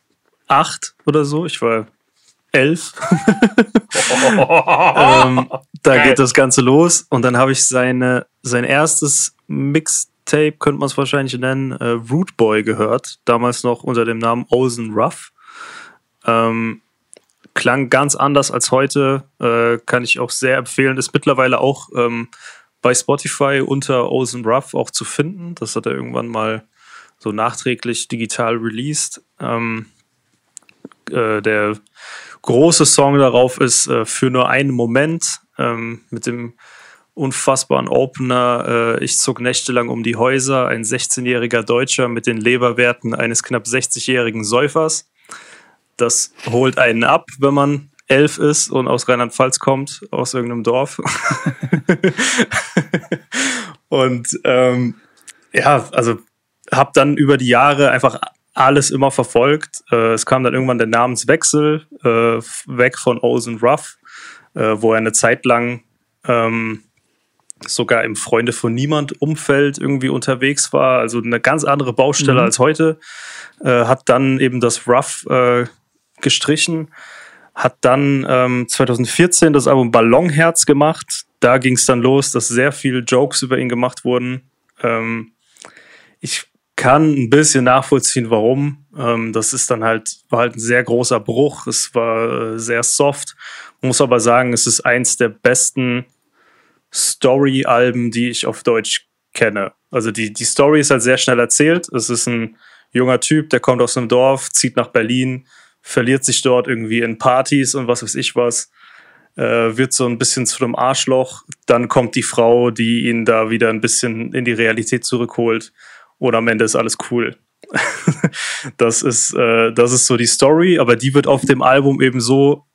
oder so. Ich war elf. ähm, da Geil. geht das Ganze los und dann habe ich seine, sein erstes Mixtape, könnte man es wahrscheinlich nennen, äh, Root Boy gehört. Damals noch unter dem Namen Ozen Ruff. Ähm, klang ganz anders als heute, äh, kann ich auch sehr empfehlen. Ist mittlerweile auch ähm, bei Spotify unter Ozen Ruff auch zu finden. Das hat er irgendwann mal so nachträglich digital released. Ähm, äh, der große Song darauf ist äh, für nur einen Moment ähm, mit dem unfassbaren Opener. Äh, ich zog nächtelang um die Häuser, ein 16-jähriger Deutscher mit den Leberwerten eines knapp 60-jährigen Säufers. Das holt einen ab, wenn man elf ist und aus Rheinland-Pfalz kommt, aus irgendeinem Dorf. und ähm, ja, also habe dann über die Jahre einfach alles immer verfolgt. Äh, es kam dann irgendwann der Namenswechsel äh, weg von Ozen Ruff, äh, wo er eine Zeit lang ähm, sogar im Freunde von Niemand Umfeld irgendwie unterwegs war, also eine ganz andere Baustelle mhm. als heute, äh, hat dann eben das Ruff gestrichen. Hat dann ähm, 2014 das Album Ballonherz gemacht. Da ging es dann los, dass sehr viele Jokes über ihn gemacht wurden. Ähm, ich kann ein bisschen nachvollziehen, warum. Ähm, das ist dann halt, war halt ein sehr großer Bruch. Es war äh, sehr soft. Muss aber sagen, es ist eins der besten Story-Alben, die ich auf Deutsch kenne. Also die, die Story ist halt sehr schnell erzählt. Es ist ein junger Typ, der kommt aus einem Dorf, zieht nach Berlin, verliert sich dort irgendwie in Partys und was weiß ich was, äh, wird so ein bisschen zu einem Arschloch. Dann kommt die Frau, die ihn da wieder ein bisschen in die Realität zurückholt. Und am Ende ist alles cool. das ist, äh, das ist so die Story, aber die wird auf dem Album eben so,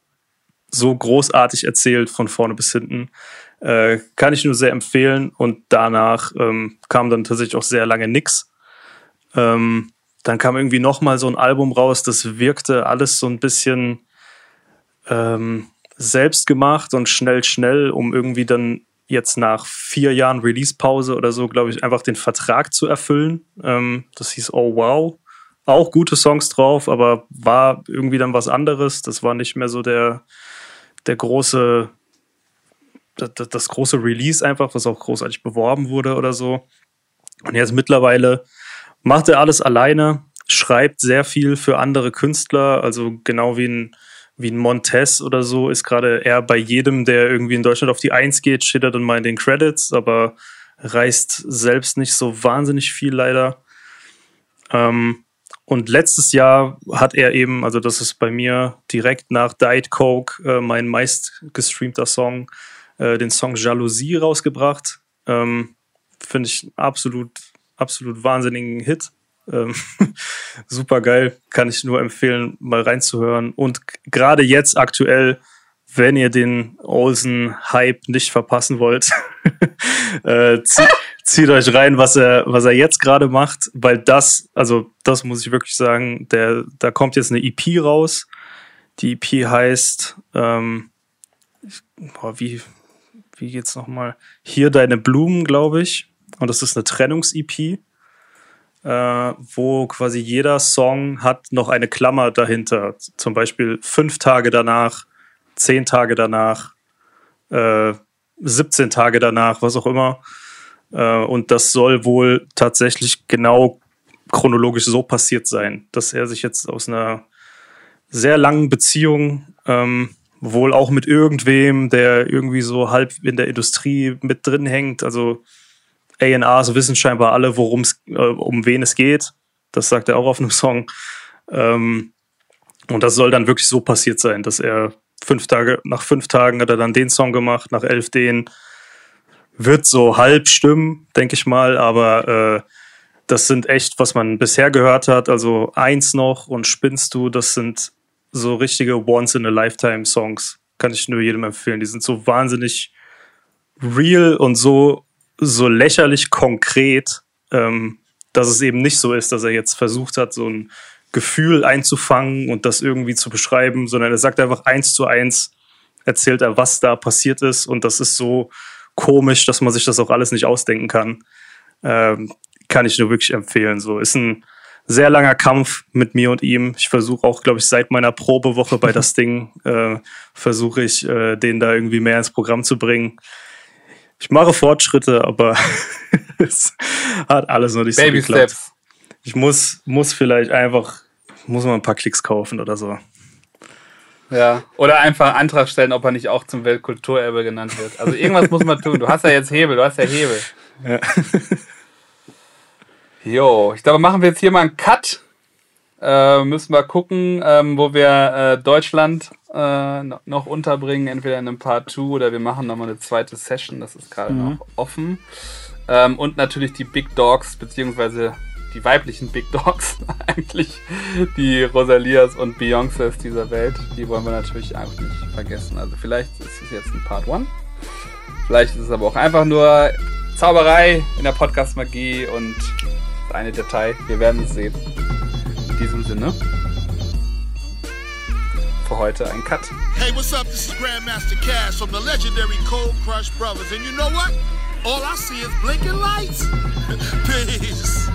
so großartig erzählt von vorne bis hinten. Äh, kann ich nur sehr empfehlen. Und danach ähm, kam dann tatsächlich auch sehr lange nix. Ähm, dann kam irgendwie noch mal so ein Album raus, das wirkte alles so ein bisschen ähm, selbst gemacht und schnell, schnell, um irgendwie dann jetzt nach vier Jahren Release-Pause oder so, glaube ich, einfach den Vertrag zu erfüllen. Ähm, das hieß Oh Wow. Auch gute Songs drauf, aber war irgendwie dann was anderes. Das war nicht mehr so der, der große, das, das große Release einfach, was auch großartig beworben wurde oder so. Und jetzt mittlerweile macht er alles alleine, schreibt sehr viel für andere Künstler, also genau wie ein wie ein Montez oder so ist gerade eher bei jedem, der irgendwie in Deutschland auf die Eins geht, er dann mal in den Credits, aber reißt selbst nicht so wahnsinnig viel leider. Ähm, und letztes Jahr hat er eben, also das ist bei mir direkt nach Diet Coke äh, mein meist gestreamter Song, äh, den Song Jalousie rausgebracht. Ähm, Finde ich absolut, absolut wahnsinnigen Hit. Ähm, super geil, kann ich nur empfehlen, mal reinzuhören. Und gerade jetzt aktuell, wenn ihr den Olsen-Hype nicht verpassen wollt, äh, zieht, zieht euch rein, was er, was er jetzt gerade macht, weil das, also das muss ich wirklich sagen, der, da kommt jetzt eine EP raus. Die EP heißt, ähm, boah, wie, wie geht's nochmal? Hier deine Blumen, glaube ich. Und das ist eine Trennungs-EP äh, wo quasi jeder Song hat noch eine Klammer dahinter. Zum Beispiel fünf Tage danach, zehn Tage danach, äh, 17 Tage danach, was auch immer. Äh, und das soll wohl tatsächlich genau chronologisch so passiert sein, dass er sich jetzt aus einer sehr langen Beziehung ähm, wohl auch mit irgendwem, der irgendwie so halb in der Industrie mit drin hängt, also A&Rs wissen scheinbar alle, worum es, äh, um wen es geht. Das sagt er auch auf einem Song. Ähm, und das soll dann wirklich so passiert sein, dass er fünf Tage, nach fünf Tagen hat er dann den Song gemacht, nach elf den. Wird so halb stimmen, denke ich mal, aber äh, das sind echt, was man bisher gehört hat. Also eins noch und spinnst du, das sind so richtige Once-in-a-Lifetime-Songs. Kann ich nur jedem empfehlen. Die sind so wahnsinnig real und so so lächerlich konkret, ähm, dass es eben nicht so ist, dass er jetzt versucht hat, so ein Gefühl einzufangen und das irgendwie zu beschreiben, sondern er sagt einfach eins zu eins, erzählt er, was da passiert ist und das ist so komisch, dass man sich das auch alles nicht ausdenken kann. Ähm, kann ich nur wirklich empfehlen. So ist ein sehr langer Kampf mit mir und ihm. Ich versuche auch, glaube ich, seit meiner Probewoche bei das Ding äh, versuche ich, äh, den da irgendwie mehr ins Programm zu bringen ich mache Fortschritte, aber es hat alles noch nicht Baby so geklappt. Steps. Ich muss, muss vielleicht einfach, muss mal ein paar Klicks kaufen oder so. Ja, oder einfach Antrag stellen, ob er nicht auch zum Weltkulturerbe genannt wird. Also irgendwas muss man tun. Du hast ja jetzt Hebel, du hast ja Hebel. Ja. Jo, ich glaube, machen wir jetzt hier mal einen Cut. Äh, müssen wir gucken, ähm, wo wir äh, Deutschland äh, noch unterbringen, entweder in einem Part 2 oder wir machen nochmal eine zweite Session, das ist gerade mhm. noch offen. Ähm, und natürlich die Big Dogs, beziehungsweise die weiblichen Big Dogs eigentlich, die Rosalias und Beyoncés dieser Welt, die wollen wir natürlich einfach nicht vergessen. Also vielleicht ist es jetzt ein Part 1, vielleicht ist es aber auch einfach nur Zauberei in der Podcast-Magie und eine Datei, wir werden es sehen. In diesem Sinne für heute ein Cut. Hey, what's up? This is Grandmaster Cash from the legendary Cold Crush Brothers. And you know what? All I see is blinking lights. Peace.